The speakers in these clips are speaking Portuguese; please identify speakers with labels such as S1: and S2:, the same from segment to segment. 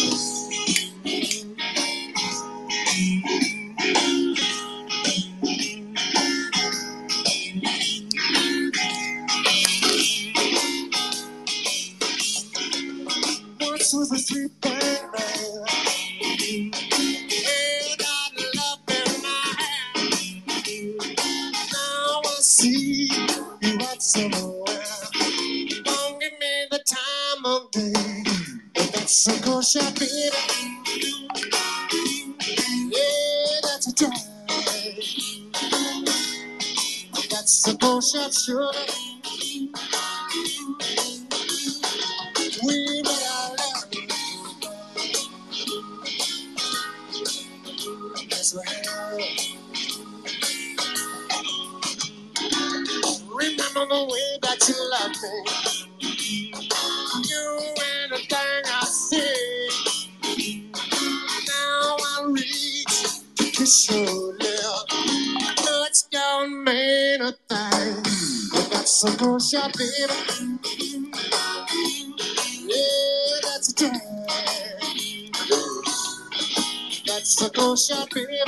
S1: Peace. baby. Yeah, that's a time. That's a close shot, baby.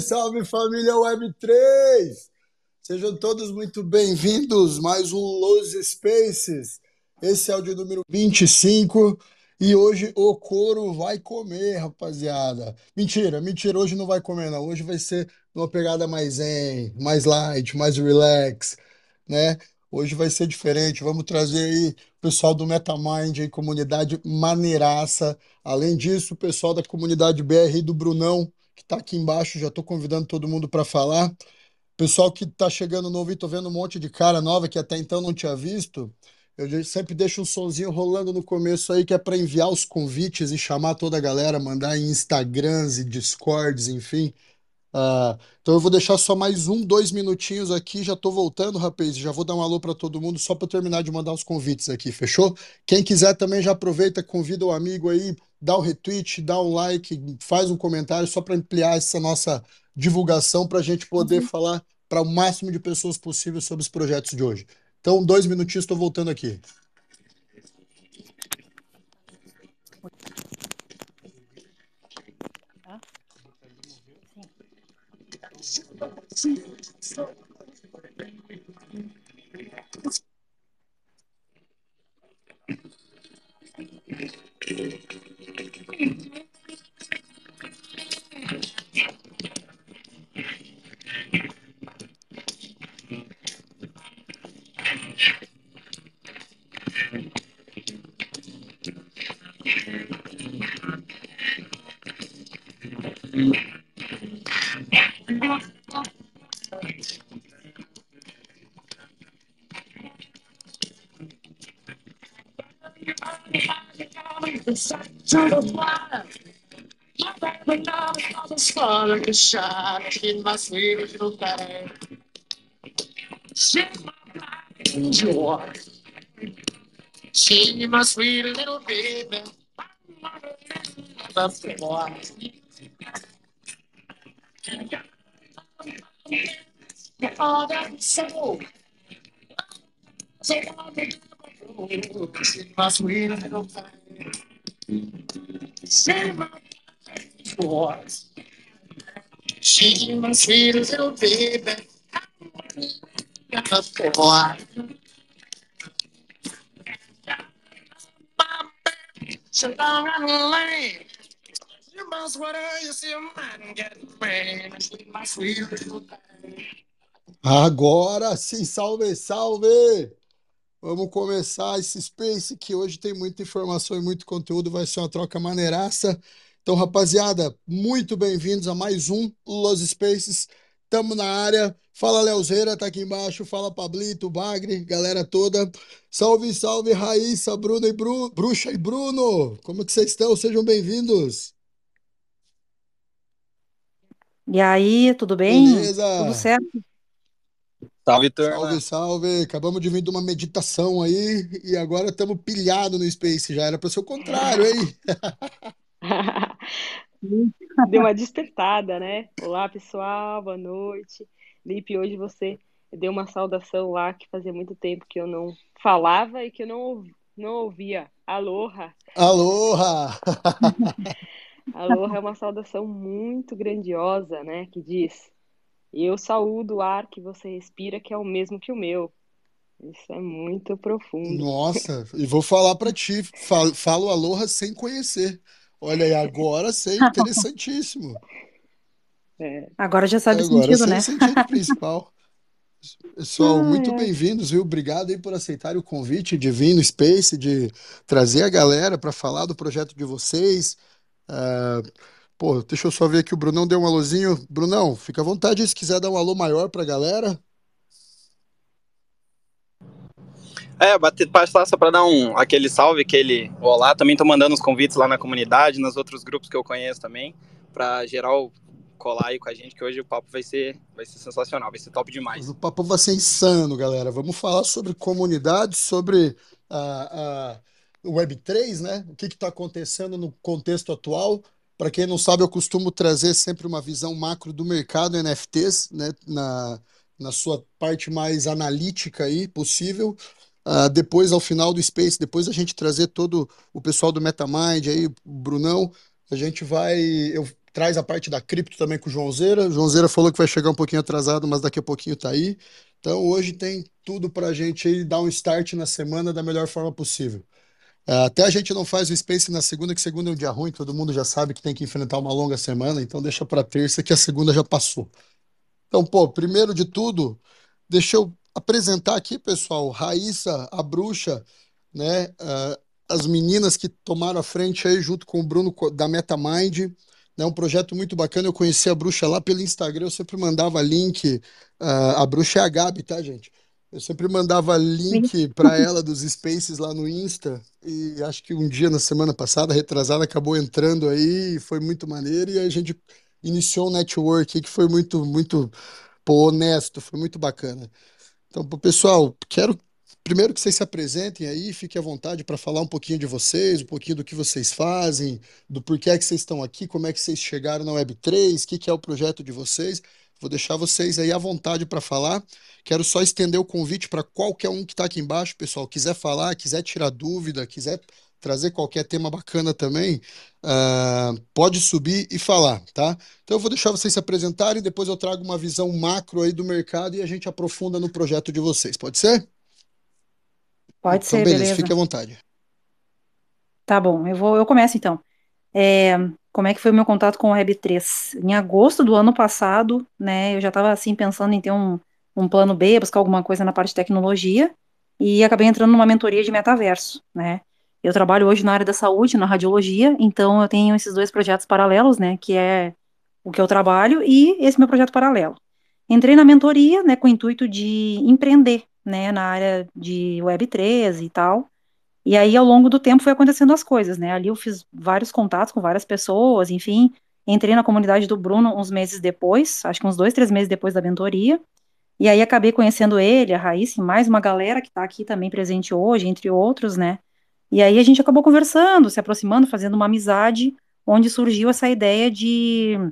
S2: Salve, salve família Web3! Sejam todos muito bem-vindos mais um Los Spaces. Esse é o de número 25 e hoje o couro vai comer, rapaziada. Mentira, mentira, hoje não vai comer não. Hoje vai ser uma pegada mais em, mais light, mais relax, né? Hoje vai ser diferente. Vamos trazer aí o pessoal do MetaMind aí, comunidade maneiraça. Além disso, o pessoal da comunidade BR do Brunão está aqui embaixo, já estou convidando todo mundo para falar. Pessoal que está chegando novo e tô vendo um monte de cara nova que até então não tinha visto. Eu sempre deixo um sonzinho rolando no começo aí, que é para enviar os convites e chamar toda a galera, mandar em Instagrams e Discords, enfim. Ah, então eu vou deixar só mais um, dois minutinhos aqui, já tô voltando, rapaz, já vou dar um alô para todo mundo só para terminar de mandar os convites aqui, fechou? Quem quiser também já aproveita, convida o amigo aí, dá o um retweet, dá um like, faz um comentário só para ampliar essa nossa divulgação para a gente poder uhum. falar para o máximo de pessoas possível sobre os projetos de hoje. Então, dois minutinhos, estou voltando aqui. See, so, to the water. My baby now is a star like a shot my sweet little thing. She's my black angel. She's my sweet little baby. I'm The boy. All that soul. So my sweet little thing. Was. You must a little baby. Agora sim, salve, salve! Vamos começar esse Space que hoje tem muita informação e muito conteúdo, vai ser uma troca maneiraça. Então, rapaziada, muito bem-vindos a mais um Los Spaces. Tamo na área. Fala Leozeira, tá aqui embaixo. Fala Pablito, Bagre, galera toda. Salve, salve, Raíssa, Bruno e Bru... Bruxa e Bruno. Como que vocês estão? Sejam bem-vindos.
S3: E aí, tudo bem? Beleza. Tudo certo?
S2: Salve, turma. Salve, salve. Acabamos de vir de uma meditação aí e agora estamos pilhados no Space. Já era para ser o contrário, hein?
S4: Deu uma despertada, né? Olá, pessoal, boa noite. Lipe, hoje você deu uma saudação lá que fazia muito tempo que eu não falava e que eu não, não ouvia. Aloha!
S2: Aloha!
S4: Aloha é uma saudação muito grandiosa, né? Que diz e eu saúdo o ar que você respira, que é o mesmo que o meu. Isso é muito profundo.
S2: Nossa, e vou falar para ti, falo, falo aloha sem conhecer. Olha aí, agora sei, interessantíssimo.
S3: É. Agora já sabe agora o sentido, né? o
S2: sentido principal. Pessoal, muito bem-vindos, viu? Obrigado aí por aceitarem o convite de vir no Space, de trazer a galera para falar do projeto de vocês. Uh, Pô, deixa eu só ver aqui, o Brunão deu um alôzinho. Brunão, fica à vontade se quiser dar um alô maior pra galera.
S5: É, bater passar só para dar um aquele salve, aquele olá. Também tô mandando os convites lá na comunidade, nos outros grupos que eu conheço também, para geral colar aí com a gente, que hoje o papo vai ser, vai ser sensacional, vai ser top demais.
S2: O papo vai ser insano, galera. Vamos falar sobre comunidade, sobre a, a Web3, né? O que está acontecendo no contexto atual. Para quem não sabe, eu costumo trazer sempre uma visão macro do mercado NFTs, né, na, na sua parte mais analítica aí possível. Uh, depois, ao final do Space, depois a gente trazer todo o pessoal do MetaMind aí, o Brunão, a gente vai. Eu traz a parte da cripto também com o João Zeira. O João Zeira falou que vai chegar um pouquinho atrasado, mas daqui a pouquinho tá aí. Então, hoje tem tudo para a gente dar um start na semana da melhor forma possível. É, até a gente não faz o Space na segunda, que segunda é um dia ruim, todo mundo já sabe que tem que enfrentar uma longa semana, então deixa para terça que a segunda já passou. Então, pô, primeiro de tudo, deixa eu apresentar aqui, pessoal, Raíssa, a bruxa, né? Uh, as meninas que tomaram a frente aí junto com o Bruno da MetaMind, né? Um projeto muito bacana. Eu conheci a bruxa lá pelo Instagram, eu sempre mandava link. Uh, a bruxa é a Gabi, tá, gente? Eu sempre mandava link para ela dos Spaces lá no Insta e acho que um dia na semana passada, retrasada, acabou entrando aí, foi muito maneiro e a gente iniciou um network que foi muito, muito pô, honesto, foi muito bacana. Então, pessoal, quero primeiro que vocês se apresentem aí, fiquem à vontade para falar um pouquinho de vocês, um pouquinho do que vocês fazem, do porquê que vocês estão aqui, como é que vocês chegaram na Web3, o que, que é o projeto de vocês. Vou deixar vocês aí à vontade para falar. Quero só estender o convite para qualquer um que está aqui embaixo, pessoal. Quiser falar, quiser tirar dúvida, quiser trazer qualquer tema bacana também, uh, pode subir e falar, tá? Então eu vou deixar vocês se apresentarem, depois eu trago uma visão macro aí do mercado e a gente aprofunda no projeto de vocês. Pode ser?
S3: Pode
S2: então,
S3: ser,
S2: beleza,
S3: beleza.
S2: fique à vontade.
S3: Tá bom, eu vou, eu começo então. É, como é que foi o meu contato com o Web3? Em agosto do ano passado, né, eu já estava assim pensando em ter um, um plano B, buscar alguma coisa na parte de tecnologia, e acabei entrando numa mentoria de metaverso, né? Eu trabalho hoje na área da saúde, na radiologia, então eu tenho esses dois projetos paralelos, né, que é o que eu trabalho e esse meu projeto paralelo. Entrei na mentoria, né, com o intuito de empreender, né, na área de Web3 e tal. E aí, ao longo do tempo, foi acontecendo as coisas, né? Ali eu fiz vários contatos com várias pessoas, enfim. Entrei na comunidade do Bruno uns meses depois, acho que uns dois, três meses depois da mentoria. E aí acabei conhecendo ele, a Raíssa, e mais uma galera que está aqui também presente hoje, entre outros, né? E aí a gente acabou conversando, se aproximando, fazendo uma amizade, onde surgiu essa ideia de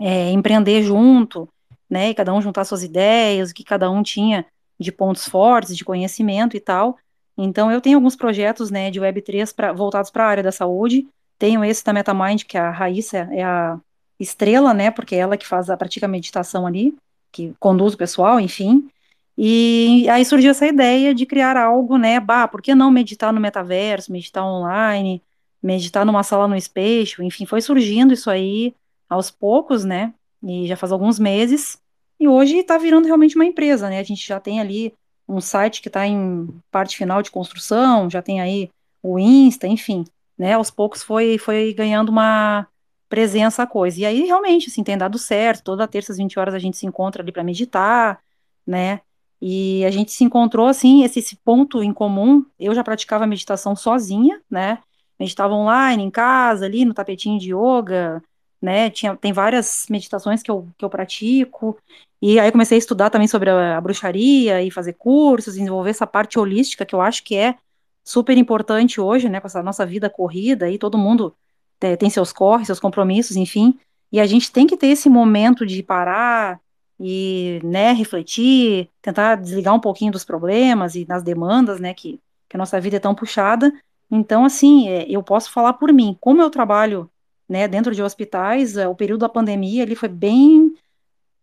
S3: é, empreender junto, né, e cada um juntar suas ideias, o que cada um tinha de pontos fortes, de conhecimento e tal. Então eu tenho alguns projetos, né, de Web3 pra, voltados para a área da saúde. Tenho esse da MetaMind, que a Raíssa é a estrela, né, porque é ela que faz a prática meditação ali, que conduz o pessoal, enfim. E aí surgiu essa ideia de criar algo, né? Bah, por que não meditar no metaverso, meditar online, meditar numa sala no Space, enfim, foi surgindo isso aí aos poucos, né? E já faz alguns meses. E hoje está virando realmente uma empresa, né? A gente já tem ali um site que está em parte final de construção, já tem aí o Insta, enfim, né? Aos poucos foi, foi ganhando uma presença a coisa. E aí realmente, assim, tem dado certo. Toda terça às 20 horas a gente se encontra ali para meditar, né? E a gente se encontrou, assim, esse, esse ponto em comum. Eu já praticava meditação sozinha, né? Meditava online, em casa, ali no tapetinho de yoga, né? Tinha, tem várias meditações que eu, que eu pratico. E aí comecei a estudar também sobre a, a bruxaria e fazer cursos, desenvolver essa parte holística que eu acho que é super importante hoje, né? Com essa nossa vida corrida e todo mundo tem, tem seus corres, seus compromissos, enfim. E a gente tem que ter esse momento de parar, e, né, refletir, tentar desligar um pouquinho dos problemas e das demandas, né, que, que a nossa vida é tão puxada. Então, assim, é, eu posso falar por mim, como eu trabalho, né, dentro de hospitais, é, o período da pandemia, ele foi bem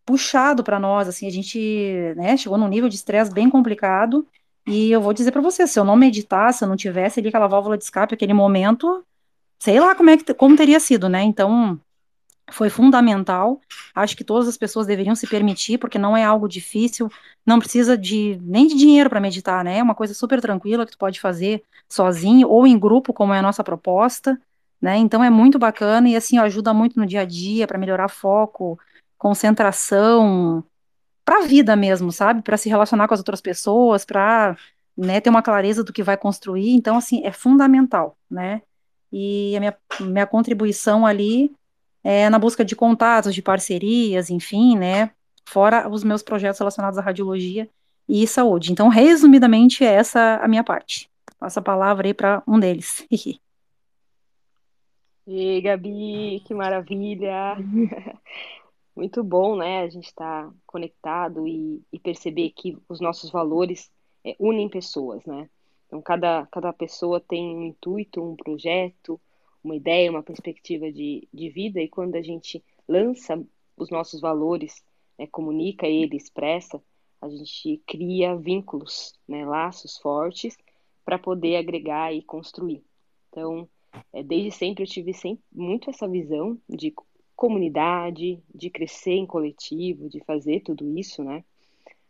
S3: puxado para nós, assim, a gente, né, chegou num nível de estresse bem complicado, e eu vou dizer para você, se eu não meditasse, se eu não tivesse ali aquela válvula de escape, aquele momento, sei lá como é que, como teria sido, né, então, foi fundamental. Acho que todas as pessoas deveriam se permitir, porque não é algo difícil, não precisa de nem de dinheiro para meditar, né? É uma coisa super tranquila que tu pode fazer sozinho ou em grupo, como é a nossa proposta, né? Então é muito bacana e assim ó, ajuda muito no dia a dia para melhorar foco, concentração, para a vida mesmo, sabe? Para se relacionar com as outras pessoas, para né, ter uma clareza do que vai construir. Então assim é fundamental, né? E a minha, minha contribuição ali é, na busca de contatos, de parcerias, enfim, né? Fora os meus projetos relacionados à radiologia e saúde. Então, resumidamente, é essa a minha parte. Passo a palavra aí para um deles.
S4: E Gabi, que maravilha! Muito bom, né? A gente estar tá conectado e, e, perceber que os nossos valores é, unem pessoas, né? Então, cada, cada pessoa tem um intuito, um projeto, uma ideia, uma perspectiva de, de vida, e quando a gente lança os nossos valores, né, comunica ele, expressa, a gente cria vínculos, né, laços fortes para poder agregar e construir. Então, desde sempre eu tive sempre, muito essa visão de comunidade, de crescer em coletivo, de fazer tudo isso, né?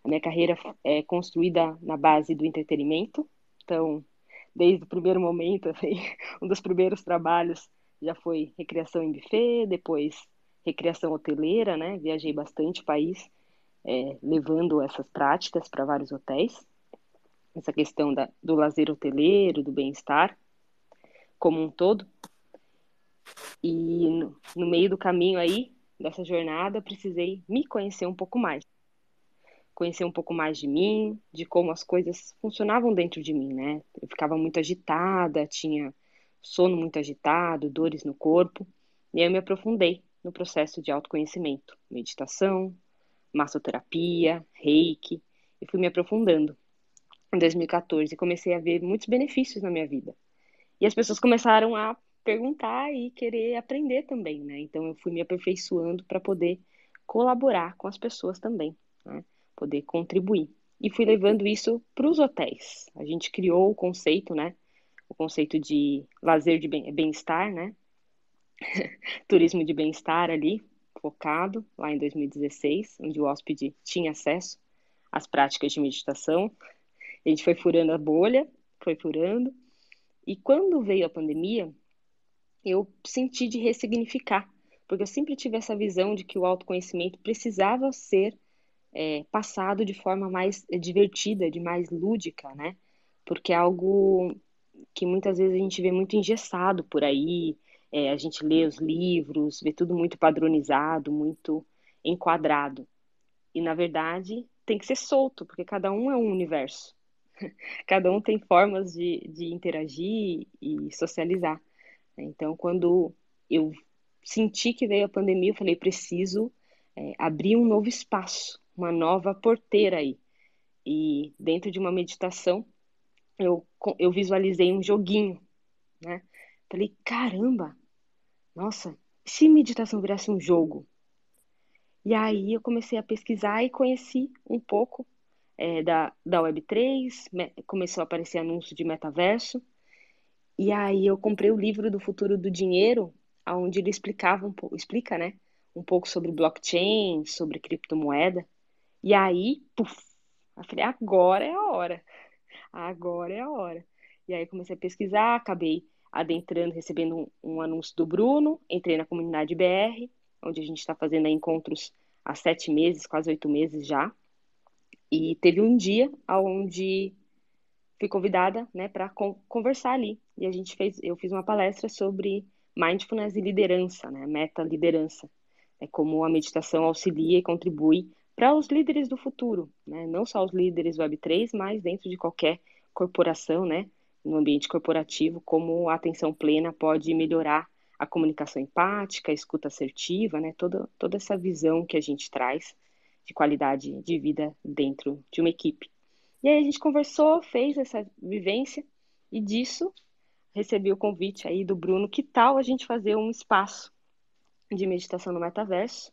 S4: A minha carreira é construída na base do entretenimento, então, desde o primeiro momento, assim, um dos primeiros trabalhos já foi recreação em buffet, depois recreação hoteleira, né? Viajei bastante o país, é, levando essas práticas para vários hotéis. Essa questão da, do lazer hoteleiro, do bem-estar, como um todo. E no, no meio do caminho aí, dessa jornada, precisei me conhecer um pouco mais. Conhecer um pouco mais de mim, de como as coisas funcionavam dentro de mim, né? Eu ficava muito agitada, tinha sono muito agitado, dores no corpo, e eu me aprofundei no processo de autoconhecimento, meditação, massoterapia, reiki, e fui me aprofundando. Em 2014, comecei a ver muitos benefícios na minha vida. E as pessoas começaram a perguntar e querer aprender também, né? Então eu fui me aperfeiçoando para poder colaborar com as pessoas também, né? Poder contribuir. E fui levando isso para os hotéis. A gente criou o conceito, né? O conceito de lazer de bem-estar, né? Turismo de bem-estar ali, focado lá em 2016, onde o hóspede tinha acesso às práticas de meditação. A gente foi furando a bolha, foi furando. E quando veio a pandemia, eu senti de ressignificar, porque eu sempre tive essa visão de que o autoconhecimento precisava ser é, passado de forma mais divertida, de mais lúdica, né? Porque é algo que muitas vezes a gente vê muito engessado por aí, é, a gente lê os livros, vê tudo muito padronizado, muito enquadrado. E na verdade tem que ser solto, porque cada um é um universo. cada um tem formas de, de interagir e socializar. Então, quando eu senti que veio a pandemia, eu falei: preciso é, abrir um novo espaço, uma nova porteira aí. E dentro de uma meditação, eu, eu visualizei um joguinho, né? Falei: caramba, nossa, se meditação virasse um jogo? E aí eu comecei a pesquisar e conheci um pouco é, da, da Web3, começou a aparecer anúncio de metaverso. E aí eu comprei o livro do futuro do dinheiro, onde ele explicava um pouco, explica, né, um pouco sobre blockchain, sobre criptomoeda. E aí, puf, eu falei, agora é a hora. Agora é a hora. E aí comecei a pesquisar, acabei adentrando, recebendo um, um anúncio do Bruno, entrei na comunidade BR, onde a gente está fazendo encontros há sete meses, quase oito meses já. E teve um dia onde fui convidada, né, para conversar ali. E a gente fez, eu fiz uma palestra sobre mindfulness e liderança, né, meta liderança, é como a meditação auxilia e contribui para os líderes do futuro, né, não só os líderes Web3, mas dentro de qualquer corporação, né, no ambiente corporativo, como a atenção plena pode melhorar a comunicação empática, a escuta assertiva, né, toda, toda essa visão que a gente traz de qualidade de vida dentro de uma equipe. E aí a gente conversou, fez essa vivência e disso recebi o convite aí do Bruno, que tal a gente fazer um espaço de meditação no metaverso?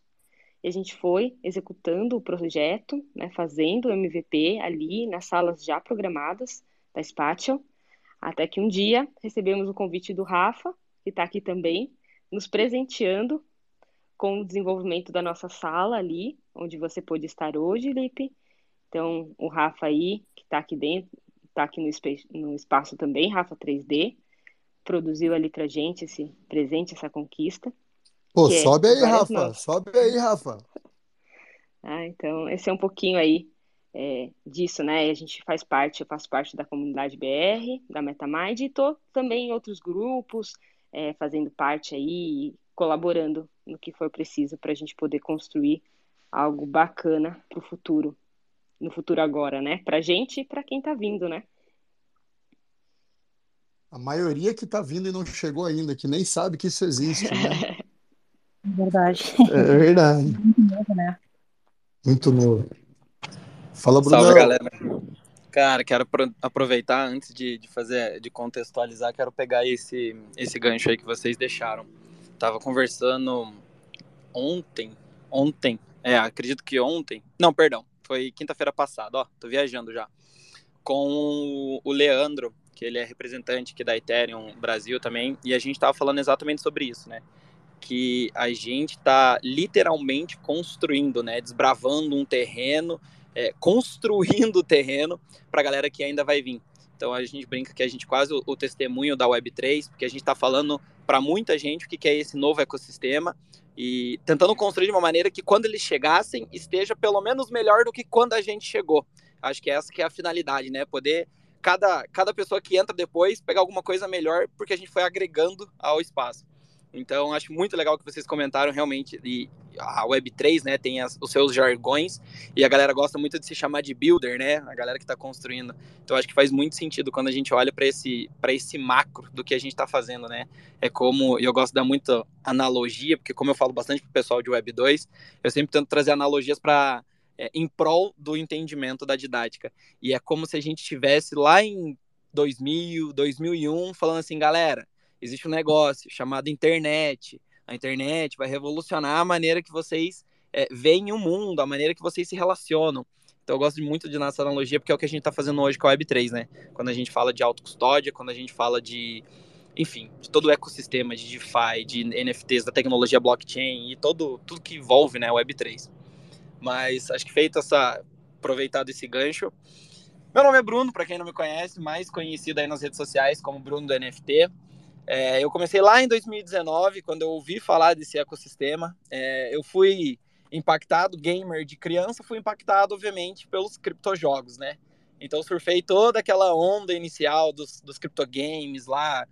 S4: E a gente foi executando o projeto, né, fazendo o MVP ali nas salas já programadas da Spatial, até que um dia recebemos o convite do Rafa, que está aqui também, nos presenteando com o desenvolvimento da nossa sala ali, onde você pôde estar hoje, Lipe. Então, o Rafa aí, que está aqui dentro, está aqui no, no espaço também, Rafa 3D, produziu ali pra gente esse presente, essa conquista.
S2: Pô, é sobe é aí, Rafa, mãos. sobe aí, Rafa.
S4: Ah, então, esse é um pouquinho aí é, disso, né? A gente faz parte, eu faço parte da comunidade BR, da MetaMind, e tô também em outros grupos, é, fazendo parte aí, colaborando no que for preciso para a gente poder construir algo bacana para o futuro, no futuro agora, né? Para gente e para quem está vindo, né?
S2: A maioria que está vindo e não chegou ainda, que nem sabe que isso existe, né?
S3: Verdade.
S2: É verdade. Muito novo, né? Muito novo. Fala, Bruno.
S5: Salve, galera. Cara, quero aproveitar antes de, de fazer, de contextualizar, quero pegar esse, esse gancho aí que vocês deixaram. Tava conversando ontem, ontem, é, acredito que ontem, não, perdão,
S6: foi quinta-feira passada, ó, tô viajando já, com o Leandro, que ele é representante aqui da Ethereum Brasil também, e a gente tava falando exatamente sobre isso, né? Que a gente tá literalmente construindo, né? Desbravando um terreno, é, construindo o terreno para a galera que ainda vai vir. Então a gente brinca que a gente quase o, testemunho da Web3, porque a gente está falando para muita gente o que é esse novo ecossistema e tentando construir de uma maneira que quando eles chegassem esteja pelo menos melhor do que quando a gente chegou. Acho que essa que é a finalidade, né? Poder cada, cada pessoa que entra depois pegar alguma coisa melhor porque a gente foi agregando ao espaço. Então, acho muito legal que vocês comentaram realmente. E a Web3, né, tem as, os seus jargões e a galera gosta muito de se chamar de builder, né? A galera que está construindo. Então, acho que faz muito sentido quando a gente olha para esse, esse macro do que a gente está fazendo, né? É como, eu gosto de dar muita analogia, porque como eu falo bastante pro pessoal de Web2, eu sempre tento trazer analogias para é, em prol do entendimento da didática. E é como se a gente estivesse lá em 2000, 2001, falando assim, galera, existe um negócio chamado internet. A internet vai revolucionar a maneira que vocês é, veem o mundo, a maneira que vocês se relacionam. Então eu gosto muito de nossa analogia, porque é o que a gente está fazendo hoje com a Web3, né? Quando a gente fala de autocustódia, quando a gente fala de, enfim, de todo o ecossistema de DeFi, de NFTs, da tecnologia blockchain e todo, tudo que envolve né, a Web3. Mas acho que feito essa, aproveitado esse gancho, meu nome é Bruno, para quem não me conhece, mais conhecido aí nas redes sociais como Bruno do NFT. É, eu comecei lá em 2019, quando eu ouvi falar desse ecossistema. É, eu fui impactado, gamer de criança, fui impactado, obviamente, pelos criptojogos, né? Então surfei toda aquela onda inicial dos, dos criptogames lá,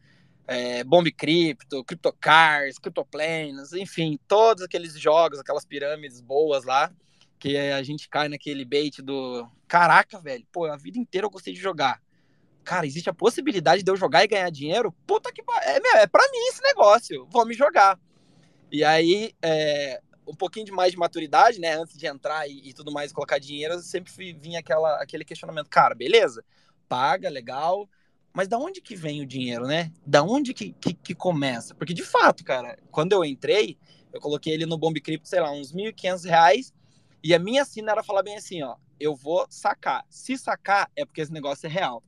S6: é, Bomb Crypto, CryptoCars, CryptoPlanes, enfim, todos aqueles jogos, aquelas pirâmides boas lá, que a gente cai naquele bait do caraca, velho, pô, a vida inteira eu gostei de jogar cara, existe a possibilidade de eu jogar e ganhar dinheiro? Puta que é, meu, é pra mim esse negócio, vou me jogar. E aí, é, um pouquinho de mais de maturidade, né, antes de entrar e, e tudo mais, colocar dinheiro, sempre vinha aquela, aquele questionamento, cara, beleza, paga, legal, mas da onde que vem o dinheiro, né? Da onde que, que, que começa? Porque, de fato, cara, quando eu entrei, eu coloquei ele no Bomb Crypto, sei lá, uns R$ 1.500, e a minha sina era falar bem assim, ó, eu vou sacar. Se sacar, é porque esse negócio é real.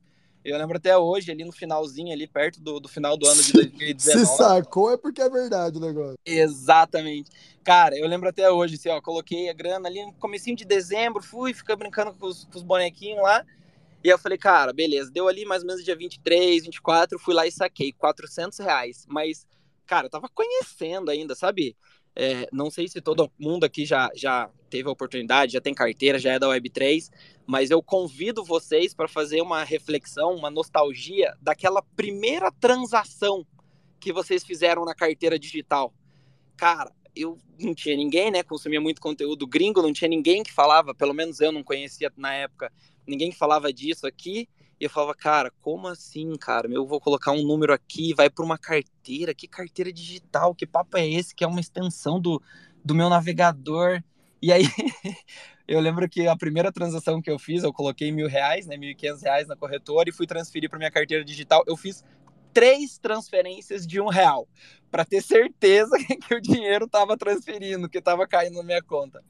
S6: Eu lembro até hoje, ali no finalzinho, ali perto do, do final do ano de 2019.
S2: Se sacou é porque é verdade o negócio.
S6: Exatamente. Cara, eu lembro até hoje, assim, ó, coloquei a grana ali no comecinho de dezembro, fui, ficar brincando com os, com os bonequinhos lá. E eu falei, cara, beleza, deu ali mais ou menos dia 23, 24, fui lá e saquei 400 reais. Mas, cara, eu tava conhecendo ainda, sabe? É, não sei se todo mundo aqui já, já teve a oportunidade, já tem carteira, já é da Web3, mas eu convido vocês para fazer uma reflexão, uma nostalgia daquela primeira transação que vocês fizeram na carteira digital. Cara, eu não tinha ninguém, né? Consumia muito conteúdo gringo, não tinha ninguém que falava, pelo menos eu não conhecia na época, ninguém que falava disso aqui. E eu falava, cara, como assim, cara? Eu vou colocar um número aqui, vai para uma carteira. Que carteira digital? Que papo é esse? Que é uma extensão do, do meu navegador. E aí, eu lembro que a primeira transação que eu fiz, eu coloquei mil reais, né, mil e quinhentos reais na corretora e fui transferir para minha carteira digital. Eu fiz três transferências de um real para ter certeza que o dinheiro estava transferindo, que estava caindo na minha conta.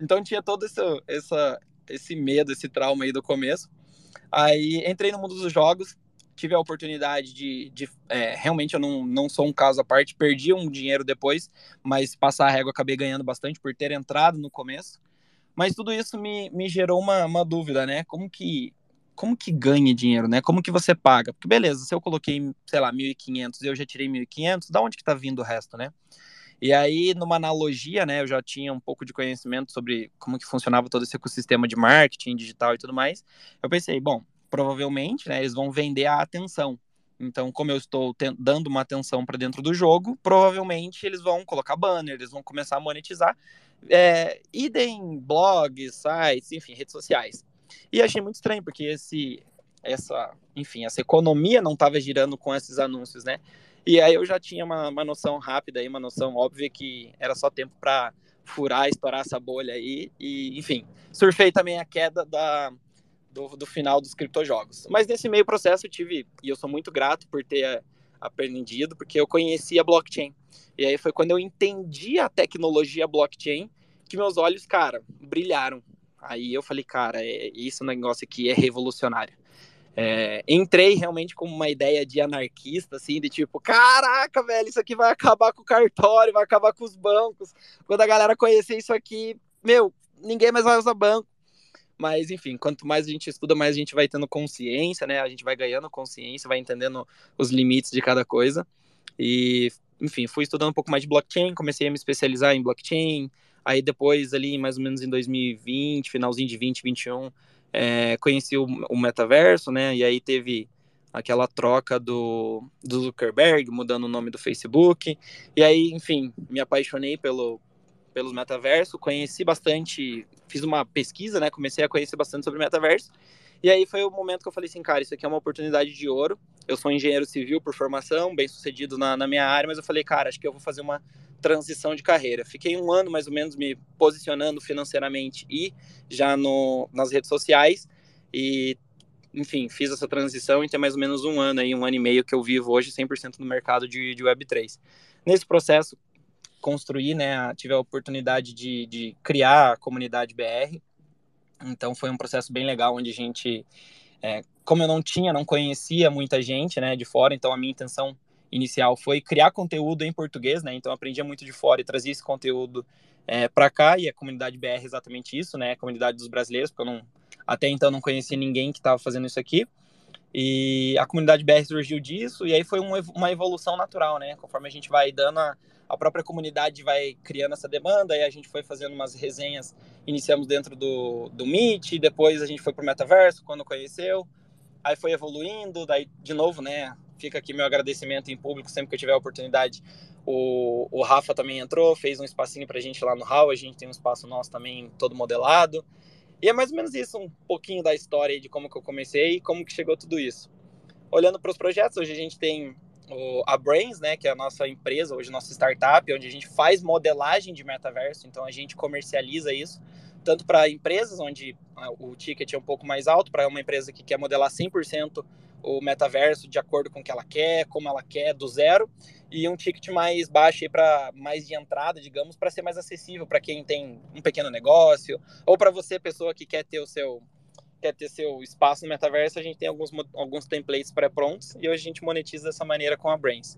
S6: Então tinha todo esse, essa, esse medo, esse trauma aí do começo. Aí entrei no mundo dos jogos, tive a oportunidade de. de é, realmente eu não, não sou um caso à parte, perdi um dinheiro depois, mas passar a régua acabei ganhando bastante por ter entrado no começo. Mas tudo isso me, me gerou uma, uma dúvida, né? Como que, como que ganha dinheiro, né? Como que você paga? Porque beleza, se eu coloquei, sei lá, 1.500 e eu já tirei 1.500, da onde que tá vindo o resto, né? E aí, numa analogia, né, eu já tinha um pouco de conhecimento sobre como que funcionava todo esse ecossistema de marketing digital e tudo mais. Eu pensei, bom, provavelmente, né, eles vão vender a atenção. Então, como eu estou dando uma atenção para dentro do jogo, provavelmente eles vão colocar banner, eles vão começar a monetizar, é, idem blogs, sites, enfim, redes sociais. E achei muito estranho, porque esse, essa, enfim, essa economia não estava girando com esses anúncios, né? E aí eu já tinha uma, uma noção rápida aí, uma noção óbvia que era só tempo para furar, estourar essa bolha aí. E, enfim, surfei também a queda da, do, do final dos criptojogos. Mas nesse meio processo eu tive, e eu sou muito grato por ter aprendido, porque eu conhecia blockchain. E aí foi quando eu entendi a tecnologia blockchain que meus olhos, cara, brilharam. Aí eu falei, cara, é, isso negócio aqui é revolucionário. É, entrei realmente com uma ideia de anarquista, assim, de tipo, caraca, velho, isso aqui vai acabar com o cartório, vai acabar com os bancos. Quando a galera conhecer isso aqui, meu, ninguém mais vai usar banco. Mas, enfim, quanto mais a gente estuda, mais a gente vai tendo consciência, né? A gente vai ganhando consciência, vai entendendo os limites de cada coisa. E, enfim, fui estudando um pouco mais de blockchain, comecei a me especializar em blockchain. Aí depois, ali, mais ou menos em 2020, finalzinho de 2021, é, conheci o, o, metaverso, né? E aí teve aquela troca do, do Zuckerberg, mudando o nome do Facebook. E aí, enfim, me apaixonei pelo, pelos metaverso, conheci bastante, fiz uma pesquisa, né? Comecei a conhecer bastante sobre metaverso. E aí foi o momento que eu falei assim, cara, isso aqui é uma oportunidade de ouro. Eu sou engenheiro civil por formação, bem sucedido na, na minha área, mas eu falei, cara, acho que eu vou fazer uma transição de carreira. Fiquei um ano mais ou menos me posicionando financeiramente e já no, nas redes sociais e enfim, fiz essa transição e tem mais ou menos um ano aí, um ano e meio que eu vivo hoje 100% no mercado de, de Web3. Nesse processo, construí, né, tive a oportunidade de, de criar a comunidade BR, então foi um processo bem legal, onde a gente, é, como eu não tinha, não conhecia muita gente, né, de fora, então a minha intenção inicial foi criar conteúdo em português, né? Então aprendia muito de fora e trazia esse conteúdo é, para cá e a comunidade BR é exatamente isso, né? A comunidade dos brasileiros, porque eu não até então não conhecia ninguém que estava fazendo isso aqui. E a comunidade BR surgiu disso e aí foi uma evolução natural, né? Conforme a gente vai dando a, a própria comunidade vai criando essa demanda e a gente foi fazendo umas resenhas, iniciamos dentro do, do Meet, depois a gente foi para o Metaverso quando conheceu, aí foi evoluindo, daí de novo, né? fica aqui meu agradecimento em público sempre que eu tiver a oportunidade. O, o Rafa também entrou, fez um espacinho pra gente lá no hall, a gente tem um espaço nosso também todo modelado. E é mais ou menos isso, um pouquinho da história de como que eu comecei e como que chegou tudo isso. Olhando para os projetos, hoje a gente tem o, a Brains, né, que é a nossa empresa, hoje nossa startup, onde a gente faz modelagem de metaverso, então a gente comercializa isso, tanto para empresas, onde ah, o ticket é um pouco mais alto, para uma empresa que quer modelar 100% o metaverso de acordo com o que ela quer, como ela quer, do zero, e um ticket mais baixo para mais de entrada, digamos, para ser mais acessível para quem tem um pequeno negócio, ou para você, pessoa que quer ter o seu quer ter seu espaço no metaverso, a gente tem alguns, alguns templates pré-prontos e hoje a gente monetiza dessa maneira com a Brains.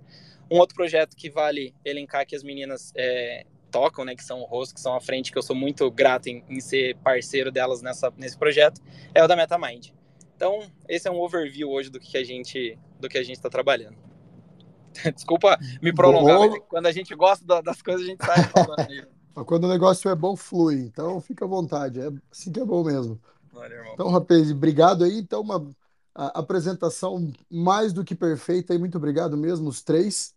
S6: Um outro projeto que vale elencar que as meninas é, tocam, né, que são o rosto, que são à frente, que eu sou muito grato em, em ser parceiro delas nessa, nesse projeto, é o da MetaMind. Então, esse é um overview hoje do que a gente do que a gente está trabalhando. Desculpa me prolongar, mas quando a gente gosta das coisas, a gente sai falando.
S2: quando o negócio é bom, flui. Então, fica à vontade. É assim que é bom mesmo. Valeu, então, rapaz, obrigado aí. Então, uma apresentação mais do que perfeita. E muito obrigado mesmo, os três.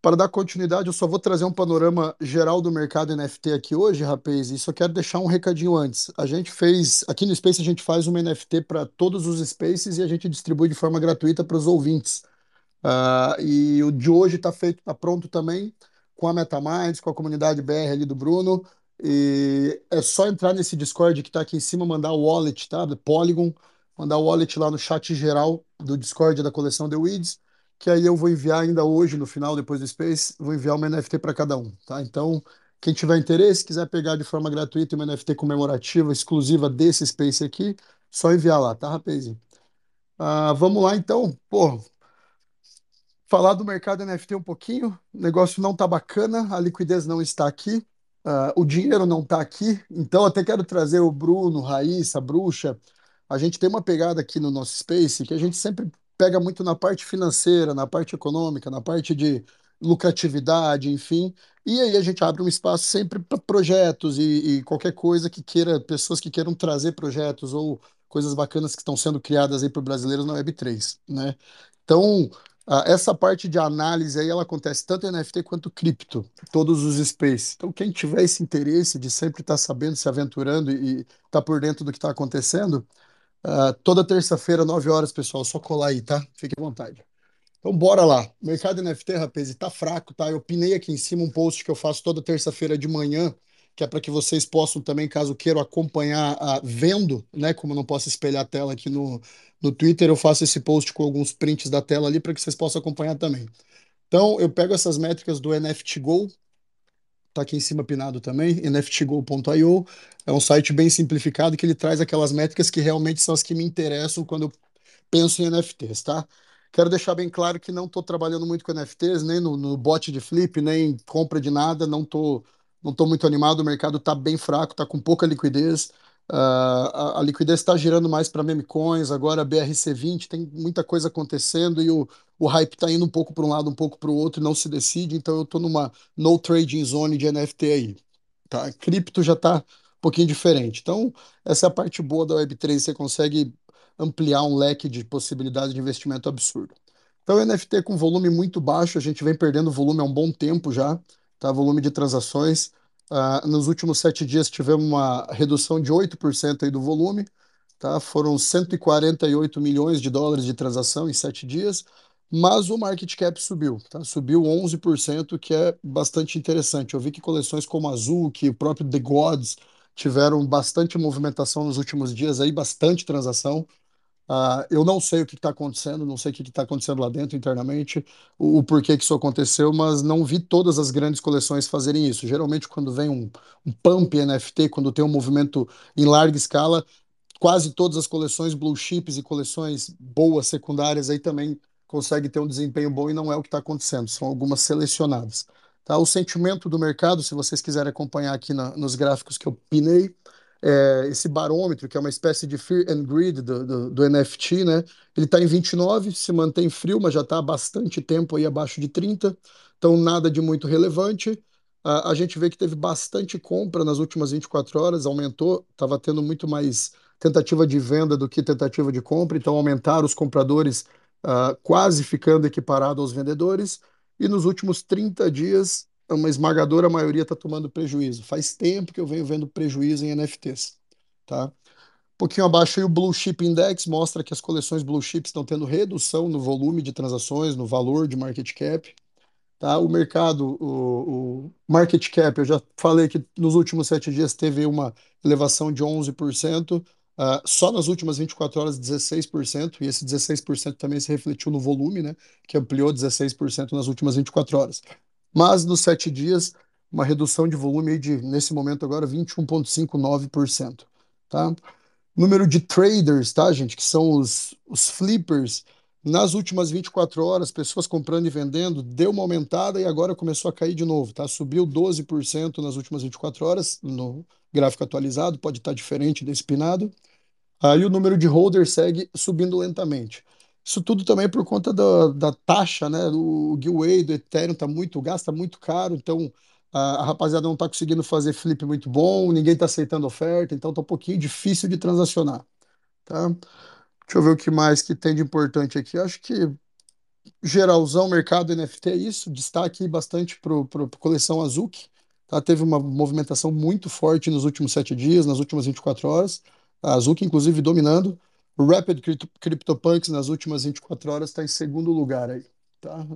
S2: Para dar continuidade, eu só vou trazer um panorama geral do mercado NFT aqui hoje, rapaz, e só quero deixar um recadinho antes. A gente fez, aqui no Space a gente faz uma NFT para todos os Spaces e a gente distribui de forma gratuita para os ouvintes. Uh, e o de hoje está feito, está pronto também, com a MetaMinds, com a comunidade BR ali do Bruno. E é só entrar nesse Discord que está aqui em cima, mandar o wallet, tá? Polygon, mandar o wallet lá no chat geral do Discord da coleção The Weeds que aí eu vou enviar ainda hoje, no final, depois do Space, vou enviar uma NFT para cada um, tá? Então, quem tiver interesse, quiser pegar de forma gratuita uma NFT comemorativa exclusiva desse Space aqui, só enviar lá, tá, rapazinho? Ah, vamos lá, então. Pô, falar do mercado NFT um pouquinho. O negócio não tá bacana, a liquidez não está aqui, uh, o dinheiro não tá aqui. Então, até quero trazer o Bruno, Raíssa, Bruxa. A gente tem uma pegada aqui no nosso Space que a gente sempre pega muito na parte financeira, na parte econômica, na parte de lucratividade, enfim. E aí a gente abre um espaço sempre para projetos e, e, qualquer coisa que queira, pessoas que queiram trazer projetos ou coisas bacanas que estão sendo criadas aí por brasileiros na Web3, né? Então, essa parte de análise aí, ela acontece tanto em NFT quanto cripto, todos os spaces. Então, quem tiver esse interesse de sempre estar tá sabendo, se aventurando e estar tá por dentro do que está acontecendo, Uh, toda terça-feira, 9 horas, pessoal. Só colar aí, tá? Fique à vontade. Então, bora lá. Mercado NFT, rapaz, tá fraco, tá? Eu pinei aqui em cima um post que eu faço toda terça-feira de manhã, que é para que vocês possam também, caso queiram acompanhar uh, vendo, né? Como eu não posso espelhar a tela aqui no, no Twitter, eu faço esse post com alguns prints da tela ali para que vocês possam acompanhar também. Então, eu pego essas métricas do NFT Go, tá aqui em cima pinado também, nftgo.io. É um site bem simplificado que ele traz aquelas métricas que realmente são as que me interessam quando eu penso em NFTs, tá? Quero deixar bem claro que não estou trabalhando muito com NFTs, nem no, no bot de flip, nem compra de nada, não estou não tô muito animado, o mercado está bem fraco, está com pouca liquidez. Uh, a, a, liquidez está girando mais para meme coins, agora BRC20, tem muita coisa acontecendo e o, o hype está indo um pouco para um lado, um pouco para o outro e não se decide, então eu estou numa no trading zone de NFT aí. Tá? Cripto já está um pouquinho diferente. Então, essa é a parte boa da Web3, você consegue ampliar um leque de possibilidades de investimento absurdo. Então, NFT com volume muito baixo, a gente vem perdendo volume há um bom tempo já, tá? Volume de transações. Uh, nos últimos sete dias tivemos uma redução de 8% aí do volume, tá? Foram 148 milhões de dólares de transação em sete dias, mas o market cap subiu, tá? Subiu 11%, que é bastante interessante. Eu vi que coleções como Azul, que o próprio The Gods tiveram bastante movimentação nos últimos dias aí, bastante transação. Uh, eu não sei o que está acontecendo, não sei o que está acontecendo lá dentro internamente, o, o, porquê que isso aconteceu, mas não vi todas as grandes coleções fazerem isso. Geralmente, quando vem um, um pump NFT, quando tem um movimento em larga escala, quase todas as coleções blue chips e coleções boas secundárias aí também conseguem ter um desempenho bom e não é o que está acontecendo, são algumas selecionadas. Tá? O sentimento do mercado, se vocês quiserem acompanhar aqui na, nos gráficos que eu pinei, é, esse barômetro, que é uma espécie de Fear and Greed do, do, do NFT, né? Ele está em 29, se mantém frio, mas já está há bastante tempo aí abaixo de 30, então nada de muito relevante. A, a gente vê que teve bastante compra nas últimas 24 horas, aumentou, estava tendo muito mais tentativa de venda do que tentativa de compra, então aumentaram os compradores, uh, quase ficando equiparado aos vendedores, e nos últimos 30 dias uma esmagadora maioria está tomando prejuízo. Faz tempo que eu venho vendo prejuízo em NFTs. Tá? Um pouquinho abaixo aí o Blue Chip Index mostra que as coleções Blue Chips estão tendo redução no volume de transações, no valor de market cap. Tá? O mercado, o, o market cap, eu já falei que nos últimos sete dias teve uma elevação de 11%, uh, ah, só nas últimas 24 horas 16%, e esse 16% também se refletiu no volume, né, que ampliou 16% nas últimas 24 horas mas nos sete dias, uma redução de volume de, nesse momento agora, 21,59%. Tá? Número de traders, tá, gente, que são os, os flippers, nas últimas 24 horas, pessoas comprando e vendendo, deu uma aumentada e agora começou a cair de novo, tá? Subiu 12% nas últimas 24 horas, no gráfico atualizado, pode estar diferente desse pinado. Aí o número de holders segue subindo lentamente. Isso tudo também por conta da, da taxa, né? O giveaway do Ethereum tá muito, gasta muito caro, então a, a rapaziada não está conseguindo fazer flip muito bom, ninguém está aceitando oferta, então tá um pouquinho difícil de transacionar, tá? Deixa eu ver o que mais que tem de importante aqui. Acho que geralzão mercado NFT é isso, destaque bastante para a coleção Azuki, tá? Teve uma movimentação muito forte nos últimos sete dias, nas últimas 24 horas, a Azuki inclusive dominando. O Rapid CryptoPunks nas últimas 24 horas está em segundo lugar aí, tá?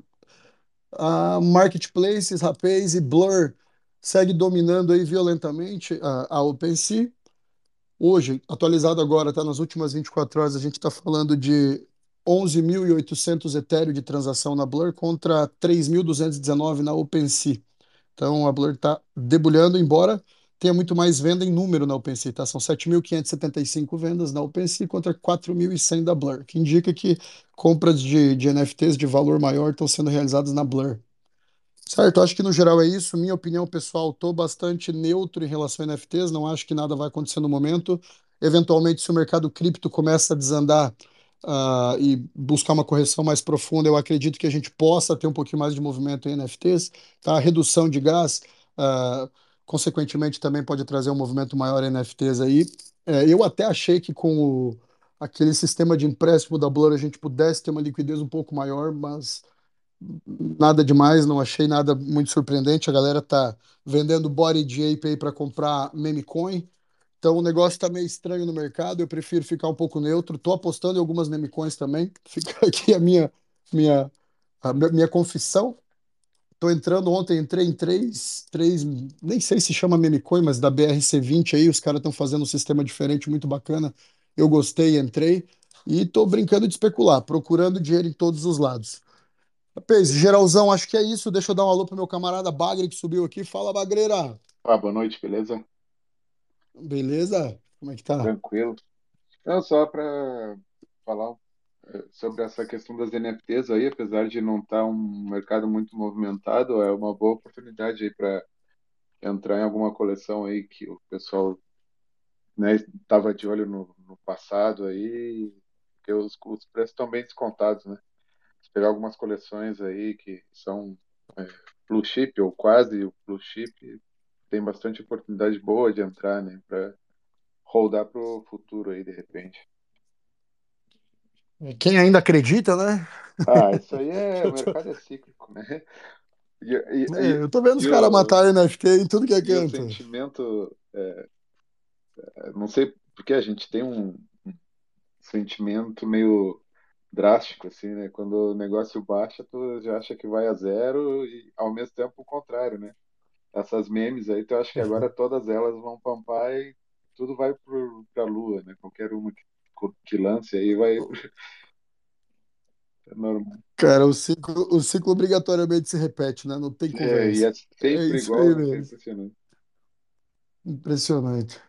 S2: A Marketplaces, Rapaze e Blur segue dominando aí violentamente a, a OpenSea. Hoje, atualizado agora, está nas últimas 24 horas, a gente está falando de 11.800 Ethereum de transação na Blur contra 3.219 na OpenSea. Então a Blur está debulhando, embora tenha muito mais venda em número na OpenSea, tá? São 7.575 vendas na OpenSea contra 4.100 da Blur, que indica que compras de, de NFTs de valor maior estão sendo realizadas na Blur. Certo, acho que no geral é isso. Minha opinião pessoal, estou bastante neutro em relação a NFTs, não acho que nada vai acontecer no momento. Eventualmente, se o mercado cripto começa a desandar uh, e buscar uma correção mais profunda, eu acredito que a gente possa ter um pouquinho mais de movimento em NFTs. Tá? A redução de gás. Uh, consequentemente também pode trazer um movimento maior NFTs aí. É, eu até achei que com o, aquele sistema de empréstimo da Blur a gente pudesse ter uma liquidez um pouco maior, mas nada demais, não achei nada muito surpreendente. A galera tá vendendo body de ape para comprar meme coin. Então o negócio está meio estranho no mercado, eu prefiro ficar um pouco neutro. Estou apostando em algumas meme coins também. Fica aqui a minha minha a minha confissão. Tô entrando ontem, entrei em três, três, nem sei se chama memecoin, mas da BRC20 aí, os caras estão fazendo um sistema diferente, muito bacana. Eu gostei, entrei e tô brincando de especular, procurando dinheiro em todos os lados. Rapaz, geralzão, acho que é isso. Deixa eu dar um alô pro meu camarada Bagre que subiu aqui. Fala, Bagreira.
S7: Ah, boa noite, beleza?
S2: Beleza? Como é que tá?
S7: Tranquilo. Não, só para falar sobre essa questão das NFTs aí, apesar de não estar um mercado muito movimentado, é uma boa oportunidade aí para entrar em alguma coleção aí que o pessoal, né, estava de olho no, no passado aí, porque os, os preços estão bem descontados, né? Pegar algumas coleções aí que são é, blue chip ou quase o blue chip, tem bastante oportunidade boa de entrar, né, para rodar pro futuro aí de repente.
S2: Quem ainda acredita, né?
S7: Ah, isso aí é, o mercado é cíclico, né? E, e,
S2: É, eu tô vendo os caras matarem NFT em tudo que é
S7: e o
S2: canto.
S7: sentimento, é, é, não sei porque a gente tem um, um sentimento meio drástico, assim, né? Quando o negócio baixa, tu já acha que vai a zero e ao mesmo tempo o contrário, né? Essas memes aí, tu acha que agora todas elas vão pampar e tudo vai pro, pra lua, né? Qualquer uma que, que lance aí vai. É normal.
S2: Cara, o ciclo, o ciclo obrigatoriamente se repete, né? Não tem
S7: É, e
S2: conversa.
S7: é
S2: É
S7: sempre
S2: aí
S7: igual, é impressionante.
S2: Impressionante.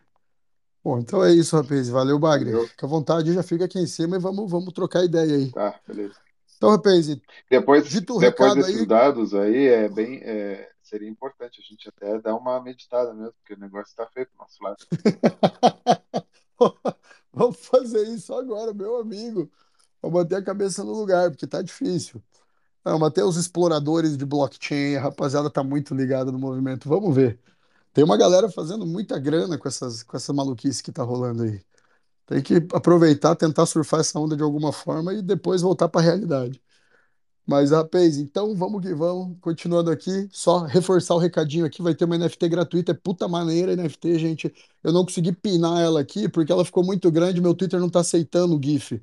S2: Bom, então é isso, rapaz. Valeu, Bagre.
S7: Valeu,
S2: Fica à vontade, já fica aqui em cima e vamos, vamos trocar ideia aí.
S7: tá, beleza.
S2: Então, rapaz,
S7: Depois, depois
S2: recado
S7: desses
S2: aí,
S7: dados aí, é bem, é, seria importante a gente até dar uma meditada mesmo, porque o negócio tá feio pro nosso lado.
S2: vamos fazer isso agora, meu amigo. Vamos manter a cabeça no lugar, porque tá difícil. Não, os exploradores de blockchain, a rapaziada tá muito ligada no movimento. Vamos ver. Tem uma galera fazendo muita grana com essas, com essa maluquice que tá rolando aí. Tem que aproveitar, tentar surfar essa onda de alguma forma e depois voltar para a realidade. Mas, rapaz, então vamos que vamos. Continuando aqui, só reforçar o recadinho aqui, vai ter uma NFT gratuita, é puta maneira NFT, gente. Eu não consegui pinar ela aqui porque ela ficou muito grande, meu Twitter não tá aceitando o GIF.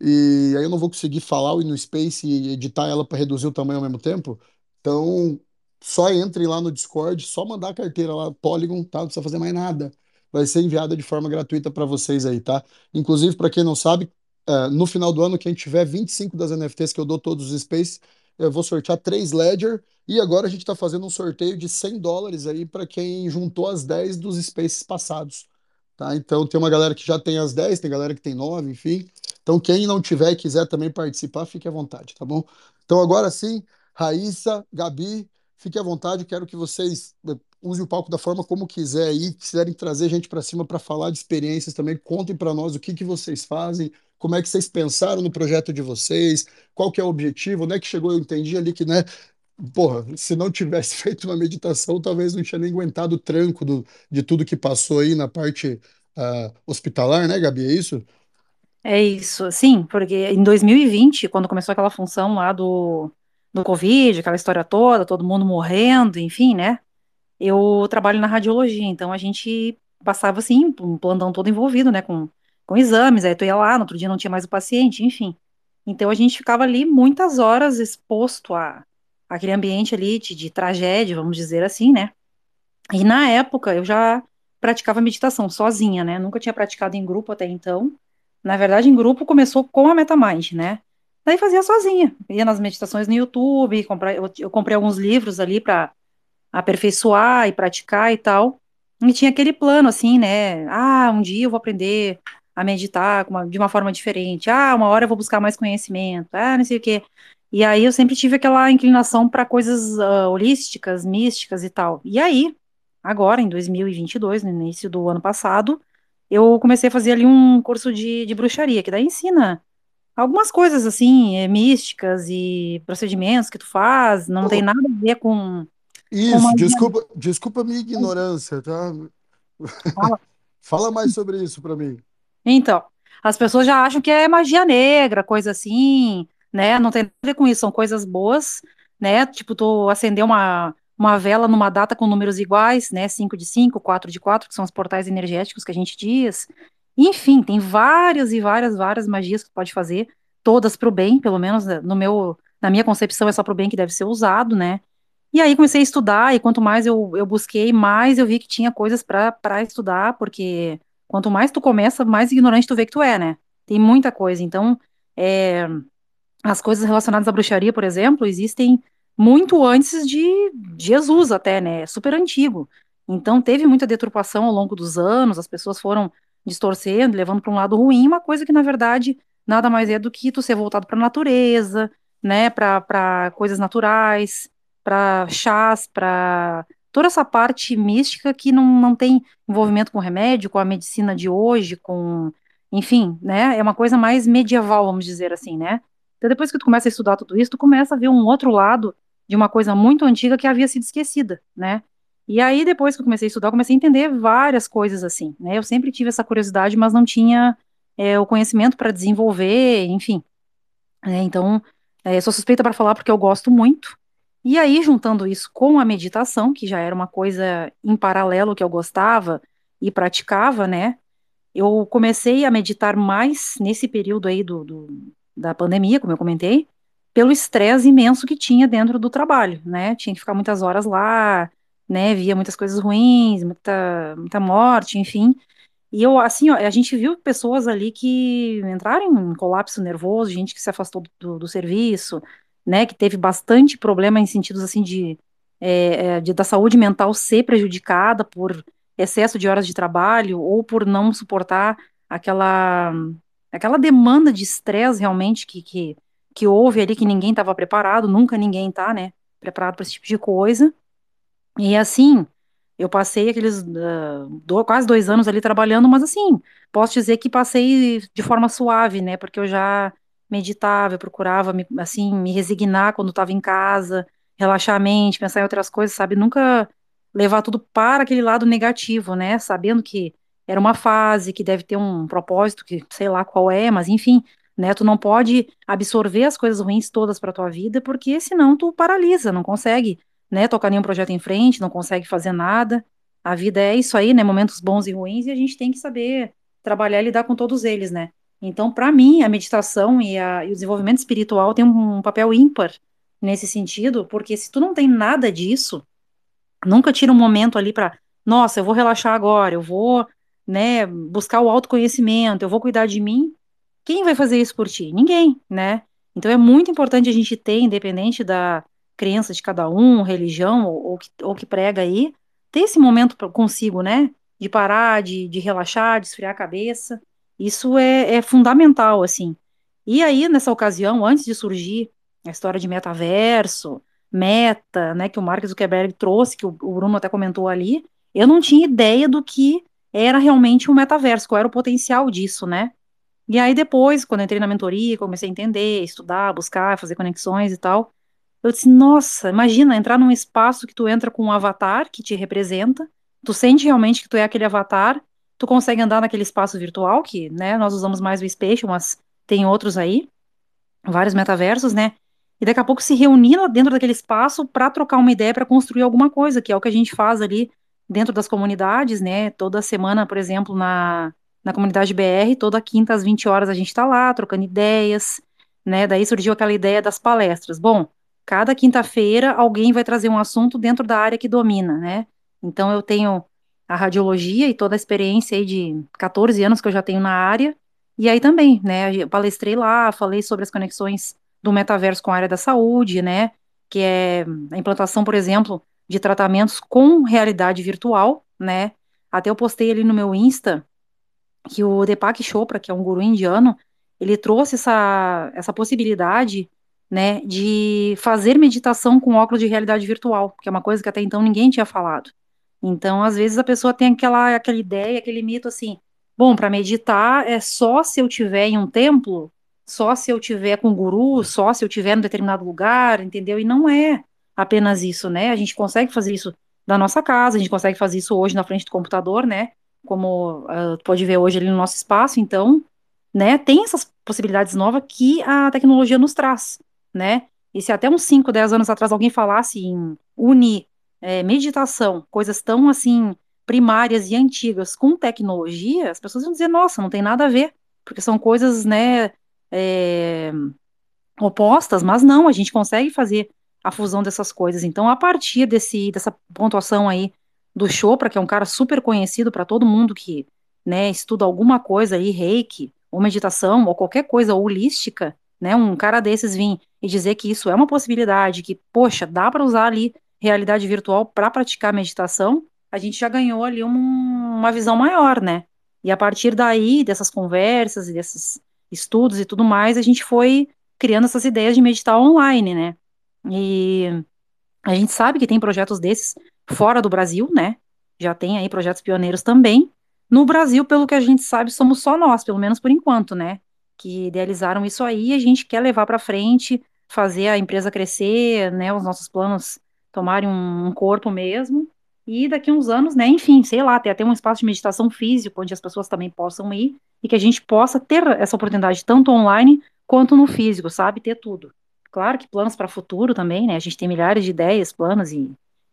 S2: E aí eu não vou conseguir falar no Space e editar ela para reduzir o tamanho ao mesmo tempo. Então, só entre lá no Discord, só mandar a carteira lá, Polygon, tá? Não precisa fazer mais nada. Vai ser enviada de forma gratuita para vocês aí, tá? Inclusive, para quem não sabe, é, no final do ano, quem tiver 25 das NFTs que eu dou todos os Space, eu vou sortear três Ledger. E agora a gente está fazendo um sorteio de 100 dólares aí para quem juntou as 10 dos Spaces passados. Tá? Então tem uma galera que já tem as 10, tem galera que tem 9, enfim. Então quem não tiver e quiser também participar, fique à vontade, tá bom? Então agora sim, Raíssa, Gabi, fique à vontade, quero que vocês eh, usem o palco da forma como quiser aí, quiserem trazer gente para cima para falar de experiências também, contem para nós o que que vocês fazem, como é que vocês pensaram no projeto de vocês, qual que é o objetivo, onde é que chegou, eu entendi ali que, né, porra, se não tivesse feito uma meditação, talvez não tinha nem aguentado o tranco do, de tudo que passou aí na parte ah, hospitalar, né, Gabi? É isso?
S3: É isso, sim, porque em 2020, quando começou aquela função lá do, do Covid, aquela história toda, todo mundo morrendo, enfim, né? Eu trabalho na radiologia, então a gente passava assim, um plantão todo envolvido, né, com, com exames, aí tu ia lá, no outro dia não tinha mais o paciente, enfim. Então a gente ficava ali muitas horas exposto a aquele ambiente ali de, de tragédia, vamos dizer assim, né? E na época eu já praticava meditação sozinha, né? Nunca tinha praticado em grupo até então. Na verdade, em grupo começou com a MetaMind, né? Daí fazia sozinha, ia nas meditações no YouTube, compra- eu, comprei alguns livros ali para aperfeiçoar e praticar e tal. E tinha aquele plano assim, né? Ah, um dia eu vou aprender a meditar com uma- de uma forma diferente. Ah, uma hora eu vou buscar mais conhecimento. Ah, não sei o quê. E aí eu sempre tive aquela inclinação para coisas ah, holísticas, místicas e tal. E aí, agora, em 2022, no início do ano passado, eu comecei a fazer ali um curso de, de bruxaria, que daí ensina algumas coisas assim, eh, místicas e procedimentos que tu faz, não tem
S2: Pô,
S3: nada a ver com, com
S2: isso,
S3: magia.
S2: desculpa, desculpa a minha ignorância, tá? Fala mais sobre isso para mim.
S3: Então, as pessoas já acham que é magia negra, coisa assim, né? Não tem nada a ver com isso, são coisas boas, né? Tipo, tu acender uma, uma vela numa data com números iguais, né? 5 de 5, 4 de 4, que são os portais energéticos que a gente diz. Enfim, tem várias e várias, várias magias que tu pode fazer, todas pro bem, pelo menos né, no meu, na minha concepção é só pro bem que deve ser usado, né? E aí comecei a estudar, e quanto mais eu, eu busquei, mais eu vi que tinha coisas para para estudar, porque Quanto mais tu começa, mais ignorante tu vê que tu é, né? Tem muita coisa. Então, é, as coisas relacionadas à bruxaria, por exemplo, existem muito antes de Jesus até, né? É super antigo. Então teve muita deturpação ao longo dos anos, as pessoas foram distorcendo, levando para um lado ruim, uma coisa que na verdade nada mais é do que tu ser voltado para a natureza, né, para coisas naturais, para chás, para toda essa parte mística que não, não tem envolvimento com remédio, com a medicina de hoje, com, enfim, né, é uma coisa mais medieval, vamos dizer assim, né. Então depois que tu começa a estudar tudo isso, tu começa a ver um outro lado de uma coisa muito antiga que havia sido esquecida, né. E aí depois que eu comecei a estudar, eu comecei a entender várias coisas assim, né. Eu sempre tive essa curiosidade, mas não tinha é, o conhecimento para desenvolver, enfim. É, então, é, sou suspeita para falar porque eu gosto muito. E aí, juntando isso com a meditação, que já era uma coisa em paralelo que eu gostava e praticava, né? Eu comecei a meditar mais nesse período aí do, do da pandemia, como eu comentei, pelo estresse imenso que tinha dentro do trabalho, né? Tinha que ficar muitas horas lá, né? Via muitas coisas ruins, muita, muita morte, enfim. E eu, assim, ó, a gente viu pessoas ali que entraram em colapso nervoso, gente que se afastou do, do serviço, né, que teve bastante problema em sentidos, assim, de, é, é, de, da saúde mental ser prejudicada por excesso de horas de trabalho ou por não suportar aquela, aquela demanda de estresse realmente que, que, que houve ali, que ninguém estava preparado, nunca ninguém tá, né, preparado para esse tipo de coisa. E assim, eu passei aqueles uh, do, quase dois anos ali trabalhando, mas assim, posso dizer que passei de forma suave, né? Porque eu já meditava, eu procurava me, assim me resignar quando estava em casa, relaxar a mente, pensar em outras coisas, sabe? Nunca levar tudo para aquele lado negativo, né? Sabendo que era uma fase, que deve ter um propósito, que sei lá qual é, mas enfim, né? Tu não pode absorver as coisas ruins todas para tua vida, porque senão tu paralisa, não consegue né, tocar nenhum projeto em frente, não consegue fazer nada. A vida é isso aí, né, momentos bons e ruins, e a gente tem que saber trabalhar e lidar com todos eles, né. Então, para mim, a meditação e, a, e, o desenvolvimento espiritual tem um, um papel ímpar nesse sentido, porque se tu não tem nada disso, nunca tira um momento ali para, nossa, eu vou relaxar agora, eu vou, né, buscar o autoconhecimento, eu vou cuidar de mim. Quem vai fazer isso por ti? Ninguém, né? Então é muito importante a gente ter, independente da, crença de cada um, religião, ou, ou, que, ou que prega aí, ter esse momento consigo, né? De parar, de, de relaxar, de esfriar a cabeça. Isso é, é fundamental, assim. E aí, nessa ocasião, antes de surgir a história de metaverso, meta, né, que o Mark Zuckerberg trouxe, que o, o Bruno até comentou ali, eu não tinha ideia do que era realmente um metaverso, qual era o potencial disso, né? E aí depois, quando entrei na mentoria, comecei a entender, estudar, buscar, fazer conexões e tal, eu disse, nossa, imagina entrar num espaço que tu entra com um avatar que te representa, tu sente realmente que tu é aquele avatar, tu consegue andar naquele espaço virtual, que, né, nós usamos mais o Spatial, mas tem outros aí, vários metaversos, né, e daqui a pouco se reunir dentro daquele espaço para trocar uma ideia, para construir alguma coisa, que é o que a gente faz ali dentro das comunidades, né, toda semana, por exemplo, na, na comunidade BR, toda quinta às 20 horas a gente está lá, trocando ideias, né, daí surgiu aquela ideia das palestras. Bom, cada quinta-feira alguém vai trazer um assunto dentro da área que domina, né? Então eu tenho a radiologia e toda a experiência de 14 anos que eu já tenho na área, e aí também, né, eu palestrei lá, falei sobre as conexões do metaverso com a área da saúde, né, que é a implantação, por exemplo, de tratamentos com realidade virtual, né, até eu postei ali no meu Insta que o Deepak Chopra, que é um guru indiano, ele trouxe essa, essa possibilidade né, de fazer meditação com óculos de realidade virtual, que é uma coisa que até então ninguém tinha falado. Então, às vezes a pessoa tem aquela, aquela ideia, aquele mito assim, bom, para meditar é só se eu tiver em um templo, só se eu tiver com um guru, só se eu tiver em determinado lugar, entendeu? E não é apenas isso, né? A gente consegue fazer isso da nossa casa, a gente consegue fazer isso hoje na frente do computador, né? Como uh, pode ver hoje ali no nosso espaço, então, né? Tem essas possibilidades novas que a tecnologia nos traz né? E se até uns 5, 10 anos atrás alguém falasse em unir é, meditação, coisas tão assim primárias e antigas com tecnologia, as pessoas vão dizer, nossa, não tem nada a ver, porque são coisas, né, é, opostas, mas não, a gente consegue fazer a fusão dessas coisas. Então, a partir desse, dessa pontuação aí do Chopra, que é um cara super conhecido para todo mundo que, né, estuda alguma coisa aí, reiki, ou meditação, ou qualquer coisa holística, né? Um cara desses vir e dizer que isso é uma possibilidade, que, poxa, dá para usar ali realidade virtual para praticar meditação, a gente já ganhou ali um, uma visão maior, né? E a partir daí, dessas conversas e desses estudos e tudo mais, a gente foi criando essas ideias de meditar online, né? E a gente sabe que tem projetos desses fora do Brasil, né? Já tem aí projetos pioneiros também. No Brasil, pelo que a gente sabe, somos só nós, pelo menos por enquanto, né? Que idealizaram isso aí, a gente quer levar para frente, fazer a empresa crescer, né? Os nossos planos tomarem um, corpo mesmo. E daqui a uns anos, né, enfim, sei lá, ter até um espaço de meditação físico, onde as pessoas também possam ir, e que a gente possa ter essa oportunidade tanto online quanto no físico, sabe? Ter tudo. Claro que planos para futuro também, né? A gente tem milhares de ideias, planos e,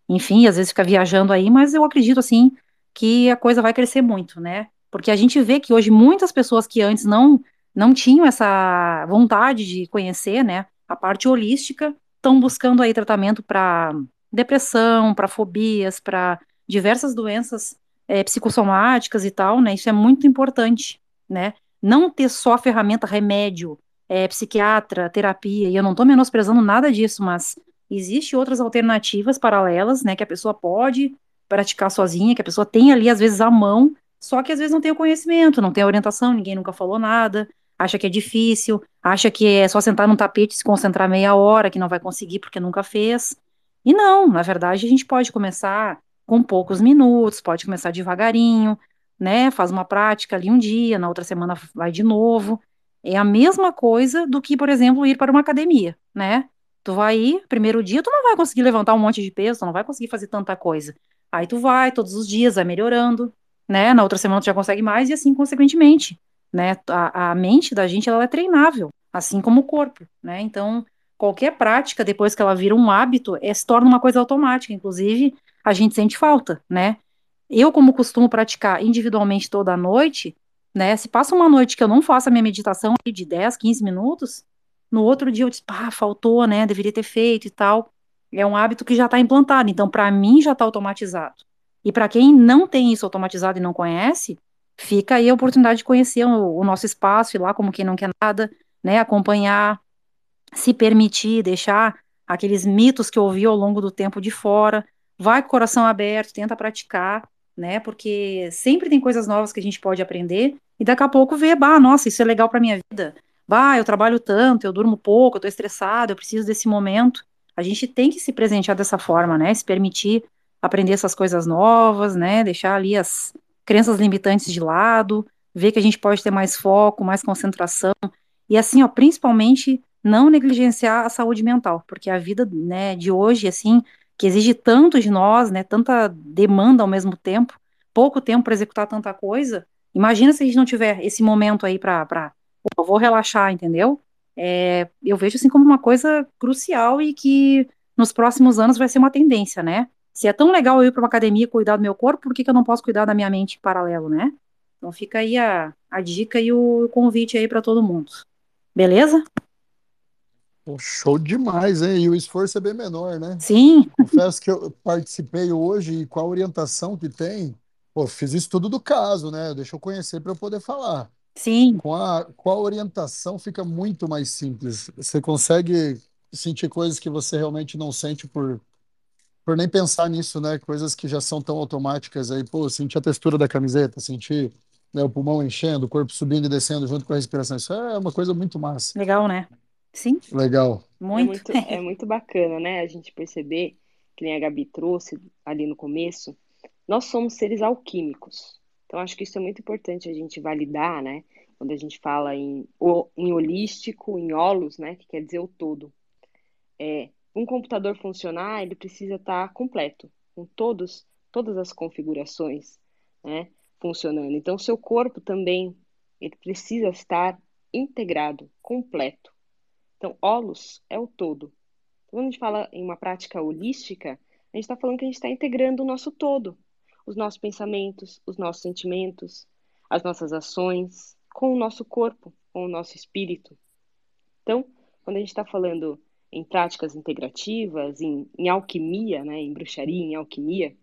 S3: enfim, às vezes fica viajando aí, mas eu acredito, assim, que a coisa vai crescer muito, né? Porque a gente vê que hoje muitas pessoas que antes não, não tinham essa vontade de conhecer, né, a parte holística, estão buscando aí tratamento para depressão, para fobias, para diversas doenças é, psicossomáticas e tal, né? Isso é muito importante, né? Não ter só ferramenta, remédio, é, psiquiatra, terapia, e eu não estou menosprezando nada disso, mas existe outras alternativas paralelas, né? Que a pessoa pode praticar sozinha, que a pessoa tem ali, às vezes, à mão, só que às vezes não tem o conhecimento, não tem a orientação, ninguém nunca falou nada, acha que é difícil, acha que é só sentar num tapete e se concentrar meia hora, que não vai conseguir porque nunca fez. E não, na verdade, a gente pode começar com poucos minutos, pode começar devagarinho, né? Faz uma prática ali um dia, na outra semana vai de novo. É a mesma coisa do que, por exemplo, ir para uma academia, né? Tu vai ir, primeiro dia, tu não vai conseguir levantar um monte de peso, tu não vai conseguir fazer tanta coisa. Aí tu vai, todos os dias, vai melhorando, né? Na outra semana tu já consegue mais, e assim, consequentemente, né? A, a mente da gente, ela é treinável, assim como o corpo, né? Então, qualquer prática, depois que ela vira um hábito, é, se torna uma coisa automática. Inclusive, a gente sente falta, né? Eu, como costumo praticar individualmente toda noite, né? Se passa uma noite que eu não faço a minha meditação de 10, 15 minutos, no outro dia eu disse, pá, faltou, né? Deveria ter feito e tal. É um hábito que já está implantado, então para mim já está automatizado. E para quem não tem isso automatizado e não conhece, fica aí a oportunidade de conhecer o, o nosso espaço, ir lá como quem não quer nada, né? Acompanhar, se permitir, deixar aqueles mitos que eu ouvi ao longo do tempo de fora, vai com o coração aberto, tenta praticar, né? Porque sempre tem coisas novas que a gente pode aprender e daqui a pouco ver, bah, nossa, isso é legal para minha vida. Bah, eu trabalho tanto, eu durmo pouco, eu tô estressado, eu preciso desse momento. A gente tem que se presentear dessa forma, né? Se permitir aprender essas coisas novas, né? Deixar ali as crenças limitantes de lado, ver que a gente pode ter mais foco, mais concentração. E assim, ó, principalmente não negligenciar a saúde mental, porque a vida, né, de hoje, assim, que exige tanto de nós, né, tanta demanda ao mesmo tempo, pouco tempo para executar tanta coisa, imagina se a gente não tiver esse momento aí para, vou relaxar, entendeu? É, eu vejo assim como uma coisa crucial e que nos próximos anos vai ser uma tendência, né? Se é tão legal eu ir para uma academia cuidar do meu corpo, por que, que eu não posso cuidar da minha mente em paralelo, né? Então fica aí a, a dica e o convite aí para todo mundo. Beleza?
S2: Pô, show demais, hein? E o esforço é bem menor, né?
S3: Sim.
S2: Confesso que eu participei hoje e com a orientação que tem, pô, fiz isso tudo do caso, né? Deixa eu conhecer para eu poder falar.
S3: Sim.
S2: Com a, com a orientação fica muito mais simples. Você consegue sentir coisas que você realmente não sente por, por nem pensar nisso, né? Coisas que já são tão automáticas aí. Pô, sentir a textura da camiseta, sentir, né, o pulmão enchendo, o corpo subindo e descendo junto com a respiração. Isso é uma coisa muito massa.
S3: Legal, né? Sim,
S2: Legal.
S4: É
S3: muito.
S4: muito, é muito bacana, né? A gente perceber, que nem a Gabi trouxe ali no começo, nós somos seres alquímicos. Então, acho que isso é muito importante a gente validar, né? Quando a gente fala em, em holístico, em holos, né? Que quer dizer o todo. É, um computador funcionar, ele precisa estar completo, com todos, todas as configurações, né? Funcionando. Então, o seu corpo também, ele precisa estar integrado, completo. Então, holos é o todo. Quando a gente fala em uma prática holística, a gente está falando que a gente está integrando o nosso todo, os nossos pensamentos, os nossos sentimentos, as nossas ações, com o nosso corpo, com o nosso espírito. Então, quando a gente está falando em práticas integrativas, em, em alquimia, né, em bruxaria, em alquimia,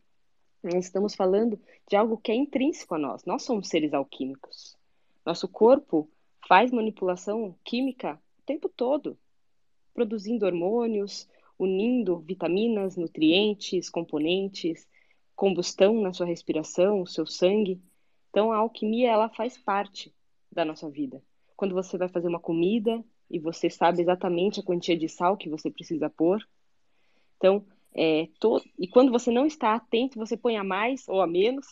S4: nós estamos falando de algo que é intrínseco a nós. Nós somos seres alquímicos. Nosso corpo faz manipulação química o tempo todo, produzindo hormônios, unindo vitaminas, nutrientes, componentes, combustão na sua respiração, o seu sangue. Então a alquimia ela faz parte da nossa vida. Quando você vai fazer uma comida e você sabe exatamente a quantia de sal que você precisa pôr. Então, é, to... e quando você não está atento, você põe a mais ou a menos.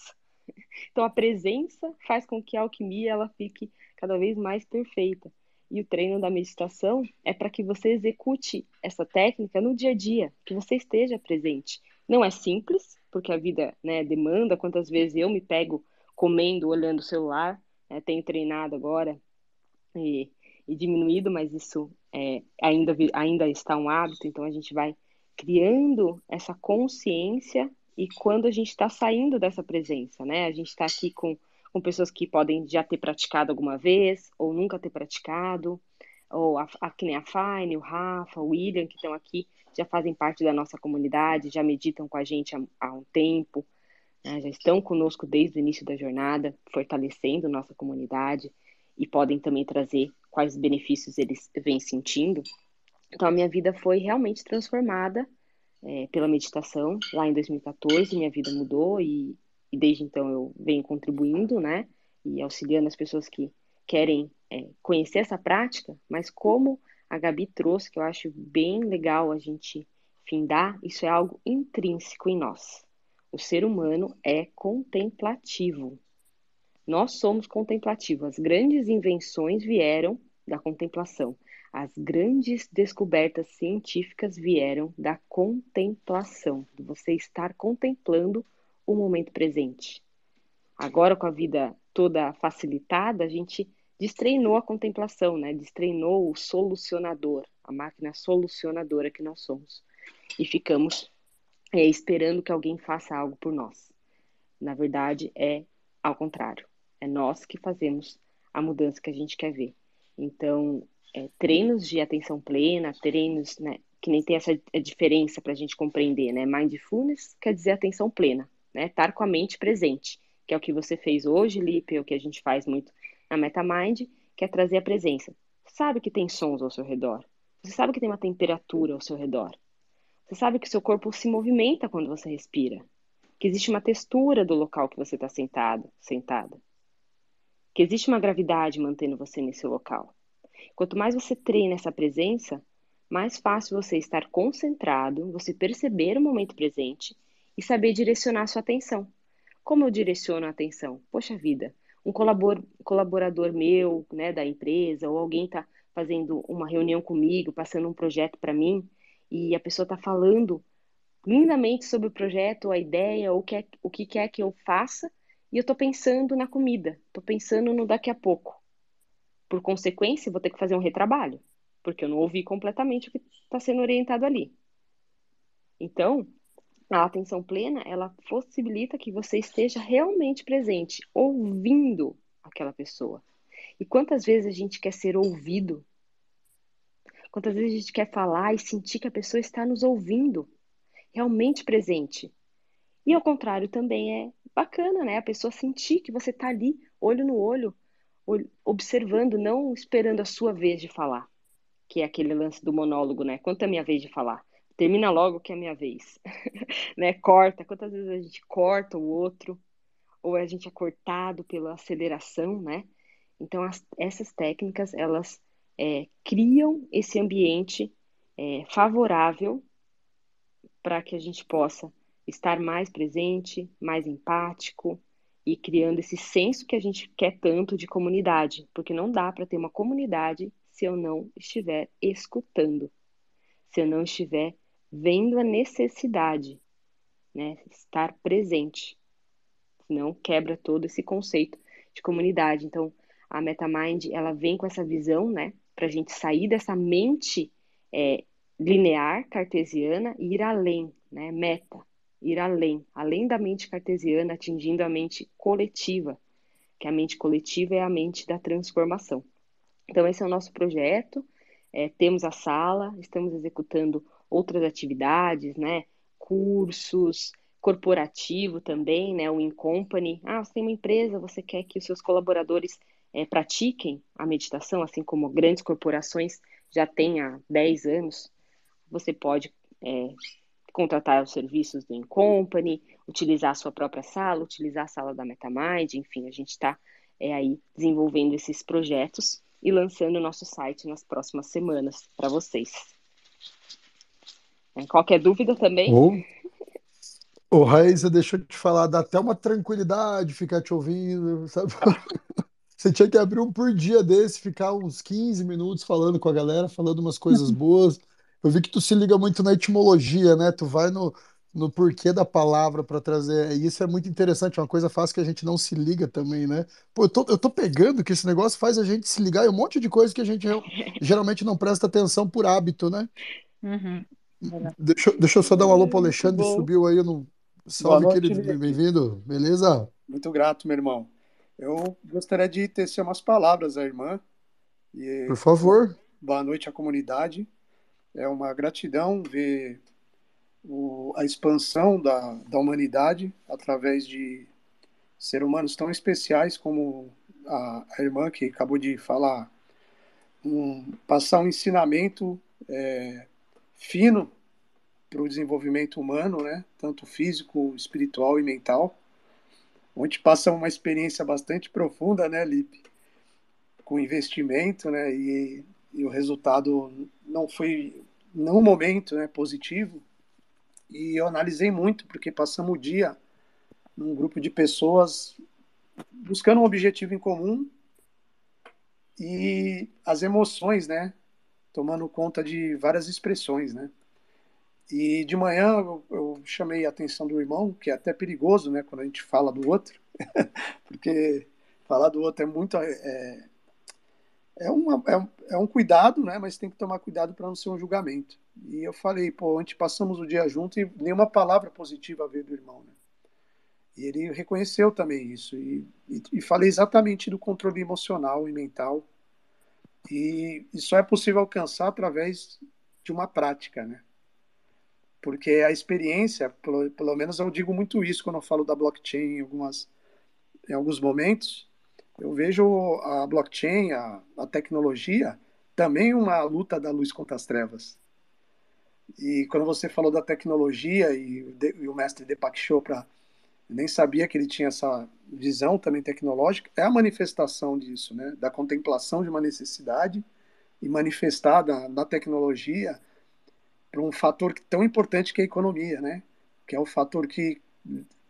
S4: Então a presença faz com que a alquimia ela fique cada vez mais perfeita. E o treino da meditação é para que você execute essa técnica no dia a dia, que você esteja presente. Não é simples, porque a vida né, demanda. Quantas vezes eu me pego comendo, olhando o celular, né, tenho treinado agora e, e diminuído, mas isso é, ainda, ainda está um hábito, então a gente vai criando essa consciência e quando a gente está saindo dessa presença, né? A gente está aqui com com pessoas que podem já ter praticado alguma vez ou nunca ter praticado, ou a, a, a Fine, o Rafa, o William, que estão aqui, já fazem parte da nossa comunidade, já meditam com a gente há, há um tempo, né, já estão conosco desde o início da jornada, fortalecendo nossa comunidade e podem também trazer quais benefícios eles vêm sentindo. Então, a minha vida foi realmente transformada é, pela meditação. Lá em 2014, minha vida mudou e e desde então eu venho contribuindo, né, e auxiliando as pessoas que querem é, conhecer essa prática, mas como a Gabi trouxe, que eu acho bem legal a gente findar, isso é algo intrínseco em nós. O ser humano é contemplativo. Nós somos contemplativos. As grandes invenções vieram da contemplação. As grandes descobertas científicas vieram da contemplação, de você estar contemplando o momento presente. Agora, com a vida toda facilitada, a gente destreinou a contemplação, né? Destreinou o solucionador, a máquina solucionadora que nós somos. E ficamos é, esperando que alguém faça algo por nós. Na verdade, é ao contrário. É nós que fazemos a mudança que a gente quer ver. Então, é, treinos de atenção plena, treinos né, que nem tem essa diferença para a gente compreender, né? Mindfulness quer dizer atenção plena né? Estar com a mente presente, que é o que você fez hoje, Lipe, é o que a gente faz muito na MetaMind, que é trazer a presença. Você sabe que tem sons ao seu redor. Você sabe que tem uma temperatura ao seu redor. Você sabe que o seu corpo se movimenta quando você respira. Que existe uma textura do local que você está sentado, sentada. Que existe uma gravidade mantendo você nesse local. Quanto mais você treina essa presença, mais fácil você estar concentrado, você perceber o momento presente e saber direcionar sua atenção. Como eu direciono a atenção? Poxa vida, um colabor, colaborador meu, né, da empresa, ou alguém está fazendo uma reunião comigo, passando um projeto para mim, e a pessoa está falando lindamente sobre o projeto, a ideia, ou quer, o que quer que eu faça, e eu estou pensando na comida, estou pensando no daqui a pouco. Por consequência, vou ter que fazer um retrabalho, porque eu não ouvi completamente o que está sendo orientado ali. Então, a atenção plena, ela possibilita que você esteja realmente presente, ouvindo aquela pessoa. E quantas vezes a gente quer ser ouvido? Quantas vezes a gente quer falar e sentir que a pessoa está nos ouvindo, realmente presente? E ao contrário também é bacana, né? A pessoa sentir que você está ali, olho no olho, observando, não esperando a sua vez de falar, que é aquele lance do monólogo, né? Quanto é a minha vez de falar? Termina logo que é minha vez. né? Corta. Quantas vezes a gente corta o outro, ou a gente é cortado pela aceleração, né? Então, as, essas técnicas, elas é, criam esse ambiente é, favorável para que a gente possa estar mais presente, mais empático e criando esse senso que a gente quer tanto de comunidade, porque não dá para ter uma comunidade se eu não estiver escutando, se eu não estiver vendo a necessidade, né? Estar presente. Senão quebra todo esse conceito de comunidade. Então, a MetaMind, ela vem com essa visão, né? Para a gente sair dessa mente é, linear, cartesiana e ir além, né? Meta, ir além, além da mente cartesiana, atingindo a mente coletiva, que a mente coletiva é a mente da transformação. Então, esse é o nosso projeto. É, temos a sala, estamos executando outras atividades, né? Cursos, corporativo também, né? O In Company. Ah, você tem uma empresa, você quer que os seus colaboradores é, pratiquem a meditação, assim como grandes corporações já tem há 10 anos, você pode é, contratar os serviços do Incompany, utilizar a sua própria sala, utilizar a sala da MetaMind, enfim, a gente está é, aí desenvolvendo esses projetos e lançando o nosso site nas próximas semanas para vocês. Qualquer dúvida também?
S2: Ô, oh, Raíssa, deixa eu te falar, dá até uma tranquilidade ficar te ouvindo, sabe? Você tinha que abrir um por dia desse, ficar uns 15 minutos falando com a galera, falando umas coisas boas. Eu vi que tu se liga muito na etimologia, né? Tu vai no, no porquê da palavra para trazer. E isso é muito interessante, é uma coisa fácil que a gente não se liga também, né? Pô, eu tô, eu tô pegando que esse negócio faz a gente se ligar em um monte de coisa que a gente geralmente não presta atenção por hábito, né?
S3: Uhum.
S2: Deixa, deixa eu só dar um alô pro Alexandre, subiu aí no. Salve, noite, querido, bem-vindo, beleza?
S8: Muito grato, meu irmão. Eu gostaria de tecer umas palavras à irmã.
S2: E, Por favor.
S8: Boa noite à comunidade. É uma gratidão ver o, a expansão da, da humanidade através de seres humanos tão especiais como a, a irmã que acabou de falar, um, passar um ensinamento é, fino para o desenvolvimento humano, né? tanto físico, espiritual e mental, onde passa uma experiência bastante profunda, né, Lipe? Com investimento, né? E, e o resultado não foi, no momento, né, positivo. E eu analisei muito, porque passamos o dia num grupo de pessoas buscando um objetivo em comum e as emoções, né? Tomando conta de várias expressões, né? E de manhã eu, eu, chamei a atenção do irmão, que é até perigoso, né, quando a gente fala do outro, porque falar do outro é muito. É, é, uma, é, é um cuidado, né, mas tem que tomar cuidado para não ser um julgamento. E eu falei, pô, a gente passamos o dia junto e nenhuma palavra positiva veio do irmão, né? E ele reconheceu também isso. E, e, e falei exatamente do controle emocional e mental. E isso é possível alcançar através de uma prática, né? porque a experiência, pelo, pelo menos eu digo muito isso quando eu falo da blockchain em, algumas, em alguns momentos, eu vejo a blockchain, a, a tecnologia, também uma luta da luz contra as trevas. E quando você falou da tecnologia e o mestre Deepak Chopra nem sabia que ele tinha essa visão também tecnológica, é a manifestação disso, né? da contemplação de uma necessidade e manifestada na tecnologia para um fator tão importante que é a economia, né? Que é o fator que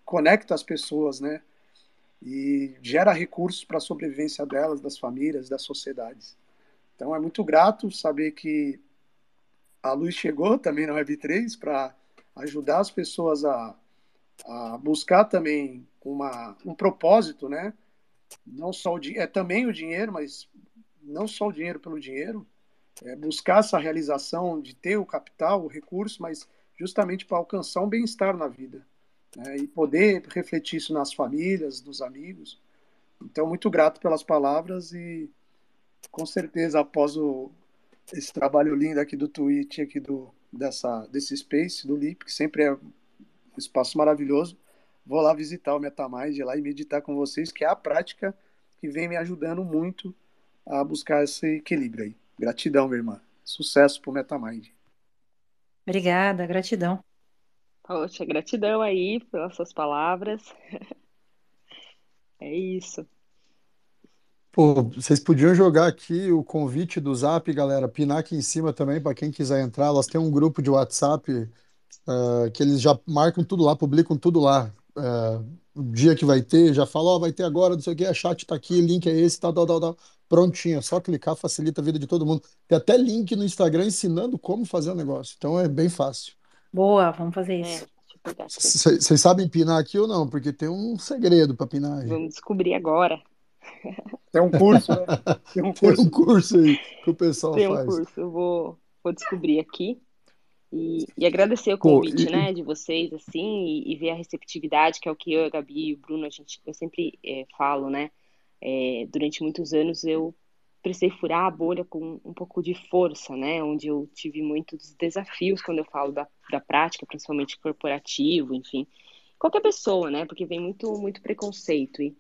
S8: conecta as pessoas, né? E gera recursos para a sobrevivência delas, das famílias, das sociedades. Então é muito grato saber que a luz chegou também na Web3 para ajudar as pessoas a, a buscar também uma, um propósito, né? Não só o é também o dinheiro, mas não só o dinheiro pelo dinheiro, é, buscar essa realização de ter o capital, o recurso, mas justamente para alcançar um bem-estar na vida né, e poder refletir isso nas famílias, nos amigos. Então, muito grato pelas palavras e com certeza após o, esse trabalho lindo aqui do Twitch, aqui do, dessa, desse Space, do LIP, que sempre é espaço maravilhoso, vou lá visitar o MetaMind lá e meditar com vocês, que é a prática que vem me ajudando muito a buscar esse equilíbrio aí. Gratidão, minha irmã. Sucesso pro Metamind.
S3: Obrigada, gratidão.
S4: Poxa, gratidão aí pelas suas palavras. É isso.
S2: Pô, vocês podiam jogar aqui o convite do Zap, galera, pinar aqui em cima também para quem quiser entrar. Elas têm um grupo de WhatsApp uh, que eles já marcam tudo lá, publicam tudo lá. Uh, o dia que vai ter, já falam, ó, oh, vai ter agora, não sei o que, a chat tá aqui, link é esse, tal, tal, tal, tal. Prontinho, é só clicar, facilita a vida de todo mundo. Tem até link no Instagram ensinando como fazer o negócio. Então é bem fácil.
S3: Boa, vamos fazer é, isso.
S2: Vocês sabem pinar aqui ou não? Porque tem um segredo para pinar aí.
S4: Vamos descobrir agora.
S8: Tem um curso, né?
S2: Tem um curso, tem um curso aí que o pessoal
S4: tem
S2: faz.
S4: Tem um curso, eu vou, vou descobrir aqui. E, e agradecer o convite, Pô, e... né, de vocês, assim, e, e, ver a receptividade, que é o que eu, a Gabi e o Bruno, a gente, eu sempre é, falo, né, é, durante muitos anos eu precisei furar a bolha com um pouco de força, né? Onde eu tive muitos desafios quando eu falo da, da prática, principalmente corporativo, enfim. Qualquer pessoa, né? Porque vem muito, muito preconceito. E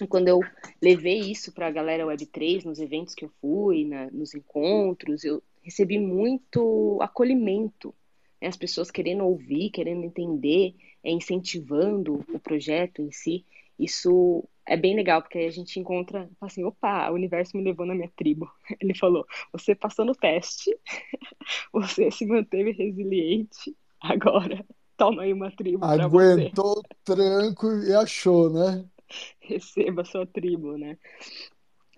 S4: E quando eu levei isso para a galera Web3, nos eventos que eu fui, na, nos encontros, eu recebi muito acolhimento. Né? As pessoas querendo ouvir, querendo entender, é, incentivando o projeto em si. Isso é bem legal, porque aí a gente encontra, assim, opa, o universo me levou na minha tribo. Ele falou, você passou no teste, você se manteve resiliente, agora toma aí uma tribo.
S2: Aguentou o tranco e achou, né?
S4: Receba a sua tribo, né?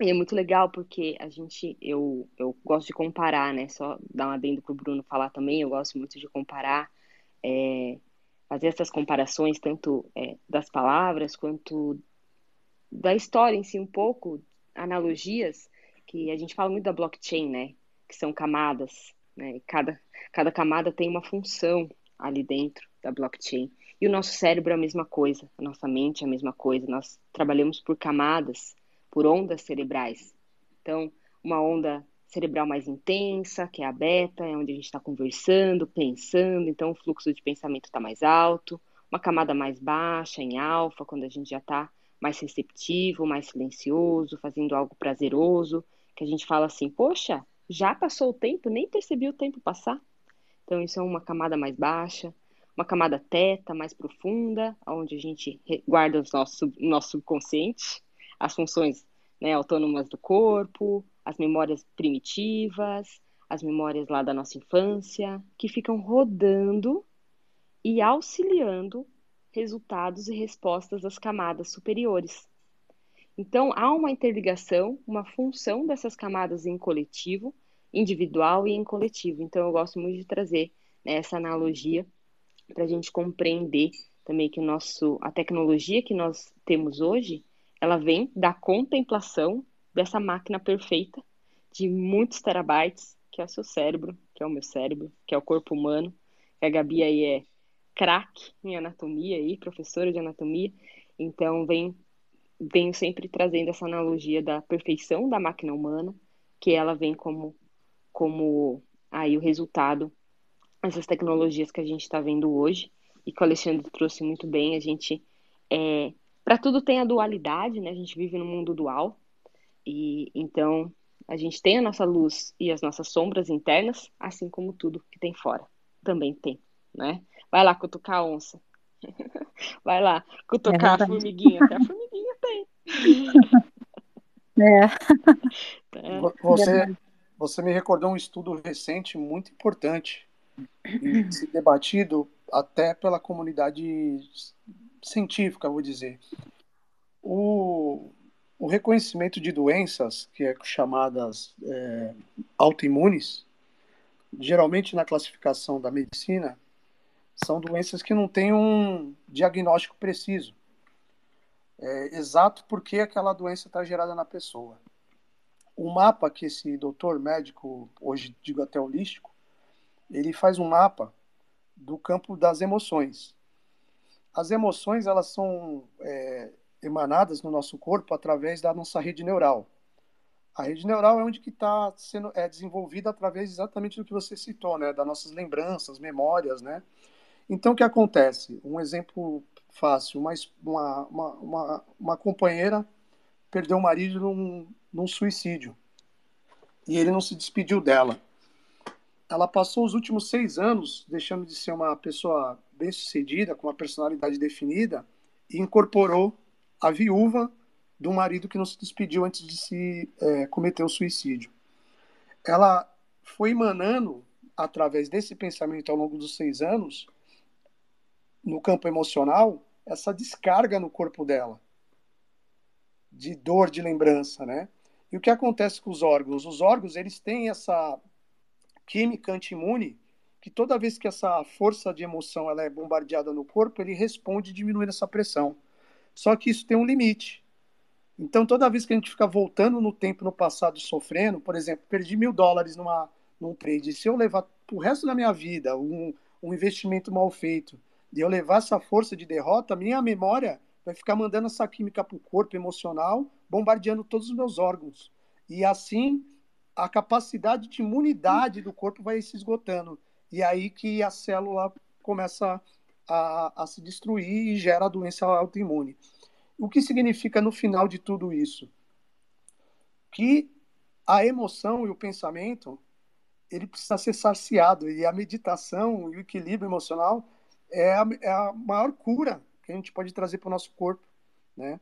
S4: E é muito legal porque a gente, eu, eu gosto de comparar, né? Só dar um adendo pro Bruno falar também, eu gosto muito de comparar, é, fazer essas comparações, tanto é, das palavras quanto da história em si, um pouco, analogias, que a gente fala muito da blockchain, né? Que são camadas, né? Cada, cada camada tem uma função ali dentro da blockchain. E o nosso cérebro é a mesma coisa, a nossa mente é a mesma coisa. Nós trabalhamos por camadas, por ondas cerebrais. Então, uma onda cerebral mais intensa, que é a beta, é onde a gente está conversando, pensando, então o fluxo de pensamento está mais alto. Uma camada mais baixa, em alfa, quando a gente já está mais receptivo, mais silencioso, fazendo algo prazeroso, que a gente fala assim, poxa, já passou o tempo, nem percebi o tempo passar. Então, isso é uma camada mais baixa uma camada teta mais profunda, onde a gente guarda o nosso, nosso subconsciente, as funções né, autônomas do corpo, as memórias primitivas, as memórias lá da nossa infância, que ficam rodando e auxiliando resultados e respostas das camadas superiores. Então, há uma interligação, uma função dessas camadas em coletivo, individual e em coletivo. Então, eu gosto muito de trazer né, essa analogia para a gente compreender também que o nosso, a tecnologia que nós temos hoje, ela vem da contemplação dessa máquina perfeita de muitos terabytes, que é o seu cérebro, que é o meu cérebro, que é o corpo humano. A Gabi aí é craque em anatomia aí, professora de anatomia. Então vem venho sempre trazendo essa analogia da perfeição da máquina humana, que ela vem como como aí o resultado essas tecnologias que a gente está vendo hoje e que o Alexandre trouxe muito bem. A gente, é, para tudo tem a dualidade, né? A gente vive num mundo dual e então a gente tem a nossa luz e as nossas sombras internas, assim como tudo que tem fora também tem, né? Vai lá cutucar a onça. Vai lá cutucar é a formiguinha, até a formiguinha tem.
S3: É.
S8: é. Você, você me recordou um estudo recente muito importante e ser debatido até pela comunidade científica, vou dizer. O, o reconhecimento de doenças, que é chamadas é, autoimunes, geralmente na classificação da medicina, são doenças que não têm um diagnóstico preciso. É, exato porque aquela doença está gerada na pessoa. O mapa que esse doutor médico, hoje digo até holístico, ele faz um mapa do campo das emoções. As emoções elas são é, emanadas no nosso corpo através da nossa rede neural. A rede neural é onde que está sendo é desenvolvida através exatamente do que você citou, né, das nossas lembranças, memórias, né. Então o que acontece? Um exemplo fácil: uma uma, uma, uma companheira perdeu o marido num, num suicídio e ele não se despediu dela ela passou os últimos seis anos deixando de ser uma pessoa bem-sucedida, com uma personalidade definida, e incorporou a viúva do marido que não se despediu antes de se é, cometer o suicídio. Ela foi emanando, através desse pensamento ao longo dos seis anos, no campo emocional, essa descarga no corpo dela, de dor, de lembrança, né? E o que acontece com os órgãos? Os órgãos, eles têm essa química anti-imune que toda vez que essa força de emoção ela é bombardeada no corpo, ele responde diminuindo essa pressão. Só que isso tem um limite. Então, toda vez que a gente fica voltando no tempo, no passado, sofrendo, por exemplo, perdi mil dólares numa, num trade, se eu levar o resto da minha vida um, um investimento mal feito, e eu levar essa força de derrota, minha memória vai ficar mandando essa química para o corpo emocional, bombardeando todos os meus órgãos. E assim, a capacidade de imunidade do corpo vai se esgotando. E aí que a célula começa a, a se destruir e gera a doença autoimune. O que significa no final de tudo isso? Que a emoção e o pensamento ele precisa ser saciado e a meditação e o equilíbrio emocional é a, é a maior cura que a gente pode trazer para o nosso corpo, né?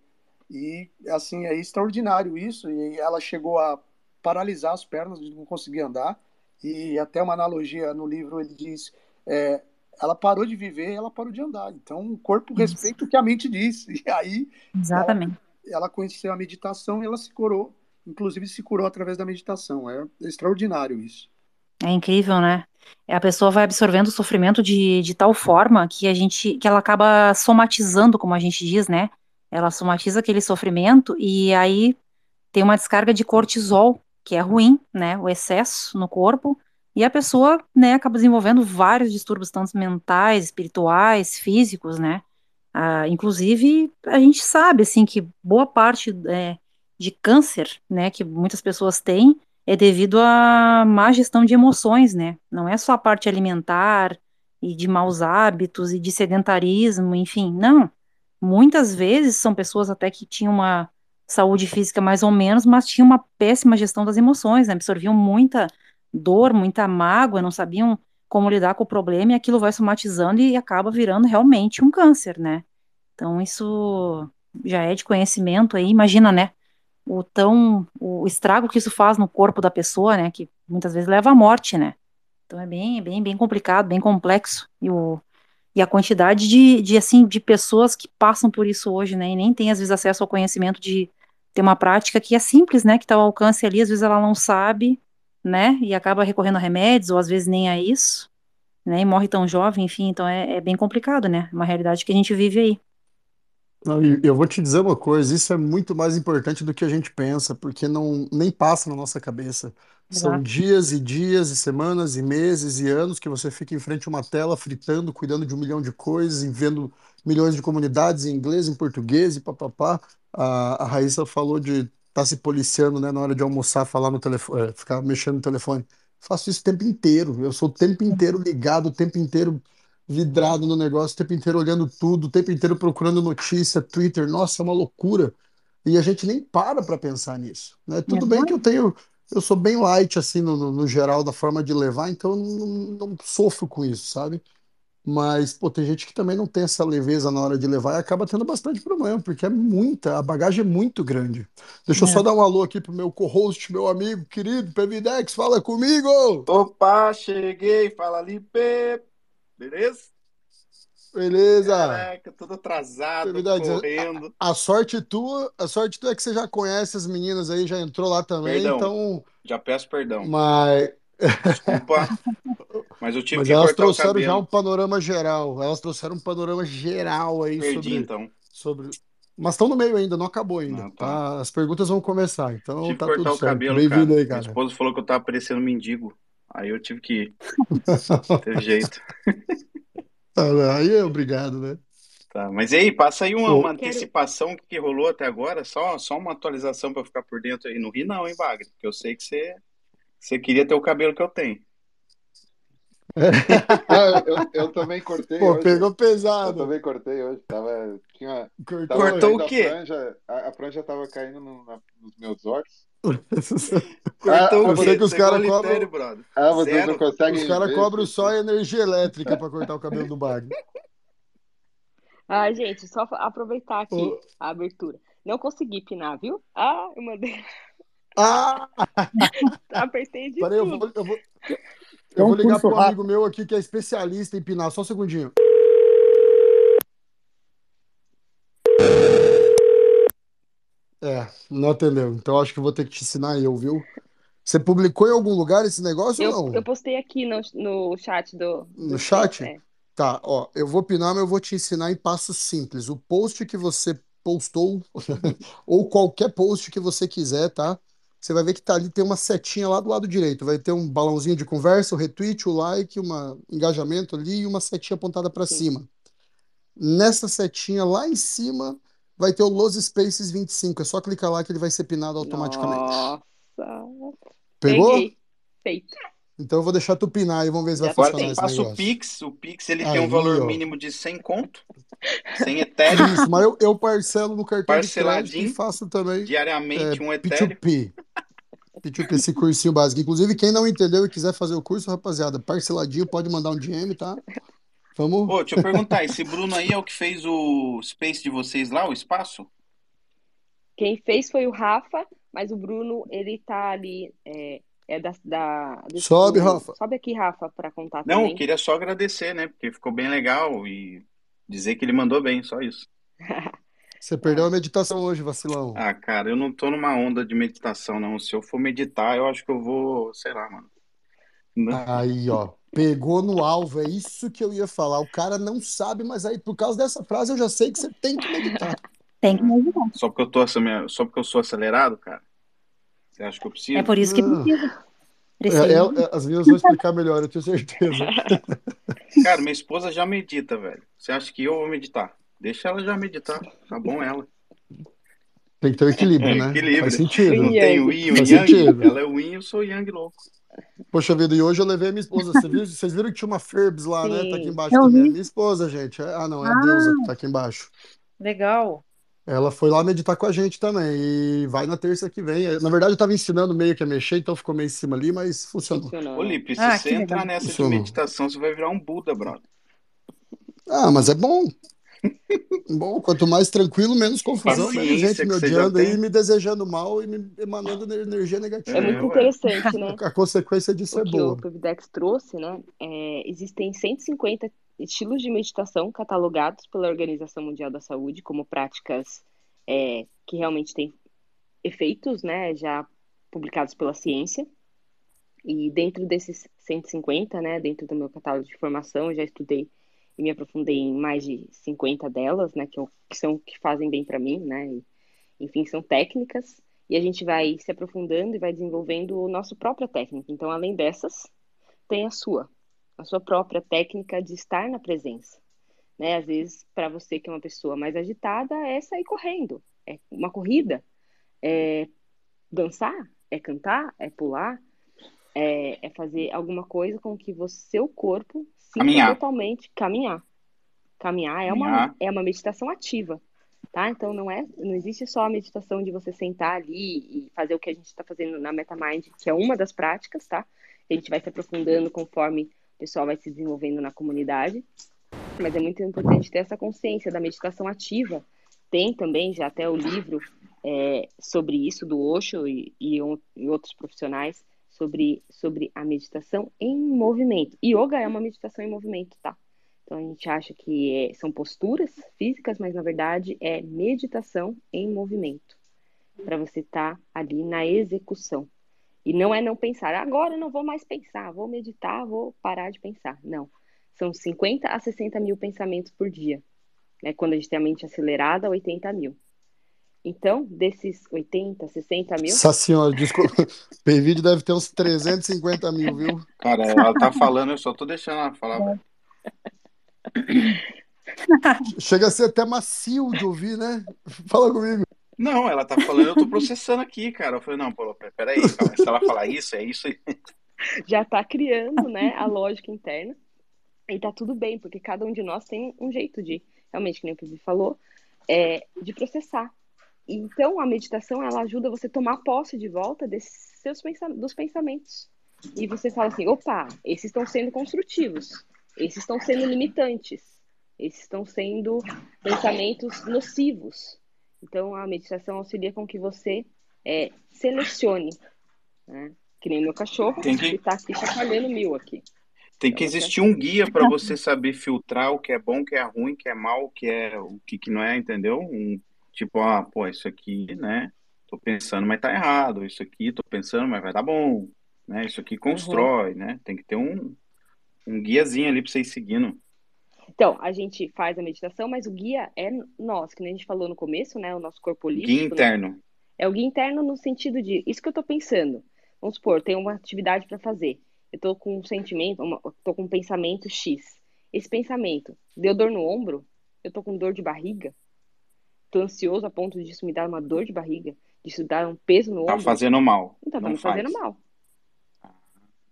S8: E assim é extraordinário isso. E ela chegou a paralisar as pernas, não conseguia andar. E até uma analogia no livro ele diz, é, ela parou de viver, ela parou de andar. Então o corpo respeita o que a mente diz. E aí
S3: Exatamente.
S8: Ela, ela conheceu a meditação e ela se curou, inclusive se curou através da meditação. É extraordinário isso.
S3: É incrível, né? A pessoa vai absorvendo o sofrimento de, de tal forma que a gente, que ela acaba somatizando, como a gente diz, né? Ela somatiza aquele sofrimento e aí tem uma descarga de cortisol, que é ruim, né? O excesso no corpo, e a pessoa, né, acaba desenvolvendo vários distúrbios, tanto mentais, espirituais, físicos, né? Ah, inclusive, a gente sabe, assim, que boa parte é, de câncer, né, que muitas pessoas têm, é devido à má gestão de emoções, né? Não é só a parte alimentar e de maus hábitos e de sedentarismo, enfim, não. Muitas vezes são pessoas até que tinham uma saúde física mais ou menos, mas tinham uma péssima gestão das emoções, né? Absorviam muita dor, muita mágoa, não sabiam como lidar com o problema e aquilo vai somatizando e acaba virando realmente um câncer, né? Então isso já é de conhecimento aí, imagina, né? o tão o estrago que isso faz no corpo da pessoa, né, que muitas vezes leva à morte, né? Então é bem bem bem complicado, bem complexo e o e a quantidade de, de assim de pessoas que passam por isso hoje, né, e nem tem às vezes acesso ao conhecimento de ter uma prática que é simples, né, que está ao alcance ali, às vezes ela não sabe, né, e acaba recorrendo a remédios ou às vezes nem a isso, né, e morre tão jovem, enfim, então é, é bem complicado, né, uma realidade que a gente vive aí.
S2: Não, eu vou te dizer uma coisa, isso é muito mais importante do que a gente pensa, porque não nem passa na nossa cabeça. São
S3: Exato.
S2: dias e dias e semanas e meses e anos que você fica em frente a uma tela, fritando, cuidando de um milhão de coisas, e vendo milhões de comunidades em inglês, em português e papapá. A, a Raíssa falou de estar tá se policiando, né, na hora de almoçar, falar no telefone, é, ficar mexendo no telefone. Faço isso o tempo inteiro. Eu sou o tempo inteiro ligado, o tempo inteiro vidrado no negócio, o tempo inteiro olhando tudo, o tempo inteiro procurando notícia, Twitter, nossa, é uma loucura. E a gente nem para para pensar nisso, né? Tudo bem que eu tenho, eu sou bem light assim no, no, no geral da forma de levar, então eu não, não sofro com isso, sabe? Mas, pô, tem gente que também não tem essa leveza na hora de levar e acaba tendo bastante problema, porque é muita, a bagagem é muito grande. Deixa eu só
S3: É.
S2: dar um alô aqui pro meu co-host, meu amigo querido, Pevidex, fala comigo!
S9: Opa, cheguei, fala ali, Pep. Beleza?
S2: Beleza?
S9: Caraca, tudo atrasado,
S2: Verdade,
S9: correndo.
S2: A sorte tua, a sorte tua é que você já conhece as meninas aí, já entrou lá também,
S9: Perdão.
S2: então,
S9: Já peço perdão.
S2: mas,
S9: Desculpa, mas eu tive
S2: mas
S9: que
S2: elas
S9: cortar o
S2: trouxeram já um panorama geral. Elas trouxeram um panorama geral aí
S9: Perdi,
S2: sobre,
S9: então.
S2: sobre. Mas estão no meio ainda, não acabou ainda,
S9: Ah, tá.
S2: tá? As perguntas vão começar, então
S9: Tive que
S2: tá
S9: cortar
S2: tudo
S9: o
S2: certo.
S9: cabelo,
S2: Bem-vindo
S9: cara.
S2: aí,
S9: Minha
S2: cara.
S9: esposa falou que eu tava parecendo mendigo. Aí eu tive que ir. Teve jeito.
S2: Aí é obrigado, né?
S9: Tá, mas aí, passa aí uma, uma antecipação que rolou até agora, só, só uma atualização pra eu ficar por dentro aí. Não ri não, hein, Wagner? Porque eu sei que você, você queria ter o cabelo que eu tenho.
S7: Ah, eu, eu também cortei
S2: Pô,
S7: hoje.
S2: pegou
S7: Eu
S2: pesado.
S7: também cortei hoje. Tava, tinha,
S2: Cortou.
S7: tava
S9: Cortou o
S7: a
S9: quê?
S7: franja, a, a franja tava caindo no- na- nos meus olhos.
S9: Cortou
S7: Ah,
S9: o
S2: Eu sei
S9: quê?
S2: que os caras cobram,
S9: brother.
S7: ah, vocês não
S9: Zero?
S2: os
S7: conseguem
S2: caras cobram só a energia elétrica pra cortar o cabelo do Bagre.
S4: Ah, gente, só aproveitar aqui a abertura. Não consegui pinar, viu? Ah, eu mandei.
S2: Ah!
S4: Apertei de
S2: Peraí, eu vou, eu vou, eu
S8: um
S2: vou ligar
S8: curso
S2: pro amigo meu aqui que é especialista em pinar. Só um segundinho. É, não atendeu. Então acho que vou ter que te ensinar eu, viu? Você publicou em algum lugar esse negócio
S4: Eu,
S2: ou não?
S4: eu postei aqui no, no chat do,
S2: No
S4: do
S2: chat?
S4: É.
S2: Tá, ó, eu vou pinar, mas eu vou te ensinar em passos simples. O post que você postou, ou qualquer post que você quiser, tá? Você vai ver que tá ali, tem uma setinha lá do lado direito. Vai ter um balãozinho de conversa, o retweet, o like, um engajamento ali e uma setinha apontada para cima. Nessa setinha lá em cima vai ter o Los Spaces 25. É só clicar lá que ele vai ser pinado automaticamente.
S4: Nossa.
S2: Pegou?
S4: Peguei. Feito.
S2: Então eu vou deixar tu pinar e vamos ver se vai
S9: Agora
S2: funcionar
S9: tem,
S2: esse
S9: passa o
S2: negócio.
S9: Pix, o Pix ele tem
S2: Aí,
S9: um valor
S2: ó.
S9: mínimo de 100 conto, 100 Ethereum,
S2: Isso, mas eu, eu parcelo no cartão de crédito e
S9: parceladinho,
S2: faço também é,
S9: diariamente um Ethereum.
S2: P2P. P2P, esse cursinho básico. Inclusive, quem não entendeu e quiser fazer o curso, rapaziada, parceladinho, pode mandar um DM, tá? Vamos.
S9: Ô, deixa eu perguntar, esse Bruno aí é o que fez o Space de vocês lá, o espaço?
S4: Quem fez foi o Rafa, mas o Bruno, ele tá ali, é, é da, da do-
S2: Sobe, Rafa.
S4: Sobe aqui, Rafa, para contar
S9: Não, eu
S4: também.
S9: queria só agradecer, né? Porque ficou bem legal e dizer que ele mandou bem, só isso.
S2: Você perdeu a meditação hoje, vacilão.
S9: Ah, cara, eu não tô numa onda de meditação, não. Se eu for meditar, eu acho que eu vou, sei lá, mano. Não-
S2: Aí, ó. Pegou no alvo, é isso que eu ia falar. O cara não sabe, mas aí, por causa dessa frase, eu já sei que você tem que meditar.
S3: Tem que me ajudar.
S9: Só porque eu tô só porque eu sou acelerado, cara? Você acha que eu preciso?
S3: É por isso que
S2: Não.
S3: precisa.
S2: É, é, é, as minhas vão explicar melhor, eu tenho certeza.
S9: Cara, minha esposa já medita, velho. Você acha que eu vou meditar? Deixa ela já meditar. Tá bom ela.
S2: Tem que ter o equilíbrio,
S9: É,
S2: né?
S9: equilíbrio.
S2: Faz sentido.
S9: Não tem o yin e o
S2: Faz
S9: yang?
S2: sentido.
S9: Ela é o yin e eu sou o yang louco.
S2: Poxa vida, e hoje eu levei a minha esposa. Vocês viram que tinha uma Ferbs lá, né? Tá aqui
S4: Sim.
S2: embaixo
S3: Eu
S2: também. É
S3: vi.
S2: minha esposa, gente. É- Ah, não, é a
S3: Ah.
S2: deusa que tá aqui embaixo.
S3: Legal.
S2: Ela foi lá meditar com a gente também. E vai na terça que vem. Na verdade, eu tava ensinando meio que a mexer, então ficou meio em cima ali, mas funcionou.
S4: Funcionou,
S9: Ô,
S4: né?
S9: Lipe, se
S3: Ah,
S9: você
S3: que
S9: entrar
S3: legal.
S9: nessa de
S2: Funcionou.
S9: meditação, você vai virar um Buda, brother.
S2: Ah, mas é bom. Bom, quanto mais tranquilo, menos confusão, menos
S9: Paciência
S2: gente
S9: que
S2: me
S9: você já
S2: odiando aí,
S9: tem.
S2: me desejando mal e me emanando ener- energia negativa.
S4: É
S9: É,
S4: muito
S9: ué.
S4: interessante, né?
S2: A consequência disso
S4: O
S2: é
S4: que o
S2: boa.
S4: Trouxe, né? É, existem 150 estilos de meditação catalogados pela Organização Mundial da Saúde como práticas é, que realmente têm efeitos, né? Já publicados pela ciência. E dentro desses 150, né? Dentro do meu catálogo de formação, eu já estudei e me aprofundei em mais de 50 delas, né? Que, eu- que são que fazem bem para mim, né? E, enfim, são técnicas. E a gente vai se aprofundando e vai desenvolvendo a nossa própria técnica. Então, além dessas, tem a sua, a sua própria técnica de estar na presença. Né? Às vezes, para você que é uma pessoa mais agitada, é sair correndo, é uma corrida, é dançar, é cantar, é pular, é, é fazer alguma coisa com que você, seu corpo sinta
S9: Caminhar.
S4: totalmente caminhar. Caminhar é uma, é uma meditação ativa, tá? Então não é, não existe só a meditação de você sentar ali e fazer o que a gente está fazendo na MetaMind, que é uma das práticas, tá? A gente vai se aprofundando conforme o pessoal vai se desenvolvendo na comunidade. Mas é muito importante ter essa consciência da meditação ativa. Tem também já até o livro é, sobre isso do Osho e, e, e outros profissionais sobre, sobre a meditação em movimento. Yoga é uma meditação em movimento, tá? Então a gente acha que é- são posturas físicas, mas na verdade é meditação em movimento. Para você estar ali na execução. E não é não pensar, agora eu não vou mais pensar, vou meditar, vou parar de pensar. Não. São 50 a 60 mil pensamentos por dia. Né? Quando a gente tem a mente acelerada, 80 mil. Então, desses 80, 60 mil,
S2: Nossa senhora, desculpa. O vídeo deve ter uns 350 mil, viu?
S9: Cara, ela tá falando, eu só tô deixando ela falar.
S2: Chega a ser até macio de ouvir, né? Fala comigo.
S9: Não, ela tá falando, eu tô processando aqui, cara. Eu falei, não, pô, peraí, calma, se ela falar isso, é isso
S4: já está criando né, a lógica interna. E tá tudo bem, porque cada um de nós tem um jeito de, realmente, que nem o Pibi falou, é, de processar. Então, a meditação, ela ajuda você a tomar posse de volta desses seus pensa dos pensamentos. E você fala assim, opa, esses estão sendo construtivos, esses estão sendo limitantes, esses estão sendo pensamentos nocivos. Então, a meditação auxilia com que você é, selecione, né? Que nem o meu cachorro,
S9: Tem que-
S4: que tá aqui chacoalhando mil aqui.
S9: Tem que existir um guia para você saber filtrar o que é bom, o que é ruim, o que é mal, o que é o que, que não é, entendeu? Um, tipo, ah, pô, isso aqui, né? Tô pensando, mas tá errado. Isso aqui, tô pensando, mas vai dar bom. Né? Isso aqui constrói, né? Tem que ter um, um guiazinho ali para você ir seguindo.
S4: Então, a gente faz a meditação, mas o guia é nós, que a gente falou no começo, né? O nosso corpo holístico.
S9: Guia
S4: né?
S9: interno.
S4: É o guia interno no sentido de, isso que eu tô pensando. Vamos supor, tem uma atividade para fazer. Eu tô com um sentimento, uma, tô com um pensamento X. Esse pensamento deu dor no ombro? Eu tô com dor de barriga? Tô ansioso a ponto disso me dar uma dor de barriga? Disso dar um peso no
S9: Tá
S4: ombro?
S9: fazendo mal.
S4: Então, tá me fazendo
S9: faz.
S4: mal.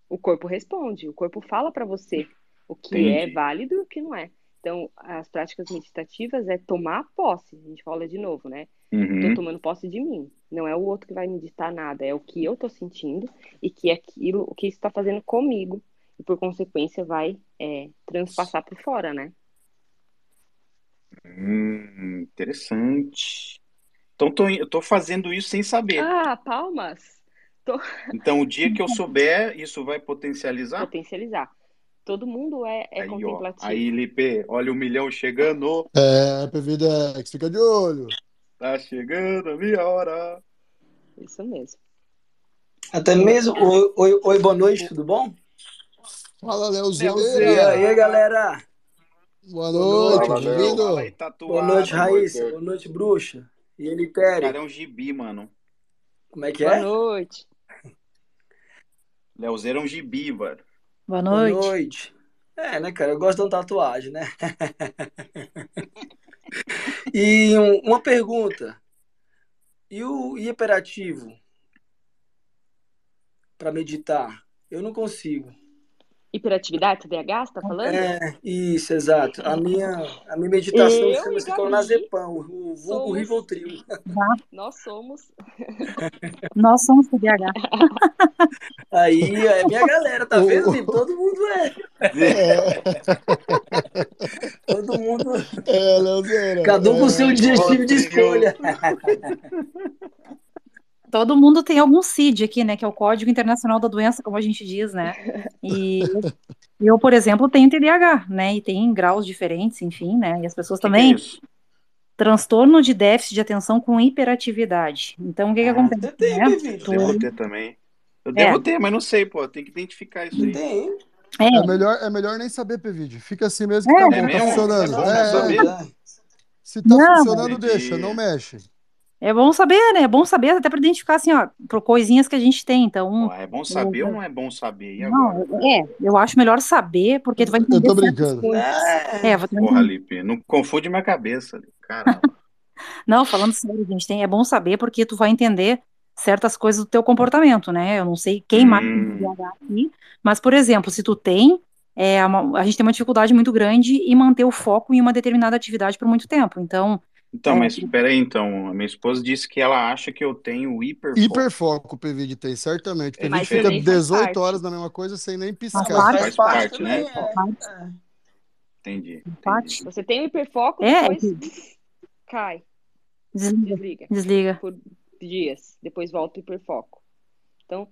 S4: o corpo responde, o corpo fala para você o que
S9: Entendi.
S4: é válido e o que não é. Então, as práticas meditativas é tomar posse. A gente fala de novo, né?
S9: Uhum.
S4: Tô tomando posse de mim. Não é o outro que vai me ditar nada, é o que eu tô sentindo e que é aquilo, o que isso está fazendo comigo. E por consequência vai é, transpassar por fora, né?
S9: Hum, interessante. Então tô, eu tô fazendo isso sem saber.
S4: Ah, palmas!
S9: Então o dia que eu souber, isso vai potencializar?
S4: Potencializar. Todo mundo é, é
S9: Aí, ó.
S4: contemplativo.
S9: Aí, Lipe, olha o milhão chegando.
S2: É, PVDX, fica de olho.
S9: Tá chegando a minha hora.
S4: Isso mesmo.
S10: Até mesmo. Oi, oi, oi, boa noite, tudo bom?
S2: Fala,
S10: E
S2: Leozeira.
S10: aí, galera?
S2: Boa
S10: Boa
S2: noite, bem-vindo.
S9: Aí,
S10: Boa noite, Raíssa. Boa noite, bruxa. E ele,
S9: O cara é um gibi, mano.
S10: Como é que
S4: Boa
S10: é?
S4: noite.
S9: Leozeiro é um gibi, mano.
S3: Boa
S10: Boa
S3: noite.
S10: noite. É, né, cara? Eu gosto de uma tatuagem, né? E um- uma pergunta. E o hiperativo para meditar? Eu não consigo.
S4: Hiperatividade, TDAH, você tá falando?
S10: É, isso, exato. A minha, a minha meditação
S4: Eu
S10: chama-se clonazepam, o vulgo
S4: somos-
S10: Rivotril.
S4: Nós somos.
S3: Nós somos TDAH.
S10: Aí é minha galera, tá vendo? Todo mundo é. Todo mundo.
S2: É, Leozeira.
S10: Cada um com o
S2: é.
S10: seu digestivo de escolha.
S3: Todo mundo tem algum CID aqui, né? Que é o Código Internacional da Doença, como a gente diz, né? E eu, por exemplo, tenho TDAH, né? E tem graus diferentes, enfim, né? E as pessoas
S9: Que que é
S3: também.
S9: isso?
S3: Transtorno de déficit de atenção com hiperatividade. Então, o que que
S10: Ah,
S3: acontece,
S10: você tem,
S3: né? Tu-
S9: Devo ter também. Eu
S3: É.
S9: devo ter, mas não sei, pô. Tem que identificar isso aí.
S10: tem.
S3: É,
S2: É melhor, é melhor nem saber, PVD. Fica assim mesmo que
S3: É.
S2: tá
S9: É
S2: tá
S9: mesmo?
S2: funcionando.
S9: É
S2: É, é. Se tá
S3: Não,
S2: funcionando, deixa, não mexe.
S3: É bom saber, né? É bom saber até para identificar, assim, ó, por coisinhas que a gente tem. Então,
S9: Pô, é bom saber ou não é bom saber? E
S3: não,
S9: agora?
S3: é, eu acho melhor saber, porque tu vai
S2: Eu
S3: entender
S2: tô
S3: certas
S2: brincando.
S10: É.
S3: É, vai
S9: Porra. Lipe, não confunde minha cabeça. Caramba.
S3: Não, falando sério, gente, tem, é bom saber porque tu vai entender certas coisas do teu comportamento, né? Eu não sei quem mais tem
S9: Hum.
S3: TDAH aqui, mas, por exemplo, se tu tem, é, uma- a gente tem uma dificuldade muito grande em manter o foco em uma determinada atividade por muito tempo. Então,
S9: Então,
S3: É.
S9: mas peraí, então. A minha esposa disse que ela acha que eu tenho hiperfoco.
S2: Hiperfoco o PVD tem, certamente. O
S9: É
S2: PVD
S4: Mas
S2: fica
S4: também faz
S2: 18
S4: parte.
S2: horas na mesma coisa sem nem piscar.
S10: mas faz
S9: Faz
S10: parte
S9: né?
S10: é. É.
S9: Entendi. entendi.
S4: Você tem o hiperfoco,
S3: É,
S4: depois cai,
S3: desliga,
S4: desliga por dias, depois volta o hiperfoco. Então,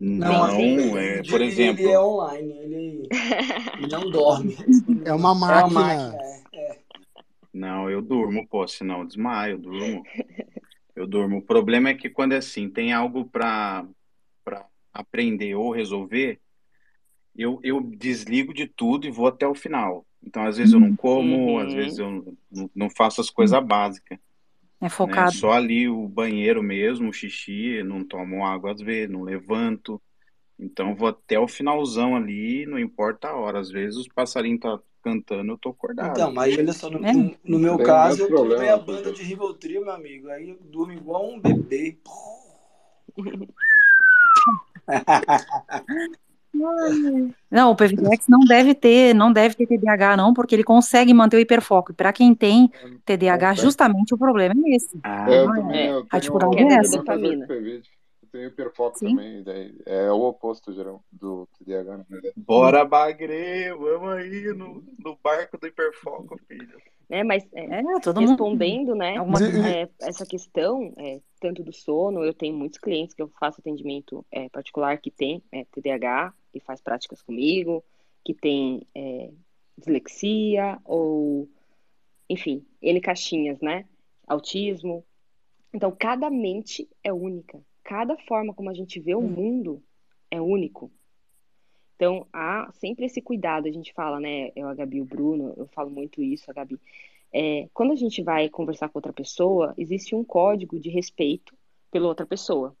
S10: Não,
S9: Não,
S10: assim,
S9: é, por
S10: ele-
S9: exemplo.
S10: ele é online, ele, ele não dorme.
S2: É uma
S10: É uma
S2: máquina.
S10: máquina. é.
S9: Não, eu durmo, pô, senão eu desmaio, eu durmo. Eu durmo. O problema é que quando é assim, tem algo para aprender ou resolver, eu, eu desligo de tudo e vou até o final. Então, às vezes eu não como,
S4: Uhum.
S9: às vezes eu não, não faço as coisas básicas,
S3: É
S9: né?
S3: focado.
S9: Só ali o banheiro mesmo, o xixi, não tomo água às vezes, não levanto. Então, vou até o finalzão ali, não importa a hora. Às vezes os passarinhos tá cantando, eu tô acordado.
S10: Então, mas olha só, no,
S3: É.
S10: no- no meu
S7: Tem
S10: caso,
S7: mais
S10: eu tomei
S7: problema,
S10: a banda de Rivotril, meu amigo. Aí eu durmo igual um bebê.
S3: Não, o PVDX não deve ter, não deve ter TDAH, não, porque ele consegue manter o hiperfoco. E para quem tem TDAH,
S7: Consegue.
S3: justamente o problema é esse.
S9: Ah,
S7: É, eu também,
S3: é.
S7: eu
S3: A dificuldade é
S7: eu
S3: essa.
S7: Tenho hiperfoco
S3: Sim.
S7: também, daí é o oposto geral do TDAH, na verdade.
S9: bora bagre, vamos aí no, no barco do hiperfoco, filho.
S4: né, mas é,
S3: É, todo mundo.
S4: respondendo, né,
S3: Alguma
S2: e-
S4: é, essa questão, é, tanto do sono, eu tenho muitos clientes que eu faço atendimento é, particular que tem é, TDAH e faz práticas comigo, que tem é, dislexia ou, enfim, N caixinhas, né? Autismo. Então, cada mente é única. Cada forma como a gente vê o mundo é único. Então, há sempre esse cuidado, a gente fala, né? Eu, a Gabi o Bruno, eu falo muito isso, a Gabi. É, quando a gente vai conversar com outra pessoa, existe um código de respeito pela outra pessoa.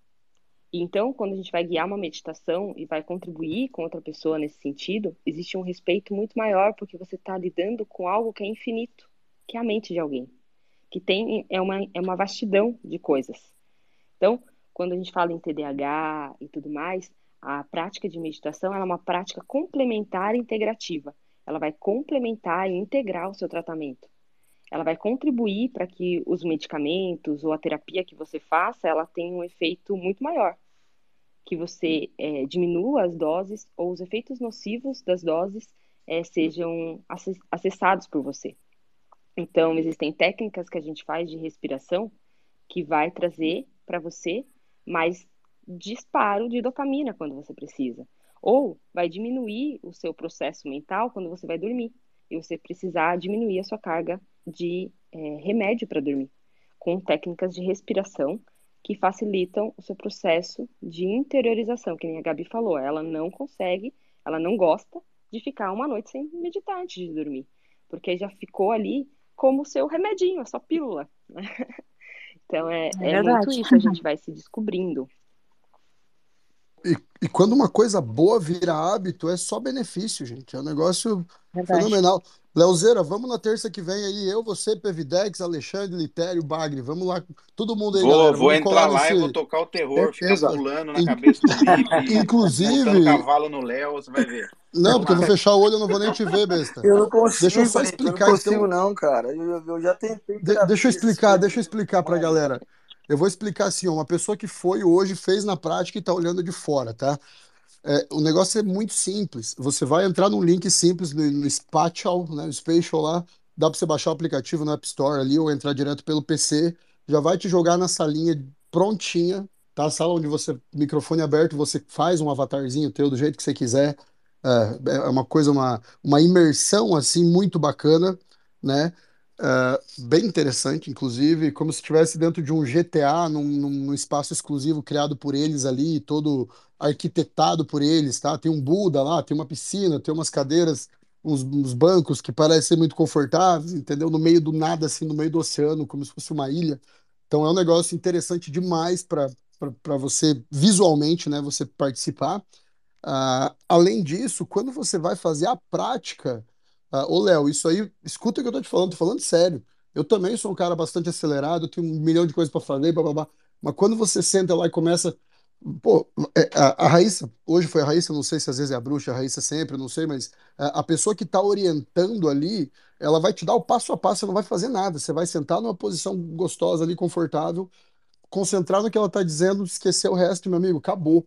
S4: Então, quando a gente vai guiar uma meditação e vai contribuir com outra pessoa nesse sentido, existe um respeito muito maior, porque você está lidando com algo que é infinito, que é a mente de alguém, que tem é uma, é uma vastidão de coisas. Então, quando a gente fala em TDAH e tudo mais, A prática de meditação é uma prática complementar e integrativa. Ela vai complementar e integrar o seu tratamento. Ela vai contribuir para que os medicamentos ou a terapia que você faça, ela tenha um efeito muito maior. Que você é, diminua as doses ou os efeitos nocivos das doses é, sejam acessados por você. Então, existem técnicas que a gente faz de respiração que vai trazer para você mais disparo de dopamina quando você precisa. Ou vai diminuir o seu processo mental quando você vai dormir. E você precisar diminuir a sua carga de é, remédio para dormir. Com técnicas de respiração que facilitam o seu processo de interiorização, que nem a Gabi falou. Ela não consegue, ela não gosta de ficar uma noite sem meditar antes de dormir. Porque já ficou ali como seu remedinho, a sua pílula. Então é, é, é muito isso, a gente vai se descobrindo.
S2: E, e, quando uma coisa boa vira hábito, é só benefício, gente. É um negócio Verdade. fenomenal. Leozeira, vamos na terça que vem aí, eu, você, Pevidex, Alexandre, Litério, Bagre, vamos lá, todo mundo aí,
S9: vou,
S2: galera.
S9: Vou entrar lá nesse... e vou tocar o terror, ficar pulando na cabeça do Lipe,
S2: Inclusive...
S9: cavalo no Léo, você vai ver.
S2: Não, porque eu vou fechar o olho, eu não vou nem te ver, besta.
S11: Eu não consigo,
S2: deixa eu só explicar,
S11: eu não consigo
S2: então...
S11: não, cara, eu, eu já tentei...
S2: De, deixa eu explicar, deixa eu explicar pra galera. Eu vou explicar assim, uma pessoa que foi hoje, fez na prática e tá olhando de fora, tá? É, o negócio é muito simples. Você vai entrar num link simples no, no Spatial, né, no Spatial lá, dá para você baixar o aplicativo no App Store ali ou entrar direto pelo PC, já vai te jogar na salinha prontinha, tá? A sala onde você, microfone aberto, você faz um avatarzinho teu do jeito que você quiser. É, é uma coisa, uma, uma imersão assim muito bacana, né? É, bem interessante, inclusive, como se estivesse dentro de um GTA, num, num espaço exclusivo criado por eles ali, todo arquitetado por eles, tá? Tem um Buda lá, tem uma piscina, tem umas cadeiras, uns, uns bancos que parecem muito confortáveis, entendeu? No meio do nada, assim, no meio do oceano, como se fosse uma ilha. Então é um negócio interessante demais para para você visualmente, né, você participar. Uh, além disso, quando você vai fazer a prática, uh, ô Léo, isso aí, escuta o que eu tô te falando, tô falando sério. Eu também sou um cara bastante acelerado, tenho um milhão de coisas para fazer, blá, blá, blá. Mas quando você senta lá e começa Pô, é, a, a Raíssa, hoje foi a Raíssa, não sei se às vezes é a bruxa, a Raíssa sempre, não sei, mas a, a pessoa que está orientando ali, ela vai te dar o passo a passo, você não vai fazer nada, você vai sentar numa posição gostosa ali, confortável, concentrar no que ela está dizendo, esquecer o resto, meu amigo, acabou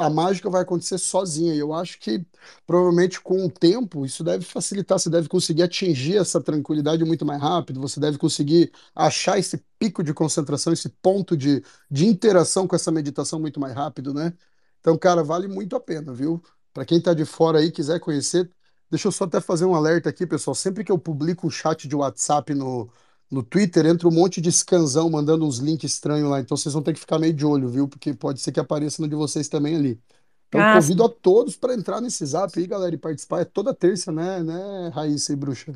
S2: a mágica vai acontecer sozinha. E eu acho que provavelmente com o tempo isso deve facilitar. Você deve conseguir atingir essa tranquilidade muito mais rápido. Você deve conseguir achar esse pico de concentração, esse ponto de, de interação com essa meditação muito mais rápido, né? Então, cara, vale muito a pena, viu? Para quem está de fora aí quiser conhecer, deixa eu só até fazer um alerta aqui, pessoal. Sempre que eu publico um chat de WhatsApp no, no Twitter entra um monte de scanzão mandando uns links estranhos lá. Então vocês vão ter que ficar meio de olho, viu? Porque pode ser que apareça no de vocês também ali. Então ah, convido sim. a todos para entrar nesse zap aí, galera, e participar. É toda terça, né, né, Raíssa e Bruxa?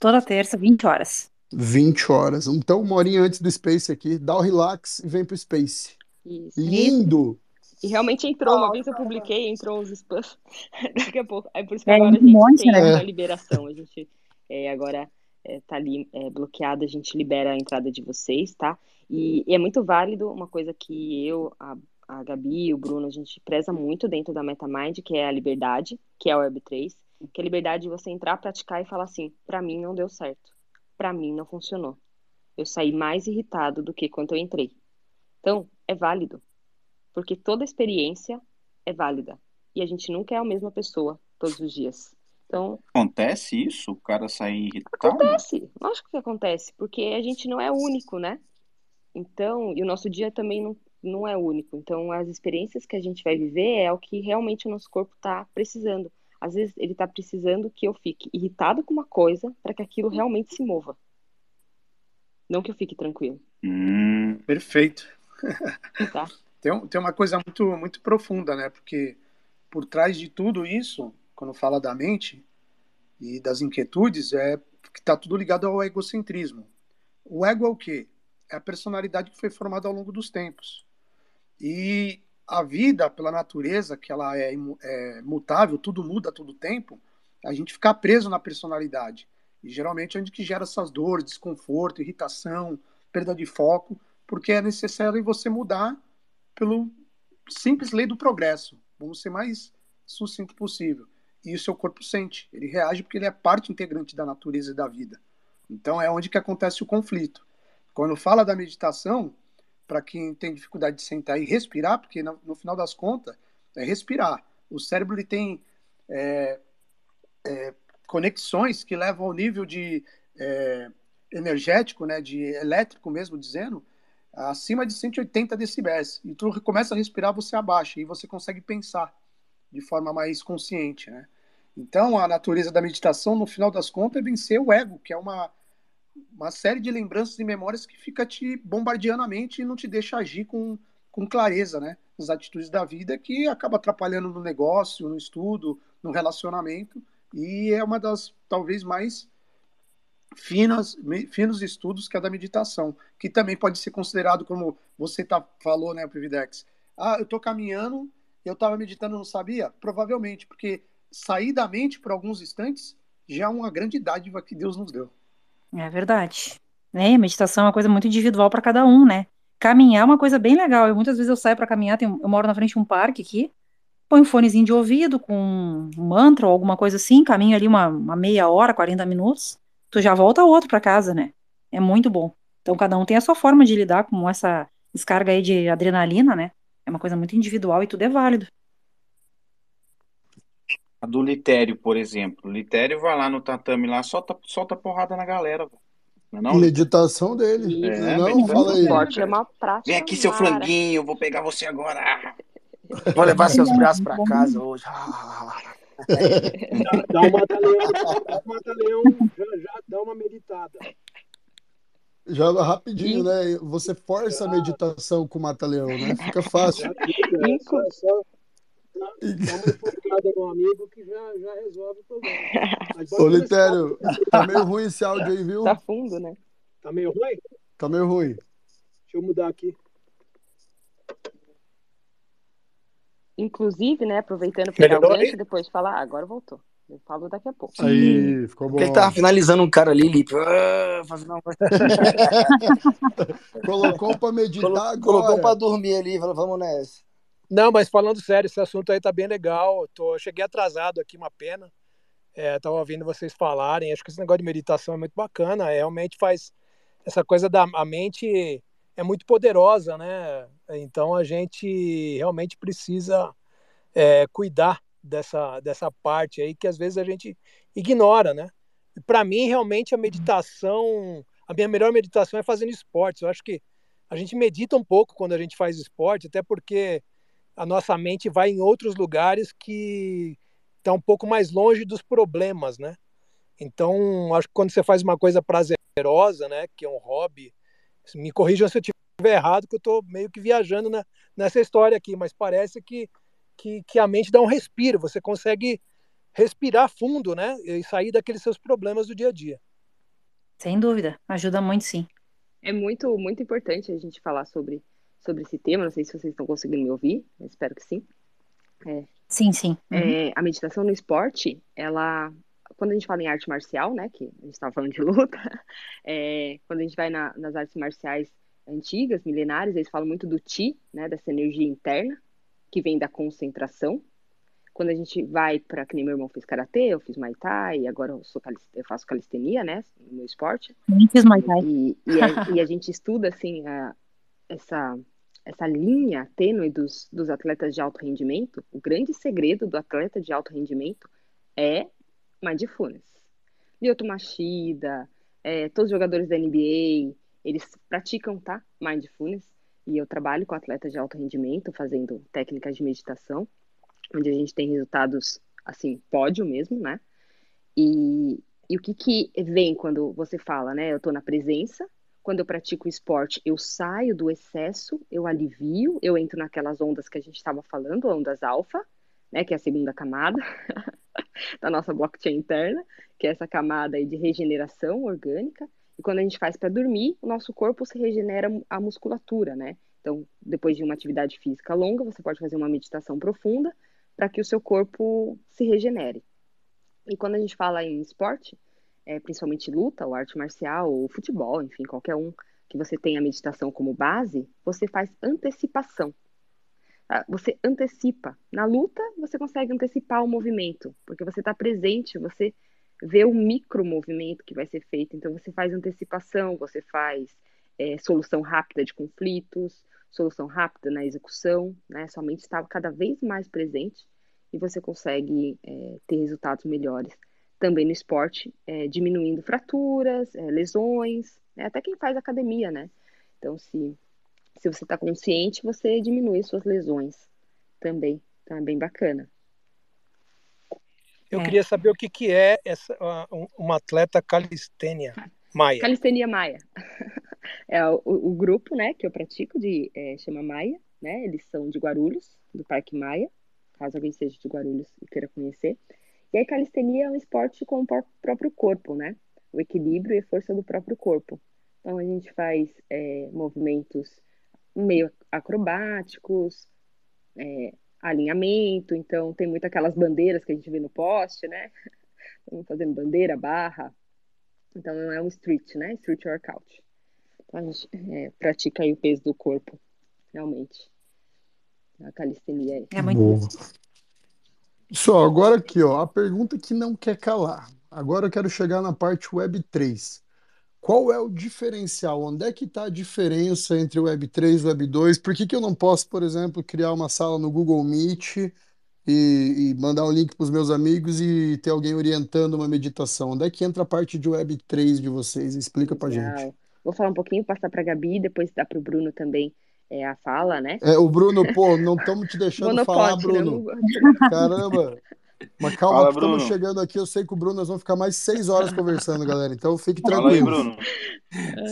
S3: Toda terça, 20 horas.
S2: 20 horas. Então, uma horinha antes do Space aqui, dá o relax e vem pro Space.
S4: Isso.
S2: Lindo!
S4: E realmente entrou, uma vez eu publiquei, entrou os spams. Daqui a pouco. É por isso que é, agora a gente monte, tem né? a liberação. A gente é, agora está é, ali é, bloqueada, a gente libera a entrada de vocês, tá? E, e, é muito válido uma coisa que eu, a, a Gabi e o Bruno, a gente preza muito dentro da MetaMind, que é a liberdade, que é o Web3, que é a liberdade de você entrar, praticar e falar assim, para mim não deu certo, para mim não funcionou. Eu saí mais irritado do que quando eu entrei. Então, é válido, porque toda experiência é válida. E a gente nunca é a mesma pessoa todos os dias. Então,
S9: acontece isso? O cara sair irritado?
S4: Acontece, lógico que acontece, porque a gente não é único, né? Então, e o nosso dia também não, não é único. Então, as experiências que a gente vai viver é o que realmente o nosso corpo está precisando. Às vezes, ele está precisando que eu fique irritado com uma coisa para que aquilo realmente se mova. Não que eu fique tranquilo.
S9: Hum,
S8: perfeito.
S4: Tá?
S8: tem, tem uma coisa muito, muito profunda, né? Porque por trás de tudo isso quando fala da mente e das inquietudes, é que está tudo ligado ao egocentrismo. O ego é o quê? É a personalidade que foi formada ao longo dos tempos. E a vida, pela natureza, que ela é, é mutável, tudo muda a todo tempo, a gente fica preso na personalidade. E geralmente é onde que gera essas dores, desconforto, irritação, perda de foco, porque é necessário você mudar pelo simples lei do progresso. Vamos ser mais sucinto possível. E o seu corpo sente, ele reage porque ele é parte integrante da natureza e da vida. Então é onde que acontece o conflito. Quando fala da meditação, para quem tem dificuldade de sentar e respirar, porque no, no, final das contas é respirar. O cérebro ele tem é, é, conexões que levam ao nível de é, energético, né, de elétrico mesmo dizendo, acima de 180 decibéis. E tu começa a respirar, você abaixa e você consegue pensar de forma mais consciente, né? Então, a natureza da meditação, no final das contas, é vencer o ego, que é uma, uma série de lembranças e memórias que fica te bombardeando a mente e não te deixa agir com, com clareza, né? Nas atitudes da vida, que acaba atrapalhando no negócio, no estudo, no relacionamento. E é uma das, talvez, mais finas, finos estudos que é da meditação, que também pode ser considerado como você tá, falou, né, Prividex? Ah, eu estou caminhando, eu estava meditando, não sabia? Provavelmente, porque sair da mente por alguns instantes já é uma grande dádiva que Deus nos deu.
S3: É verdade. Né? Meditação é uma coisa muito individual para cada um, né? Caminhar é uma coisa bem legal. Eu, muitas vezes eu saio para caminhar, tenho, eu moro na frente de um parque aqui, põe um fonezinho de ouvido com um mantra ou alguma coisa assim, caminho ali uma, uma meia hora, 40 minutos, tu já volta outro para casa, né? É muito bom. Então cada um tem a sua forma de lidar com essa descarga aí de adrenalina, né? É uma coisa muito individual e tudo é válido.
S9: A do Litério, por exemplo. O Litério vai lá no tatame lá, solta, solta porrada na galera.
S2: Não é não? Meditação dele. É, não,
S4: meditação fala aí. É uma prática
S9: Vem aqui, seu franguinho, vou pegar você agora.
S11: Vou levar seus braços para casa hoje.
S12: dá, uma mata-leão, dá uma mata-leão, já, já dá uma meditada.
S2: Já rapidinho, né? Você força a meditação com o mata-leão, né? Fica fácil.
S12: Só, só, dá uma enfocada no amigo que já, já resolve o problema.
S2: Ô, Litério, tá meio ruim esse áudio aí, viu?
S4: Tá fundo, né?
S12: Tá meio ruim?
S2: Tá meio ruim.
S12: Deixa eu mudar aqui.
S4: Inclusive, né, aproveitando para pegar o gancho e depois falar, ah, agora voltou. Eu falo daqui a pouco.
S2: Aí, ficou bom.
S11: Porque tava finalizando um cara ali, Lipe. Ah, fazendo uma...
S2: colocou para meditar Colo agora.
S11: Colocou para dormir ali, falou, vamos nessa.
S12: Não, mas falando sério, esse assunto aí tá bem legal. Tô, cheguei atrasado aqui, uma pena. É, tava ouvindo vocês falarem. Acho que esse negócio de meditação é muito bacana. É, realmente faz essa coisa da a mente é muito poderosa, né? Então a gente realmente precisa é, cuidar dessa, dessa parte aí que às vezes a gente ignora, né? E para mim realmente a meditação, a minha melhor meditação é fazendo esportes. Eu acho que a gente medita um pouco quando a gente faz esporte, até porque a nossa mente vai em outros lugares que está um pouco mais longe dos problemas, né? Então, acho que quando você faz uma coisa prazerosa, né, que é um hobby, me corrijam se eu estiver errado, que eu estou meio que viajando na, nessa história aqui, mas parece que, que, que a mente dá um respiro, você consegue respirar fundo, né, e sair daqueles seus problemas do dia a dia.
S3: Sem dúvida, ajuda muito sim.
S4: É muito, muito importante a gente falar sobre sobre esse tema. Não sei se vocês estão conseguindo me ouvir, espero que sim.
S3: É, sim, sim.
S4: É, uhum. É, a meditação no esporte, ela, quando a gente fala em arte marcial, né, que a gente estava falando de luta, é, quando a gente vai na, nas artes marciais antigas, milenares, eles falam muito do ti, né, dessa energia interna que vem da concentração. Quando a gente vai para que nem meu irmão fez karatê, eu fiz muay thai, agora eu, sou, eu faço calistenia, né, no meu esporte.
S3: Nem fiz muay thai.
S4: E, e, a, e a gente estuda assim a, essa essa linha tênue dos, dos atletas de alto rendimento, o grande segredo do atleta de alto rendimento é mindfulness. Lyoto Machida, é, todos os jogadores da NBA, eles praticam, tá? Mindfulness. E eu trabalho com atletas de alto rendimento, fazendo técnicas de meditação, onde a gente tem resultados, assim, pódio mesmo, né? E, e o que que vem quando você fala, né? Eu tô na presença, quando eu pratico esporte, eu saio do excesso, eu alivio, eu entro naquelas ondas que a gente estava falando, ondas alfa, né, que é a segunda camada da nossa blockchain interna, que é essa camada de regeneração orgânica. E quando a gente faz para dormir, o nosso corpo se regenera a musculatura, né? Então, depois de uma atividade física longa, você pode fazer uma meditação profunda para que o seu corpo se regenere. E quando a gente fala em esporte, é, principalmente luta, ou arte marcial, ou futebol, enfim, qualquer um que você tenha meditação como base, você faz antecipação. ah, você antecipa. Na luta, você consegue antecipar o movimento, porque você está presente, você vê o micro movimento que vai ser feito. Então, você faz antecipação, você faz é, solução rápida de conflitos, solução rápida na execução, né? Sua mente está cada vez mais presente e você consegue é, ter resultados melhores. Também no esporte, é, diminuindo fraturas, é, lesões, né? até quem faz academia, né? Então, se, se você está consciente, você diminui suas lesões também. Então, é bem bacana.
S12: Eu é. queria saber o que, que é essa, uma atleta calistênia maia.
S4: Calistenia maia. É o, o, grupo, né, que eu pratico de é, chama Maia, né? Eles são de Guarulhos, do Parque Maia, caso alguém seja de Guarulhos e queira conhecer. E aí calistenia é um esporte com o próprio corpo, né? O equilíbrio e a força do próprio corpo. Então a gente faz é, movimentos meio acrobáticos, é, alinhamento, então tem muito aquelas bandeiras que a gente vê no poste, né? Estamos fazendo bandeira, barra. Então é um street, né? Street workout. Então a gente é, pratica aí o peso do corpo, realmente. A calistenia aí.
S3: É muito Boa.
S2: Só, agora aqui, ó, a pergunta que não quer calar. Agora eu quero chegar na parte Web 3. Qual é o diferencial? Onde é que está a diferença entre o Web 3 e o Web 2? Por que, que eu não posso, por exemplo, criar uma sala no Google Meet e, e mandar um link para os meus amigos e ter alguém orientando uma meditação? Onde é que entra a parte de Web 3 de vocês? Explica para gente.
S4: Vou falar um pouquinho, passar para a Gabi, depois dar para o Bruno também é, a fala, né?
S2: É, o Bruno, pô, não estamos te deixando falar, né? Bruno. Caramba! Mas calma, Fala, estamos chegando aqui. Eu sei que o Bruno, nós vamos ficar mais seis horas conversando, galera. Então fique tranquilo. Fala aí, Bruno.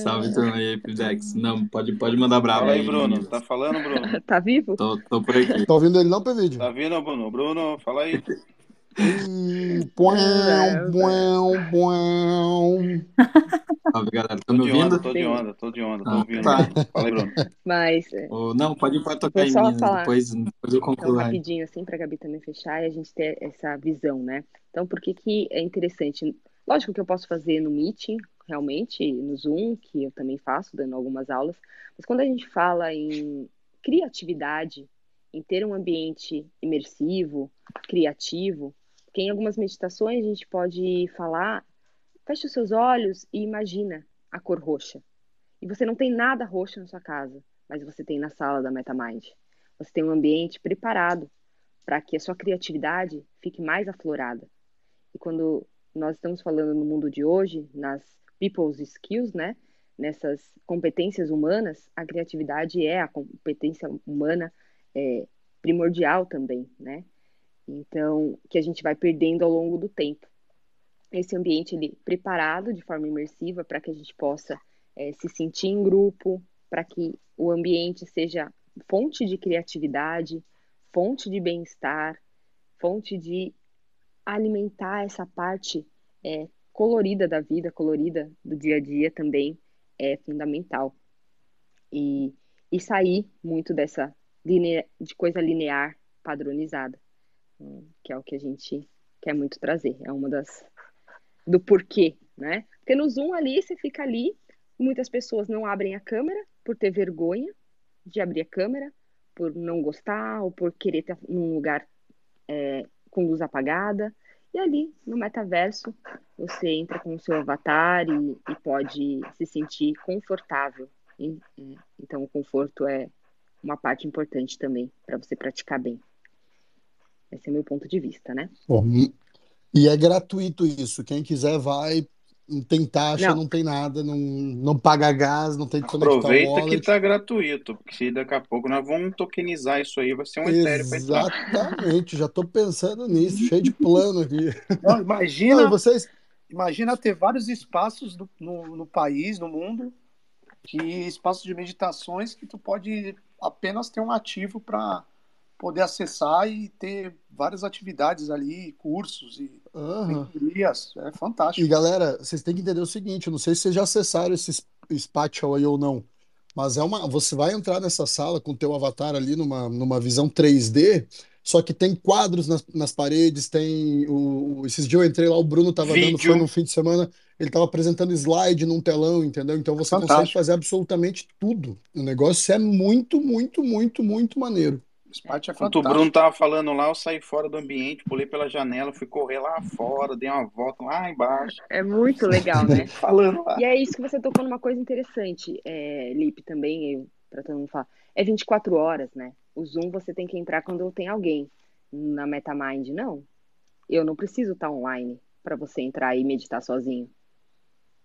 S6: Salve, turma aí, Pidex. Não, pode, pode mandar brava
S9: Fala aí, Bruno. Tá falando, Bruno?
S4: Tá vivo?
S6: Tô, tô por aqui.
S2: Tá ouvindo ele não, Pevide?
S9: Tá vindo, Bruno? Bruno, fala aí.
S2: Buão, buão, buão.
S6: Salve, galera. Tá me ouvindo?
S9: tô de onda, tô de onda, tô ah, ouvindo. Tá. Fala aí, Bruno.
S4: Mas.
S6: Oh, não, pode, pode tocar em mim, falar. Depois, depois eu concluo.
S4: Então, rapidinho, assim, pra Gabi também fechar e a gente ter essa visão, né? Então, por que que é interessante? Lógico que eu posso fazer no Meeting, realmente, no Zoom, que eu também faço, dando algumas aulas, mas quando a gente fala em criatividade, em ter um ambiente imersivo, criativo, porque em algumas meditações a gente pode falar, feche os seus olhos e imagina a cor roxa. E você não tem nada roxo na sua casa, mas você tem na sala da MetaMind. Você tem um ambiente preparado para que a sua criatividade fique mais aflorada. E quando nós estamos falando no mundo de hoje, nas people's skills, né? Nessas competências humanas, a criatividade é a competência humana é, primordial também, né? Então, que a gente vai perdendo ao longo do tempo. Esse ambiente ele preparado de forma imersiva para que a gente possa é, se sentir em grupo, para que o ambiente seja fonte de criatividade, fonte de bem-estar, fonte de alimentar essa parte é, colorida da vida, colorida do dia a dia também é fundamental. E, e sair muito dessa de coisa linear, padronizada que é o que a gente quer muito trazer. É uma das do porquê, né? Porque no Zoom ali você fica ali, muitas pessoas não abrem a câmera por ter vergonha de abrir a câmera, por não gostar ou por querer estar num lugar é, com luz apagada. E ali no metaverso você entra com o seu avatar e, e pode se sentir confortável. É, então o conforto é uma parte importante também para você praticar bem. Esse é o meu ponto de vista, né?
S2: Bom, e é gratuito isso. Quem quiser vai, não tem taxa, não, não tem nada, não, não paga gás, não tem que
S9: conectar Aproveita que está gratuito, porque daqui a pouco nós vamos tokenizar isso aí, vai ser um Ethereum
S2: Exatamente, já estou pensando nisso, cheio de plano aqui.
S8: Não, imagina, não, vocês... imagina ter vários espaços do, no, no país, no mundo, que espaços de meditações que tu pode apenas ter um ativo para poder acessar e ter várias atividades ali, cursos e uhum. É fantástico.
S2: E galera, vocês têm que entender o seguinte: eu não sei se vocês já acessaram esse Spatial aí ou não, mas é uma. Você vai entrar nessa sala com o teu avatar ali numa, numa visão 3D. Só que tem quadros nas, nas paredes, tem o, o, Esses dias eu entrei lá, o Bruno tava Vídeo. dando, foi no fim de semana, ele tava apresentando slide num telão, entendeu? Então você Fantástico. consegue fazer absolutamente tudo. O negócio é muito, muito, muito, muito maneiro.
S8: Spot é
S9: Enquanto o Bruno tava falando lá, eu saí fora do ambiente, pulei pela janela, fui correr lá fora, dei uma volta lá embaixo.
S4: É muito legal, né?
S9: falando lá.
S4: E é isso que você tocou numa coisa interessante, é, Lipe, também, eu, pra todo mundo falar. É 24 horas, né? O Zoom você tem que entrar quando tem alguém. Na MetaMind, não. Eu não preciso estar online para você entrar e meditar sozinho.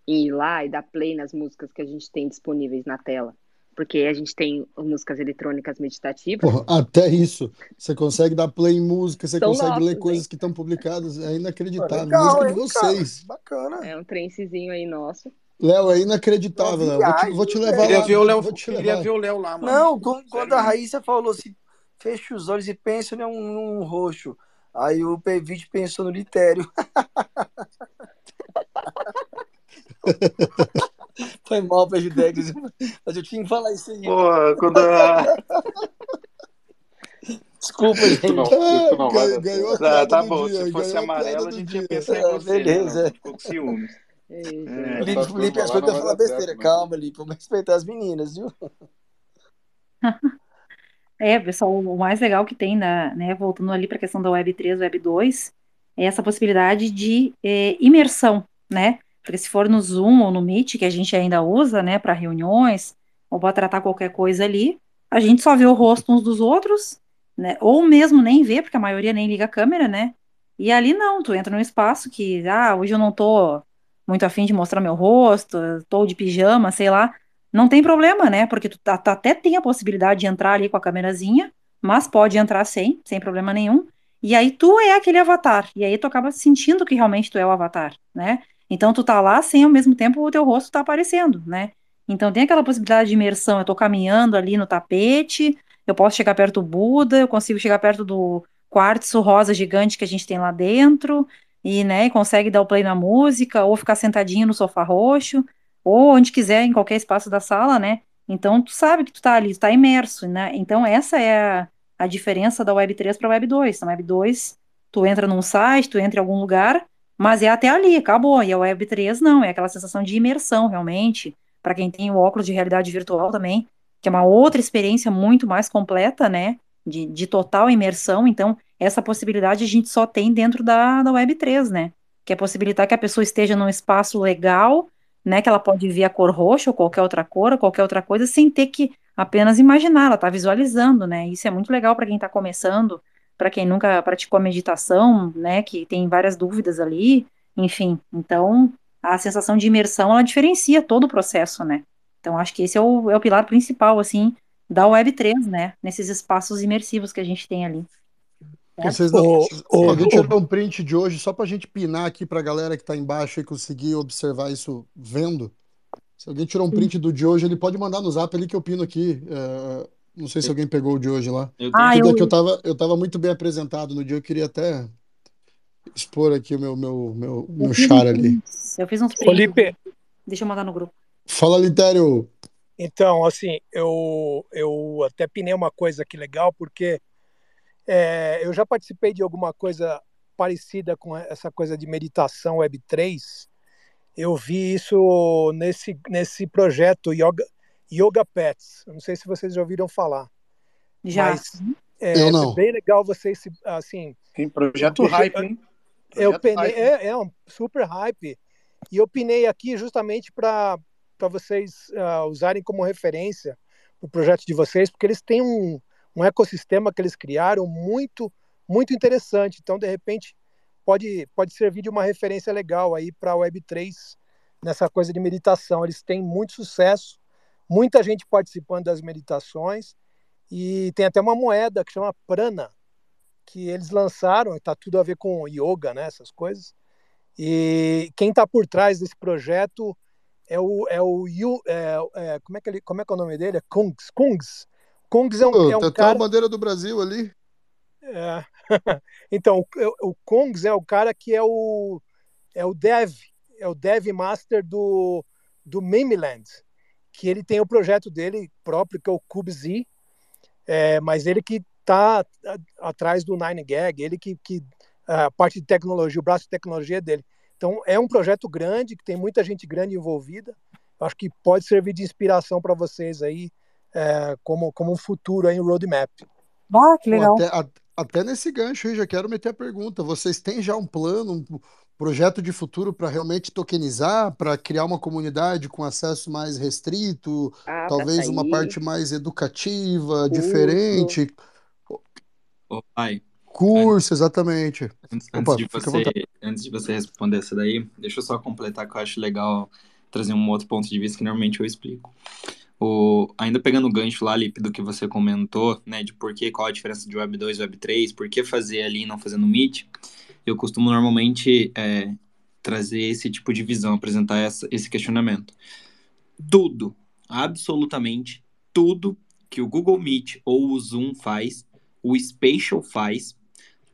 S4: E ir lá e dar play nas músicas que a gente tem disponíveis na tela. Porque a gente tem músicas eletrônicas meditativas.
S2: Porra, até isso. Você consegue dar play em música, você
S4: São
S2: consegue ler
S4: nossos,
S2: coisas
S4: hein?
S2: que estão publicadas. É inacreditável.
S8: Legal,
S2: música de
S8: hein,
S2: vocês.
S8: cara? Bacana.
S4: É um trencezinho aí nosso.
S2: Léo, é inacreditável, Léo. Vou te, vou te levar
S9: Queria
S2: lá.
S9: ver o Léo,
S2: Vou te
S9: queria
S2: levar.
S9: ver o Léo lá, mano.
S11: Não, quando, quando a. Raíssa falou assim, fecha os olhos e pensa num, num roxo. Aí o P20 pensou no litério. Foi mal, Pejudex. Mas eu tinha que falar isso aí.
S9: Pô, quando a...
S11: Desculpa, gente.
S7: não, isso não vai
S2: Ganhou,
S7: dar
S2: ganhou.
S9: Ah, tá bom,
S2: dia.
S9: se fosse amarelo, a gente ia pensar em
S11: Ah,
S9: você, né?
S11: beleza.
S9: Não, ficou com ciúmes.
S4: Ei,
S7: É,
S4: gente.
S11: Lipe, Lipe
S7: turma
S11: achou
S7: lá
S11: que eu ia
S7: não
S11: falar besteira.
S7: certo.
S11: Calma, Lipe, vamos respeitar as meninas, viu?
S3: É, pessoal, o mais legal que tem, na, né, voltando ali para a questão da Web 3, Web 2, é essa possibilidade de eh, imersão, né? Porque se for no Zoom ou no Meet, que a gente ainda usa, né, para reuniões, ou para tratar qualquer coisa ali, a gente só vê o rosto uns dos outros, né? Ou mesmo nem vê, porque a maioria nem liga a câmera, né? E ali não, tu entra num espaço que, ah, hoje eu não tô muito afim de mostrar meu rosto, tô de pijama, sei lá. Não tem problema, né? Porque tu, tá- tu até tem a possibilidade de entrar ali com a câmerazinha, mas pode entrar sem, sem problema nenhum. E aí tu é aquele avatar. E aí tu acaba sentindo que realmente tu é o avatar, né? Então tu tá lá sem ao mesmo tempo o teu rosto tá aparecendo, né? Então tem aquela possibilidade de imersão. Eu tô caminhando ali no tapete, eu posso chegar perto do Buda, eu consigo chegar perto do quartzo rosa gigante que a gente tem lá dentro, e, né, consegue dar o play na música, ou ficar sentadinho no sofá roxo, ou onde quiser, em qualquer espaço da sala, né? Então, tu sabe que tu tá ali, tu tá imerso, né? Então, essa é a, a diferença da Web 3 para Web 2. Na Web 2, tu entra num site, tu entra em algum lugar, mas é até ali, acabou. E a Web 3 não, é aquela sensação de imersão, realmente. Para quem tem o óculos de realidade virtual também, que é uma outra experiência muito mais completa, né? De, de total imersão. Então, essa possibilidade a gente só tem dentro da, da Web 3, né? Que é possibilitar que a pessoa esteja num espaço legal, né? Que ela pode ver a cor roxa ou qualquer outra cor, ou qualquer outra coisa, sem ter que apenas imaginar, ela está visualizando, né? Isso é muito legal para quem está começando, para quem nunca praticou a meditação, né? Que tem várias dúvidas ali, enfim. Então, a sensação de imersão, ela diferencia todo o processo, né? Então, acho que esse é o, é o pilar principal, assim, da Web3, né? Nesses espaços imersivos que a gente tem ali.
S2: Vocês não... Alguém tirou um print de hoje só pra gente pinar aqui pra galera que tá embaixo e conseguir observar isso vendo. Se alguém tirou um print do de hoje, ele pode mandar no zap ali que eu pino aqui. É, Não sei se alguém pegou o de hoje lá.
S6: Eu.
S3: Ah, eu,
S2: que eu tava, eu tava muito bem apresentado no dia, eu queria até expor aqui o meu, meu, meu,
S3: eu
S2: meu char ali.
S3: eu fiz uns
S12: ô,
S3: prints,
S12: Lipe,
S3: deixa eu mandar no grupo.
S2: Fala, Litério.
S12: então, assim, eu, eu até pinei uma coisa aqui legal, porque é, eu já participei de alguma coisa parecida com essa coisa de meditação Web3. Eu vi isso nesse, nesse projeto Yoga, Yoga Pets. Eu Não sei se vocês já ouviram falar,
S3: Já.
S12: mas é,
S2: Eu
S12: é
S2: não.
S12: bem legal vocês, se- assim,
S8: Tem projeto
S12: eu-
S8: hype, hein?
S12: Eu penei,
S8: hype.
S12: é, é um super hype. E eu pinei aqui justamente para vocês ah, usarem como referência o projeto de vocês, porque eles têm um, um ecossistema que eles criaram muito, muito interessante. Então, de repente, pode, pode servir de uma referência legal aí para a Web3 nessa coisa de meditação. Eles têm muito sucesso, muita gente participando das meditações, e tem até uma moeda que chama Prana, que eles lançaram, está tudo a ver com yoga, né, essas coisas. E quem está por trás desse projeto é o é o Yu, é, é, como é que ele, como é que é o nome dele? É Kungs. Kungs. Kungs é um,
S2: Pô,
S12: é um
S2: tem até
S12: cara
S2: a bandeira do Brasil ali.
S12: é. então, o, o Kongs é o cara que é o é o dev, é o dev master do do Memeland, que ele tem o projeto dele próprio que é o CubeZ, é, mas ele que está atrás do Nine Gag, ele que, que a parte de tecnologia, o braço de tecnologia é dele. Então é um projeto grande que tem muita gente grande envolvida. Acho que pode servir de inspiração para vocês aí, é, como como um futuro aí, um roadmap.
S3: Ah, que legal.
S13: até, a- até nesse gancho aí, já quero meter a pergunta. Vocês têm já um plano, um projeto de futuro para realmente tokenizar, para criar uma comunidade com acesso mais restrito,
S4: Ah,
S13: talvez uma parte mais educativa,
S4: curso.
S13: diferente,
S6: Ô, pai,
S13: curso, exatamente.
S6: antes, antes
S13: Opa,
S6: de
S13: fica à
S6: você, antes de você responder essa daí, deixa eu só completar que eu acho legal trazer um outro ponto de vista que normalmente eu explico. O, ainda pegando o gancho lá, Lipe, do que você comentou, né, de por que, qual a diferença de Web 2 e Web 3, por que fazer ali e não fazer no Meet, eu costumo normalmente é, trazer esse tipo de visão, apresentar essa, esse questionamento. Tudo, absolutamente tudo que o Google Meet ou o Zoom faz, o Spatial faz,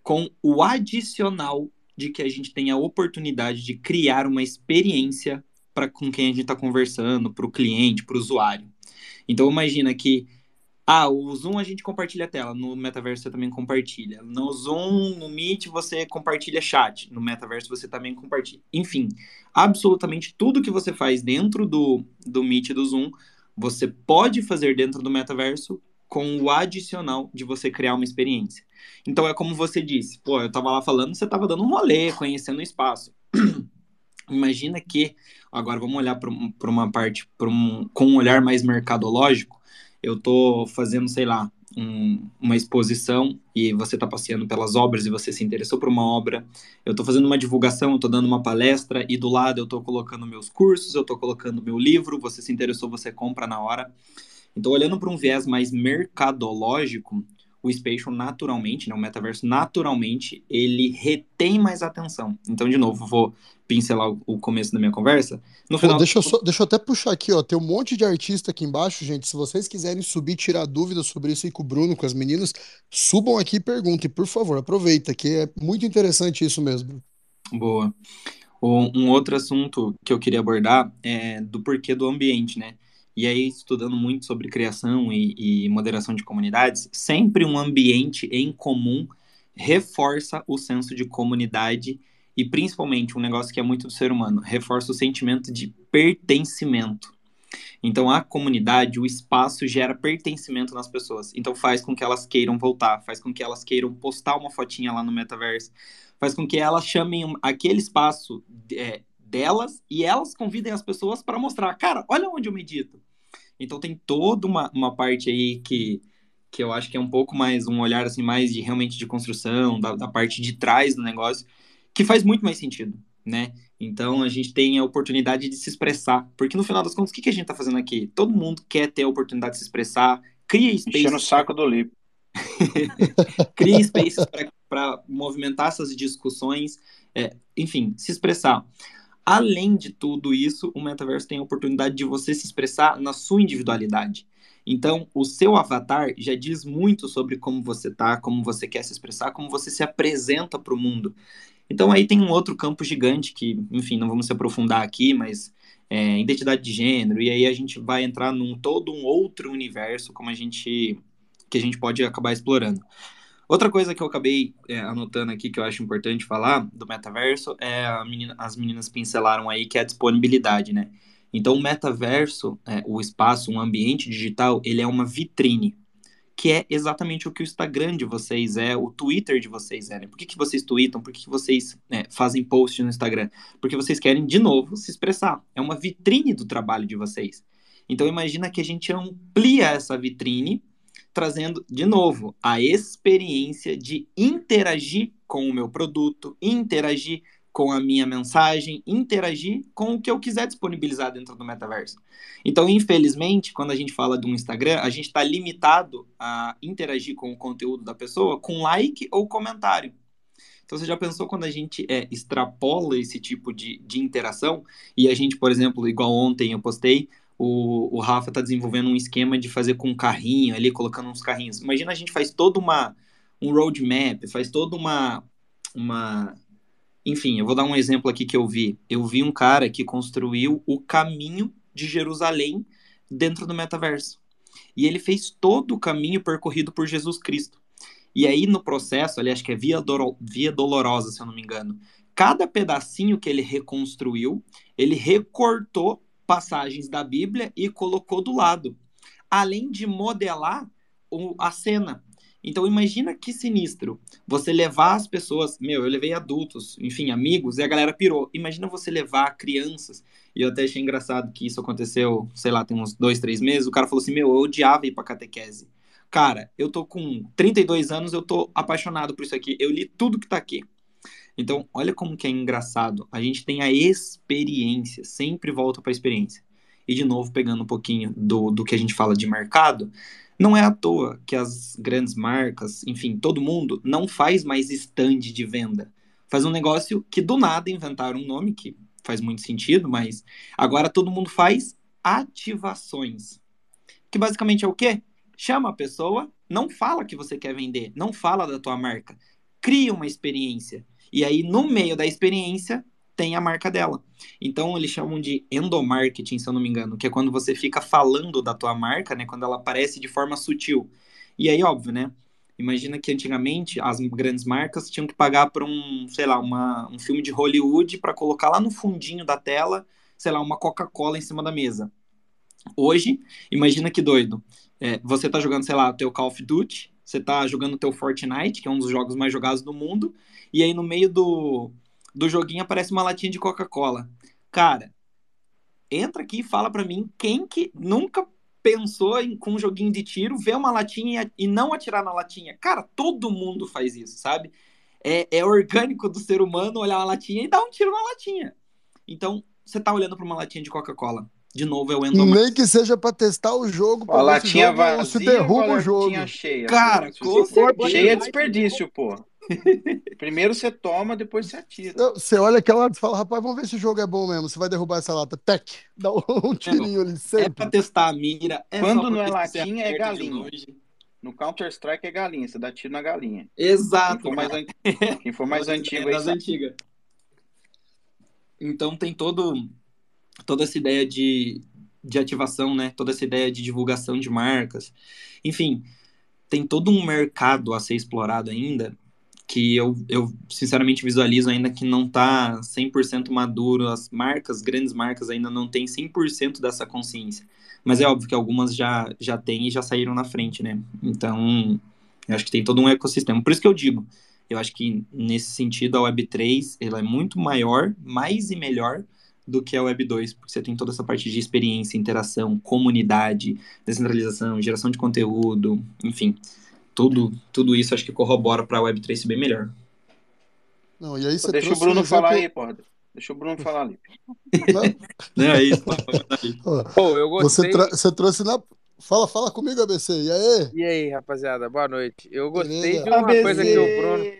S6: com o adicional de que a gente tem a oportunidade de criar uma experiência para com quem a gente está conversando, para o cliente, para o usuário. Então imagina que ah, o Zoom a gente compartilha a tela, no metaverso você também compartilha. No Zoom, no Meet você compartilha chat, no metaverso você também compartilha. Enfim, absolutamente tudo que você faz dentro do, do Meet do Zoom, você pode fazer dentro do metaverso com o adicional de você criar uma experiência. Então é como você disse, pô, eu tava lá falando, você tava dando um rolê, conhecendo o espaço. Imagina que, agora vamos olhar para uma parte, um, com um olhar mais mercadológico, eu tô fazendo, sei lá, um, uma exposição e você tá passeando pelas obras e você se interessou por uma obra, eu tô fazendo uma divulgação, eu tô dando uma palestra e do lado eu tô colocando meus cursos, eu tô colocando meu livro, você se interessou, você compra na hora. Então, olhando para um viés mais mercadológico, o Spatial naturalmente, né, o metaverso naturalmente, ele retém mais atenção. Então, de novo, vou pincelar o começo da minha conversa. No
S13: Pô,
S6: final...
S13: deixa, eu só, deixa eu até puxar aqui, ó. Tem um monte de artista aqui embaixo, gente. Se vocês quiserem subir, tirar dúvidas sobre isso aí com o Bruno, com as meninas, subam aqui e perguntem, por favor. Aproveita, que é muito interessante isso mesmo.
S6: Boa. Um outro assunto que eu queria abordar é do porquê do ambiente, né? E aí, estudando muito sobre criação e, e, moderação de comunidades, sempre um ambiente em comum reforça o senso de comunidade e, principalmente, um negócio que é muito do ser humano, reforça o sentimento de pertencimento. Então, a comunidade, o espaço gera pertencimento nas pessoas. Então, faz com que elas queiram voltar, faz com que elas queiram postar uma fotinha lá no metaverso, faz com que elas chamem aquele espaço é, delas e elas convidem as pessoas para mostrar, cara, olha onde eu medito. Então tem toda uma, uma parte aí que, que eu acho que é um pouco mais, um olhar assim, mais de realmente de construção, da, da parte de trás do negócio, que faz muito mais sentido, né? Então a gente tem a oportunidade de se expressar, porque no final das contas, o que, que a gente está fazendo aqui? Todo mundo quer ter a oportunidade de se expressar, cria space.
S9: Enchendo o saco do livro.
S6: cria spaces para movimentar essas discussões, é, enfim, se expressar. Além de tudo isso, o metaverso tem a oportunidade de você se expressar na sua individualidade. Então, o seu avatar já diz muito sobre como você tá, como você quer se expressar, como você se apresenta para o mundo. Então, aí tem um outro campo gigante que, enfim, não vamos se aprofundar aqui, mas é, identidade de gênero, e aí a gente vai entrar num todo um outro universo, como a gente que a gente pode acabar explorando. Outra coisa que eu acabei é, anotando aqui que eu acho importante falar do metaverso é menina, as meninas pincelaram aí que é a disponibilidade, né? Então o metaverso, é, o espaço, um ambiente digital, ele é uma vitrine, que é exatamente o que o Instagram de vocês é, o Twitter de vocês é. Né? Por que, que vocês tweetam? Por que, que vocês é, fazem post no Instagram? Porque vocês querem, de novo, se expressar. É uma vitrine do trabalho de vocês. Então imagina que a gente amplia essa vitrine trazendo, de novo, a experiência de interagir com o meu produto, interagir com a minha mensagem, interagir com o que eu quiser disponibilizar dentro do metaverso. Então, infelizmente, quando a gente fala um Instagram, a gente está limitado a interagir com o conteúdo da pessoa com like ou comentário. Então, você já pensou quando a gente é, extrapola esse tipo de, de interação e a gente, por exemplo, igual ontem eu postei, o, o Rafa está desenvolvendo um esquema de fazer com um carrinho ali, colocando uns carrinhos. Imagina a gente faz toda uma um roadmap, faz toda uma uma enfim, eu vou dar um exemplo aqui que eu vi. Eu vi um cara que construiu o caminho de Jerusalém dentro do metaverso. E ele fez todo o caminho percorrido por Jesus Cristo. E aí no processo, ali acho que é Via, Via Dolorosa, se eu não me engano, cada pedacinho que ele reconstruiu, ele recortou passagens da Bíblia e colocou do lado, além de modelar a cena. Então imagina que sinistro você levar as pessoas, meu, eu levei adultos, enfim, amigos, e a galera pirou. Imagina você levar crianças. E eu até achei engraçado que isso aconteceu, sei lá, tem uns dois, três meses. O cara falou assim: Meu, eu odiava ir pra catequese. Cara, eu tô com 32 anos, eu tô apaixonado por isso aqui. Eu li tudo que tá aqui. Então, olha como que é engraçado. A gente tem a experiência, sempre volta para a experiência. E de novo, pegando um pouquinho do, do que a gente fala de mercado, não é à toa que as grandes marcas, enfim, todo mundo não faz mais stand de venda. Faz um negócio que do nada inventaram um nome que faz muito sentido, mas agora todo mundo faz ativações. Que basicamente é o quê? Chama a pessoa, não fala que você quer vender, não fala da tua marca, cria uma experiência. E aí, no meio da experiência, tem a marca dela. Então, eles chamam de endomarketing, se eu não me engano, que é quando você fica falando da tua marca, né? Quando ela aparece de forma sutil. E aí, óbvio, né? Imagina que antigamente as grandes marcas tinham que pagar por um, sei lá, uma, um filme de Hollywood para colocar lá no fundinho da tela, sei lá, uma Coca-Cola em cima da mesa. Hoje, imagina que doido. É, você tá jogando, sei lá, o teu Call of Duty, você tá jogando o teu Fortnite, que é um dos jogos mais jogados do mundo, e aí no meio do, do joguinho aparece uma latinha de Coca-Cola. Cara, entra aqui e fala para mim quem que nunca pensou em, com um joguinho de tiro, ver uma latinha e não atirar na latinha. Cara, todo mundo faz isso, sabe? É, é orgânico do ser humano olhar uma latinha e dar um tiro na latinha. Então, você tá olhando para uma latinha de Coca-Cola. De novo, é o
S2: endomarketing. Nem que seja para testar o jogo,
S9: a latinha
S2: jogo
S9: vazia,
S2: se derruba o jogo.
S9: cheia.
S6: Cara, com certeza.
S9: Cheia é desperdício, pô. Primeiro você toma, depois você atira.
S2: Você olha aquela lata e fala, rapaz, vamos ver se o jogo é bom mesmo. Você vai derrubar essa lata. Tec! Dá um tirinho ali sempre.
S6: É pra testar a mira. É
S9: Quando não é latinha, é galinha. No Counter-Strike é galinha, você dá tiro na galinha.
S6: Exato.
S9: Quem for mais, an... Quem for mais antigo
S6: é das antigas. Então tem todo, toda essa ideia de, de ativação, né? Toda essa ideia de divulgação de marcas. Enfim, tem todo um mercado a ser explorado ainda que eu, eu sinceramente visualizo ainda que não está 100% maduro, as marcas, grandes marcas ainda não têm 100% dessa consciência. Mas é óbvio que algumas já, já têm e já saíram na frente, né? Então, eu acho que tem todo um ecossistema. Por isso que eu digo, eu acho que nesse sentido a Web3 ela é muito maior, mais e melhor do que a Web 2, porque você tem toda essa parte de experiência, interação, comunidade, descentralização, geração de conteúdo, enfim tudo, tudo isso acho que corrobora para a Web3 ser bem melhor.
S2: Não, e aí você
S9: Deixa o Bruno um falar aí, porra. Deixa o Bruno falar ali.
S6: Não, Não é isso.
S14: Pô, eu gostei.
S2: Você, tra... você trouxe na. Fala, fala comigo, ABC. E aí?
S14: E aí, rapaziada, boa noite. Eu gostei de uma ABC. coisa que o Bruno.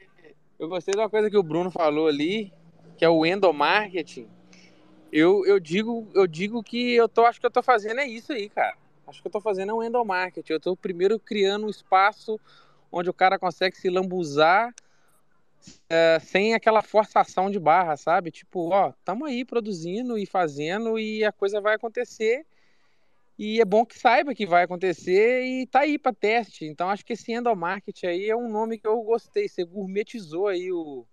S14: Eu gostei de uma coisa que o Bruno falou ali, que é o endomarketing. Eu, eu digo, eu digo que eu tô, acho que eu tô fazendo é isso aí, cara. Acho que eu estou fazendo é um endomarketing. Eu estou primeiro criando um espaço onde o cara consegue se lambuzar é, sem aquela forçação de barra, sabe? Tipo, ó, estamos aí produzindo e fazendo e a coisa vai acontecer. E é bom que saiba que vai acontecer e tá aí para teste. Então acho que esse endomarketing aí é um nome que eu gostei. Você gourmetizou aí o,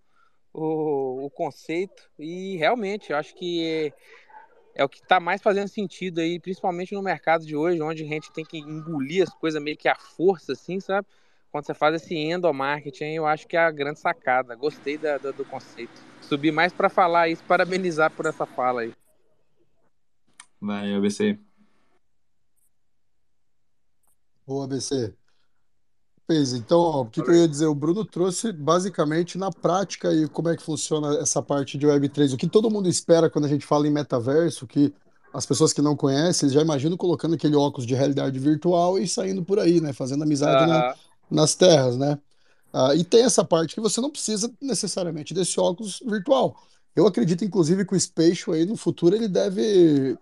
S14: o, o conceito e realmente eu acho que é o que está mais fazendo sentido aí, principalmente no mercado de hoje, onde a gente tem que engolir as coisas meio que à força, assim, sabe? Quando você faz esse endomarketing, eu acho que é a grande sacada. Gostei da, da do conceito. Subi mais para falar isso, parabenizar por essa fala aí.
S6: Vai, ABC.
S2: Boa, ABC. Fez. Então, ó, o que, que eu ia dizer? O Bruno trouxe basicamente na prática e como é que funciona essa parte de Web3. O que todo mundo espera quando a gente fala em metaverso, que as pessoas que não conhecem, eles já imaginam colocando aquele óculos de realidade virtual e saindo por aí, né? Fazendo amizade na, nas terras, né? Uh, e tem essa parte que você não precisa necessariamente desse óculos virtual. Eu acredito, inclusive, que o Spatial aí no futuro ele deve,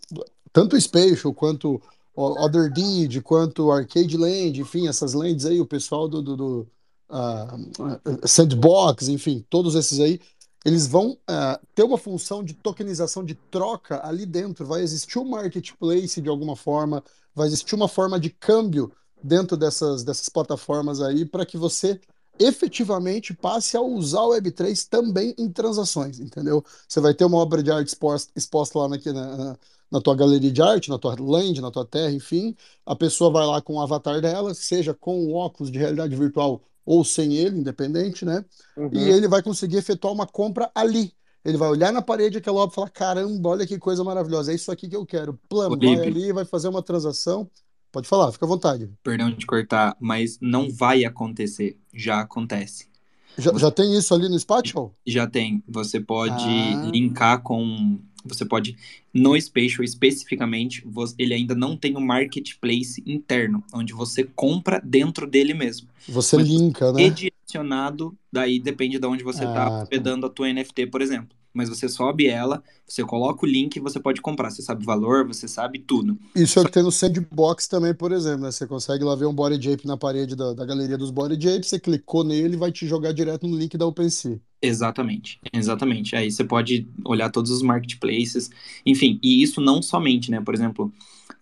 S2: tanto o Spatial quanto Other Deed, quanto Arcade Land, enfim, essas lands aí, o pessoal do, do, do uh, Sandbox, enfim, todos esses aí, eles vão uh, ter uma função de tokenização, de troca ali dentro. Vai existir um marketplace de alguma forma, vai existir uma forma de câmbio dentro dessas, dessas plataformas aí para que você efetivamente passe a usar o Web3 também em transações, entendeu? Você vai ter uma obra de arte exposta, exposta lá na, na,
S13: na tua galeria de arte, na tua land, na tua terra, enfim. A pessoa vai lá com o avatar dela, seja com o óculos de realidade virtual ou sem ele, independente, né?
S14: Uhum.
S13: E ele vai conseguir efetuar uma compra ali. Ele vai olhar na parede aquela obra e falar: caramba, olha que coisa maravilhosa, é isso aqui que eu quero. Plano, vai ali, vai fazer uma transação. Pode falar, fica à vontade.
S6: Perdão de cortar, mas não vai acontecer. Já acontece.
S13: Já, já tem isso ali no Spatial?
S6: Já tem. Você pode
S13: Ah.
S6: linkar com. Você pode. No Spatial especificamente, ele ainda não tem um marketplace interno, onde você compra dentro dele mesmo.
S13: Você
S6: Mas
S13: linka, né?
S6: Redirecionado, daí depende de onde você
S13: Ah,
S6: está
S13: tá.
S6: hospedando a tua NFT, por exemplo. Mas você sobe ela, você coloca o link e você pode comprar. Você sabe o valor, você sabe tudo.
S13: Isso é o que tem no Sandbox também, por exemplo, né? Você consegue lá ver um body jape na parede da, da galeria dos body japes, você clicou nele e vai te jogar direto no link da OpenSea.
S6: Exatamente, exatamente. Aí você pode olhar todos os marketplaces, enfim, e isso não somente, né? Por exemplo,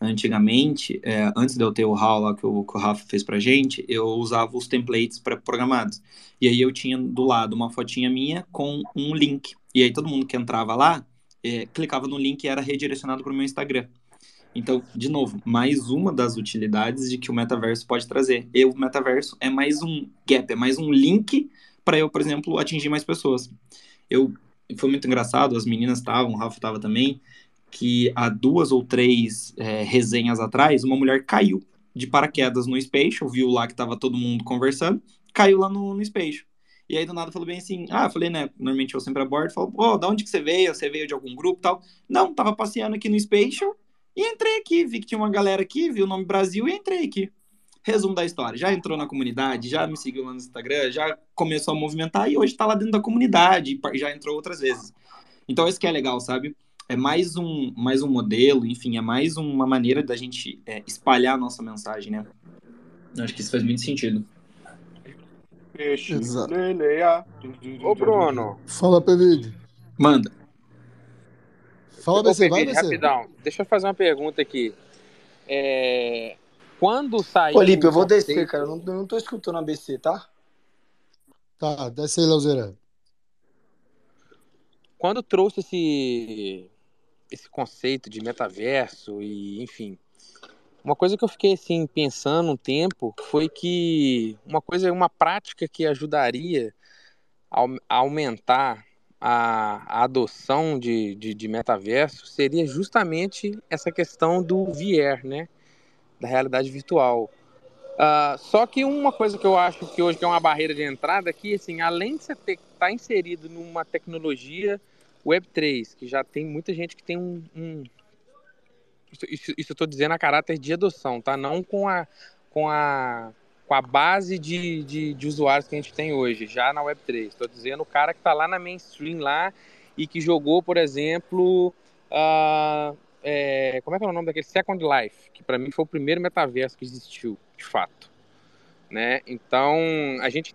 S6: antigamente, é, antes de eu ter o HAL lá que o, que o Rafa fez pra gente, eu usava os templates pré-programados. E aí eu tinha do lado uma fotinha minha com um link. E aí todo mundo que entrava lá, é, clicava no link e era redirecionado para o meu Instagram. Então, de novo, mais uma das utilidades de que o metaverso pode trazer. E o metaverso é mais um gap, é mais um link para eu, por exemplo, atingir mais pessoas. Eu foi muito engraçado, as meninas estavam, o Rafa estava também, que há duas ou três é, resenhas atrás, uma mulher caiu de paraquedas no Spatial, viu lá que estava todo mundo conversando, caiu lá no, no Spatial. E aí do nada falou bem assim, ah, falei, né, normalmente eu sempre abordo, falo, pô, da onde que você veio? Você veio de algum grupo tal? Não, tava passeando aqui no Spatial e entrei aqui, vi que tinha uma galera aqui, vi o nome Brasil e entrei aqui. Resumo da história, já entrou na comunidade, já me seguiu lá no Instagram, já começou a movimentar e hoje tá lá dentro da comunidade, e já entrou outras vezes. Então isso que é legal, sabe? É mais um, mais um modelo, enfim, é mais uma maneira da gente é, espalhar a nossa mensagem, né? Eu acho que isso faz muito sentido.
S13: Exato.
S14: Ô, Bruno.
S13: Fala, PVD.
S6: Manda.
S13: Fala,
S14: Ô, Pedro, rapidão. Deixa eu fazer uma pergunta aqui. É, Quando saiu.
S11: Ô, Lipe, eu vou
S14: conceito-
S11: descer, cara. Eu não, eu não tô escutando a BC, tá?
S13: Tá, desce aí, Lauzeira.
S14: Quando trouxe esse, esse conceito de metaverso e, enfim, uma coisa que eu fiquei assim pensando um tempo foi que uma coisa, uma prática que ajudaria a, a aumentar a, a adoção de, de, de metaverso seria justamente essa questão do VR, né? Da realidade virtual. Ah, só que uma coisa que eu acho que hoje é uma barreira de entrada é que, assim, além de você estar inserido numa tecnologia Web3, que já tem muita gente que tem um. um- isso, isso- eu estou dizendo a caráter de adoção, tá? Não com a, com a, com a base de, de, de usuários que a gente tem hoje, já na Web3. Estou dizendo o cara que está lá na mainstream lá e que jogou, por exemplo. ah, é, como é que é o nome daquele? Second Life, que para mim foi o primeiro metaverso que existiu, de fato. Né? Então, a gente,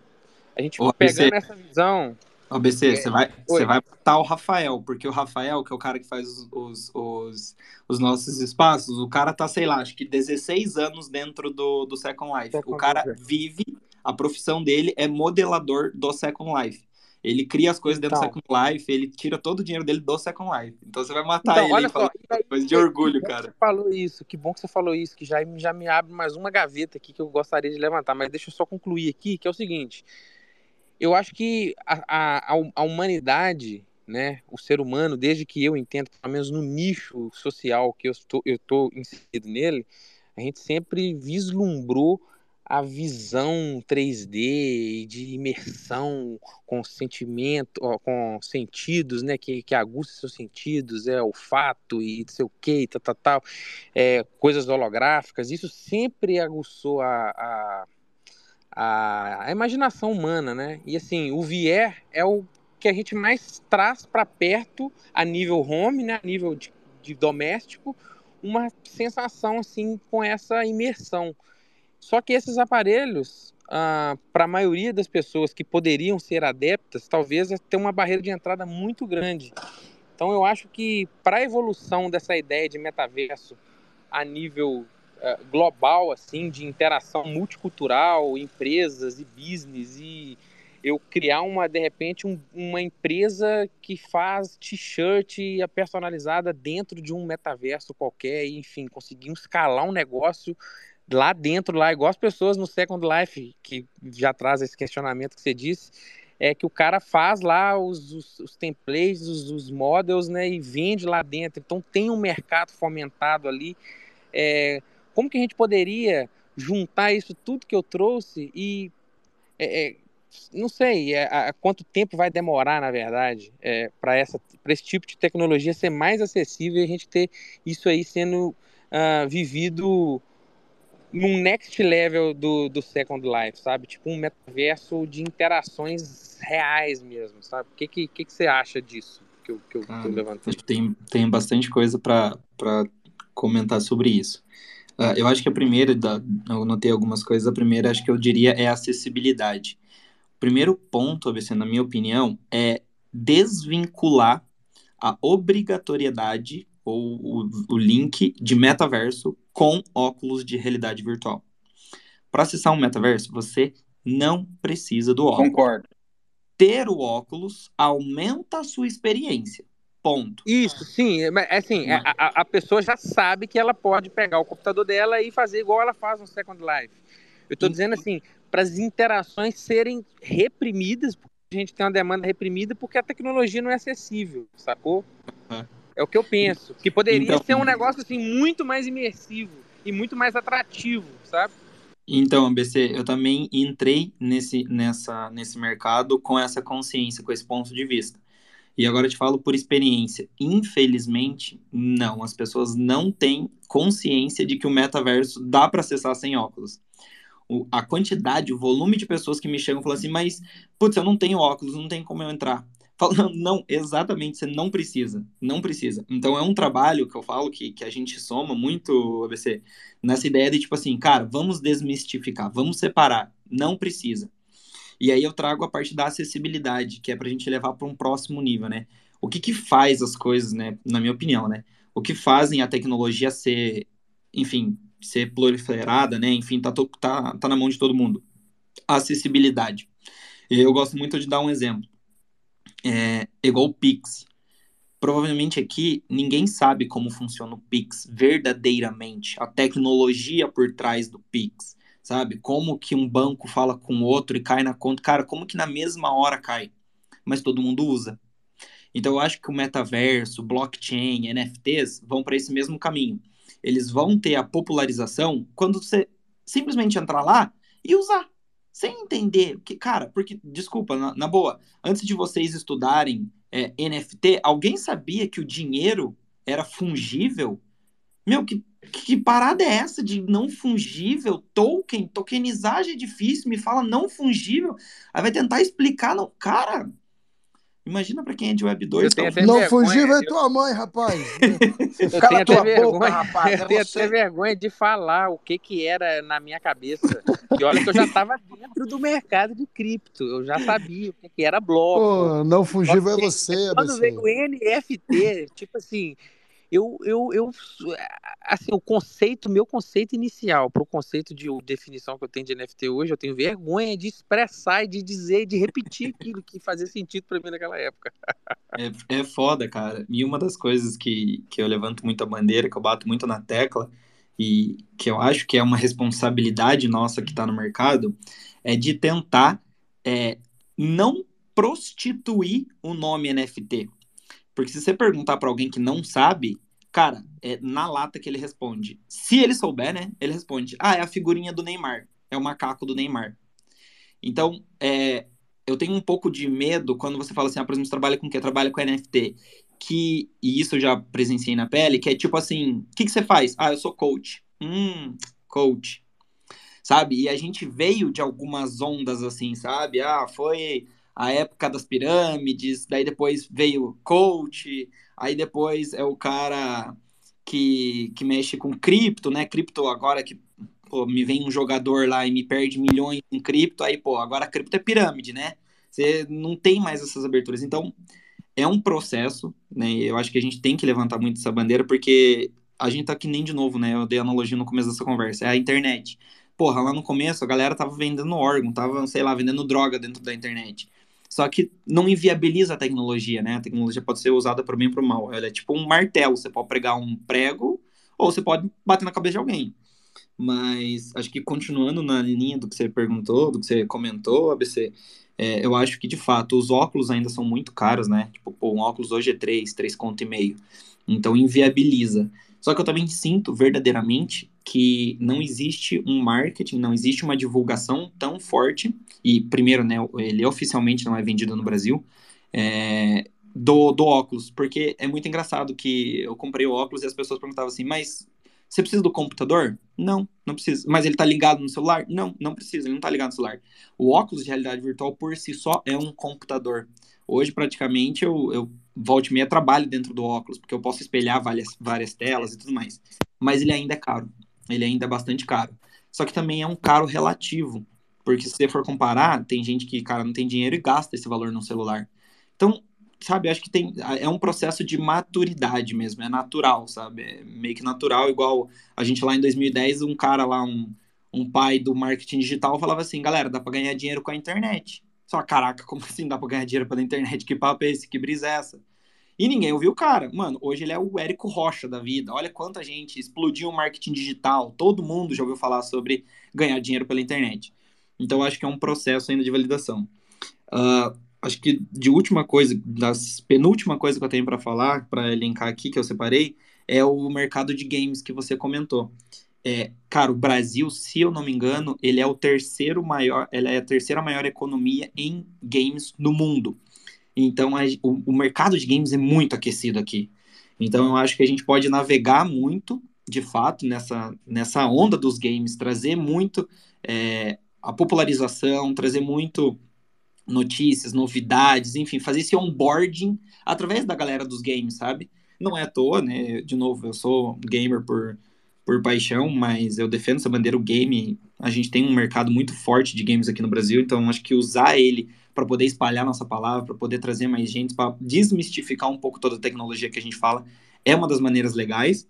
S14: a gente
S6: Ô,
S14: pegando
S6: BC.
S14: essa visão.
S6: Ô, BC,
S14: É,
S6: você vai,
S14: oi.
S6: você vai botar o Rafael, porque o Rafael, que é o cara que faz os, os, os, os nossos espaços, o cara tá, sei lá, acho que 16 anos dentro do, do Second Life. O
S14: Second
S6: cara
S14: Life.
S6: vive, a profissão dele é modelador do Second Life. Ele cria as coisas dentro do
S14: Então.
S6: Second Life, ele tira todo o dinheiro dele do Second Life. Então você vai matar
S14: Então,
S6: ele
S14: olha
S6: e coisa de orgulho,
S14: que bom que
S6: cara.
S14: Você falou isso, que bom que você falou isso, que já, já me abre mais uma gaveta aqui que eu gostaria de levantar, mas deixa eu só concluir aqui, que é o seguinte. Eu acho que a, a, a- a humanidade, né, o ser humano, desde que eu entendo, pelo menos no nicho social que eu estou, eu estou inserido nele, a gente sempre vislumbrou a visão 3D de imersão com sentimento, com sentidos, né, que, que aguça seus sentidos, é olfato e não sei o que, tal, tal, tal, é, coisas holográficas, isso sempre aguçou a, a, a, imaginação humana, né? E assim, o VR é o que a gente mais traz para perto a nível home, né, a nível de, de doméstico, uma sensação assim com essa imersão. Só que esses aparelhos, ah, para a maioria das pessoas que poderiam ser adeptas, talvez tenha uma barreira de entrada muito grande. Então eu acho que para a evolução dessa ideia de metaverso a nível eh, global, assim, de interação multicultural, empresas e business e, eu criar uma, de repente, um, uma empresa que faz t-shirt personalizada dentro de um metaverso qualquer, e, enfim, conseguir escalar um negócio lá dentro, lá, igual as pessoas no Second Life, que já traz esse questionamento que você disse, é que o cara faz lá os, os, os templates, os, os, models, né, e vende lá dentro. Então tem um mercado fomentado ali. É, como que a gente poderia juntar isso tudo que eu trouxe e é, é, não sei é, quanto tempo vai demorar, na verdade, é, para esse tipo de tecnologia ser mais acessível e a gente ter isso aí sendo uh, vivido num next level do, do Second Life, sabe? Tipo um metaverso de interações reais mesmo, sabe? O que, que, que, que você acha disso que eu, que eu ah?
S6: Tem, tem bastante coisa para comentar sobre isso. Uh, eu acho que a primeira, da, eu notei algumas coisas, a primeira acho que eu diria é acessibilidade. O primeiro ponto, ABC, na minha opinião, é desvincular a obrigatoriedade ou o, o link de metaverso com óculos de realidade virtual. Para acessar um metaverso, você não precisa do óculos.
S9: Concordo.
S6: Ter o óculos aumenta a sua experiência. Ponto.
S14: Isso, sim. É assim, a, a, pessoa já sabe que ela pode pegar o computador dela e fazer igual ela faz no Second Life. Eu estou dizendo assim, para as interações serem reprimidas, porque a gente tem uma demanda reprimida porque a tecnologia não é acessível, sacou? Uhum. É o que eu penso. Que poderia então, ser um negócio assim muito mais imersivo e muito mais atrativo, sabe?
S6: Então, BC, eu também entrei nesse, nessa, nesse mercado com essa consciência, com esse ponto de vista. E agora eu te falo por experiência. Infelizmente, não. As pessoas não têm consciência de que o metaverso dá para acessar sem óculos. O, a quantidade, o volume de pessoas que me chegam e falam assim, mas, putz, eu não tenho óculos, não tem como eu entrar. Falando, não, exatamente, você não precisa, não precisa. Então é um trabalho que eu falo que, que a gente soma muito, ABC, nessa ideia de tipo assim, cara, vamos desmistificar, vamos separar, não precisa. E aí eu trago a parte da acessibilidade, que é para a gente levar para um próximo nível, né? O que que faz as coisas, né, na minha opinião, né? O que fazem a tecnologia ser, enfim, ser proliferada, né? Enfim, tá, tá, tá na mão de todo mundo. Acessibilidade. Eu gosto muito de dar um exemplo é, igual o Pix. Provavelmente aqui ninguém sabe como funciona o Pix verdadeiramente, a tecnologia por trás do Pix, sabe? Como que um banco fala com outro e cai na conta. Cara, como que na mesma hora cai? Mas todo mundo usa. Então eu acho que o metaverso, blockchain, NFTs vão para esse mesmo caminho. Eles vão ter a popularização quando você simplesmente entrar lá e usar sem entender que, cara, porque, desculpa, na, na boa, antes de vocês estudarem é, NFT, alguém sabia que o dinheiro era fungível? Meu, que, que parada é essa de não fungível? Token, tokenizagem é difícil, me fala não fungível. Aí vai tentar explicar, não. Cara, Imagina pra quem é de Web 2.
S13: Não fugir vai tua mãe, rapaz.
S14: eu tenho até vergonha, boca, rapaz. Eu tenho até vergonha de falar o que que era na minha cabeça. E olha que eu já estava dentro do mercado de cripto. Eu já sabia o que, que era bloco. Pô,
S13: não fugir vai você,
S14: Quando veio o NFT, tipo assim, eu, eu, eu assim, o conceito, meu conceito inicial para o conceito de definição que eu tenho de NFT hoje, eu tenho vergonha de expressar e de dizer, de repetir aquilo que fazia sentido para mim naquela época.
S6: É, é foda, cara. E uma das coisas que, que eu levanto muito a bandeira, que eu bato muito na tecla, e que eu acho que é uma responsabilidade nossa que está no mercado, é de tentar é, não prostituir o nome NFT. Porque se você perguntar para alguém que não sabe, Cara, é na lata que ele responde. Se ele souber, né? Ele responde: Ah, é a figurinha do Neymar. É o macaco do Neymar. Então, é, eu tenho um pouco de medo quando você fala assim, ah, por exemplo, você trabalha com o quê? Trabalha com NFT. Que, e isso eu já presenciei na pele, que é tipo assim, o que, que você faz? Ah, eu sou coach. Hum, coach. Sabe? E a gente veio de algumas ondas assim, sabe? Ah, foi a época das pirâmides, daí depois veio coach, aí depois é o cara que, que mexe com cripto, né? Cripto agora que pô, me vem um jogador lá e me perde milhões em cripto, aí, pô, agora cripto é pirâmide, né? Você não tem mais essas aberturas. Então, é um processo, né? Eu acho que a gente tem que levantar muito essa bandeira, porque a gente tá aqui nem de novo, né? Eu dei analogia no começo dessa conversa, é a internet. Porra, lá no começo a galera tava vendendo órgão, tava, sei lá, vendendo droga dentro da internet. Só que não inviabiliza a tecnologia, né? A tecnologia pode ser usada para bem e para mal. Ela é tipo um martelo. Você pode pregar um prego ou você pode bater na cabeça de alguém. Mas acho que continuando na linha do que você perguntou, do que você comentou, ABC, é, eu acho que de fato os óculos ainda são muito caros, né? Tipo, pô, um óculos hoje é 3, 3 conto e meio. Então inviabiliza. Só que eu também sinto verdadeiramente que não existe um marketing, não existe uma divulgação tão forte, e primeiro, né, ele oficialmente não é vendido no Brasil, é, do, do óculos, porque é muito engraçado que eu comprei o óculos e as pessoas perguntavam assim, mas você precisa do computador? Não, não precisa. Mas ele tá ligado no celular? Não, não precisa, ele não tá ligado no celular. O óculos de realidade virtual por si só é um computador. Hoje, praticamente, eu, eu volto e meia trabalho dentro do óculos, porque eu posso espelhar várias, várias telas e tudo mais. Mas ele ainda é caro. Ele ainda é bastante caro. Só que também é um caro relativo. Porque se você for comparar, tem gente que, cara, não tem dinheiro e gasta esse valor no celular. Então, sabe, acho que tem é um processo de maturidade mesmo, é natural, sabe? É meio que natural, igual a gente lá em 2010, um cara lá, um, um pai do marketing digital falava assim, galera, dá para ganhar dinheiro com a internet. Só, caraca, como assim dá para ganhar dinheiro pela internet? Que papo é esse? Que brisa é essa? E ninguém ouviu o cara. Mano, hoje ele é o Érico Rocha da vida. Olha quanta gente explodiu o marketing digital. Todo mundo já ouviu falar sobre ganhar dinheiro pela internet. Então, acho que é um processo ainda de validação. Uh, acho que de última coisa, das penúltima coisa que eu tenho para falar, para elencar aqui, que eu separei, é o mercado de games que você comentou. É, cara, o Brasil, se eu não me engano, ele é o terceiro maior, ela é a terceira maior economia em games no mundo. Então, a, o, o mercado de games é muito aquecido aqui. Então, eu acho que a gente pode navegar muito, de fato, nessa, nessa onda dos games, trazer muito é, a popularização, trazer muito notícias, novidades, enfim, fazer esse onboarding através da galera dos games, sabe? Não é à toa, né? De novo, eu sou gamer por, por paixão, mas eu defendo essa bandeira. O game, a gente tem um mercado muito forte de games aqui no Brasil, então acho que usar ele para poder espalhar nossa palavra, para poder trazer mais gente, para desmistificar um pouco toda a tecnologia que a gente fala, é uma das maneiras legais.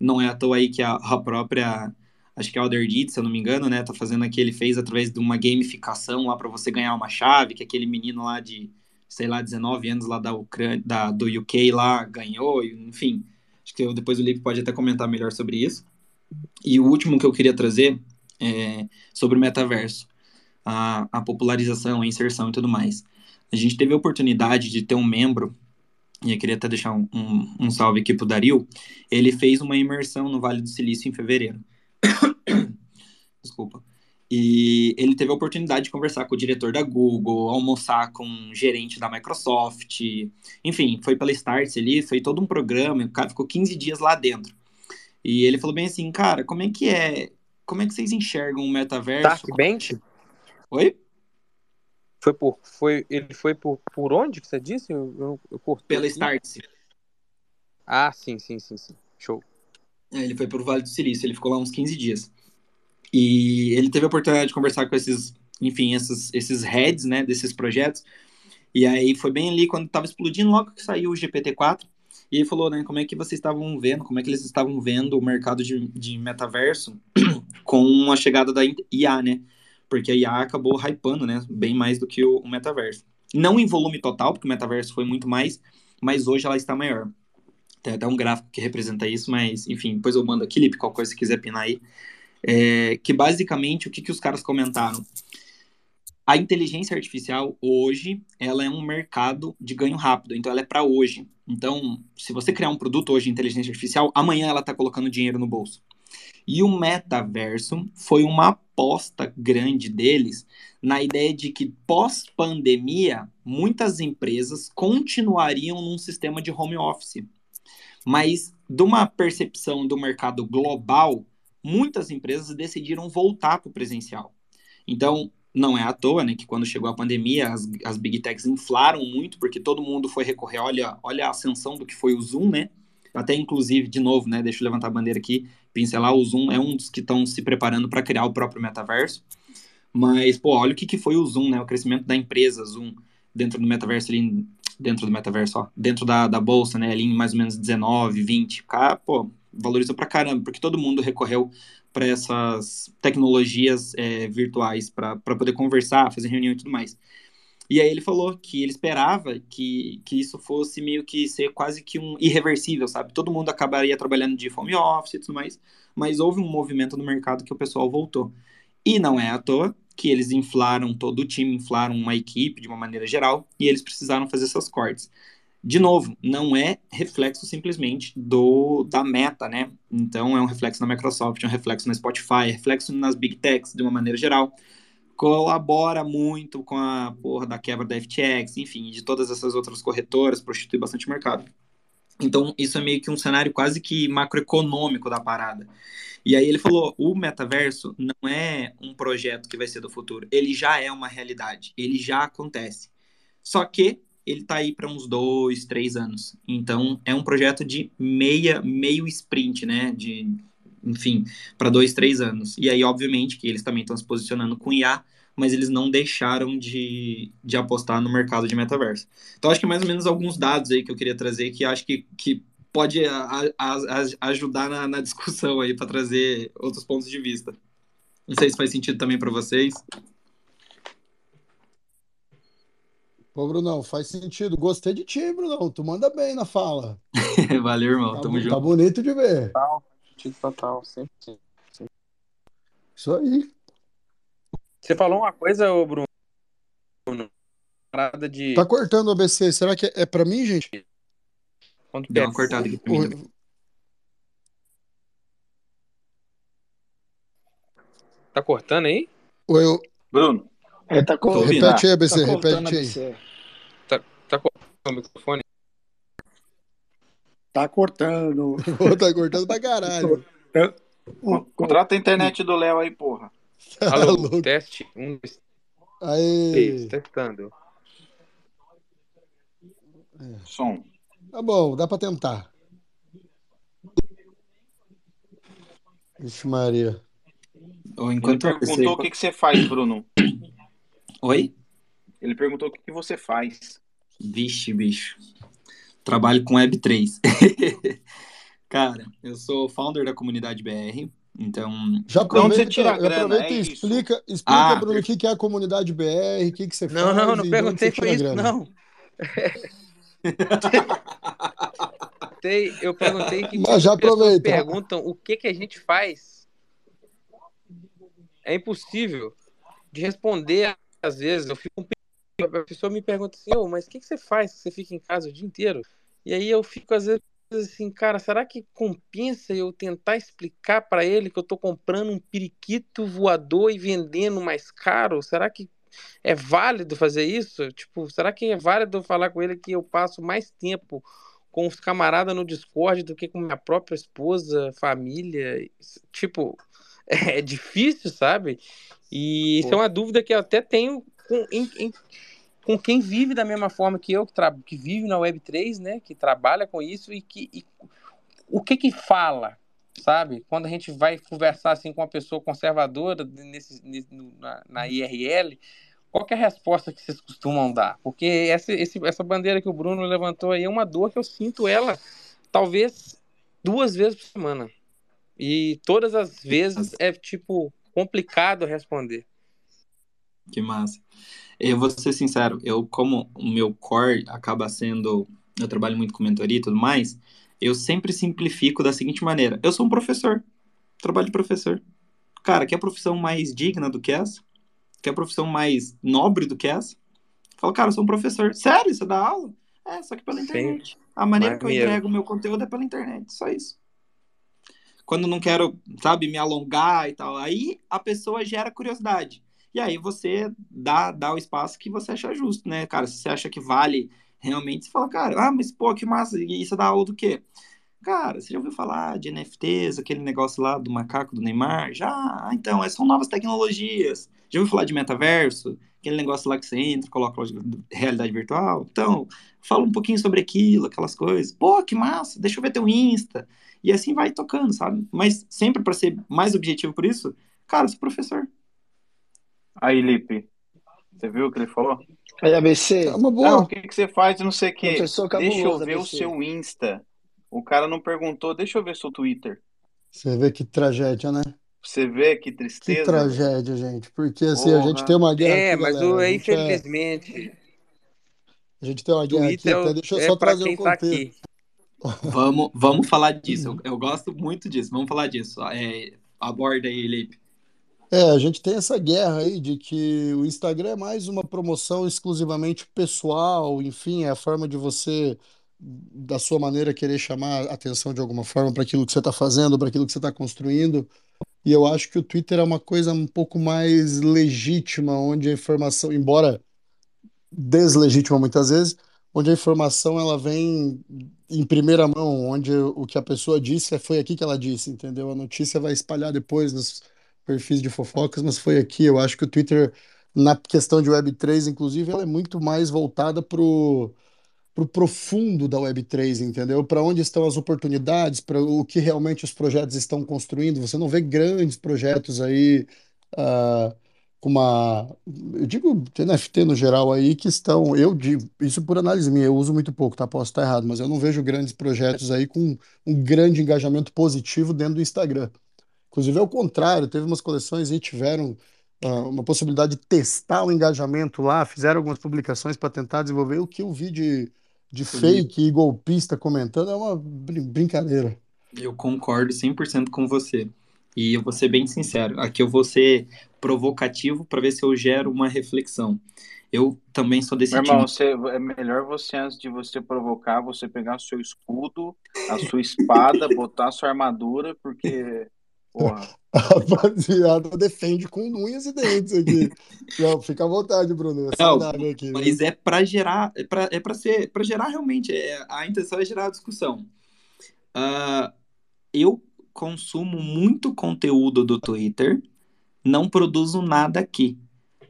S6: Não é à toa aí que a, a própria acho que é o Elder Deed, se eu não me engano, né? Tá fazendo aqui, ele fez através de uma gamificação lá para você ganhar uma chave, que aquele menino lá de, sei lá, 19 anos lá da Ucrânia, da, do UK lá ganhou, enfim. Acho que eu, depois o Lipe pode até comentar melhor sobre isso. E o último que eu queria trazer é sobre o metaverso, a, a popularização, a inserção e tudo mais. A gente teve a oportunidade de ter um membro e eu queria até deixar um, um, um salve aqui pro Dario, ele fez uma imersão no Vale do Silício em fevereiro. Desculpa. E ele teve a oportunidade de conversar com o diretor da Google, almoçar com um gerente da Microsoft, enfim, foi pela Starts ali, foi todo um programa, o cara ficou 15 dias lá dentro. E ele falou bem assim, cara, como é que é, como é que vocês enxergam o metaverso?
S14: Dark Bench?
S6: Oi?
S14: Foi por, foi, ele foi por, por onde que você disse? Eu, eu, eu
S6: Pela Starts.
S14: Ah, sim, sim, sim, sim. Show.
S6: É, ele foi para o Vale do Silício, ele ficou lá uns 15 dias. E ele teve a oportunidade de conversar com esses, enfim, esses, esses heads, né, desses projetos. E aí foi bem ali quando estava explodindo, logo que saiu o GPT-4. E ele falou, né, como é que vocês estavam vendo, como é que eles estavam vendo o mercado de, de metaverso com a chegada da IA, né? Porque a IA acabou hypando, né, bem mais do que o, o metaverso. Não em volume total, porque o metaverso foi muito mais, mas hoje ela está maior. Tem até um gráfico que representa isso, mas, enfim, depois eu mando aqui, Lipe, qual coisa você quiser pinar aí. É, que basicamente, o que, que os caras comentaram? A inteligência artificial hoje, ela é um mercado de ganho rápido, então ela é para hoje. Então, se você criar um produto hoje de inteligência artificial, amanhã ela está colocando dinheiro no bolso. E o metaverso foi uma aposta grande deles na ideia de que pós-pandemia, muitas empresas continuariam num sistema de home office. Mas, de uma percepção do mercado global, muitas empresas decidiram voltar para o presencial. Então, não é à toa, né, que quando chegou a pandemia, as, as big techs inflaram muito, porque todo mundo foi recorrer, olha, olha a ascensão do que foi o Zoom, né? Até, inclusive, de novo, né, deixa eu levantar a bandeira aqui, pincelar, o Zoom é um dos que estão se preparando para criar o próprio metaverso. Mas, pô, olha o que, que foi o Zoom, né, o crescimento da empresa Zoom dentro do metaverso ali dentro do metaverso, ó, dentro da, da bolsa, né, ali em mais ou menos 19, 20, cara, pô, valorizou pra caramba, porque todo mundo recorreu para essas tecnologias é, virtuais, para poder conversar, fazer reunião e tudo mais. E aí ele falou que ele esperava que, que isso fosse meio que ser quase que um irreversível, sabe? Todo mundo acabaria trabalhando de home office e tudo mais, mas houve um movimento no mercado que o pessoal voltou. E não é à toa que eles inflaram todo o time, inflaram uma equipe de uma maneira geral, e eles precisaram fazer essas cortes. De novo, não é reflexo simplesmente do da meta, né? Então é um reflexo na Microsoft, é um reflexo na Spotify, é reflexo nas Big Techs de uma maneira geral colabora muito com a porra da quebra da FTX, enfim, de todas essas outras corretoras, prostitui bastante mercado. Então, isso é meio que um cenário quase que macroeconômico da parada. E aí ele falou: o metaverso não é um projeto que vai ser do futuro, ele já é uma realidade, ele já acontece. Só que ele está aí para uns dois, três anos. Então, é um projeto de meia, meio sprint, né? De enfim, para dois, três anos. E aí, obviamente, que eles também estão se posicionando com IA, mas eles não deixaram de, de apostar no mercado de metaverso. Então, acho que mais ou menos alguns dados aí que eu queria trazer que acho que, que pode a, a, a ajudar na, na discussão aí para trazer outros pontos de vista. Não sei se faz sentido também para vocês.
S13: Pô, Brunão, faz sentido. Gostei de ti, Brunão. Tu manda bem na fala.
S6: Valeu, irmão.
S13: Tá,
S6: Tamo
S13: tá
S6: junto.
S13: bonito de ver.
S14: Total, total, sempre. sempre.
S13: Isso aí.
S14: Você falou uma coisa, ô Bruno, parada de
S13: Tá cortando o ABC. Será que é, é pra mim, gente?
S14: quando
S6: Deu
S14: pega
S6: uma cortada aqui pra mim.
S14: Tá cortando aí?
S13: ou eu...
S9: Bruno,
S11: É, tá com...
S13: Repete aí,
S11: tá
S13: ABC.
S11: cortando
S13: Repete aí.
S11: BC.
S14: Tá, tá cortando o microfone?
S8: Tá cortando.
S13: Pô, tá cortando pra caralho.
S9: Contrata a internet do Léo aí, porra.
S13: Tá
S14: Alô,
S13: louco.
S14: teste. Um, dois,
S13: Aí.
S14: três, testando.
S9: Som.
S13: Tá bom, dá pra tentar. Vixe Maria.
S6: Ou
S9: Ele
S6: enquanto eu
S9: perguntou o que, que você faz, Bruno.
S6: Oi?
S9: Ele perguntou o que, que você faz.
S6: Vixe, bicho. Trabalho com Web3. Cara, eu sou founder da comunidade BR, então.
S13: Já
S9: onde você
S13: aproveita,
S9: tira a grana?
S13: aproveita
S9: É
S13: e explica, explica,
S6: Ah,
S13: Bruno, o que que é a comunidade BR, o que que você
S14: Não,
S13: faz
S14: não, não
S13: onde
S14: perguntei foi isso,
S13: grana.
S14: não. Eu perguntei que
S13: Mas
S14: quando
S13: já
S14: as pessoas
S13: aproveita.
S14: perguntam o que, que a gente faz, é impossível de responder às vezes. Eu fico a pessoa me pergunta assim, "Ô, mas o que, que você faz? Você fica em casa o dia inteiro? E aí eu fico às vezes assim, cara, será que compensa eu tentar explicar para ele que eu tô comprando um periquito voador e vendendo mais caro? Será que é válido fazer isso? Tipo, será que é válido falar com ele que eu passo mais tempo com os camaradas no Discord do que com minha própria esposa, família? Tipo, é difícil, sabe? E isso é uma dúvida que eu até tenho com, em- em- com quem vive da mesma forma que eu, que, tra- que vive na Web3, né? Que trabalha com isso e que e o que que fala, sabe? Quando a gente vai conversar assim com uma pessoa conservadora nesse, nesse- na, na IRL, qual que é a resposta que vocês costumam dar? Porque essa, esse- essa bandeira que o Bruno levantou aí é uma dor que eu sinto ela talvez duas vezes por semana. E todas as vezes é tipo complicado responder.
S6: Que massa. Eu vou ser sincero, eu, como o meu core acaba sendo. Eu trabalho muito com mentoria e tudo mais, eu sempre simplifico da seguinte maneira: eu sou um professor, trabalho de professor. Cara, quer profissão mais digna do que essa? Quer profissão mais nobre do que essa? Falo, cara, eu sou um professor. Sério, você dá aula? É, só que pela
S14: Sim.
S6: internet. A maneira que eu entrego o meu conteúdo é pela internet, só isso. Quando não quero, sabe, me alongar e tal, aí a pessoa gera curiosidade. E aí você dá, dá o espaço que você achar justo, né, cara? Se você acha que vale realmente, você fala, cara, ah, mas pô, que massa, e isso dá aula do quê? Cara, você já ouviu falar de NFTs, aquele negócio lá do macaco do Neymar? Já, ah, então, essas são novas tecnologias. Já ouviu falar de metaverso? Aquele negócio lá que você entra, coloca realidade virtual? Então, fala um pouquinho sobre aquilo, aquelas coisas. Pô, que massa, deixa eu ver teu Insta. E assim vai tocando, sabe? Mas sempre para ser mais objetivo por isso, cara, sou professor.
S9: Aí, Lipe, você viu o que ele falou?
S11: Aí, ABC,
S13: É uma
S9: Não,
S13: boa.
S9: o que, que você faz e não sei o quê.
S11: professor
S9: Deixa eu
S11: cabuloso,
S9: ver o
S11: ABC.
S9: seu Insta. O cara não perguntou, deixa eu ver seu Twitter.
S13: Você vê que tragédia, né?
S9: Você vê que
S2: Que
S9: tristeza, velho.
S2: tragédia, gente. Porque assim, a gente tem
S9: Porra.
S2: uma guerra
S14: É,
S2: aqui,
S14: mas
S2: galera.
S14: o,
S2: gente é,
S14: infelizmente,
S2: a gente tem uma guerra aqui,
S14: Twitter é,
S2: até
S14: o-
S2: deixa eu
S14: é
S2: só trazer um
S14: quem tá
S2: contexto.
S14: aqui.
S6: Vamos, vamos falar disso. Eu, eu gosto muito disso. Vamos falar disso. É, aborda aí, Lipe.
S2: É, a gente tem essa guerra aí de que o Instagram é mais uma promoção exclusivamente pessoal, enfim, é a forma de você, da sua maneira, querer chamar a atenção de alguma forma para aquilo que você está fazendo, para aquilo que você está construindo. E eu acho que o Twitter é uma coisa um pouco mais legítima, onde a informação, embora deslegítima muitas vezes, onde a informação ela vem em primeira mão, onde o que a pessoa disse foi aqui que ela disse, entendeu? A notícia vai espalhar depois nos perfis de fofocas, mas foi aqui. Eu acho que o Twitter, na questão de Web3, inclusive, ela é muito mais voltada pro pro profundo da Web3, entendeu? Para onde estão as oportunidades, para o que realmente os projetos estão construindo. Você não vê grandes projetos aí com uma, eu digo NFT no geral aí que estão, eu digo, isso por análise minha, eu uso muito pouco, tá? Posso estar errado, mas eu não vejo grandes projetos aí com um grande engajamento positivo dentro do Instagram. Inclusive, ao contrário, teve umas coleções que tiveram ah, uma possibilidade de testar o engajamento lá, fizeram algumas publicações para tentar desenvolver. O que eu vi de, de fake e golpista comentando é uma brin- brincadeira.
S6: Eu concordo 100% com você. E eu vou ser bem sincero. Aqui eu vou ser provocativo para ver se eu gero uma reflexão. Eu também sou desse
S9: Meu
S6: time.
S9: irmão, você, é melhor você, antes de você provocar, você pegar o seu escudo, a sua espada, botar a sua armadura, porque, porra,
S2: A rapaziada defende com unhas e dentes aqui. Não, fica à vontade, Bruno. É
S6: Não,
S2: aqui,
S6: mas é para gerar, é para é para ser, para gerar realmente. é- a intenção é gerar a discussão. Ah, eu consumo muito conteúdo do Twitter, não produzo nada aqui.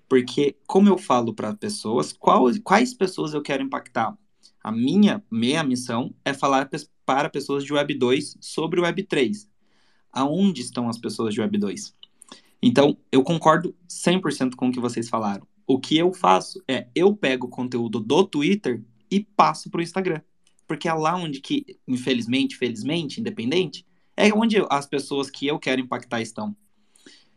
S6: Porque, como eu falo para pessoas, qual, quais pessoas eu quero impactar? A minha, minha missão é falar para pessoas de Web 2 sobre Web 3. Aonde estão as pessoas de Web 2? Então, eu concordo 100% com o que vocês falaram. O que eu faço é, eu pego o conteúdo do Twitter e passo para o Instagram. Porque é lá onde que, infelizmente, felizmente, independente, é onde as pessoas que eu quero impactar estão.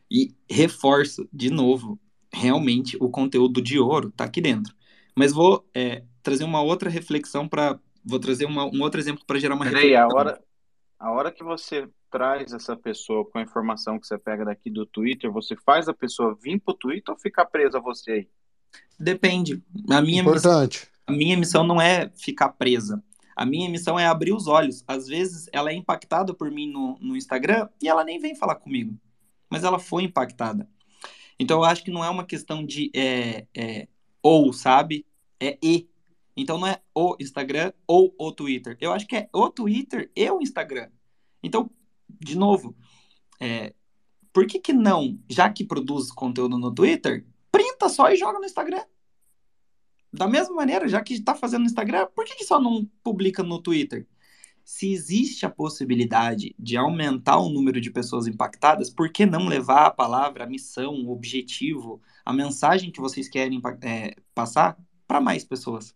S6: E reforço, de novo, realmente o conteúdo de ouro está aqui dentro. Mas vou é, trazer uma outra reflexão para. Vou trazer uma- um outro exemplo para gerar uma
S9: peraí, a
S6: reflexão.
S9: hora, a hora que você traz essa pessoa com a informação que você pega daqui do Twitter, você faz a pessoa vir pro Twitter ou ficar presa a você aí?
S6: Depende. A minha missão,
S2: Importante.
S6: a minha missão não é ficar presa. A minha missão é abrir os olhos. Às vezes ela é impactada por mim no, no Instagram e ela nem vem falar comigo. Mas ela foi impactada. Então eu acho que não é uma questão de é, é, ou, sabe? É e. Então não é o Instagram ou o Twitter. Eu acho que é o Twitter e o Instagram. Então, de novo, é, por que que não, já que produz conteúdo no Twitter, printa só e joga no Instagram? Da mesma maneira, já que está fazendo no Instagram, por que, que só não publica no Twitter? Se existe a possibilidade de aumentar o número de pessoas impactadas, por que não levar a palavra, a missão, o objetivo, a mensagem que vocês querem é, passar para mais pessoas?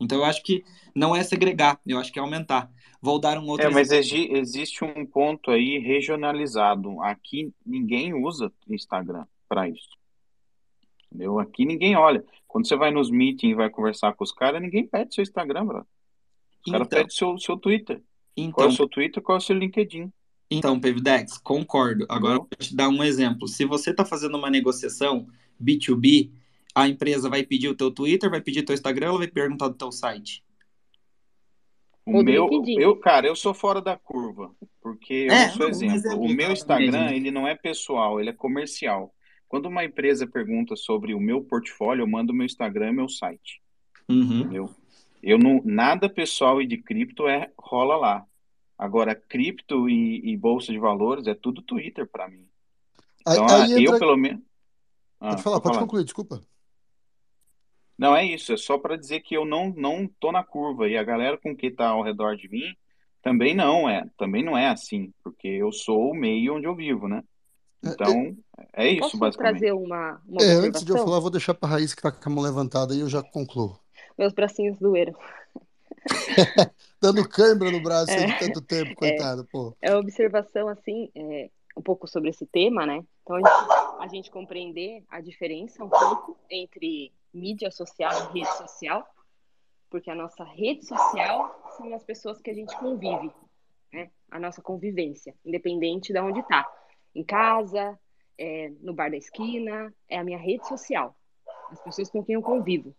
S6: Então eu acho que não é segregar, eu acho que é aumentar. Vou dar um outro
S9: É, mas
S6: exemplo.
S9: existe um ponto aí regionalizado. Aqui ninguém usa Instagram para isso. Entendeu? Aqui ninguém olha. Quando você vai nos meetings e vai conversar com os caras, ninguém pede seu Instagram, bro. Os caras
S6: Então,
S9: pedem seu, seu Twitter. Qual é
S6: então
S9: o seu Twitter, qual é o seu LinkedIn.
S6: Então, Pevidex, concordo. Agora eu vou te dar um exemplo. Se você está fazendo uma negociação B2B, a empresa vai pedir o teu Twitter, vai pedir teu Instagram, ela vai perguntar do teu site.
S9: O
S4: Ou do
S9: meu, eu, cara, eu sou fora da curva, porque eu
S6: É,
S9: não sou
S6: não, um
S9: exemplo.
S6: exemplo
S9: O meu Instagram, ele não é pessoal, ele é comercial. Quando uma empresa pergunta sobre o meu portfólio, eu mando o meu Instagram e meu site,
S6: Uhum.
S9: entendeu? Eu não, nada pessoal e de cripto é rola lá. Agora, cripto e, e bolsa de valores é tudo Twitter para mim.
S2: Aí,
S9: Então, ah,
S2: aí
S9: eu
S2: entra.
S9: pelo menos. Ah,
S2: Pode falar,
S9: pode
S2: pode
S9: falar.
S2: concluir, desculpa.
S9: Não, é isso, é só para dizer que eu não não tô na curva e a galera com que tá ao redor de mim também não é, também não é assim, porque eu sou o meio onde eu vivo, né?
S2: É, é,
S9: Então, é isso
S4: Posso
S9: basicamente.
S4: trazer uma, uma
S2: é, antes de eu
S4: observação?
S2: falar, eu vou deixar pra Raíssa que tá com a mão levantada aí eu já concluo.
S4: Meus bracinhos doeram.
S2: Dando cãibra no braço de
S4: É,
S2: tanto tempo,
S4: é,
S2: coitado, pô.
S4: é uma observação assim, é, um pouco sobre esse tema, né? Então, a gente, a gente compreender a diferença um pouco entre mídia social e rede social, porque a nossa rede social são as pessoas que a gente convive, né? A nossa convivência, independente de onde está. Em casa, é, no bar da esquina, é a minha rede social, as pessoas com quem eu convivo.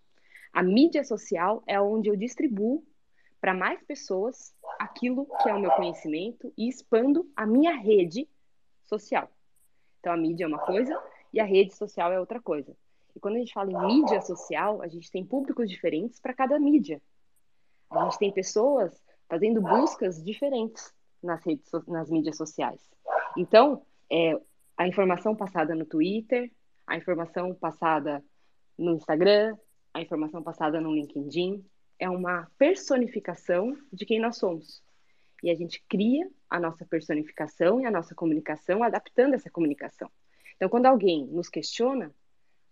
S4: A mídia social é onde eu distribuo para mais pessoas aquilo que é o meu conhecimento e expando a minha rede social. Então, a mídia é uma coisa e a rede social é outra coisa. E quando a gente fala em mídia social, a gente tem públicos diferentes para cada mídia. A gente tem pessoas fazendo buscas diferentes nas redes, nas mídias sociais. Então, é, a informação passada no Twitter, a informação passada no Instagram, a informação passada no LinkedIn, é uma personificação de quem nós somos. E a gente cria a nossa personificação e a nossa comunicação adaptando essa comunicação. Então, quando alguém nos questiona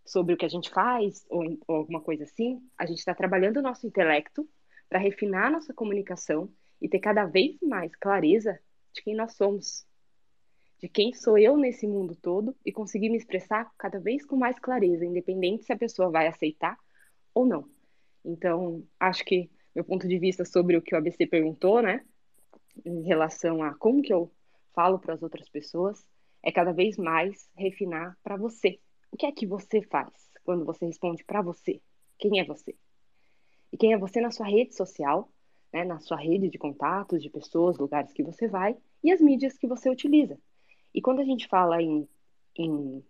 S4: sobre o que a gente faz ou, ou alguma coisa assim, a gente está trabalhando o nosso intelecto para refinar a nossa comunicação e ter cada vez mais clareza de quem nós somos, de quem sou eu nesse mundo todo e conseguir me expressar cada vez com mais clareza, independente se a pessoa vai aceitar ou não. Então, acho que meu ponto de vista sobre o que o ABC perguntou, né, em relação a como que eu falo para as outras pessoas, é cada vez mais refinar para você. O que é que você faz quando você responde para você? Quem é você? E quem é você na sua rede social, né, na sua rede de contatos, de pessoas, lugares que você vai e as mídias que você utiliza. E quando a gente fala em, em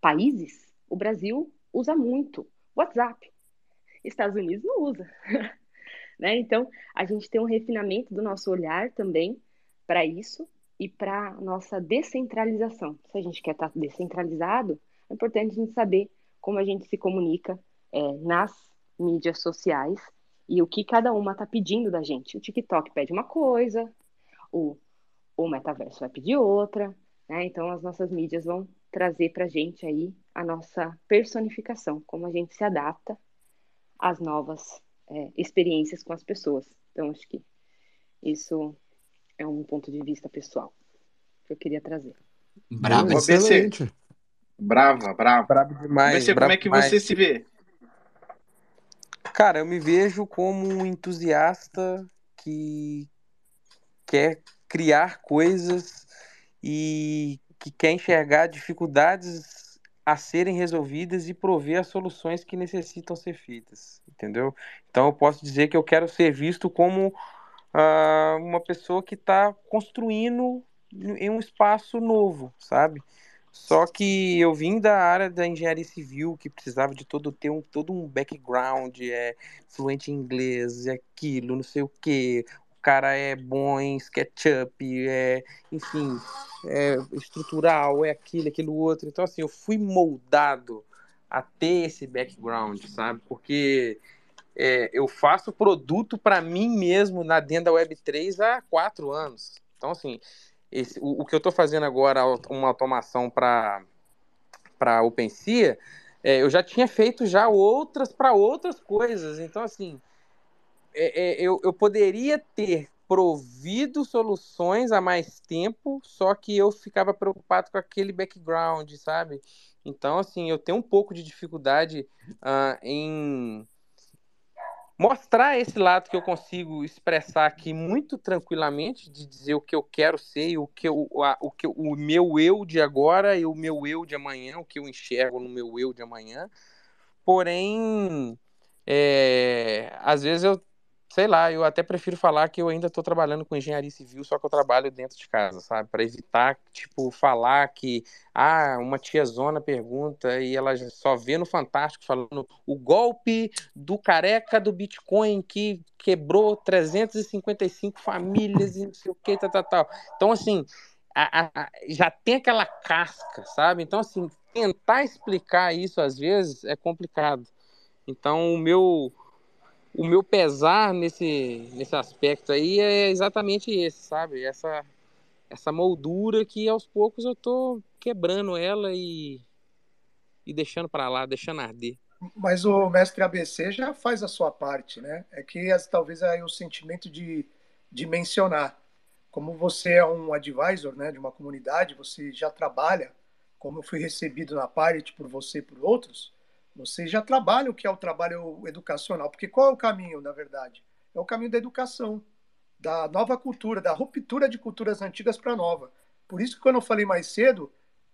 S4: países, o Brasil usa muito WhatsApp. Estados Unidos não usa. né? Então, a gente tem um refinamento do nosso olhar também para isso e para nossa descentralização. Se a gente quer estar tá descentralizado, é importante a gente saber como a gente se comunica é, nas mídias sociais e o que cada uma está pedindo da gente. O TikTok pede uma coisa, o, o metaverso vai pedir outra, né? Então as nossas mídias vão trazer para a gente aí a nossa personificação, como a gente se adapta as novas é, experiências com as pessoas. Então, acho que isso é um ponto de vista pessoal que eu queria trazer.
S9: Bravo, Excelente. Brava, brava.
S14: Bravo demais.
S9: BC, como é que demais. você se vê?
S14: Cara, eu me vejo como um entusiasta que quer criar coisas e que quer enxergar dificuldades a serem resolvidas e prover as soluções que necessitam ser feitas, entendeu? Então eu posso dizer que eu quero ser visto como uh, uma pessoa que está construindo em um espaço novo, sabe? Só que eu vim da área da engenharia civil, que precisava de todo ter um, todo um background, é fluente em inglês, é aquilo, não sei o quê, cara é bom em SketchUp, é, enfim, é estrutural, é aquilo, aquilo outro. Então, assim, eu fui moldado a ter esse background, sabe? Porque é, eu faço produto para mim mesmo na dentro da Web3 há quatro anos. Então, assim, esse, o, o que eu estou fazendo agora, uma automação para para OpenSea, é, eu já tinha feito já outras para outras coisas. Então, assim, é, é, eu, eu poderia ter provido soluções há mais tempo, só que eu ficava preocupado com aquele background, sabe? Então, assim, eu tenho um pouco de dificuldade uh, em mostrar esse lado que eu consigo expressar aqui muito tranquilamente, de dizer o que eu quero ser o que eu, a, o, que o meu eu de agora e o meu eu de amanhã, o que eu enxergo no meu eu de amanhã. Porém, é, às vezes eu sei lá, eu até prefiro falar que eu ainda estou trabalhando com engenharia civil, só que eu trabalho dentro de casa, sabe? Para evitar, tipo, falar que, ah, uma tia zona pergunta e ela só vê no Fantástico falando o golpe do careca do Bitcoin que quebrou 355 famílias e não sei o que, tal, tal, tal. Então, assim, a, a, já tem aquela casca, sabe? Então, assim, tentar explicar isso às vezes é complicado. Então, o meu o meu pesar nesse, nesse aspecto aí é exatamente esse, sabe? Essa, essa moldura que aos poucos eu tô quebrando ela e, e deixando para lá, deixando arder.
S8: Mas o mestre ABC já faz a sua parte, né? É que talvez aí o sentimento de, de mencionar. como você é um advisor né, de uma comunidade, você já trabalha, como eu fui recebido na Pirate por você e por outros, você já trabalha o que é o trabalho educacional. Porque qual é o caminho, na verdade? É o caminho da educação, da nova cultura, da ruptura de culturas antigas para nova. Por isso que quando eu falei mais cedo,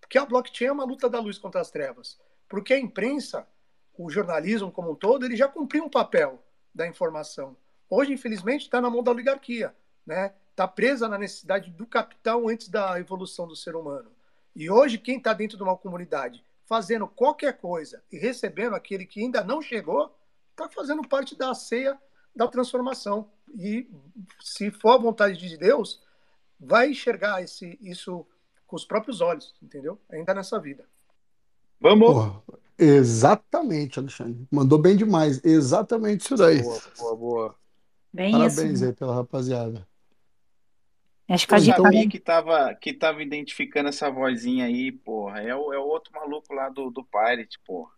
S8: que a blockchain é uma luta da luz contra as trevas. Porque a imprensa, o jornalismo como um todo, ele já cumpriu um papel da informação. Hoje, infelizmente, está na mão da oligarquia, né? Está presa na necessidade do capital antes da evolução do ser humano. E hoje, quem está dentro de uma comunidade fazendo qualquer coisa e recebendo aquele que ainda não chegou, está fazendo parte da ceia da transformação. E se for a vontade de Deus, vai enxergar esse, isso com os próprios olhos, entendeu? Ainda nessa vida.
S2: Vamos! Porra, exatamente, Alexandre. Mandou bem demais. Exatamente isso daí.
S14: Boa, boa, boa.
S3: Bem
S2: Parabéns
S3: isso.
S2: aí pela rapaziada.
S3: Acho que
S9: Eu
S3: a
S9: sabia que tava, que tava identificando essa vozinha aí, porra. É o, é o outro maluco lá do, do Pirate, porra.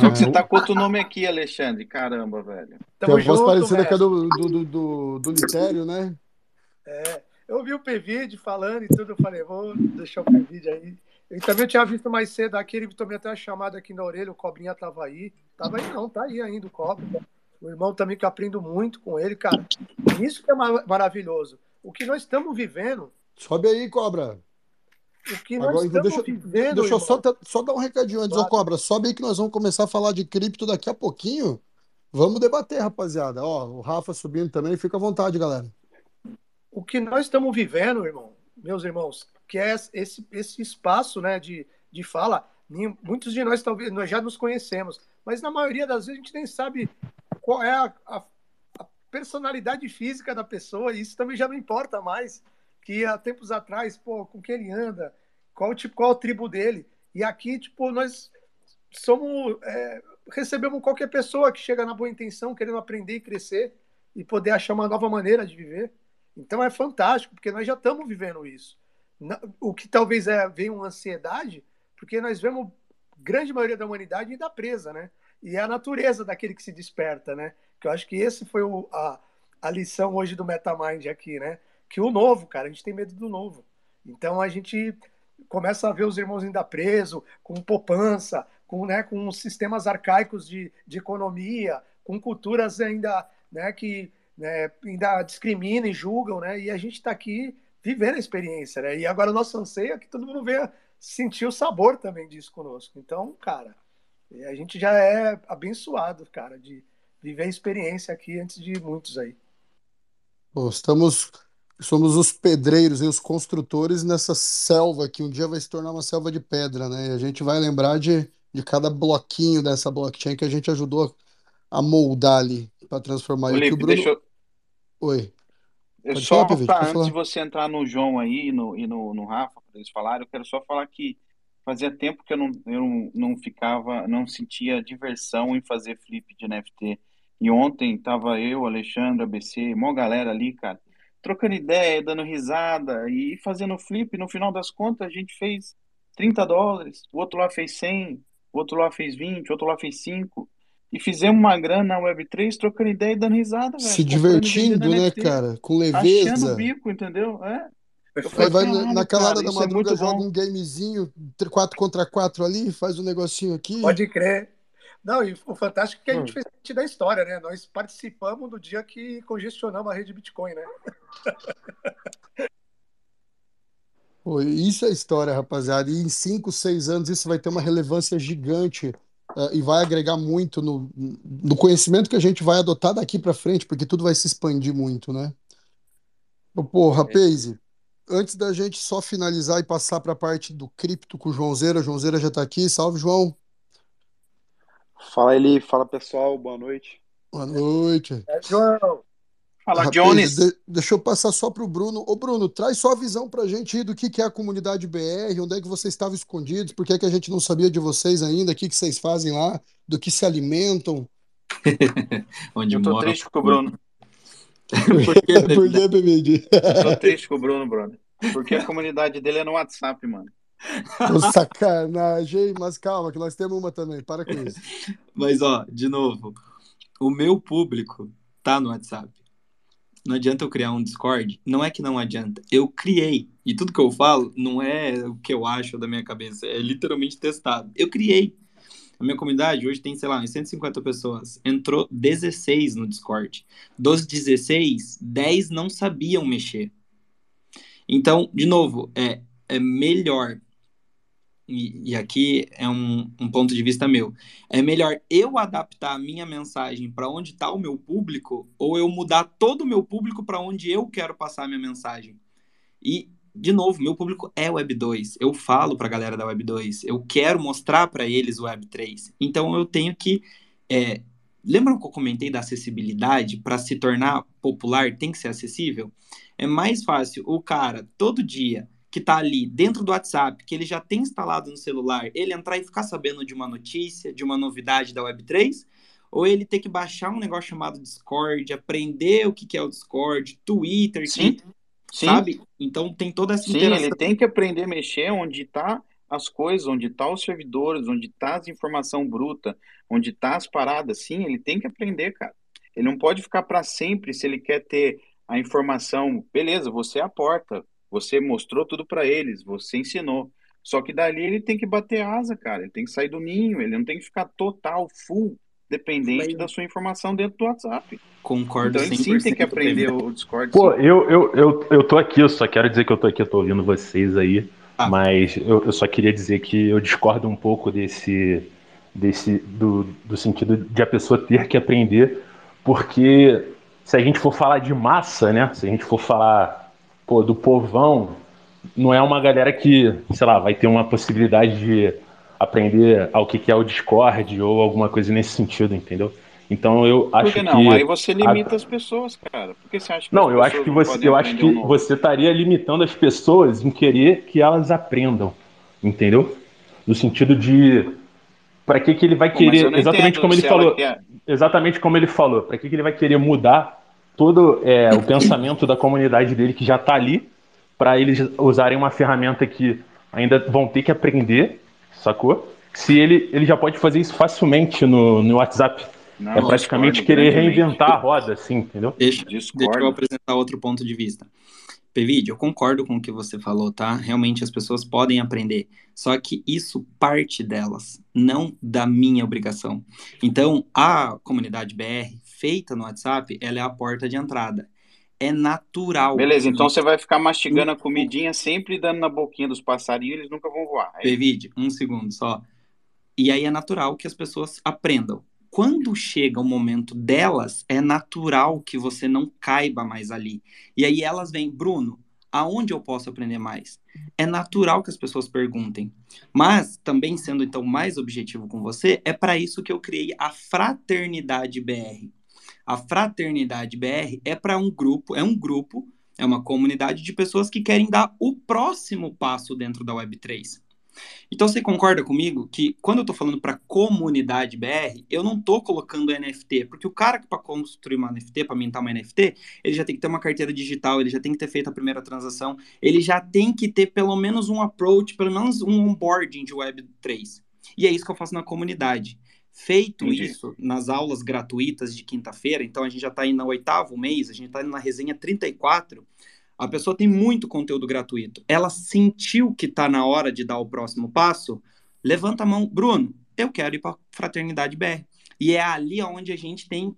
S9: Só que você tá com outro nome aqui, Alexandre. Caramba, velho.
S2: Tem uma voz parecida com a do, do, do, do, do Litério, né?
S8: É, eu vi o PVD falando e tudo, eu falei, vou deixar o PVD aí. E também eu tinha visto mais cedo aquele, tomei até uma chamada aqui na orelha, o Cobrinha tava aí. Tava aí não, tá aí ainda o Cobra. O irmão também que eu aprendo muito com ele, cara. Isso que é ma- maravilhoso. O que nós estamos vivendo,
S2: Sobe aí, Cobra.
S8: o que nós
S2: Agora, então,
S8: estamos
S2: deixa,
S8: vivendo,
S2: deixa eu só, só dar um recadinho antes, ô
S8: Claro.
S2: Cobra. Sobe aí que nós vamos começar a falar de cripto daqui a pouquinho. Vamos debater, rapaziada. Ó, o Rafa subindo também, fica à vontade, galera.
S8: o que nós estamos vivendo, irmão, meus irmãos, que é esse, esse espaço né, de, de fala. Muitos de nós talvez nós já nos conhecemos, mas na maioria das vezes a gente nem sabe qual é a- a personalidade física da pessoa, e isso também já não importa mais. Que há tempos atrás, pô, com quem ele anda, qual tipo, qual a tribo dele. E aqui, tipo, nós somos. é, recebemos qualquer pessoa que chega na boa intenção, querendo aprender e crescer e poder achar uma nova maneira de viver. Então é fantástico, porque nós já estamos vivendo isso. O que talvez é, venha uma ansiedade, porque nós vemos grande maioria da humanidade ainda presa, né? E é a natureza daquele que se desperta, né? Que eu acho que esse foi o- a, a lição hoje do MetaMind aqui, né? Que o novo, cara, a gente tem medo do novo. Então a gente começa a ver os irmãos ainda presos, com poupança, com, né, com sistemas arcaicos de, de economia, com culturas ainda né, que né, ainda discriminam e julgam, né? E a gente está aqui vivendo a experiência, né? E agora o nosso anseio é que todo mundo venha sentir o sabor também disso conosco. Então, cara, a gente já é abençoado, cara, de viver a experiência aqui antes de muitos aí.
S2: Pô, estamos, somos os pedreiros e os construtores nessa selva que um dia vai se tornar uma selva de pedra, né? E a gente vai lembrar de, de cada bloquinho dessa blockchain que a gente ajudou a moldar ali para transformar.
S9: Ô,
S2: E o que o
S9: Lipe,
S2: Bruno.
S9: deixa eu,
S2: Oi.
S9: eu
S2: Pode
S9: só
S2: falar, Pivete,
S9: antes de
S2: falar.
S9: você entrar no João aí e no, e no, no Rafa, para eles falarem, eu quero só falar que fazia tempo que eu não, eu não ficava, não sentia diversão em fazer flip de NFT. E ontem tava eu, Alexandre, ABC, mó galera ali, cara, trocando ideia, dando risada e fazendo flip. No final das contas, a gente fez 30 dólares, o outro lá fez 100, o outro lá fez 20, o outro lá fez 5. E fizemos uma grana na Web3 trocando ideia e dando risada,
S2: Se
S9: velho, e
S2: divertindo, né,
S9: NFT,
S2: cara? Com
S9: achando o
S2: leveza.
S9: bico, entendeu? É.
S2: Aí
S9: falei,
S2: vai
S9: caralho,
S2: naquela hora
S9: cara,
S2: da
S9: é
S2: madruga,
S9: muito
S2: joga
S9: bom.
S2: um gamezinho, 4 contra 4 ali, faz um negocinho aqui.
S8: Pode crer. Não, e o fantástico é que a gente
S2: Hum.
S8: fez parte da história, né? Nós participamos do dia que congestionamos a rede Bitcoin, né?
S2: Pô, isso é história, rapaziada. E em 5, 6 anos isso vai ter uma relevância gigante eh, e vai agregar muito no, no conhecimento que a gente vai adotar daqui para frente, porque tudo vai se expandir muito, né? Porra, Paze, antes da gente só finalizar e passar para a parte do cripto com o Joãozeira, Joãozeira já está aqui. Salve, João.
S15: Fala, Eli. Fala, pessoal. Boa noite.
S2: Boa noite.
S8: É, João.
S9: Fala,
S2: Rapaz,
S9: Jones.
S2: de- deixa eu passar só para o Bruno. Ô, Bruno, traz só a visão para a gente aí do que, que é a comunidade BR, onde é que vocês estavam escondidos, por que, é que a gente não sabia de vocês ainda, o que, que vocês fazem lá, do que se alimentam.
S6: Onde
S9: Eu tô
S6: mora.
S9: triste com o Bruno.
S6: Por que,
S2: Por que,
S9: tô triste com o Bruno, brother. Porque a comunidade dele é no WhatsApp, mano.
S2: Sacanagem, mas calma, que nós temos uma também, para com isso.
S6: Mas, ó, de novo, o meu público tá no WhatsApp. não adianta eu criar um Discord. Não é que não adianta. Eu criei. E tudo que eu falo não é o que eu acho da minha cabeça. É literalmente testado. Eu criei. A minha comunidade hoje tem, sei lá, 150 pessoas. Entrou 16 no Discord. Dos 16, 10 não sabiam mexer. Então, de novo, é, é melhor e, e aqui é um, um, ponto de vista meu, é melhor eu adaptar a minha mensagem para onde está o meu público ou eu mudar todo o meu público para onde eu quero passar a minha mensagem? E, de novo, meu público é Web 2. Eu falo para a galera da Web 2. Eu quero mostrar para eles o Web 3. Então, eu tenho que. É, lembram que eu comentei da acessibilidade? Para se tornar popular, tem que ser acessível? É mais fácil o cara, todo dia que está ali dentro do WhatsApp, que ele já tem instalado no celular, ele entrar e ficar sabendo de uma notícia, de uma novidade da Web3, ou ele ter que baixar um negócio chamado Discord, aprender o que é o Discord, Twitter,
S9: Sim.
S6: Que, sabe? Então tem toda essa
S9: Sim, interação. ele tem que aprender a mexer onde está as coisas, onde está os servidores, onde está as informação bruta, onde está as paradas. Sim, ele tem que aprender, cara. Ele não pode ficar para sempre se ele quer ter a informação. Beleza, você é a porta, você mostrou tudo para eles, você ensinou. Só que dali ele tem que bater asa, cara. Ele tem que sair do ninho, ele não tem que ficar total, full, dependente da sua informação dentro do WhatsApp.
S6: Concordo
S9: Então ele sim tem que aprender o Discord.
S16: Pô,
S9: sim.
S16: eu, eu, eu, eu tô aqui, eu só quero dizer que eu tô aqui, eu tô ouvindo vocês aí.
S6: Ah.
S16: Mas eu, eu só queria dizer que eu discordo um pouco desse. desse do, do sentido de a pessoa ter que aprender, porque se a gente for falar de massa, né? Se a gente for falar pô, do povão, não é uma galera que, sei lá, vai ter uma possibilidade de aprender ao que, que é o Discord ou alguma coisa nesse sentido, entendeu? Então eu acho
S9: Por que não?
S16: que
S9: Aí você limita as pessoas, cara. Por que você acha que
S16: não, eu acho que
S9: não
S16: você, eu acho
S9: um
S16: que você estaria limitando as pessoas em querer que elas aprendam, entendeu? No sentido de para que que ele vai
S9: Pô, mas eu
S16: querer,
S9: não
S16: exatamente
S9: entendo
S16: como ele falou,
S9: quer-
S16: exatamente como ele falou, para que que ele vai querer mudar todo é, o pensamento da comunidade dele que já está ali, para eles usarem uma ferramenta que ainda vão ter que aprender, sacou? Se ele, ele já pode fazer isso facilmente no, no WhatsApp.
S9: Não,
S16: é praticamente querer reinventar a roda, assim, entendeu?
S6: Deixa, deixa eu apresentar outro ponto de vista. Pevide, eu concordo com o que você falou, tá? Realmente as pessoas podem aprender. Só que isso parte delas, não da minha obrigação. Então, a comunidade BR, feita no WhatsApp, ela é a porta de entrada. É natural.
S9: Beleza, então você vai ficar mastigando a comidinha sempre dando na boquinha dos passarinhos, eles nunca vão voar. É
S6: um segundo só. E aí é natural que as pessoas aprendam. Quando chega o momento delas, é natural que você não caiba mais ali. E aí elas vêm, Bruno, aonde eu posso aprender mais? É natural que as pessoas perguntem. Mas, também sendo então mais objetivo com você, é para isso que eu criei a Fraternidade BR. A Fraternidade BR é para um grupo, é um grupo, é uma comunidade de pessoas que querem dar o próximo passo dentro da Web3. Então você concorda comigo que quando eu estou falando para comunidade BR, eu não estou colocando NFT, porque o cara que para construir uma NFT, para mintar uma NFT, ele já tem que ter uma carteira digital, ele já tem que ter feito a primeira transação, ele já tem que ter pelo menos um approach, pelo menos um onboarding de Web3. E é isso que eu faço na comunidade. Feito
S9: Entendi.
S6: isso nas aulas gratuitas de quinta-feira, então a gente já está indo no oitavo mês, a gente está indo na resenha 34, a pessoa tem muito conteúdo gratuito. Ela sentiu que está na hora de dar o próximo passo, levanta a mão, Bruno, eu quero ir para Fraternidade BR. E é ali onde a gente tem,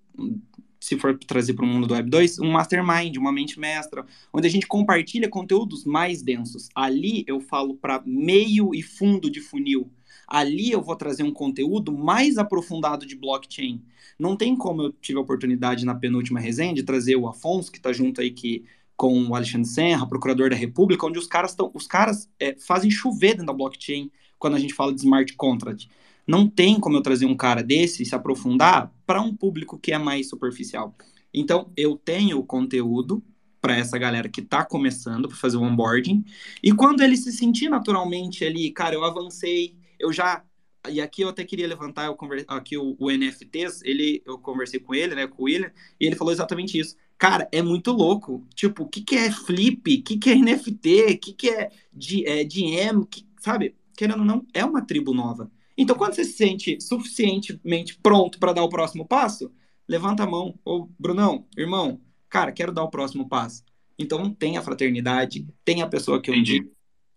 S6: se for trazer para o mundo do Web 2, um mastermind, uma mente mestra, onde a gente compartilha conteúdos mais densos. Ali eu falo para meio e fundo de funil. Ali eu vou trazer um conteúdo mais aprofundado de blockchain. Não tem como eu tive a oportunidade na penúltima resenha de trazer o Afonso, que está junto aí que com o Alexandre Serra, procurador da República, onde os caras estão, os caras é, fazem chover dentro da blockchain quando a gente fala de smart contract. Não tem como eu trazer um cara desse e se aprofundar para um público que é mais superficial. Então, eu tenho conteúdo para essa galera que está começando para fazer o onboarding. E quando ele se sentir naturalmente ali, cara, eu avancei, eu já e aqui eu até queria levantar eu conver... aqui o, o, NFTs, ele eu conversei com ele, né, com o William, e ele falou exatamente isso. Cara, é muito louco. Tipo, o que, que é flip? O que, que é NFT? O que, que é, de, é DM? Que, sabe? Querendo ou não, é uma tribo nova. Então, quando você se sente suficientemente pronto para dar o próximo passo, levanta a mão. Ô, Brunão, irmão, Cara, quero dar o próximo passo. Então tem a fraternidade, tem a pessoa que eu
S9: Entendi.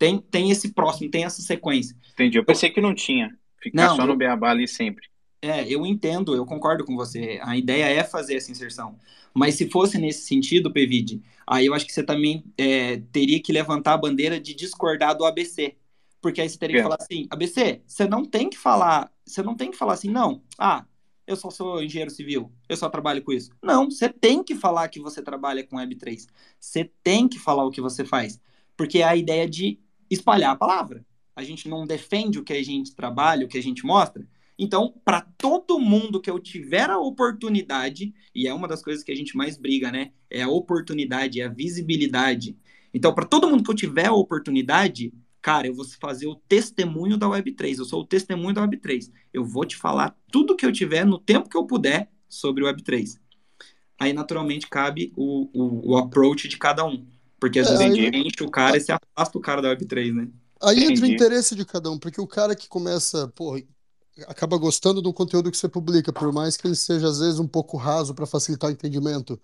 S6: Tem, tem esse próximo, tem essa sequência.
S9: Entendi. Eu pensei que não tinha. Ficar
S6: Não,
S9: só no beabá ali sempre.
S6: É, eu entendo, eu concordo com você. A ideia é fazer essa inserção. Mas se fosse nesse sentido, Pevide, aí eu acho que você também é, teria que levantar a bandeira de discordar do ABC. Porque aí você teria que
S9: É.
S6: falar assim, ABC, você não tem que falar, você não tem que falar assim, não, ah, eu só sou engenheiro civil, eu só trabalho com isso. Não, você tem que falar que você trabalha com Web3. Você tem que falar o que você faz. Porque é a ideia de espalhar a palavra. A gente não defende o que a gente trabalha, o que a gente mostra. Então, para todo mundo que eu tiver a oportunidade, e é uma das coisas que a gente mais briga, né? É a oportunidade, é a visibilidade. Então, para todo mundo que eu tiver a oportunidade, cara, eu vou fazer o testemunho da Web3. Eu sou o testemunho da Web3. Eu vou te falar tudo que eu tiver no tempo que eu puder sobre o Web3. Aí, naturalmente, cabe o, o, o approach de cada um. Porque às
S13: É,
S6: vezes a
S13: aí-
S6: gente enche o cara e se afasta o cara da Web3, né?
S13: Aí entra o
S6: Entendi.
S13: interesse de cada um, porque o cara que começa, pô, acaba gostando do conteúdo que você publica, por mais que ele seja às vezes um pouco raso para facilitar o entendimento,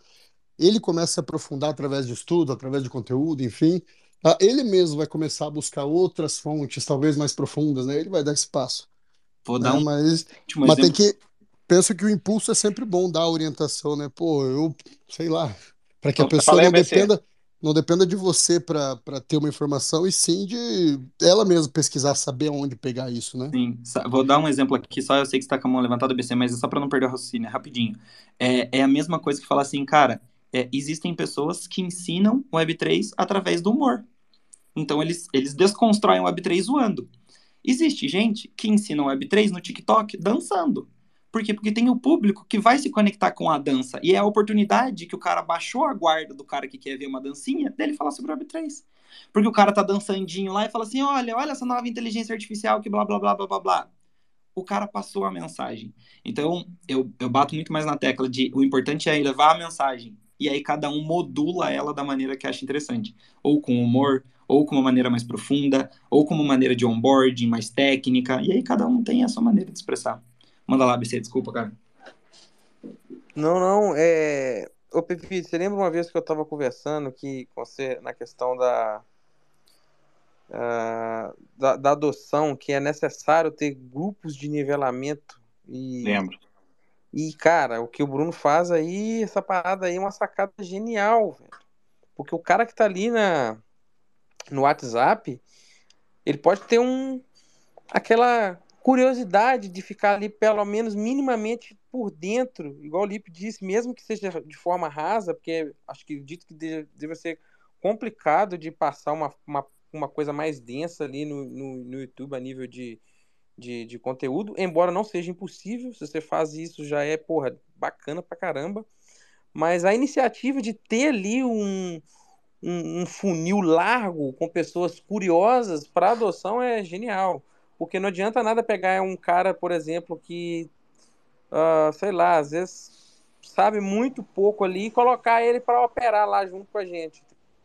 S13: ele começa a se aprofundar através de estudo, através de conteúdo, enfim, tá? ele mesmo vai começar a buscar outras fontes, talvez mais profundas, né? Ele vai dar esse passo,
S6: Vou
S13: né?
S6: dar um
S13: Mas,
S6: último
S13: mas tem que, penso que o impulso é sempre bom dar orientação, né? Pô, eu, sei lá, para que a pessoa não dependa não dependa de você para ter uma informação, e sim de ela mesma pesquisar, saber onde pegar isso, né?
S6: Sim, vou dar um exemplo aqui, só eu sei que você tá com a mão levantada, BC, mas é só para não perder o raciocínio, é rapidinho. É, é a mesma coisa que falar assim, cara, é, existem pessoas que ensinam o Web3 através do humor. Então eles, eles desconstroem o Web3 zoando. Existe gente que ensina o Web3 no TikTok dançando. Por quê? Porque tem o público que vai se conectar com a dança. E é a oportunidade que o cara baixou a guarda do cara que quer ver uma dancinha, dele falar sobre o Web3. Porque o cara tá dançandinho lá e fala assim: olha, olha essa nova inteligência artificial que blá blá blá blá blá blá. O cara passou a mensagem. Então, eu, eu bato muito mais na tecla de o importante é levar a mensagem. E aí cada um modula ela da maneira que acha interessante. Ou com humor, ou com uma maneira mais profunda, ou com uma maneira de onboarding mais técnica. E aí cada um tem a sua maneira de expressar. Manda lá, BC, desculpa, cara.
S14: Não, não, é. Ô, Pepe, você lembra uma vez que eu tava conversando que com você na questão da, ah, da, da adoção, que é necessário ter grupos de nivelamento e,
S9: Lembro.
S14: e, cara, o que o Bruno faz aí, essa parada aí é uma sacada genial, velho. Porque o cara que tá ali na, no WhatsApp, ele pode ter um aquela curiosidade de ficar ali pelo menos minimamente por dentro, igual o Lipe disse, mesmo que seja de forma rasa, porque acho que dito que de- deve ser complicado de passar uma, uma, uma coisa mais densa ali no, no, no YouTube a nível de, de, de conteúdo, embora não seja impossível, se você faz isso já é, porra, bacana pra caramba, mas a iniciativa de ter ali um, um, um funil largo com pessoas curiosas para adoção é genial. Porque não adianta nada pegar um cara, por exemplo, que, ah, sei lá, às vezes sabe muito pouco ali e colocar ele para operar lá junto com a gente.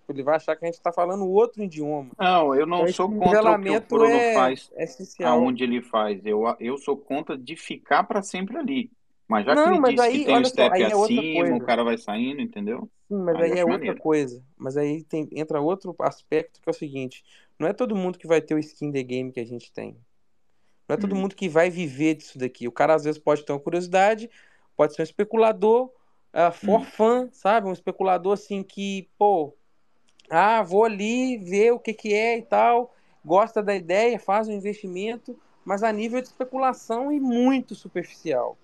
S14: Ele vai achar que a gente está falando outro idioma.
S9: Não, eu não
S14: Então,
S9: sou contra o que o Bruno
S14: é,
S9: faz,
S14: é essencial.
S9: aonde ele faz. Eu, eu sou contra de ficar para sempre ali. Mas já que
S14: Não,
S9: ele
S14: mas
S9: disse que
S14: aí,
S9: tem o
S14: olha só,
S9: step
S14: aí é
S9: acima, o
S14: coisa.
S9: cara vai saindo, entendeu?
S14: Sim, mas
S9: Aí
S14: aí é
S9: acho
S14: outra
S9: maneiro.
S14: coisa. Mas aí tem, entra outro aspecto que é o seguinte: não é todo mundo que vai ter o skin the game que a gente tem. Não é todo
S9: Hum.
S14: mundo que vai viver disso daqui. O cara às vezes pode ter uma curiosidade, pode ser um especulador, uh, for
S9: Hum.
S14: fun, sabe? Um especulador assim que, pô, ah, vou ali ver o que que é e tal, gosta da ideia, faz um investimento, mas a nível de especulação e muito superficial.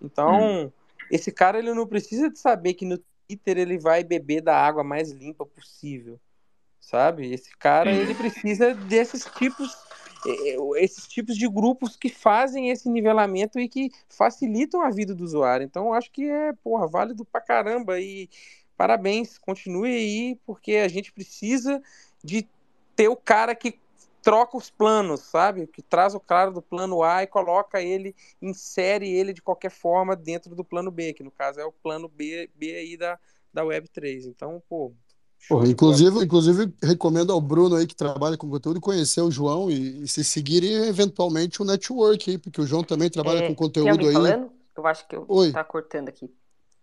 S9: Hum.
S14: Então, esse cara ele não precisa de saber que no Twitter ele vai beber da água mais limpa possível, sabe? Esse cara ele precisa desses tipos esses tipos de grupos que fazem esse nivelamento e que facilitam a vida do usuário. Então, eu acho que é, porra, válido pra caramba e parabéns, continue aí, porque a gente precisa de ter o cara que troca os planos, sabe? Que traz o cara do plano A e coloca ele, insere ele de qualquer forma dentro do plano B, que no caso é o plano B, B aí da, da Web3. Então, pô,
S13: Porra, inclusive, inclusive, recomendo ao Bruno aí que trabalha com conteúdo conhecer o João e, e se seguirem eventualmente o network aí, porque o João também trabalha
S17: É,
S13: com conteúdo
S17: alguém
S13: aí.
S17: falando? Eu acho que eu
S13: Oi.
S17: tá cortando aqui.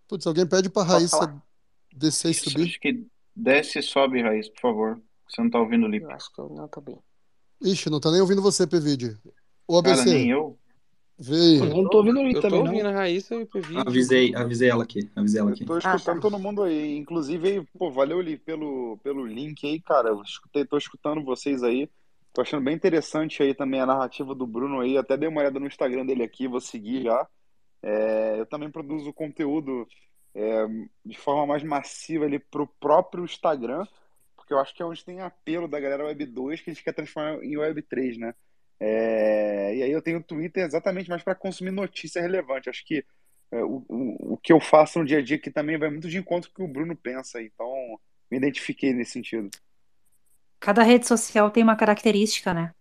S13: Putz, alguém pede pra
S17: Posso
S13: Raíssa
S17: falar?
S13: Descer e subir.
S9: acho que desce e sobe, Raiz, por favor. Você não tá ouvindo o Lip.
S4: Eu acho que eu não tô bem.
S13: Ixi, não tá nem ouvindo você. Ô,
S9: Cara,
S13: ABC,
S9: nem eu.
S13: Aí.
S8: Eu não tô ouvindo ele
S14: Eu tô
S8: também, não.
S14: ouvindo a Raíssa e o.
S6: Avisei, avisei ela aqui. Avisei ela
S15: Eu
S6: aqui.
S15: tô
S4: Ah,
S15: escutando
S4: tá.
S15: todo mundo aí. Inclusive, aí, pô, valeu ali pelo, pelo link aí, cara. Eu escutei, tô escutando vocês aí. Tô achando bem interessante aí também a narrativa do Bruno aí. Até dei uma olhada no Instagram dele aqui, vou seguir já. É, eu também produzo conteúdo é, de forma mais massiva ali pro próprio Instagram, porque eu acho que é onde tem apelo da galera Web 2 que a gente quer transformar em Web 3, né? É, e aí eu tenho o Twitter exatamente mais para consumir notícia relevante. Acho que é, o, o, o que eu faço no dia a dia aqui também vai muito de encontro com o que o Bruno pensa. Então, me identifiquei nesse sentido.
S3: Cada rede social tem uma característica, né?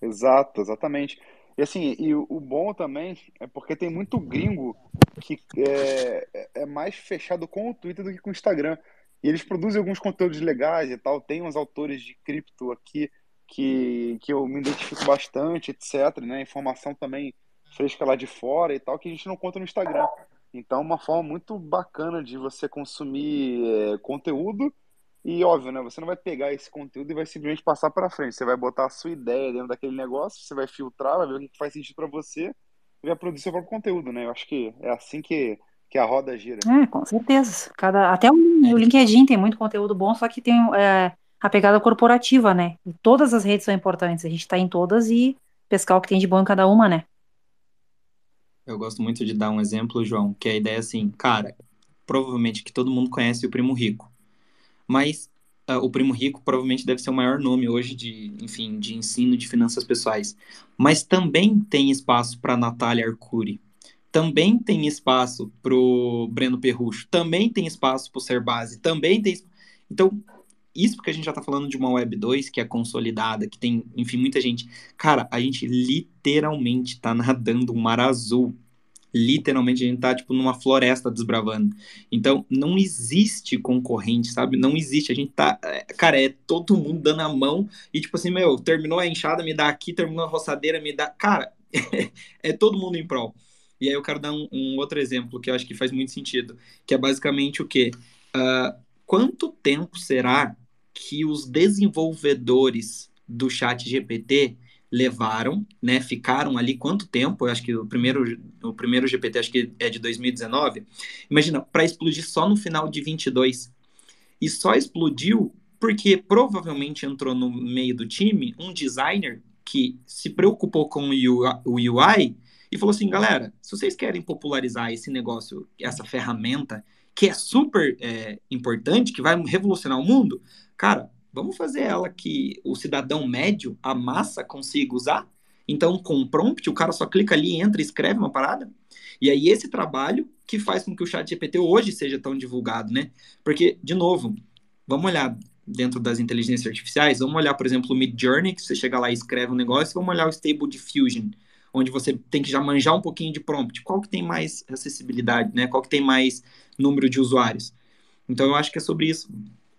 S15: Exato, exatamente. E assim, e o, o bom também é porque tem muito gringo que é, é- é mais fechado com o Twitter do que com o Instagram. E eles produzem alguns conteúdos legais e tal. Tem uns autores de cripto aqui que, que eu me identifico bastante, etc, né? Informação também fresca lá de fora e tal, que a gente não conta no Instagram. Então, é uma forma muito bacana de você consumir é, conteúdo e óbvio, né? Você não vai pegar esse conteúdo e vai simplesmente passar para frente. Você vai botar a sua ideia dentro daquele negócio, você vai filtrar, vai ver o que que faz sentido para você e vai produzir seu próprio conteúdo, né? Eu acho que é assim que, que a roda gira.
S3: É, com certeza. Cada, até o, o LinkedIn tem muito conteúdo bom, só que tem é, a pegada corporativa, né? E todas as redes são importantes. A gente tá em todas e pescar o que tem de bom em cada uma, né?
S6: Eu gosto muito de dar um exemplo, João, que é a ideia assim, cara, provavelmente que todo mundo conhece o Primo Rico, mas ah, o Primo Rico provavelmente deve ser o maior nome hoje de, enfim, de ensino de finanças pessoais, mas também tem espaço para Natália Arcuri, também tem espaço pro Breno Perrucho, também tem espaço pro Serbase, também tem, então isso porque a gente já tá falando de uma Web 2 que é consolidada, que tem, enfim, muita gente. Cara, a gente literalmente tá nadando um mar azul. Literalmente a gente tá, tipo, numa floresta desbravando. Então, não existe concorrente, sabe? Não existe. A gente tá. é, Cara, é todo mundo dando a mão e, tipo assim, meu, terminou a enxada, me dá aqui, terminou a roçadeira, me dá. Cara, é todo mundo em prol. E aí eu quero dar um, um outro exemplo que eu acho que faz muito sentido, que é basicamente o quê? Ah, quanto tempo será que os desenvolvedores do chat GPT levaram, né? Ficaram ali quanto tempo? Eu acho que o primeiro, o primeiro GPT acho que é de 2019. Imagina, para explodir só no final de 22. E só explodiu porque provavelmente entrou no meio do time um designer que se preocupou com o UI e falou assim, galera, se vocês querem popularizar esse negócio, essa ferramenta que é super é, importante, que vai revolucionar o mundo, cara, vamos fazer ela que o cidadão médio, a massa, consiga usar. Então, com o prompt, o cara só clica ali, entra escreve uma parada. E aí, esse trabalho que faz com que o chat GPT hoje seja tão divulgado, né? Porque, de novo, vamos olhar dentro das inteligências artificiais, vamos olhar, por exemplo, o Mid Journey, que você chega lá e escreve um negócio, vamos olhar o Stable Diffusion, onde você tem que já manjar um pouquinho de prompt. Qual que tem mais acessibilidade, né? Qual que tem mais número de usuários? Então, eu acho que é sobre isso.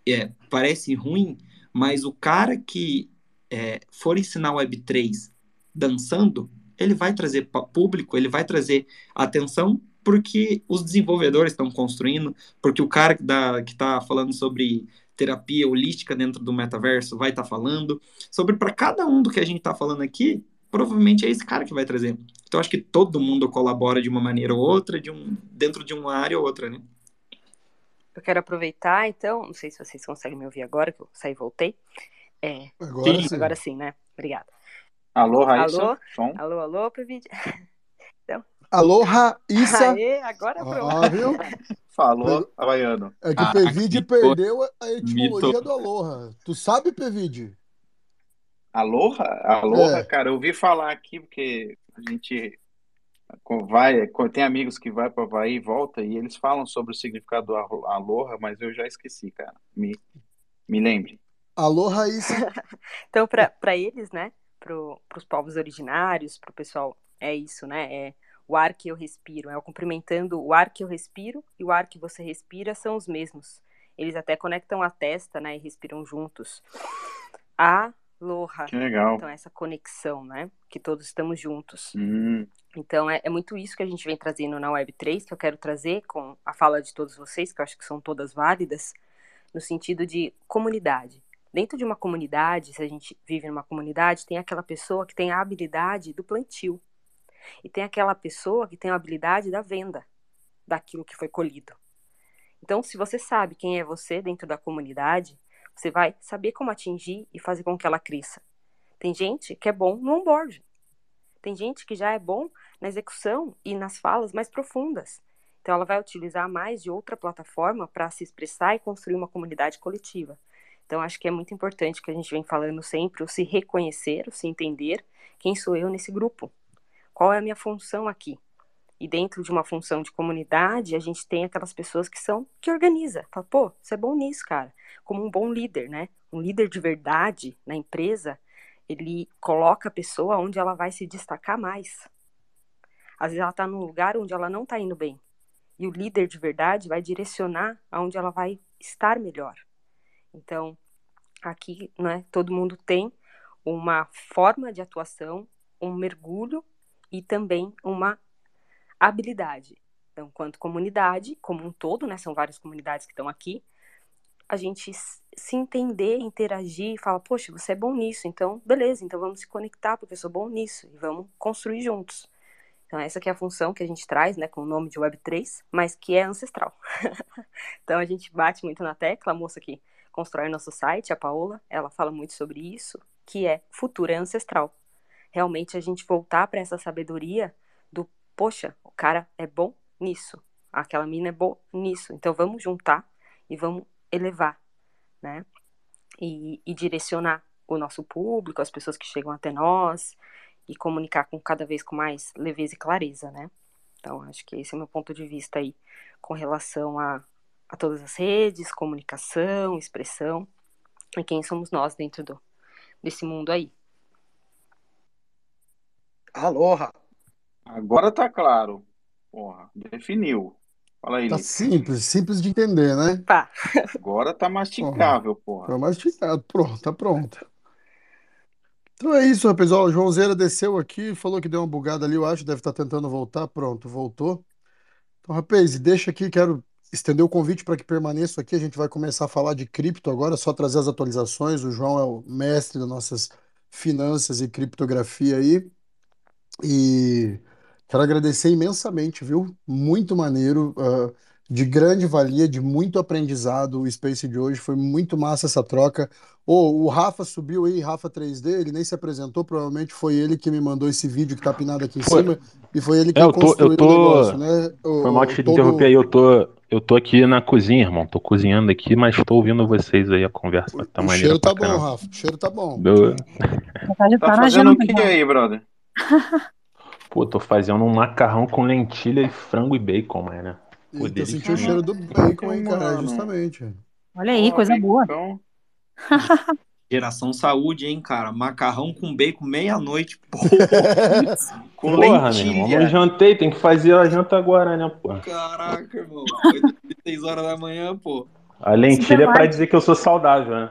S6: É, parece ruim, mas o cara que é, for ensinar Web3 dançando, ele vai trazer público, ele vai trazer atenção, porque os desenvolvedores estão construindo, porque o cara dá- que está falando sobre terapia holística dentro do metaverso vai estar falando, sobre para cada um do que a gente está falando aqui, provavelmente é esse cara que vai trazer. Então, acho que todo mundo colabora de uma maneira ou outra, de um, dentro de uma área ou outra, né?
S17: Eu quero aproveitar, então, não sei se vocês conseguem me ouvir agora, que eu saí e voltei. É,
S13: Agora sim.
S17: agora sim, né? Obrigada.
S9: Alô, Raíssa?
S17: Alô?
S9: Som?
S17: Alô, alô, Previde? Então,
S8: Aloha, Issa.
S17: aê, agora pronto.
S9: Falou, Havaiano.
S13: É que o
S6: Ah,
S13: Pevide perdeu a- etimologia do Aloha. Tu sabe, Pevide?
S9: Aloha? Aloha,
S13: É.
S9: cara, eu ouvi falar aqui porque a gente vai, tem amigos que vai para Havaí e volta e eles falam sobre o significado do alo- aloha, mas eu já esqueci, cara. Me, me lembre.
S13: Aloha, Issa.
S17: Então, para eles, né, para os povos originários, para o pessoal, é isso, né? É o ar que eu respiro, é o cumprimentando o ar que eu respiro e o ar que você respira são os mesmos. Eles até conectam a testa, né, e respiram juntos. Aloha.
S9: Que legal.
S17: Então, essa conexão, né, que todos estamos juntos.
S9: Hum,
S4: Então, é, é, muito isso que a gente vem trazendo na Web3, que eu quero trazer com a fala de todos vocês, que eu acho que são todas válidas, no sentido de comunidade. Dentro de uma comunidade, se a gente vive numa comunidade, tem aquela pessoa que tem a habilidade do plantio. E tem aquela pessoa que tem a habilidade da venda daquilo que foi colhido. Então, se você sabe quem é você dentro da comunidade, você vai saber como atingir e fazer com que ela cresça. Tem gente que é bom no onboard. Tem gente que já é bom na execução e nas falas mais profundas. Então, ela vai utilizar mais de outra plataforma para se expressar e construir uma comunidade coletiva. Então, acho que é muito importante que a gente vem falando sempre o se reconhecer, o se entender quem sou eu nesse grupo. Qual é a minha função aqui? E dentro de uma função de comunidade, a gente tem aquelas pessoas que são que organiza. Fala, pô, você é bom nisso, cara. Como um bom líder, né? Um líder de verdade na empresa, ele coloca a pessoa onde ela vai se destacar mais. Às vezes ela está num lugar onde ela não está indo bem. E o líder de verdade vai direcionar aonde ela vai estar melhor. Então, aqui, né, todo mundo tem uma forma de atuação, um mergulho e também uma habilidade. Então, quanto comunidade, como um todo, né, são várias comunidades que estão aqui, a gente se entender, interagir e falar, poxa, você é bom nisso, então beleza, então vamos se conectar porque eu sou bom nisso e vamos construir juntos. Então essa que é a função que a gente traz, né, com o nome de Web3, mas que é ancestral. então a gente bate muito na tecla, a moça que constrói nosso site, a Paola, ela fala muito sobre isso, que é futuro é ancestral. Realmente a gente voltar para essa sabedoria do, poxa, o cara é bom nisso, aquela mina é boa nisso, então vamos juntar e vamos elevar, né? E, e direcionar o nosso público, as pessoas que chegam até nós, e comunicar com cada vez com mais leveza e clareza, né? Então, acho que esse é o meu ponto de vista aí com relação a, a todas as redes, comunicação, expressão, e quem somos nós dentro do, desse mundo aí.
S8: Aloha!
S9: Agora tá claro. Porra, definiu. Fala aí,
S2: Tá
S9: Lipe.
S2: simples, simples de entender, né?
S4: Tá.
S9: Agora tá masticável, porra.
S2: Tá mastigado, pronto, tá pronto. Então é isso, pessoal. O Joãozeira desceu aqui, falou que deu uma bugada ali, eu acho, deve estar tentando voltar. Pronto, voltou. Então, rapaz, deixa aqui, quero estender o convite para que permaneça aqui. A gente vai começar a falar de cripto agora, só trazer as atualizações. O João é o mestre das nossas finanças e criptografia aí. E quero agradecer imensamente, viu? Muito maneiro, ah, de grande valia, de muito aprendizado o Space de hoje. Foi muito massa essa troca. Ô, o Rafa subiu aí, Rafa 3D, ele nem se apresentou, provavelmente foi ele que me mandou esse vídeo que tá pinado aqui em
S16: Foi.
S2: cima, e foi ele que
S16: É, eu tô,
S2: construiu
S16: eu
S2: o
S16: tô.
S2: negócio, né?
S16: Foi mal
S2: O,
S16: te
S2: todo...
S16: interromper aí, eu tô, eu tô aqui na cozinha, irmão. Tô cozinhando aqui, mas tô ouvindo vocês aí, a conversa tá
S2: O
S16: maneira
S2: cheiro
S16: pra
S2: tá bom,
S16: caramba.
S2: Rafa, o cheiro tá bom.
S4: Tá
S9: Tá fazendo o que aí, brother?
S16: Pô, tô fazendo um macarrão com lentilha e frango e bacon, mano. Pô,
S2: eu senti o cheiro do bacon, hein, cara, justamente.
S3: Olha aí, coisa boa.
S9: Então,
S6: Geração saúde, hein, cara? Macarrão com bacon meia-noite. Porra. com
S16: Porra, meu irmão,
S6: lentilha.
S16: não jantei, tem que fazer a janta agora, né, pô?
S6: Caraca, irmão. 6 horas da manhã, pô.
S16: A lentilha é pra
S3: vai.
S16: dizer que eu sou saudável, né?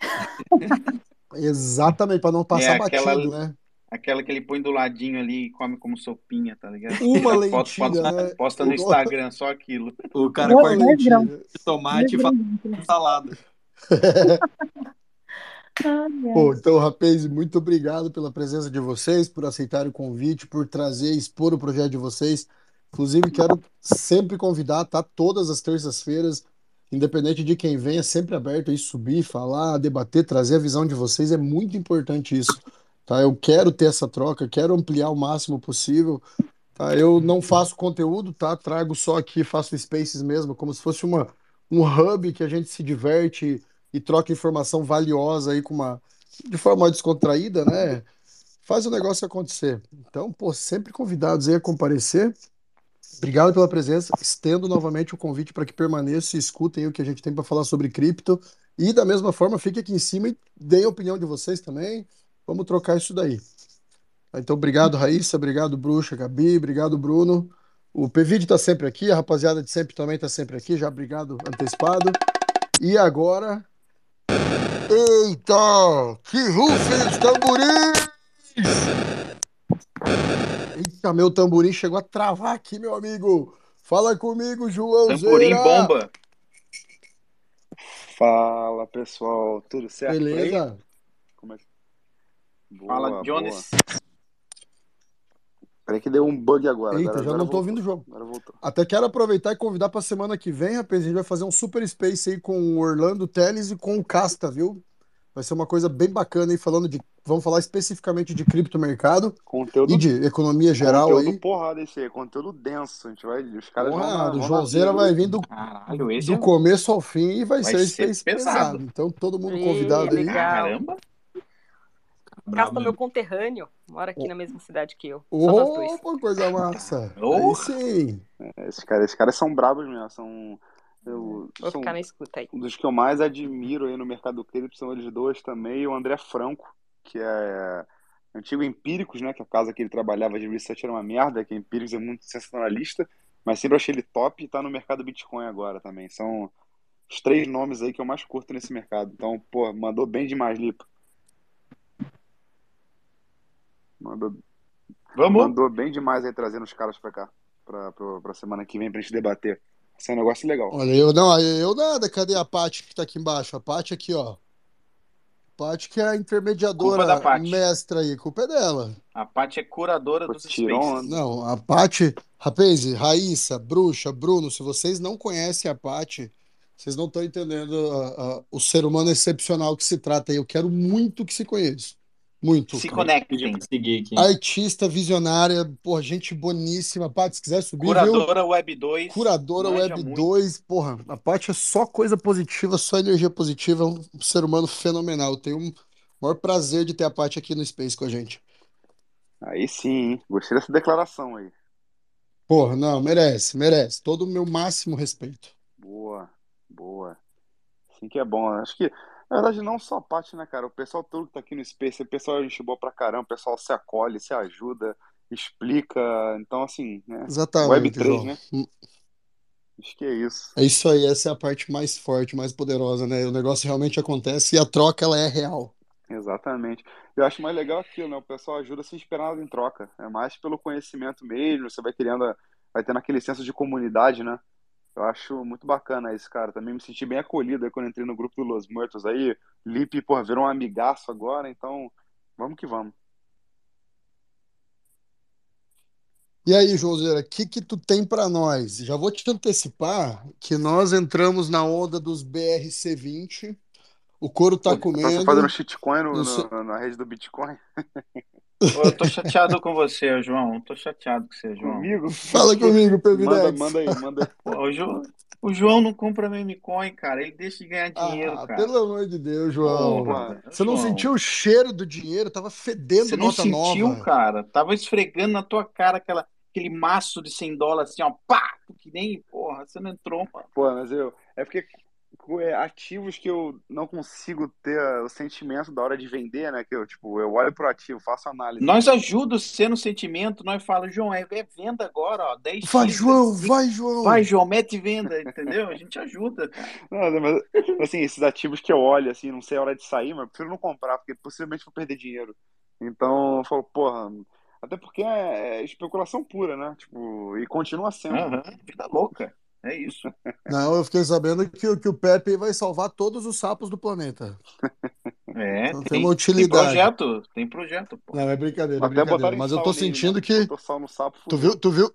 S2: Exatamente, para não passar
S9: é aquela,
S2: batido, né?
S9: Aquela que ele põe do ladinho ali e come como sopinha, tá ligado?
S2: Uma
S9: Posta,
S2: lentilha,
S9: posta,
S2: né?
S9: posta no Instagram só aquilo.
S6: O cara
S2: Uma
S6: corta
S2: lentilha.
S6: de tomate e faz salada.
S2: Pô,
S3: ai.
S2: então, rapaz, muito obrigado pela presença de vocês, por aceitarem o convite, por trazer e expor o projeto de vocês. Inclusive, quero sempre convidar, tá? Todas as terças-feiras, independente de quem venha, sempre aberto aí subir, falar, debater, trazer a visão de vocês. É muito importante isso, tá? Eu quero ter essa troca, quero ampliar o máximo possível, tá? Eu não faço conteúdo, tá? Trago só aqui, faço spaces mesmo, como se fosse uma, um hub que a gente se diverte e troca informação valiosa aí com uma de forma descontraída, né? Faz o negócio acontecer. Então, pô, sempre convidados aí a comparecer. Obrigado pela presença. Estendo novamente o convite para que permaneçam e escutem o que a gente tem para falar sobre cripto. E da mesma forma, fique aqui em cima e deem a opinião de vocês também. Vamos trocar isso daí. Então, obrigado, Raíssa. Obrigado, Bruxa, Gabi. Obrigado, Bruno. O PVD está sempre aqui. A rapaziada de sempre também está sempre aqui. Já obrigado antecipado. E agora. Eita! Que rufem os tamborins! Eita! Meu tamborim chegou a travar aqui, meu amigo. Fala comigo, João
S9: Tamborim bomba.
S15: Fala, pessoal. Tudo certo?
S2: Beleza?
S15: Boa,
S9: Fala, Jones.
S15: boa. Peraí que deu um bug agora.
S2: Eita,
S15: agora,
S2: já
S15: agora
S2: não tô
S15: voltou.
S2: ouvindo o jogo.
S15: Agora voltou.
S2: Até quero aproveitar e convidar pra semana que vem, rapaz. A gente vai fazer um super space aí com o Orlando Teles e com o Casta, viu? Vai ser uma coisa bem bacana aí, falando de. Vamos falar especificamente de criptomercado
S15: Conteúdo,
S2: e de economia geral
S15: conteúdo
S2: aí.
S15: porrada esse aí. Conteúdo denso. A gente vai... Os caras vão
S2: Porra, o
S15: vão
S2: Joãozeira
S15: vila.
S2: vai vir do,
S9: Caralho,
S2: do
S9: é...
S2: começo ao fim e vai
S9: vai
S2: ser
S9: ser
S2: pesado.
S9: pesado.
S2: Então, todo mundo convidado aí.
S4: legal.
S9: Caramba.
S4: Casta,
S6: Brabo
S4: meu
S6: mesmo.
S4: conterrâneo, mora aqui na mesma cidade que eu.
S2: Opa, coisa massa.
S9: Oh,
S2: sim.
S15: É, Esses caras, esses caras são bravos mesmo. São... Eu,
S4: Vou
S15: são
S4: ficar na escuta aí.
S15: um dos que eu mais admiro aí no mercado cripto são eles dois também, e o André Franco, que é antigo Empíricos, né? Que a casa que ele trabalhava de research era uma merda, que a Empíricos é muito sensacionalista, mas sempre achei ele top e tá no mercado Bitcoin agora também. São os três nomes aí que eu mais curto nesse mercado. Então, pô, mandou bem demais, Lipa. Mandou,
S9: vamos.
S15: mandou bem demais aí trazendo os caras pra cá, pra, pra, pra semana que vem pra gente debater. Esse é um negócio legal.
S2: Olha, eu não, eu nada. Cadê a Paty que tá aqui embaixo? A Paty aqui, ó. Paty que é a
S9: Culpa da
S2: intermediadora
S9: Paty.
S2: mestra aí, culpa é dela.
S9: A Paty é curadora
S15: Pô,
S9: dos Spaces.
S2: Não, a Paty, rapaz, Raíssa, Bruxa, Bruno, se vocês não conhecem a Paty, vocês não estão entendendo a- a- o ser humano excepcional que se trata aí. Eu quero muito que se conheça. Muito.
S9: Se
S6: Pedir
S9: conectem.
S6: pra seguir aqui.
S2: Artista, visionária, porra, gente boníssima. Paty, se quiser subir, viu?
S9: Curadora Web 2.
S2: Curadora Web
S9: muito.
S2: 2, porra, a Paty é só coisa positiva, só energia positiva, é um ser humano fenomenal. Eu tenho o maior prazer de ter a Paty aqui no Space com a gente.
S15: Aí sim, hein? Gostei dessa declaração aí.
S2: Porra, não, merece, merece. Todo o meu máximo respeito.
S15: Boa, boa. Assim que é bom. Acho que, na verdade, não só a parte, né, cara? O pessoal todo que tá aqui no Space, o pessoal é gente boa pra caramba, o pessoal se acolhe, se ajuda, explica. Então, assim, né?
S2: Exatamente,
S15: Web3,
S2: João.
S15: né? Acho que é isso.
S2: É isso aí, essa é a parte mais forte, mais poderosa, né? O negócio realmente acontece e a troca, ela é real.
S15: Exatamente. Eu acho mais legal aquilo, né? O pessoal ajuda sem esperar nada em troca. É mais pelo conhecimento mesmo, você vai criando, vai tendo aquele senso de comunidade, né? Eu acho muito bacana isso, cara. Também me senti bem acolhido aí quando entrei no grupo do Los Muertos aí. Lipe, porra, virou um amigaço agora, então vamos que vamos.
S2: E aí, Joãozeira, o que que tu tem pra nós? Já vou te antecipar que nós entramos na onda dos BRC20, o couro tá
S15: Pô, tá você fazendo
S2: comendo.
S15: shitcoin no,
S2: sei-
S15: no- na rede do Bitcoin?
S9: Eu tô chateado com você, João. Tô chateado com você, João.
S15: Comigo?
S2: Fala comigo,
S15: Manda,
S2: Pervidex.
S15: manda aí, manda aí.
S9: Pô, o, João, o João não compra meme coin, cara. Ele deixa de ganhar dinheiro,
S2: Ah,
S9: cara.
S2: pelo amor de Deus, João.
S9: Porra,
S2: Você não
S9: João.
S2: sentiu o cheiro do dinheiro? Tava fedendo
S9: Você não
S2: nota
S9: sentiu,
S2: nova.
S9: cara? Tava esfregando na tua cara aquela, aquele maço de 100 dólares assim, ó, pá! Que nem, porra, você não entrou, mano.
S15: Pô, mas eu. É porque ativos que eu não consigo ter o sentimento da hora de vender, né? Que eu, tipo, eu olho pro ativo, faço análise.
S9: Nós ajuda você no sentimento, nós falamos, João, é, é venda agora, ó, 10
S2: Vai,
S9: X,
S2: João,
S9: 25.
S2: vai, João.
S9: Vai, João, mete venda, entendeu? A gente ajuda, cara.
S15: Não, mas, assim, esses ativos que eu olho, assim, não sei a hora de sair, mas eu prefiro não comprar, porque possivelmente vou perder dinheiro. Então, eu falo, porra, até porque é, é especulação pura, né? Tipo, e continua sendo.
S9: Aham, vida louca. É isso.
S2: Não, eu fiquei sabendo que, o- que o Pepe vai salvar todos os sapos do planeta.
S9: É,
S2: Então tem
S9: tem,
S2: uma
S9: tem
S2: utilidade.
S9: projeto, tem projeto, pô.
S2: Não, é brincadeira, é
S15: Até
S2: brincadeira. Mas eu tô
S15: nele,
S2: sentindo
S15: né?
S2: que.
S15: Sapo,
S2: Tu viu, tu viu,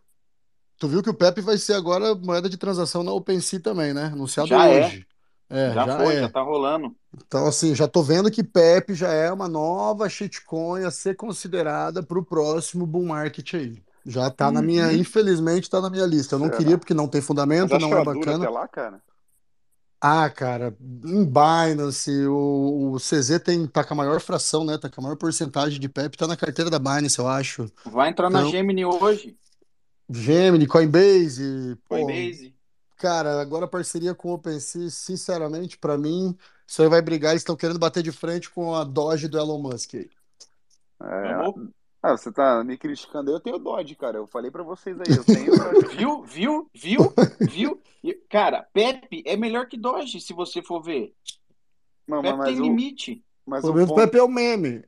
S2: tu viu que o Pepe vai ser agora moeda de transação na OpenSea também, né? Anunciado
S9: Já é.
S2: hoje. É,
S9: Já
S2: já
S9: foi,
S2: é.
S9: já tá rolando.
S2: Então, assim, já tô vendo que Pepe já é uma nova shitcoin a ser considerada para o próximo bull market aí. Já tá na minha,
S9: Uhum.
S2: infelizmente, tá na minha lista. Eu não
S15: Será?
S2: queria porque não tem fundamento, não é bacana.
S15: até lá, cara.
S2: Ah, cara, em Binance, o, o CZ tem, tá com a maior fração, né? Tá com a maior porcentagem de PEP, tá na carteira da Binance, eu acho.
S9: Vai entrar na
S2: Então,
S9: Gemini hoje,
S2: Gemini, Coinbase, pô,
S9: Coinbase.
S2: cara, agora a parceria com o OpenSea, sinceramente, pra mim, isso aí vai brigar, eles estão querendo bater de frente com a Doge do Elon Musk aí.
S15: É. Ah, você tá me criticando. Eu tenho Dodge, cara. Eu falei pra vocês aí. Eu tenho.
S9: Viu, viu, viu, viu? Cara, Pepe é melhor que Doge, se você for ver.
S15: Não, mas,
S9: Pepe
S15: mas
S9: tem
S15: o,
S9: limite.
S15: mas
S2: Pelo
S15: o
S2: menos o
S15: ponto.
S2: Pepe é o meme.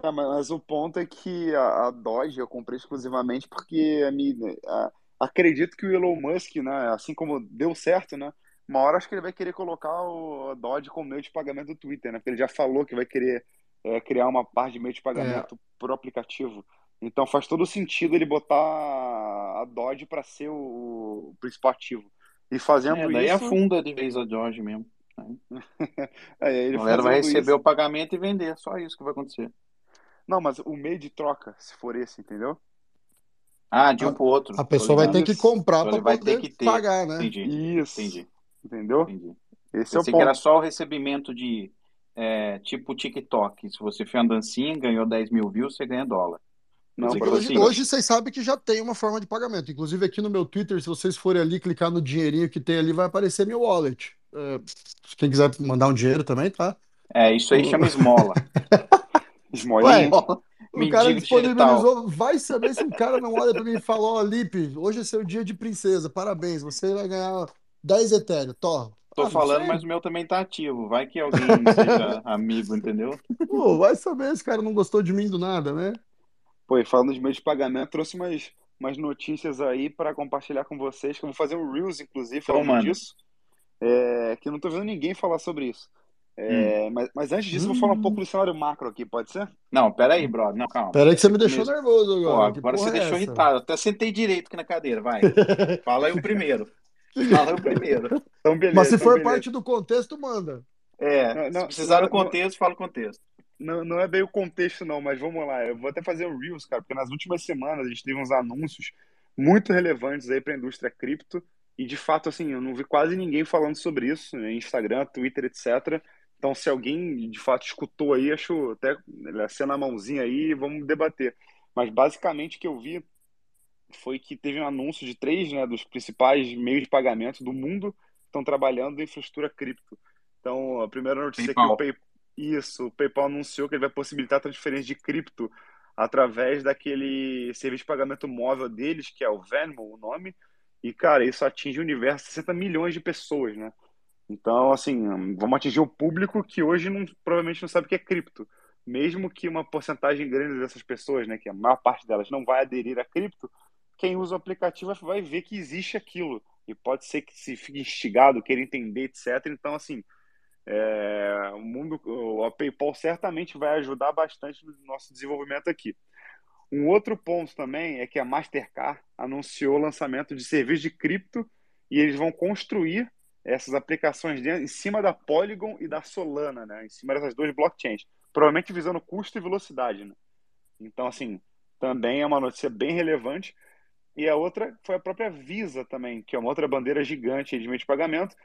S15: É, mas o ponto é que a, a Dodge eu comprei exclusivamente porque a minha, a, acredito que o Elon Musk, né, assim como deu certo, né, uma hora acho que ele vai querer colocar o Dodge como meio de pagamento do Twitter, né, porque ele já falou que vai querer é, criar uma parte de meio de pagamento é. por aplicativo. Então faz todo sentido ele botar a Dodge para ser o, o, principal ativo. E fazendo é,
S9: daí
S15: isso.
S9: afunda de vez a Dodge mesmo. é, ele a galera vai receber isso... o pagamento e vender, só isso que vai acontecer.
S15: Não, mas o meio de troca, se for esse, entendeu?
S9: Ah, de um para o outro.
S13: A pessoa vai ter que comprar para poder ter que ter. pagar, né?
S9: Entendi. Isso. Entendi.
S15: Entendeu? Entendi.
S9: Esse Eu é o ponto. que era só o recebimento de é, tipo TikTok. Se você fez uma dancinha, ganhou 10 mil views, você ganha dólar.
S13: Não, hoje, assim, hoje vocês sabem que já tem uma forma de pagamento. Inclusive aqui no meu Twitter, se vocês forem ali clicar no dinheirinho que tem ali, vai aparecer meu wallet. É, quem quiser mandar um dinheiro também, tá?
S9: É, isso aí chama esmola.
S13: Esmolinha. o cara disponibilizou. Vai saber se o cara não olha para mim e fala: Ó, oh, Lipe, hoje é seu dia de princesa, parabéns, você vai ganhar 10 Ethereum, Tó.
S9: Tô ah, falando, mas o meu também tá ativo. Vai que alguém seja amigo, entendeu?
S13: Pô, vai saber, esse cara não gostou de mim do nada, né?
S15: Pô, e falando de meio de pagamento, trouxe umas, umas notícias aí para compartilhar com vocês, que eu vou fazer um Reels, inclusive, falando então, disso. É, que eu não tô vendo ninguém falar sobre isso. É, hum. mas, mas, antes disso, hum. vou falar um pouco do cenário macro aqui, pode ser?
S9: Não, pera aí, brother. Não, calma.
S13: Pera aí que você me deixou Mesmo. nervoso agora.
S9: Pô, agora você é deixou essa? irritado. Até sentei direito aqui na cadeira, vai. Fala aí o primeiro. Fala o primeiro.
S13: Então, beleza, mas se então, for beleza. parte do contexto, manda.
S9: É, não, não, se precisar do contexto, fala o contexto.
S15: Não, não é bem o contexto, não, mas vamos lá. Eu vou até fazer um Reels, cara, porque nas últimas semanas a gente teve uns anúncios muito relevantes aí para a indústria cripto. E de fato, assim, eu não vi quase ninguém falando sobre isso, né? Instagram, Twitter, etc. Então, se alguém de fato escutou aí, acho até acena a mãozinha aí e vamos debater. Mas basicamente o que eu vi foi que teve um anúncio de três né, dos principais meios de pagamento do mundo que estão trabalhando em infraestrutura cripto. Então, a primeira notícia PayPal. é que o PayPal, isso, o PayPal anunciou que ele vai possibilitar a transferência de cripto através daquele serviço de pagamento móvel deles, que é o Venmo, o nome. E, cara, isso atinge o universo de 60 milhões de pessoas, né? Então, assim, vamos atingir o público que hoje não, provavelmente não sabe o que é cripto. Mesmo que uma porcentagem grande dessas pessoas, né, que a maior parte delas não vai aderir a cripto, quem usa o aplicativo vai ver que existe aquilo. E pode ser que se fique instigado, queira entender, etc. Então, assim, é, o mundo, o PayPal certamente vai ajudar bastante no nosso desenvolvimento aqui. Um outro ponto também é que a Mastercard anunciou o lançamento de serviços de cripto e eles vão construir essas aplicações em cima da Polygon e da Solana, né? Em cima dessas duas blockchains. Provavelmente visando custo e velocidade, né? Então, assim, também é uma notícia bem relevante. E a outra foi a própria Visa também, que é uma outra bandeira gigante de meio de pagamento,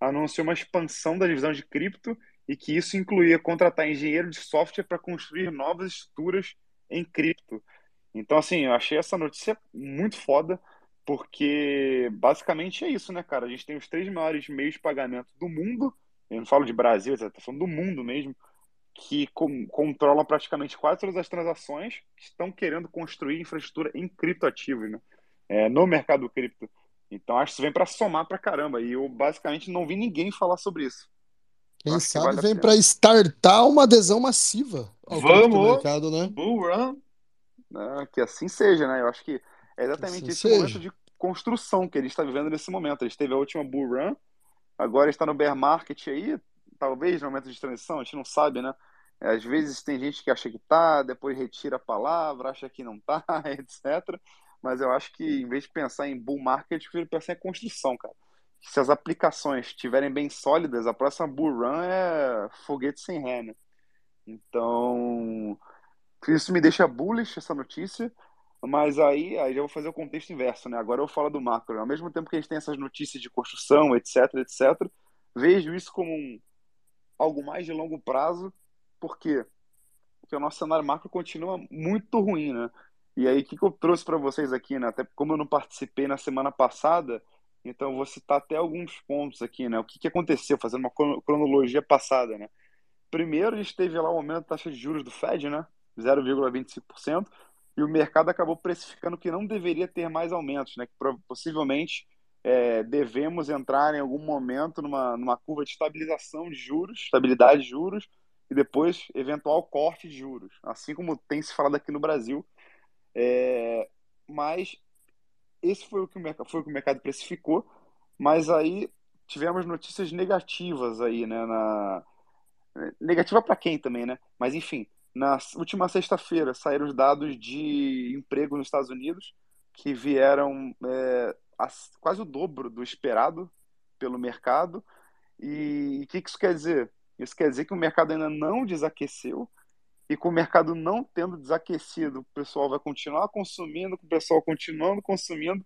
S15: anunciou uma expansão da divisão de cripto e que isso incluía contratar engenheiro de software para construir novas estruturas em cripto. Então, assim, eu achei essa notícia muito foda porque basicamente é isso, né, cara? A gente tem os três maiores meios de pagamento do mundo, eu não falo de Brasil, eu tô falando do mundo mesmo, que com, controlam praticamente quase todas as transações estão querendo construir infraestrutura em criptoativos, né? É, no mercado cripto. Então acho que isso vem para somar para caramba. E eu basicamente não vi ninguém falar sobre isso.
S13: Quem sabe vale vem para startar uma adesão massiva
S15: ao Vamos! mercado, né? Bull run! É, que assim seja, né? Eu acho que é exatamente assim esse seja. momento de construção que ele está vivendo nesse momento. Ele teve a última bull run, agora está no bear market aí, talvez no momento de transição, a gente não sabe, né? Às vezes tem gente que acha que tá, depois retira a palavra, acha que não tá, etc. Mas eu acho que em vez de pensar em bull market, eu prefiro pensar em construção, cara. Se as aplicações estiverem bem sólidas, a próxima bull run é foguete sem ré, né? Então, isso me deixa bullish essa notícia. Mas aí, aí já vou fazer o contexto inverso, né? Agora eu falo do macro. Ao mesmo tempo que a gente tem essas notícias de construção, etc, etc, vejo isso como um, algo mais de longo prazo, por quê? Porque o nosso cenário macro continua muito ruim, né? E aí, o que, que eu trouxe para vocês aqui, né? Até como eu não participei na semana passada, então eu vou citar até alguns pontos aqui, né? O que, que aconteceu, fazendo uma cronologia passada, né? Primeiro, a gente teve lá o aumento da taxa de juros do Fed, né? 0,25% e o mercado acabou precificando que não deveria ter mais aumentos, né? Que possivelmente é, devemos entrar em algum momento numa, numa curva de estabilização de juros, estabilidade de juros, e depois eventual corte de juros, assim como tem se falado aqui no Brasil. É, mas esse foi o que o mercado, foi o que o mercado precificou, mas aí tivemos notícias negativas aí, né, na negativa para quem também, né? Mas enfim, na última sexta-feira saíram os dados de emprego nos Estados Unidos que vieram é, quase o dobro do esperado pelo mercado. E o que isso quer dizer? Isso quer dizer que o mercado ainda não desaqueceu e com o mercado não tendo desaquecido, o pessoal vai continuar consumindo, com o pessoal continuando consumindo,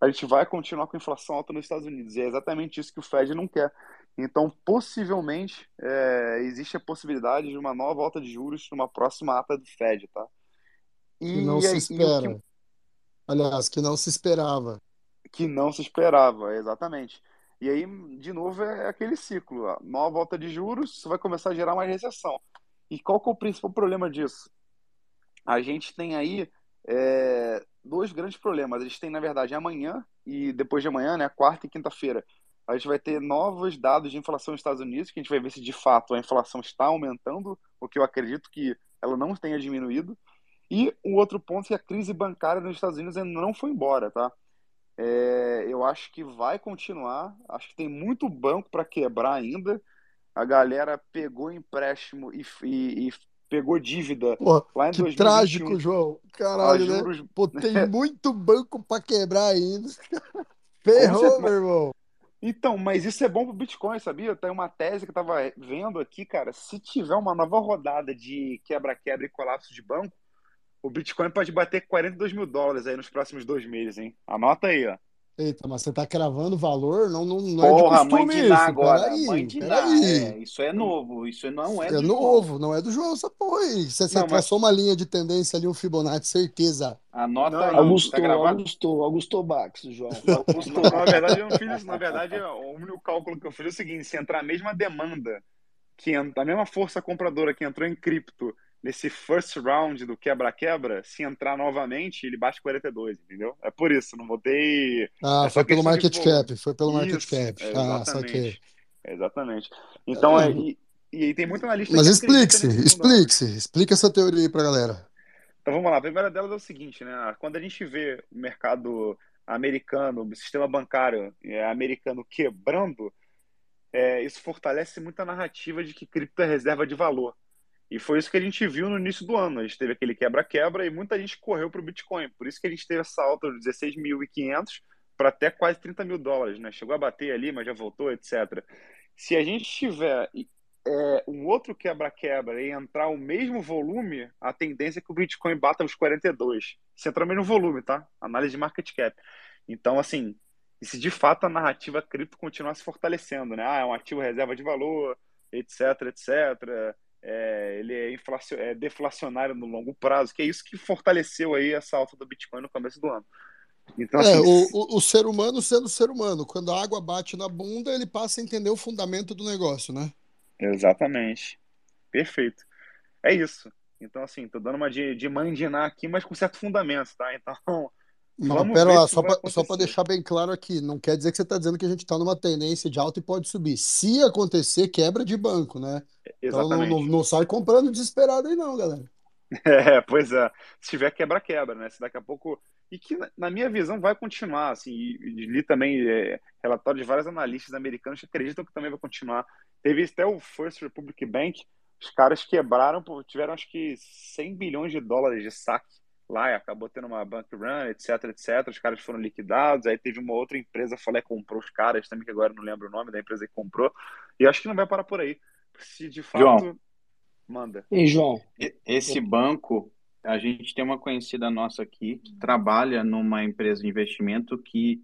S15: a gente vai continuar com inflação alta nos Estados Unidos. E é exatamente isso que o Fed não quer. Então, possivelmente, é, existe a possibilidade de uma nova alta de juros numa próxima ata do Fed, tá?
S13: E, que não se espera. Que... Aliás, que não se esperava.
S15: Que não se esperava, exatamente. E aí, de novo, é aquele ciclo. A nova alta de juros, isso vai começar a gerar mais recessão. E qual que é o principal problema disso? A gente tem aí é, dois grandes problemas. A gente tem, na verdade, amanhã e depois de amanhã, né, quarta e quinta-feira, a gente vai ter novos dados de inflação nos Estados Unidos, que a gente vai ver se de fato a inflação está aumentando, o que eu acredito que ela não tenha diminuído. E o outro ponto é que a crise bancária nos Estados Unidos ainda não foi embora, tá? É, eu acho que vai continuar. Acho que tem muito banco para quebrar ainda. A galera pegou empréstimo e, e, e pegou dívida
S13: Pô, lá em que 2021. trágico, João. Caralho, né? juros... né? Pô, tem muito banco para quebrar ainda. Ferrou, meu irmão.
S15: Então, mas isso é bom pro Bitcoin, sabia? Tem uma tese que eu tava vendo aqui, cara. Se tiver uma nova rodada de quebra-quebra e colapso de banco, o Bitcoin pode bater 42 mil dólares aí nos próximos dois meses, hein? Anota aí, ó.
S13: Eita, mas você tá cravando valor? Não, não, não
S9: Porra,
S13: é de
S9: mãe de isso. agora. Peraí, mãe de É, isso é novo. Isso não é,
S13: é do novo, não é do João essa porra aí. Você, você não, traçou mas... uma linha de tendência ali, um Fibonacci, certeza.
S9: Anota não, aí.
S8: Augusto, tá Augusto, Augusto Bax, João.
S15: Augusto, na verdade, eu não fiz isso. Na verdade, o único cálculo que eu fiz é o seguinte: se entrar a mesma demanda, que a mesma força compradora que entrou em cripto nesse first round do quebra-quebra, se entrar novamente, ele bate 42, entendeu? É por isso, não botei.
S13: Ah, foi pelo market de... cap, foi pelo isso, market cap. É, ah, saquei.
S15: Exatamente. Então, é, e, e tem muita analista.
S13: Mas explique-se, explique-se, explica essa teoria aí pra galera.
S15: Então vamos lá, a primeira delas é o seguinte, né? Quando a gente vê o mercado americano, o sistema bancário é, americano quebrando, é, isso fortalece muito a narrativa de que cripto é reserva de valor. E foi isso que a gente viu no início do ano. A gente teve aquele quebra-quebra e muita gente correu para o Bitcoin. Por isso que a gente teve essa alta de 16.500 para até quase 30 mil dólares. Né? Chegou a bater ali, mas já voltou, etc. Se a gente tiver é, um outro quebra-quebra e entrar o mesmo volume, a tendência é que o Bitcoin bata os 42. Se entrar o mesmo volume, tá? Análise de market cap. Então, assim, e se de fato a narrativa cripto continuar se fortalecendo, né? Ah, é um ativo reserva de valor, etc, etc é, ele é, é deflacionário no longo prazo, que é isso que fortaleceu aí essa alta do Bitcoin no começo do ano.
S13: Então, é, assim, o, o, o, ser humano sendo ser humano, quando a água bate na bunda, ele passa a entender o fundamento do negócio, né?
S15: Exatamente. Perfeito. É isso. Então, assim, tô dando uma de, de mandinar aqui, mas com certo fundamento, tá? Então,
S13: não, Vamos pera lá, só para deixar bem claro aqui, não quer dizer que você está dizendo que a gente está numa tendência de alta e pode subir. Se acontecer, quebra de banco, né? Exatamente. Então não, não, sai comprando desesperado aí não, galera.
S15: É, pois é. Se tiver quebra, quebra, né? Se daqui a pouco. E que, na minha visão, vai continuar. Assim, e, li também é, relatório de vários analistas americanos que acreditam que também vai continuar. Teve até o First Republic Bank, os caras quebraram, tiveram acho que 100 bilhões de dólares de saque lá e acabou tendo uma bank run, etc, etc. Os caras foram liquidados. Aí teve uma outra empresa, falei, comprou os caras também, que agora não lembro o nome da empresa que comprou. E acho que não vai parar por aí. Se de fato. João, manda.
S8: E João?
S9: Esse banco, a gente tem uma conhecida nossa aqui que trabalha numa empresa de investimento que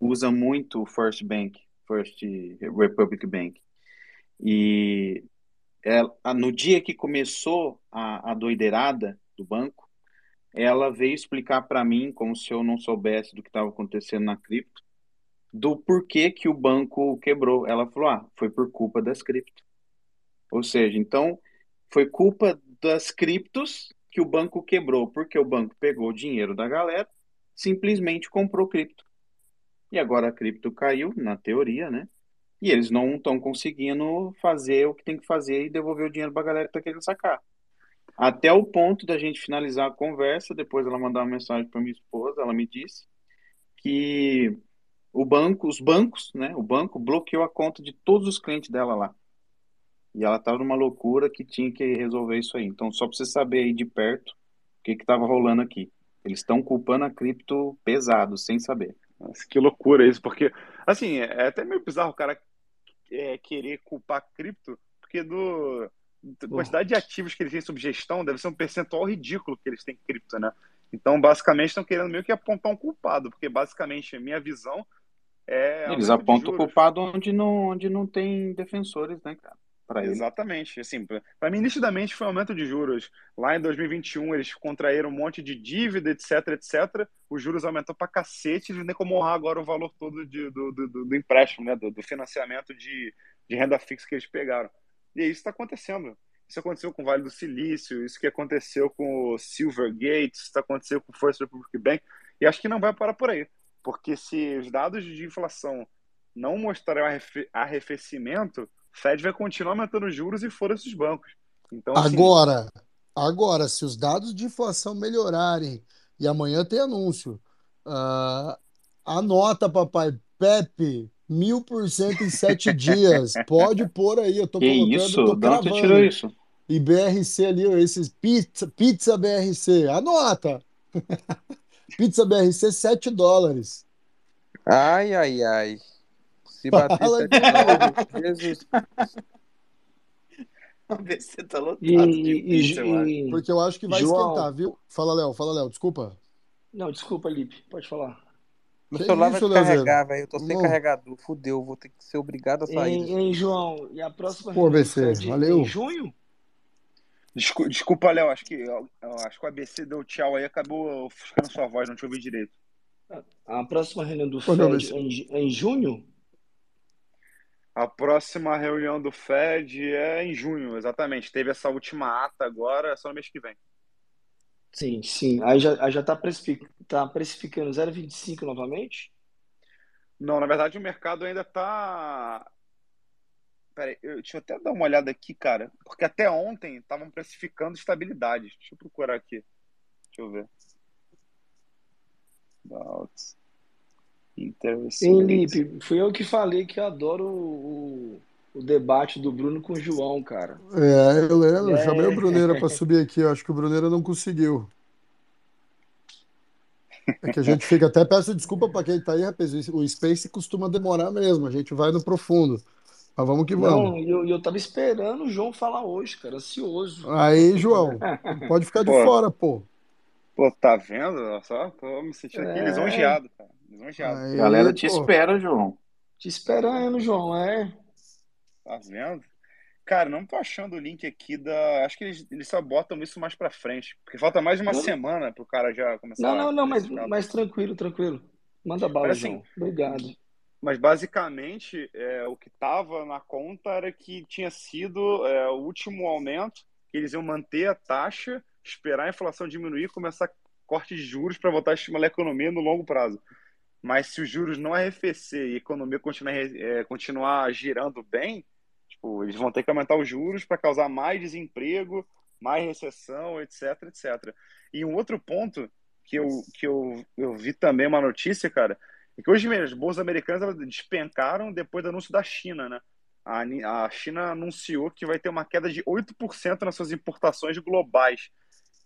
S9: usa muito o First Bank, First Republic Bank. E ela, no dia que começou a, a doideirada do banco, ela veio explicar para mim, como se eu não soubesse do que estava acontecendo na cripto, do porquê que o banco quebrou. Ela falou: ah, foi por culpa das cripto. Ou seja, então foi culpa das criptos que o banco quebrou, porque o banco pegou o dinheiro da galera, simplesmente comprou cripto. E agora a cripto caiu, na teoria, né? E eles não estão conseguindo fazer o que tem que fazer e devolver o dinheiro para a galera que está querendo sacar. Até o ponto da gente finalizar a conversa, depois ela mandar uma mensagem para minha esposa, ela me disse que o banco, os bancos, né, o banco bloqueou a conta de todos os clientes dela lá. E ela estava numa loucura que tinha que resolver isso aí. Então, só para você saber aí de perto o que estava rolando aqui. Eles estão culpando a cripto pesado, sem saber.
S15: Nossa, que loucura isso, porque, assim, é até meio bizarro o cara é, querer culpar a cripto, porque do a quantidade de ativos que eles têm sob gestão deve ser um percentual ridículo que eles têm cripto, né? Então, basicamente, estão querendo meio que apontar um culpado, porque basicamente a minha visão é.
S9: Eles apontam o culpado onde não, onde não tem defensores, né, cara?
S15: Exatamente. Assim, para mim, nitidamente foi aumento de juros. Lá em 2021, eles contraíram um monte de dívida, etc, etc. Os juros aumentou para cacete, eles nem como honrar agora o valor todo de, do, do, do, empréstimo, né? do, do financiamento de, de renda fixa que eles pegaram. E isso está acontecendo. Isso aconteceu com o Vale do Silício, isso que aconteceu com o Silvergate, isso está acontecendo com o First Republic Bank. E acho que não vai parar por aí. Porque se os dados de inflação não mostrarem arrefecimento, Fed vai continuar aumentando juros e foda-se os bancos. Então,
S2: assim... Agora, agora, se os dados de inflação melhorarem e amanhã tem anúncio, uh, anota, papai, Pepe, mil por cento em sete dias. Pode pôr aí, eu tô
S9: que
S2: colocando,
S9: isso?
S2: tô
S9: De onde você tirou isso?
S2: E BRC ali, esses pizza, pizza BRC, anota! pizza BRC, 7 dólares.
S14: Ai, ai, ai. Se bater Fala de novo. Jesus.
S9: Você tá lotado
S2: e,
S9: de pizza,
S2: e, Porque eu acho que vai João... esquentar, viu? Fala, Léo, fala, Léo, desculpa.
S10: Não, desculpa, Lipe, pode falar.
S14: Meu que celular isso, vai carregar, velho. Eu tô sem Não. carregador. Fudeu, vou ter que ser obrigado a sair.
S10: Hein, hein João? E a próxima
S2: Pô, ABC, valeu.
S10: em junho?
S15: Desculpa, desculpa Léo, acho que, acho que o ABC deu tchau aí, acabou ofuscando sua voz, não te ouvi direito.
S10: A próxima reunião do FED é em, é em junho?
S15: A próxima reunião do Fed é em junho, exatamente. Teve essa última ata agora, é só no mês que vem.
S10: Sim, sim. Aí já, aí já tá, precific, tá precificando 0,25 novamente?
S15: Não, na verdade o mercado ainda tá. Peraí, eu, deixa eu até dar uma olhada aqui, cara. Porque até ontem estavam precificando estabilidade. Deixa eu procurar aqui. Deixa eu ver. Doubts.
S10: Sim, Lipe, fui eu que falei que adoro o, o debate do Bruno com o João, cara.
S2: É, eu lembro, é. chamei o Bruneira para subir aqui, acho que o Bruneira não conseguiu. É que a gente fica, até peço desculpa para quem tá aí, rapaz, o Space costuma demorar mesmo, a gente vai no profundo. Mas vamos que vamos.
S10: Não, eu, eu tava esperando o João falar hoje, cara, ansioso.
S2: Aí, João, pode ficar de pô, fora, pô.
S15: Pô, tá vendo? Só tô me sentindo aqui é. lisonjeado, cara.
S9: Lisonjeado. Aí, Galera te pô. espera, João.
S10: Te esperando, João, é.
S15: Tá vendo? Cara, não tô achando o link aqui da. Acho que eles, eles só botam isso mais pra frente. Porque falta mais de uma não. semana pro cara já começar
S10: Não, não, não, mas, mas tranquilo, tranquilo. Manda bala, mas, assim, João. Obrigado.
S15: Mas basicamente, é, o que tava na conta era que tinha sido é, o último aumento, que eles iam manter a taxa, esperar a inflação diminuir, começar corte de juros para voltar a estimular a economia no longo prazo. Mas se os juros não arrefecer e a economia continuar, é, continuar girando bem, tipo, eles vão ter que aumentar os juros para causar mais desemprego, mais recessão, etc, etc. E um outro ponto que eu, que eu, eu vi também uma notícia, cara, é que hoje mesmo as bolsas americanas despencaram depois do anúncio da China, né? A, a China anunciou que vai ter uma queda de 8% nas suas importações globais.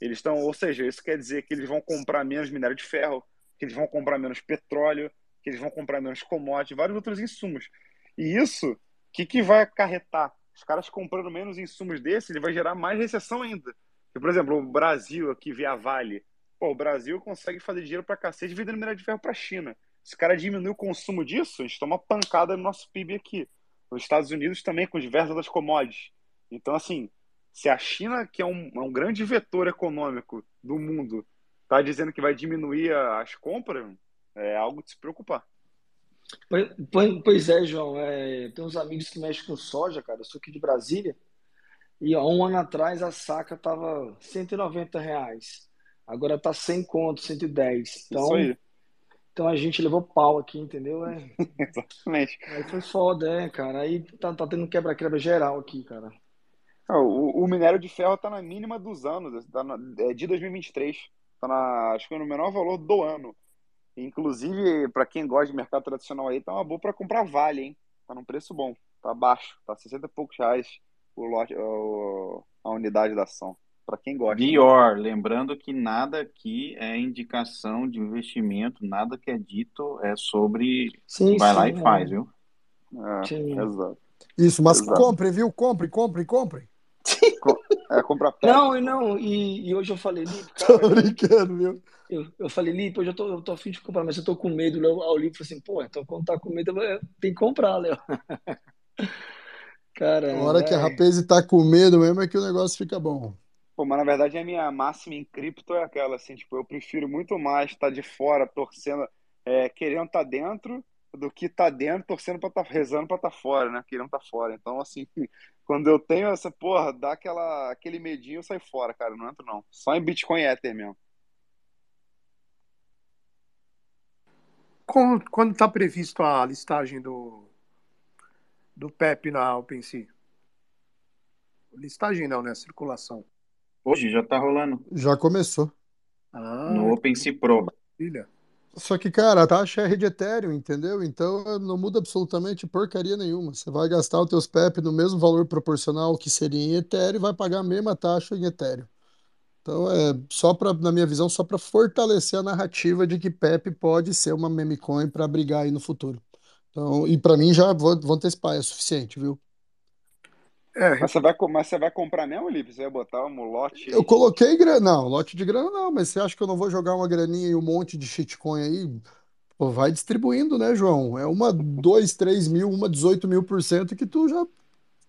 S15: Eles estão, ou seja, isso quer dizer que eles vão comprar menos minério de ferro, que eles vão comprar menos petróleo, que eles vão comprar menos commodities, vários outros insumos. E isso, que, que vai acarretar? Os caras comprando menos insumos desses, ele vai gerar mais recessão ainda. Porque, por exemplo, o Brasil aqui via Vale, pô, o Brasil consegue fazer dinheiro para cacete vendendo minério de ferro para a China. Se o cara diminuir o consumo disso, a gente toma pancada no nosso PIB aqui. Os Estados Unidos também, com diversas outras commodities. Então, assim, se a China, que é um, é um grande vetor econômico do mundo, está dizendo que vai diminuir as compras, é algo de se preocupar.
S10: Pois é, João. É, tem uns amigos que mexem com soja, cara. Eu sou aqui de Brasília. E há um ano atrás a saca tava 190 reais. Agora tá 100 conto, 110. Então, Isso aí. Então a gente levou pau aqui, entendeu? É,
S15: Exatamente.
S10: aí foi foda, é, cara. Aí tá, tá tendo quebra-quebra geral aqui, cara.
S15: Ah, O, o minério de ferro tá na mínima dos anos, tá na, é de 2023. Tá na, acho que no menor valor do ano. Inclusive, para quem gosta de mercado tradicional aí, tá uma boa para comprar Vale, hein? Tá num preço bom, tá baixo, tá 60 e poucos reais o lote, o- a unidade da ação. Para quem gosta. né?
S9: Pior, lembrando que nada aqui é indicação de investimento, nada que é dito é sobre
S10: Sim,
S9: vai lá
S10: sim,
S9: e
S10: é.
S9: faz, viu?
S15: É,
S10: Sim.
S15: exato.
S2: Isso, mas
S15: Exato.
S2: comprem, viu? Comprem, comprem, comprem.
S15: É comprar perto.
S10: Não, e não, e, e hoje eu falei, Lipe,
S2: Tô
S10: cara,
S2: brincando, viu?
S10: eu, eu falei, Lipe, hoje eu tô, eu tô afim de comprar, mas eu tô com medo. Léo- o Lipe falou assim, pô, então quando tá com medo, eu- tem que comprar, Léo.
S2: A
S10: Caramba,
S2: hora que a rapaz tá com medo mesmo é que o negócio fica bom.
S15: Pô, mas na verdade a minha máxima em cripto é aquela, assim, tipo, eu prefiro muito mais estar de fora torcendo, é, querendo estar dentro, do que estar dentro torcendo pra estar rezando pra estar fora, né? Querendo estar fora. Então, assim, quando eu tenho essa, porra, dá aquela, aquele medinho, eu saio fora, cara, não entro não. Só em Bitcoin Ether mesmo.
S8: Com- Quando está previsto a listagem do, do PEP na OpenSea? Listagem não, né? Circulação.
S9: Hoje já tá rolando
S2: Já começou.
S8: Ah,
S9: no OpenSea Pro.
S8: filha.
S2: Só que, cara, a taxa é rede Ethereum, entendeu? Então não muda absolutamente porcaria nenhuma. Você vai gastar os teus PEP no mesmo valor proporcional que seria em Ethereum e vai pagar a mesma taxa em Ethereum. Então é só para, na minha visão, só para fortalecer a narrativa de que PEP pode ser uma meme coin para brigar aí no futuro. Então, e para mim já vou, vou antecipar, é suficiente, viu?
S8: É,
S15: Mas você vai, mas você vai comprar mesmo, Lipe? Você vai botar um lote
S2: Eu coloquei grana, não, lote de grana não, mas você acha que eu não vou jogar uma graninha e um monte de shitcoin aí? Pô, vai distribuindo, né, João? É uma 2, 3 mil, uma 18 mil por cento que tu já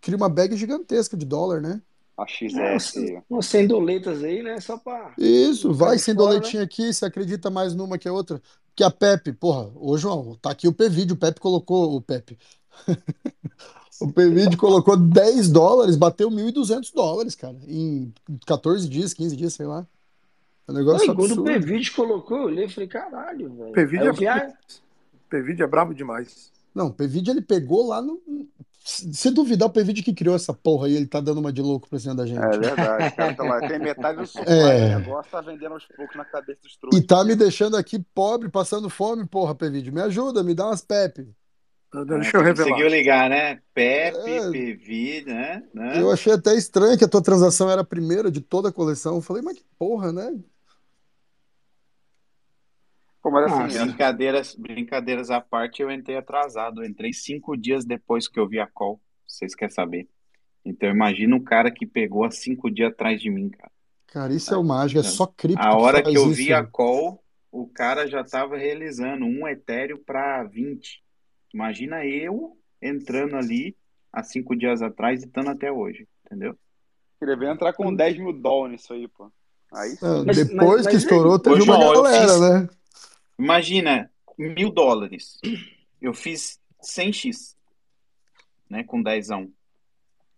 S2: cria uma bag gigantesca de dólar, né?
S15: a
S10: É,
S15: XS ó.
S10: Umas 100 doletas aí, né? Só pra
S2: Isso, vai sem
S10: fora, né?
S2: doletinha aqui, você acredita mais numa que a outra. Que a Pepe, porra, ô João, tá aqui o P-Vídeo, o Pepe colocou, o Pepe. O P-Vídeo colocou 10 dólares, bateu 1.200 dólares, cara, em 14 dias, 15 dias, sei lá. É um
S10: Não,
S2: negócio
S10: e quando o. P-Vídeo colocou, eu olhei e falei, caralho, velho. Eu
S8: é
S10: vi,
S8: brabo demais. P-Vídeo é brabo demais.
S2: Não, o P-Vídeo ele pegou lá no. Se duvidar, o P-Vídeo que criou essa porra aí, ele tá dando uma de louco pra cima da
S15: É
S2: gente.
S15: verdade, o cara tá lá, tem metade do do
S2: É.
S15: negócio, tá vendendo aos poucos na cabeça dos
S2: E
S15: trouxas.
S2: tá me deixando aqui pobre, passando fome, porra, P-Vídeo. Me ajuda, me dá umas Pepe.
S9: É,
S8: Deixa eu revelar.
S9: conseguiu ligar, né? Pepe,
S2: É.
S9: PV, né? né?
S2: Eu achei até estranho que a tua transação era a primeira de toda a coleção. Eu falei, mas que porra, né?
S15: Pô, mas
S10: Ah,
S15: assim,
S9: Brincadeiras, brincadeiras à parte, eu entrei atrasado. Eu entrei cinco dias depois que eu vi a call. Vocês querem saber? Então imagina um cara que pegou há cinco dias atrás de mim, cara.
S2: Cara, isso é o mágico, é só cripto
S9: A
S2: que
S9: hora
S2: faz
S9: que eu
S2: isso.
S9: vi a call, o cara já estava realizando um Ethereum para 20. Imagina eu entrando ali há cinco dias atrás e estando até hoje, entendeu?
S15: ele veio entrar com 10 mil dólares nisso aí, pô. Aí.
S2: Ah,
S10: Mas-
S2: depois
S10: mas-
S2: que
S10: mas
S2: estourou, teve uma galera,
S9: fiz-
S2: né?
S9: Imagina, mil dólares. Eu fiz 100x, né? Com 10 a 1.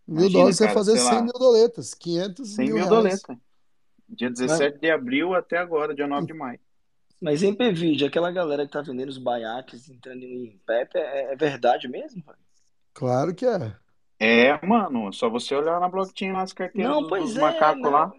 S2: Mil dólares você vai
S9: cara,
S2: fazer
S9: sei
S2: 100
S9: lá.
S2: mil doletas, 500
S9: 100
S2: mil
S9: mil
S2: reais.
S9: doleta. Dia 17 de abril até agora, dia 9 de maio.
S10: Mas em P-Vídeo, aquela galera que tá vendendo os baiaques entrando em Pepe, é, é verdade mesmo, velho?
S2: Claro que é.
S9: É, mano, só você olhar na blockchain lá as carteiras
S10: Não, pois
S9: dos
S10: é,
S9: macacos
S10: né?
S9: lá.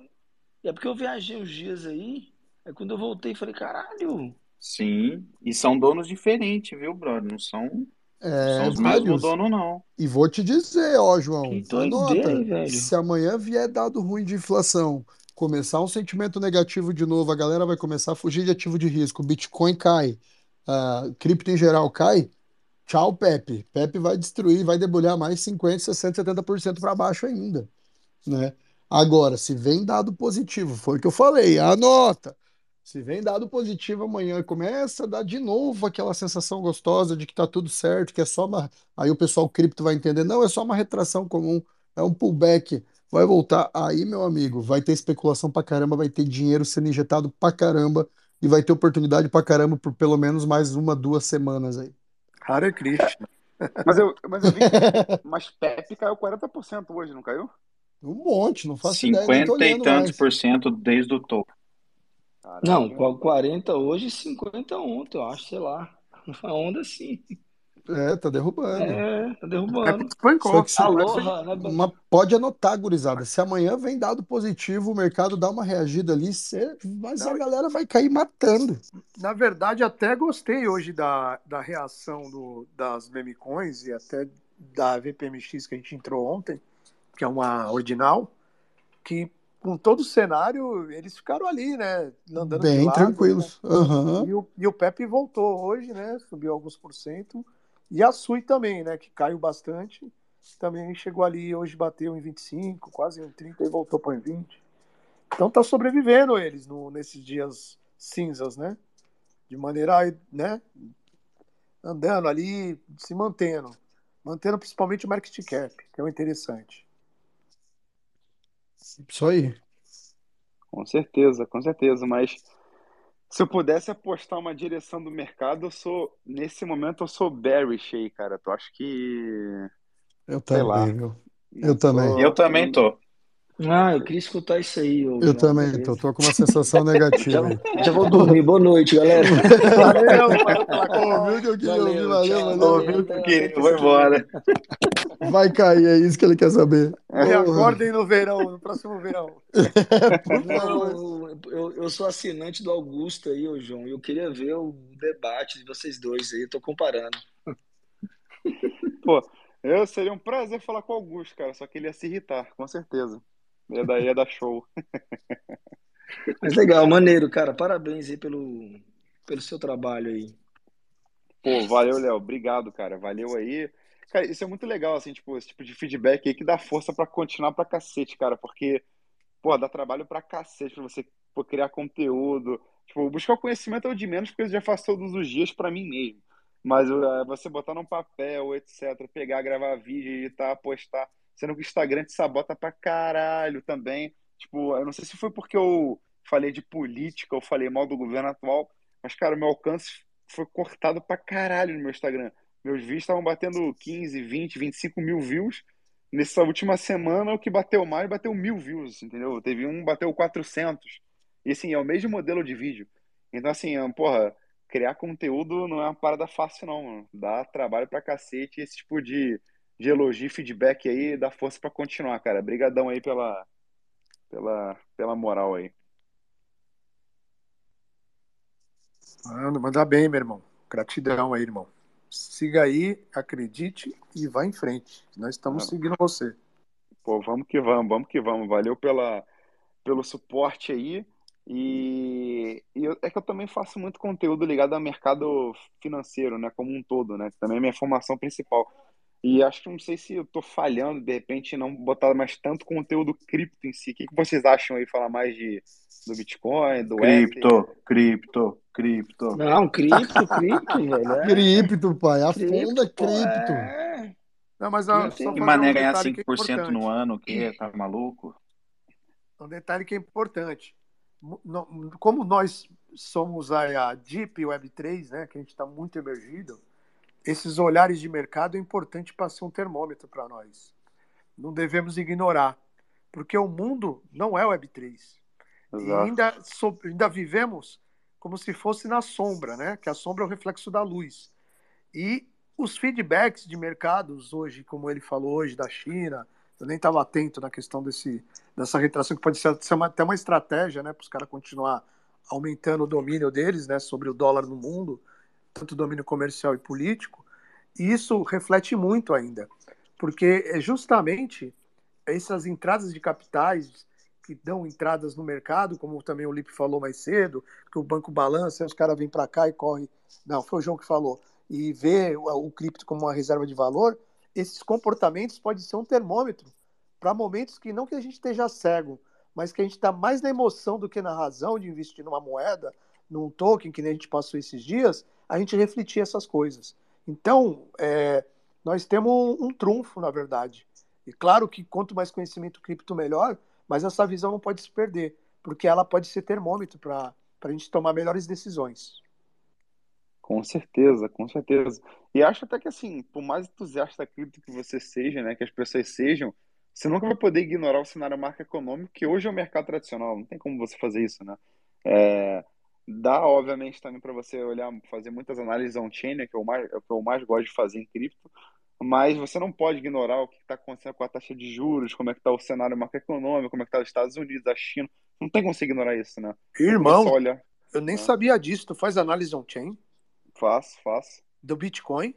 S10: É porque eu viajei uns dias aí, aí quando eu voltei, falei, caralho,
S9: Sim, e são donos diferentes, viu, brother? Não são,
S2: É,
S9: são os mesmos donos, não.
S2: E vou te dizer, ó, João,
S10: que
S2: anota, se amanhã vier dado ruim de inflação, começar um sentimento negativo de novo, a galera vai começar a fugir de ativo de risco, Bitcoin cai, a cripto em geral cai, tchau, Pepe. Pepe vai destruir, vai debulhar mais 50, 60, 70% para baixo ainda, né? Agora, se vem dado positivo, foi o que eu falei, anota. Se vem dado positivo amanhã, começa a dar de novo aquela sensação gostosa de que tá tudo certo, que é só uma. Aí o pessoal cripto vai entender, não, é só uma retração comum, é um pullback, vai voltar. Aí, meu amigo, vai ter especulação pra caramba, vai ter dinheiro sendo injetado pra caramba e vai ter oportunidade pra caramba por pelo menos mais uma, duas semanas aí.
S8: Hare Krishna.
S15: Mas eu, mas eu vi que mas Pepe caiu 40% hoje, não caiu?
S2: Um monte, não faço ideia, nem tô
S9: 50 e
S2: olhando
S9: tantos
S2: mais.
S9: por cento desde o topo.
S10: Não, 40 hoje e 50 ontem, eu acho, sei lá. Uma onda assim.
S13: É, tá derrubando.
S10: É, tá derrubando.
S13: Só que se-
S10: Aloha, né?
S13: Mas pode anotar, gurizada. Se amanhã vem dado positivo, o mercado dá uma reagida ali, cê- mas a galera vai cair matando.
S8: Na verdade, até gostei hoje da, da reação do, das memecoins e até da VPMX que a gente entrou ontem, que é uma ordinal, que com todo o cenário, eles ficaram ali, né? Andando de
S13: Bem
S8: lado,
S13: tranquilos.
S8: né?
S13: Aham.
S8: E, o, e o Pepe voltou hoje, né? Subiu alguns por cento. E a Sui também, né? Que caiu bastante. Também chegou ali, hoje bateu em 25, quase em 30 e voltou para em 20. Então tá sobrevivendo eles no, nesses dias cinzas, né? De maneira, né? Andando ali, se mantendo. Mantendo principalmente o market cap, que é o interessante.
S13: Isso aí.
S15: Com certeza, com certeza. Mas se eu pudesse apostar uma direção do mercado, eu sou, nesse momento, eu sou bearish aí, cara. Tu acho que,
S13: Eu
S15: sei lá.
S13: também, viu?
S15: Não
S13: Eu também.
S15: tô-
S9: Eu também tô.
S10: Ah, eu queria escutar isso aí, ô,
S13: Eu
S10: João,
S13: também, tô, tô com uma sensação negativa. aí.
S10: Já vou dormir. Boa noite, galera.
S8: Valeu,
S13: Ouviu o que eu queria ouvir?
S10: Valeu,
S13: Valeu.
S9: Ouviu o que eu queria, eu vou embora.
S13: Vai cair, é isso que ele quer saber.
S8: Me acordem no verão, no próximo verão.
S10: Não, eu, eu sou assinante do Augusto aí, ô João, e eu queria ver o debate de vocês dois aí, eu tô comparando.
S15: Pô, eu seria um prazer falar com o Augusto, cara. Só que ele ia se irritar, com certeza. Ia dar, ia dar show.
S10: Mas legal, maneiro, cara. Parabéns aí pelo, pelo seu trabalho aí.
S15: Pô, valeu, Léo. Obrigado, cara. Valeu aí. Cara, isso é muito legal, assim, tipo, esse tipo de feedback aí que dá força pra continuar pra cacete, cara, porque, pô, dá trabalho pra cacete pra você pô, criar conteúdo. Tipo, buscar o conhecimento é o de menos, porque eu já faço todos os dias pra mim mesmo. Mas uh, você botar num papel, etc., pegar, gravar vídeo, editar, postar, sendo que o Instagram te sabota pra caralho também. Tipo, eu não sei se foi porque eu falei de política, eu falei mal do governo atual, mas, cara, meu alcance foi cortado pra caralho no meu Instagram. Meus vídeos estavam batendo 15, 20, 25 mil views. Nessa última semana, o que bateu mais bateu mil views, entendeu? Teve um bateu 400. E assim, é o mesmo modelo de vídeo. Então, assim, é, porra, criar conteúdo não é uma parada fácil, não. mano. Dá trabalho pra cacete. Esse tipo de, de elogio feedback aí dá força pra continuar, cara. Obrigadão aí pela, pela, pela moral aí.
S8: Mano, manda bem, meu irmão. Gratidão aí, irmão. Siga aí, acredite e vá em frente. Nós estamos
S15: Ah.
S8: seguindo você.
S15: Pô, vamos que vamos, vamos que vamos. Valeu pela, pelo suporte aí. E, e eu- é que eu também faço muito conteúdo ligado ao mercado financeiro, né, como um todo, né, também é minha formação principal. E acho que não sei se eu tô falhando, de repente, não botar mais tanto conteúdo cripto em si. O que que vocês acham aí? Falar mais de, do Bitcoin, do
S9: Cripto, cripto, cripto.
S10: Não, cripto, cripto, velho. É.
S13: Cripto, pai. Afunda
S10: Cripto,
S13: cripto.
S10: é.
S8: Não, mas
S10: tem
S8: só
S9: Que
S8: fazer um
S9: mané ganhar
S8: detalhe que é
S9: 5% no ano, o quê? Tá maluco?
S8: Um detalhe que é importante. Como nós somos a, a Deep Web3, né, que a gente está muito emergido, esses olhares de mercado é importante para ser um termômetro para nós. Não devemos ignorar, porque o mundo não é Web3. E ainda, so- ainda vivemos como se fosse na sombra, né? Que a sombra é o reflexo da luz. E os feedbacks de mercados hoje, como ele falou hoje, da China, eu nem estava atento na questão desse, dessa retração, que pode ser, ser uma- até uma estratégia né, para os caras continuar aumentando o domínio deles né, sobre o dólar no mundo, tanto domínio comercial e político. E isso reflete muito ainda, porque é justamente essas entradas de capitais que dão entradas no mercado, como também o Lipe falou mais cedo, que o banco balança, os caras vêm para cá e correm. Não, foi o João que falou. E vê o, o cripto como uma reserva de valor. Esses comportamentos podem ser um termômetro para momentos que não que a gente esteja cego, mas que a gente está mais na emoção do que na razão de investir numa moeda, num token, que nem a gente passou esses dias, a gente refletir essas coisas. Então, é, nós temos um, um trunfo, na verdade. E claro que quanto mais conhecimento cripto, melhor, mas essa visão não pode se perder, porque ela pode ser termômetro para a gente tomar melhores decisões.
S15: Com certeza, com certeza. E acho até que assim, por mais entusiasta cripto que você seja, né, que as pessoas sejam, você nunca vai poder ignorar o cenário macroeconômico, que hoje é o mercado tradicional, não tem como você fazer isso, né? É, dá, obviamente, também para você olhar, fazer muitas análises on-chain, né, que é o, mais, é o que eu mais gosto de fazer em cripto, mas você não pode ignorar o que está acontecendo com a taxa de juros, como é que está o cenário macroeconômico, como é que está os Estados Unidos, a China. Não tem como você ignorar isso, né?
S8: Irmão,
S15: olha,
S8: eu nem
S15: né?
S8: sabia disso. Tu faz análise on-chain
S15: Faço, faço.
S8: do Bitcoin?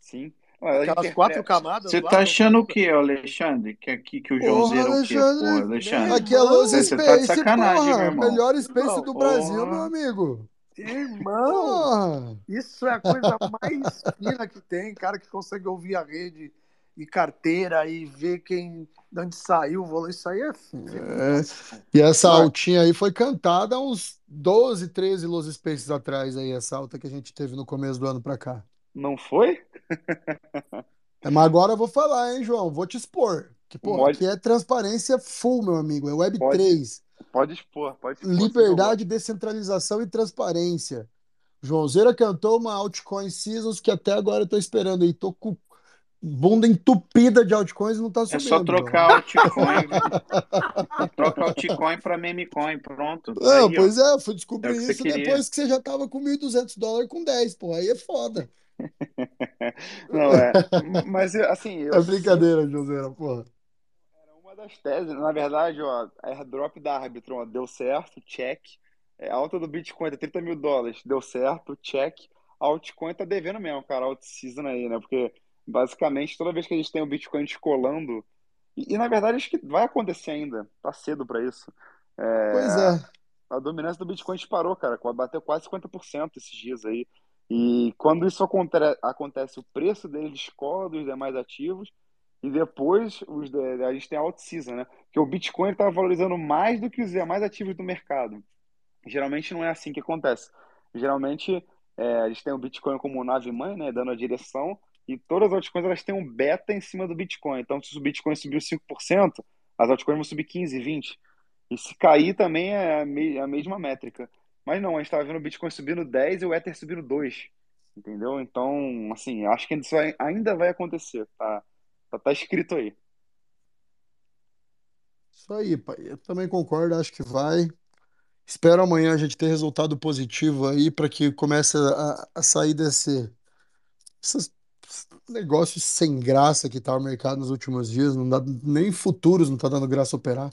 S15: Sim. Ela
S8: Aquelas quatro camadas
S9: Você
S8: lá,
S9: tá
S8: não-
S9: achando o que, Alexandre? Que aqui que o Joãozeiro é o quê,
S2: Alexandre,
S9: porra, Alexandre?
S2: Aqui é Los
S9: Você tá de
S2: Space,
S9: sacanagem,
S2: porra.
S9: meu irmão.
S2: Melhor Space
S8: Não,
S2: do Brasil,
S9: porra.
S2: meu amigo.
S8: Irmão,
S2: Porra.
S8: isso é a coisa mais fina que tem, cara que consegue ouvir a rede e carteira e ver quem de onde saiu. Isso aí é.
S2: É. E essa altinha aí foi cantada há uns 12, 13 Los Spaces atrás aí, essa alta que a gente teve no começo do ano pra cá.
S15: Não foi?
S2: É, mas agora eu vou falar, hein, João? Vou te expor. Que, pô,
S15: Pode.
S2: aqui é transparência full, meu amigo. É Web
S15: Pode.
S2: 3.
S15: Pode expor, pode expor.
S2: Liberdade, descentralização e transparência. Joãozeira cantou uma altcoin Seasons que até agora eu tô esperando aí. Tô com bunda entupida de altcoins e não tá
S9: É
S2: subindo.
S9: só trocar altcoin. Troca altcoin pra memecoin, pronto.
S2: Não,
S9: Aí, ó.
S2: pois é, eu fui
S9: É
S2: descobrir
S9: que você
S2: isso
S9: queria.
S2: depois que você já tava com 1.200 dólares com 10, pô. Aí é foda.
S15: Não, é. Mas, assim, eu
S2: É brincadeira, Joãozeira, porra.
S15: Uma das teses, na verdade, ó, airdrop da Arbitrum ó, deu certo, check. É, alta do Bitcoin tá 30 mil dólares, deu certo, check. A altcoin tá devendo mesmo, cara, alt season aí, né? Porque basicamente toda vez que a gente tem o Bitcoin descolando, e, e, na verdade acho que vai acontecer ainda, tá cedo pra isso. É,
S2: Pois é.
S15: a dominância do Bitcoin disparou, cara, bateu quase 50% esses dias aí. E quando isso aconte- acontece, o preço dele descola dos demais ativos e depois os a gente tem a out-season, né? Que o Bitcoin está valorizando mais do que os demais ativos do mercado. Geralmente não é assim que acontece. Geralmente é, a gente tem o Bitcoin como nave mãe, né? Dando a direção e todas as altcoins elas têm um beta em cima do Bitcoin. Então se o Bitcoin subiu 5%, as altcoins vão subir 15, 20. E se cair também é a mesma métrica. Mas não, a gente estava vendo o Bitcoin subindo 10 e o Ether subindo 2. Entendeu? Então, assim, acho que isso ainda vai acontecer. Tá, tá, tá escrito aí.
S2: Isso aí, pai. Eu também concordo, acho que vai. Espero amanhã a gente ter resultado positivo aí para que comece a, a sair desse esses negócios sem graça que tá o mercado nos últimos dias, não dá nem futuros não tá dando graça operar.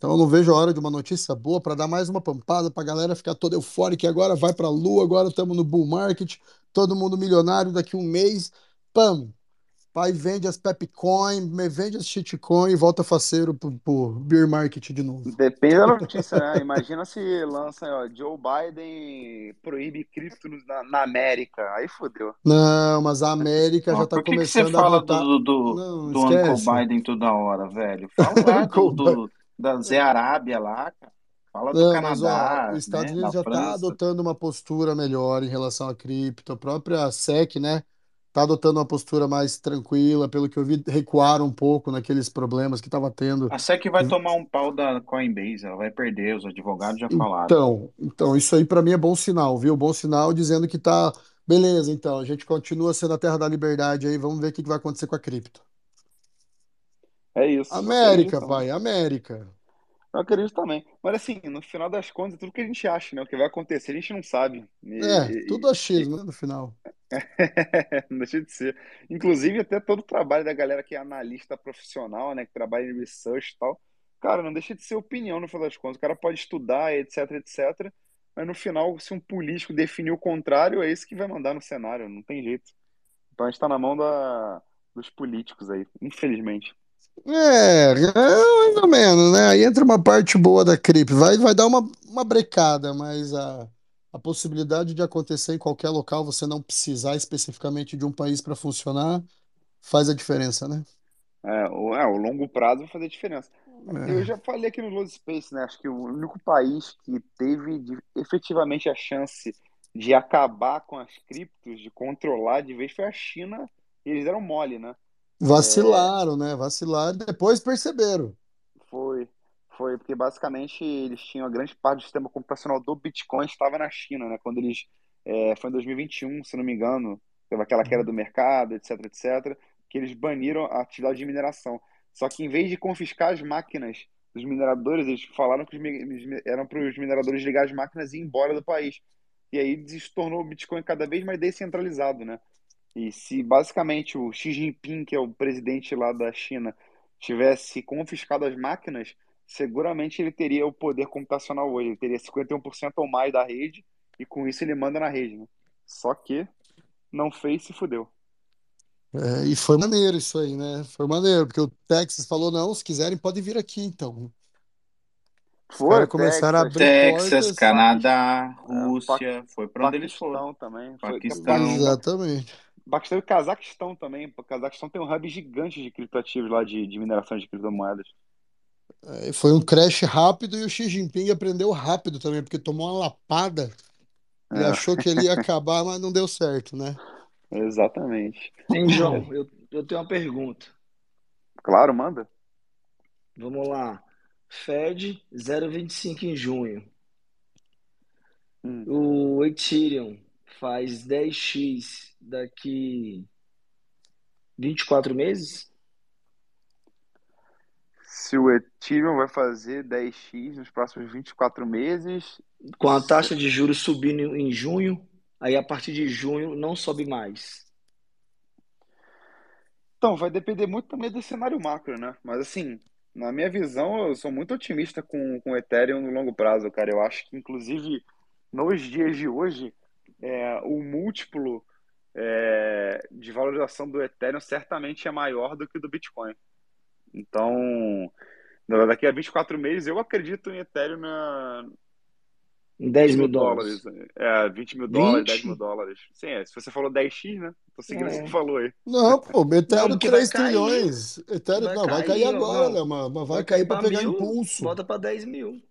S2: Então eu não vejo a hora de uma notícia boa para dar mais uma pampada para a galera ficar toda eufórica e agora vai para a lua, agora estamos no bull market, todo mundo milionário daqui um mês, pam, pai vende as Pepcoin, me vende as shitcoin e volta faceiro pro, pro beer market de novo.
S15: Depende da notícia, né? Imagina se lança, ó, Joe Biden proíbe cripto no- na, na América. Aí fodeu.
S2: Não, mas a América já tá
S9: Por que que você
S2: começando a
S9: fala
S2: adotar.
S9: do, do,
S2: Não,
S9: do Uncle. Biden toda hora, velho? Fala do, do- da Zé Arábia lá, cara. Fala do
S2: Não, mas ó,
S9: Canadá,
S2: os Estados
S9: né?
S2: Unidos já está adotando uma postura melhor em relação à cripto. A própria SEC, né, está adotando uma postura mais tranquila. Pelo que eu vi, recuaram um pouco naqueles problemas que estava tendo.
S9: A SEC vai tomar um pau da Coinbase, ela vai perder, os advogados já falaram.
S2: Então, então isso aí para mim é bom sinal, viu? Bom sinal dizendo que tá beleza. Então, a gente continua sendo a terra da liberdade aí. Vamos ver o que vai acontecer com a cripto.
S15: É isso.
S2: América, pai, América.
S15: Eu acredito também. Mas assim, no final das contas, é tudo que a gente acha, né? O que vai acontecer, a gente não sabe. E-
S2: É,
S15: e-
S2: tudo achismo, né, no final.
S15: Não deixa de ser. Inclusive, até todo o trabalho da galera que é analista profissional, né? Que trabalha em research e tal. Cara, não deixa de ser opinião no final das contas. O cara pode estudar, etc, etc. Mas no final, se um político definir o contrário, é esse que vai mandar no cenário. Não tem jeito. Então a gente tá na mão da, dos políticos aí, infelizmente.
S2: É, é, mais ou menos, né? Aí entra uma parte boa da cripto. Vai, vai dar uma, uma brecada, mas a, a possibilidade de acontecer em qualquer local, você não precisar especificamente de um país para funcionar, faz a diferença, né?
S15: É, o, é, o longo prazo vai fazer diferença. Eu
S2: É.
S15: já falei aqui no Lost Space, né? Acho que o único país que teve de- efetivamente a chance de acabar com as criptos, de controlar de vez, foi a China. E eles deram mole, né?
S2: Vacilaram, né? Vacilaram, depois perceberam.
S15: Foi, foi porque basicamente eles tinham a grande parte do sistema computacional do Bitcoin estava na China, né? Quando eles é, foi em 2021, se não me engano, teve aquela queda do mercado, etc, etc, que eles baniram a atividade de mineração. Só que em vez de confiscar as máquinas dos mineradores, eles falaram que os, eram para os mineradores ligar as máquinas e ir embora do país. E aí se tornou o Bitcoin cada vez mais descentralizado, né? E se basicamente o Xi Jinping, que é o presidente lá da China, tivesse confiscado as máquinas, seguramente ele teria o poder computacional hoje. Ele teria 51% ou mais da rede e com isso ele manda na rede. Né? Só que não fez, se fudeu.
S2: É, e foi maneiro isso aí, né? Foi maneiro, porque o Texas falou: não, se quiserem, podem vir aqui, então.
S15: Foi,
S2: caras começaram a
S15: Texas,
S2: abrir
S9: Texas,
S2: portas.
S9: Canadá,
S15: é,
S9: Rússia, foi para onde eles foram.
S15: Paquistão também. Foi,
S9: Paquistão.
S2: Exatamente.
S15: Paquistão e Cazaquistão também. O Cazaquistão tem um hub gigante de criptoativos lá de, de mineração de criptomoedas.
S2: É, foi um crash rápido e o Xi Jinping aprendeu rápido também, porque tomou uma lapada e
S15: É.
S2: achou que ele ia acabar, mas não deu certo, né?
S15: Exatamente.
S10: Hein, João, eu, eu tenho uma pergunta.
S15: Claro, manda.
S10: Vamos lá. Fed 0,25 em junho.
S15: Hum.
S10: O Ethereum faz 10x daqui 24 meses?
S15: Se o Ethereum vai fazer 10x nos próximos 24 meses,
S10: Com a taxa de juros subindo em junho, aí a partir de junho não sobe mais.
S15: Então, vai depender muito também do cenário macro, né? Mas assim, na minha visão, eu sou muito otimista com, com o Ethereum no longo prazo, cara. Eu acho que, inclusive, nos dias de hoje, é, o múltiplo é, de valorização do Ethereum certamente é maior do que o do Bitcoin. Então, daqui a 24 meses, eu acredito em Ethereum na,
S10: Em 10
S15: 20
S10: mil dólares.
S15: dólares. É, 20 mil dólares, 10 mil
S10: 20?
S15: dólares. Sim, é, se você falou 10x, né? Tô seguindo o que
S10: É.
S15: você falou aí.
S2: Não, pô,
S10: Não,
S2: Ethereum
S10: porque vai
S2: 3
S10: cair.
S2: trilhões. Ethereum,
S10: Vai
S2: não, vai cair
S10: cair,
S2: agora,
S10: não.
S2: mas, mas vai
S10: Vai
S2: cair
S10: cair
S2: para
S10: para
S2: pegar
S10: mil,
S2: impulso.
S10: bota para 10 mil.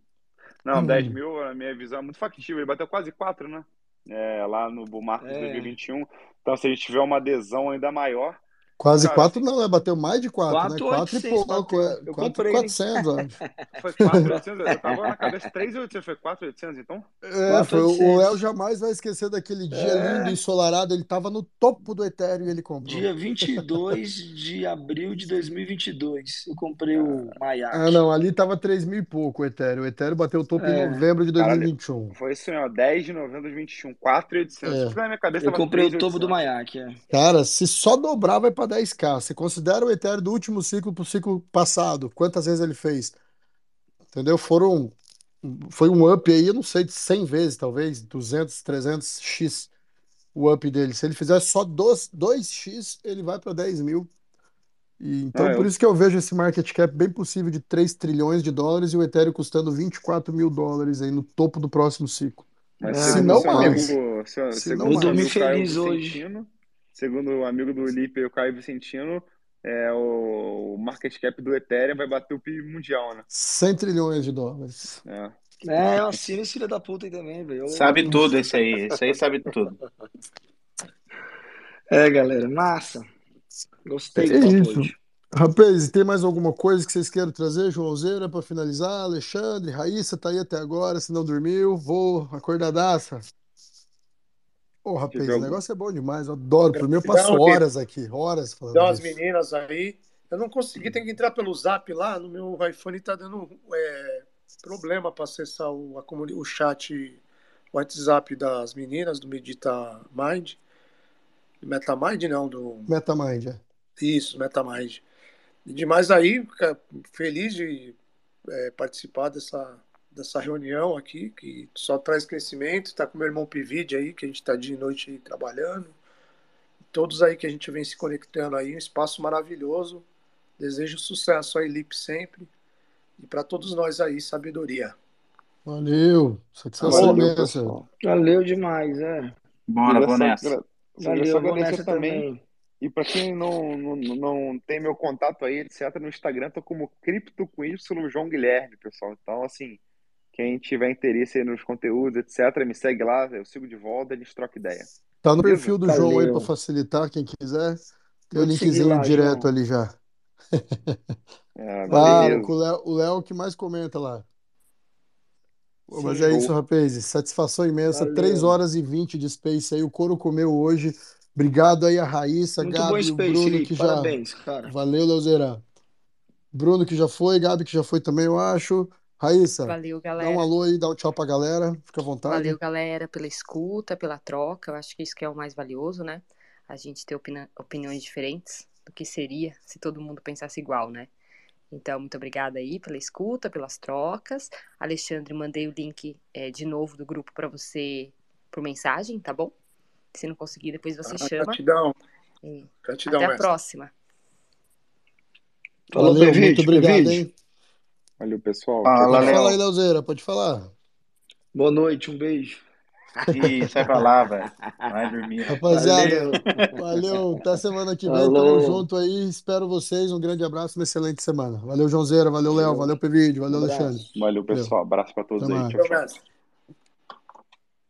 S15: Não, 10
S2: Hum.
S15: mil, a minha visão é muito factível. Ele bateu quase 4, né? É, lá no Bull Market de
S10: É.
S15: 2021. Então, se a gente tiver uma adesão ainda maior,
S2: Quase
S15: cara,
S2: 4
S15: assim,
S2: não, né? Bateu mais de 4, né? 4 e
S10: 4,800
S2: pouco,
S10: bateu.
S2: é.
S10: Eu
S2: 4
S10: comprei,
S2: e
S10: hein?
S2: 400, acho.
S15: foi 4,800. Eu tava na cabeça 3,800. Foi 4,800, então?
S2: É, foi, o Léo
S10: 4,800.
S2: jamais vai esquecer daquele dia lindo,
S10: É.
S2: ensolarado. Ele tava no topo do Ethereum e ele comprou.
S10: Dia 22 de abril de 2022, eu comprei o
S2: Ah,
S10: Mayak.
S2: não, ali tava 3 mil e pouco o Ethereum. O Ethereum bateu o topo em
S10: É.
S2: novembro de
S15: Caralho,
S2: 2021.
S15: foi isso, ó, 10 de novembro de 2021. 4,800.
S2: É.
S15: Na minha cabeça
S10: Eu comprei o topo do
S15: 3,800.
S10: Mayak, é.
S2: Cara, se só dobrar, vai para 10k. Você considera o Ethereum do último ciclo pro ciclo passado? Quantas vezes ele fez? Entendeu? Foram. Foi um up aí, eu não sei, de 100 vezes, talvez, 200, 300x o up dele. Se ele fizer só 2, 2x, ele vai para 10 mil. E, então,
S15: Ah,
S2: por
S15: eu,
S2: isso que eu vejo esse market cap bem possível de 3 trilhões de dólares e o Ethereum custando 24 mil dólares aí no topo do próximo ciclo.
S15: Mas
S10: É,
S2: Se não mais.
S15: amigo,
S2: Se
S15: segundo
S2: não
S10: eu dormi
S2: mais.
S10: feliz hoje.
S15: Vicentino, segundo o amigo do Lipe, o Caio Vicentino, é, o market cap do Ethereum vai bater o PIB mundial, né?
S2: 100 trilhões de dólares.
S15: É.
S10: É, eu assino esse filho da puta aí também, velho. Eu-
S9: Sabe tudo esse aí. Esse aí sabe tudo.
S10: É, galera, massa.
S2: É
S10: Gostei do papo
S2: isso.
S10: hoje.
S2: Rapaz, tem mais alguma coisa que vocês queiram trazer, Joãozeira, para finalizar? Alexandre, Raíssa, tá aí até agora, se não dormiu, vou acordadaça. Ô, rapaz, o negócio é bom demais, eu adoro. Por mim, eu passo
S8: Gratidão, Lipe.
S2: horas aqui, horas falando
S8: Dá umas meninas aí. Eu não consegui, tem que entrar pelo zap lá. No meu iPhone tá dando é, problema para acessar o, o chat, o WhatsApp das meninas do Medita Mind. Metamind não, do.
S2: Metamind, é.
S8: Isso, Metamind. E demais aí, feliz de é, participar dessa, dessa reunião aqui, que só traz crescimento. Está com meu irmão Pivide aí, que a gente está de noite aí trabalhando. Todos aí que a gente vem se conectando aí, um espaço maravilhoso. Desejo sucesso aí, Lipe, sempre. E para todos nós aí, sabedoria.
S2: Valeu, satisfação
S15: Valeu,
S2: imensa.
S15: pessoal.
S10: Valeu demais, é.
S9: Bora,
S15: Queria
S9: vou
S15: só,
S9: nessa.
S15: agra- só queria
S10: Valeu, vou nessa
S15: também.
S10: também.
S15: E para quem não, não, não tem meu contato aí, etc., no Instagram, tô como Cripto com Y João Guilherme, pessoal. Então, assim, quem tiver interesse aí nos conteúdos, etc., me segue lá, eu sigo de volta, a gente troca ideia.
S2: Tá no
S15: Beleza?
S2: perfil do João aí para facilitar, quem quiser. Tem o linkzinho
S10: lá,
S2: direto
S10: João.
S2: ali já.
S15: É,
S2: Claro, com o Léo, o Léo que mais comenta lá. Pô, Mas é
S10: Sim.
S2: isso,
S15: Show.
S2: rapaz. Satisfação imensa. 3
S10: Valeu.
S2: horas e 20 de Space aí. O couro comeu hoje. Obrigado aí a Raíssa,
S10: Muito bom
S2: Gabi, o
S10: Space,
S2: Bruno, que já.
S10: Parabéns, cara.
S2: Valeu, Leuzeira. Bruno que já foi, Gabi que já foi também, eu acho. Raíssa,
S4: Valeu,
S2: dá um
S4: galera.
S2: alô aí, dá um tchau pra galera, fica à vontade.
S4: Valeu, galera, pela escuta, pela troca. Eu acho que isso que é o mais valioso, né? A gente ter opina- opiniões diferentes do que seria se todo mundo pensasse igual, né? Então, muito obrigada aí pela escuta, pelas trocas. Alexandre, mandei o link é, de novo do grupo para você por mensagem, tá bom? Se não conseguir, depois você
S8: Ah,
S4: chama.
S8: gratidão.
S4: E
S8: Gratidão,
S4: Até a
S8: mestre.
S4: próxima.
S2: Valeu,
S15: Pevide,
S2: muito obrigado, hein?
S15: Valeu, pessoal.
S9: Fala,
S2: Pode falar aí,
S9: Léo.
S2: Leozeira, pode falar.
S10: Boa noite, um beijo.
S9: Ih, sai pra lá, velho. Vai dormir.
S2: Rapaziada,
S10: Valeu.
S2: valeu. Até semana que vem. Tamo
S10: Falou.
S2: junto aí. Espero vocês. Um grande abraço, uma excelente semana. Valeu, Joãozeira. Valeu, Léo. Valeu, Pevide. Valeu,
S10: Um.
S2: Alexandre.
S15: Valeu,
S2: Valeu.
S15: pessoal. Abraço pra todos
S2: Até
S15: aí.
S2: mais.
S15: Tchau, tchau.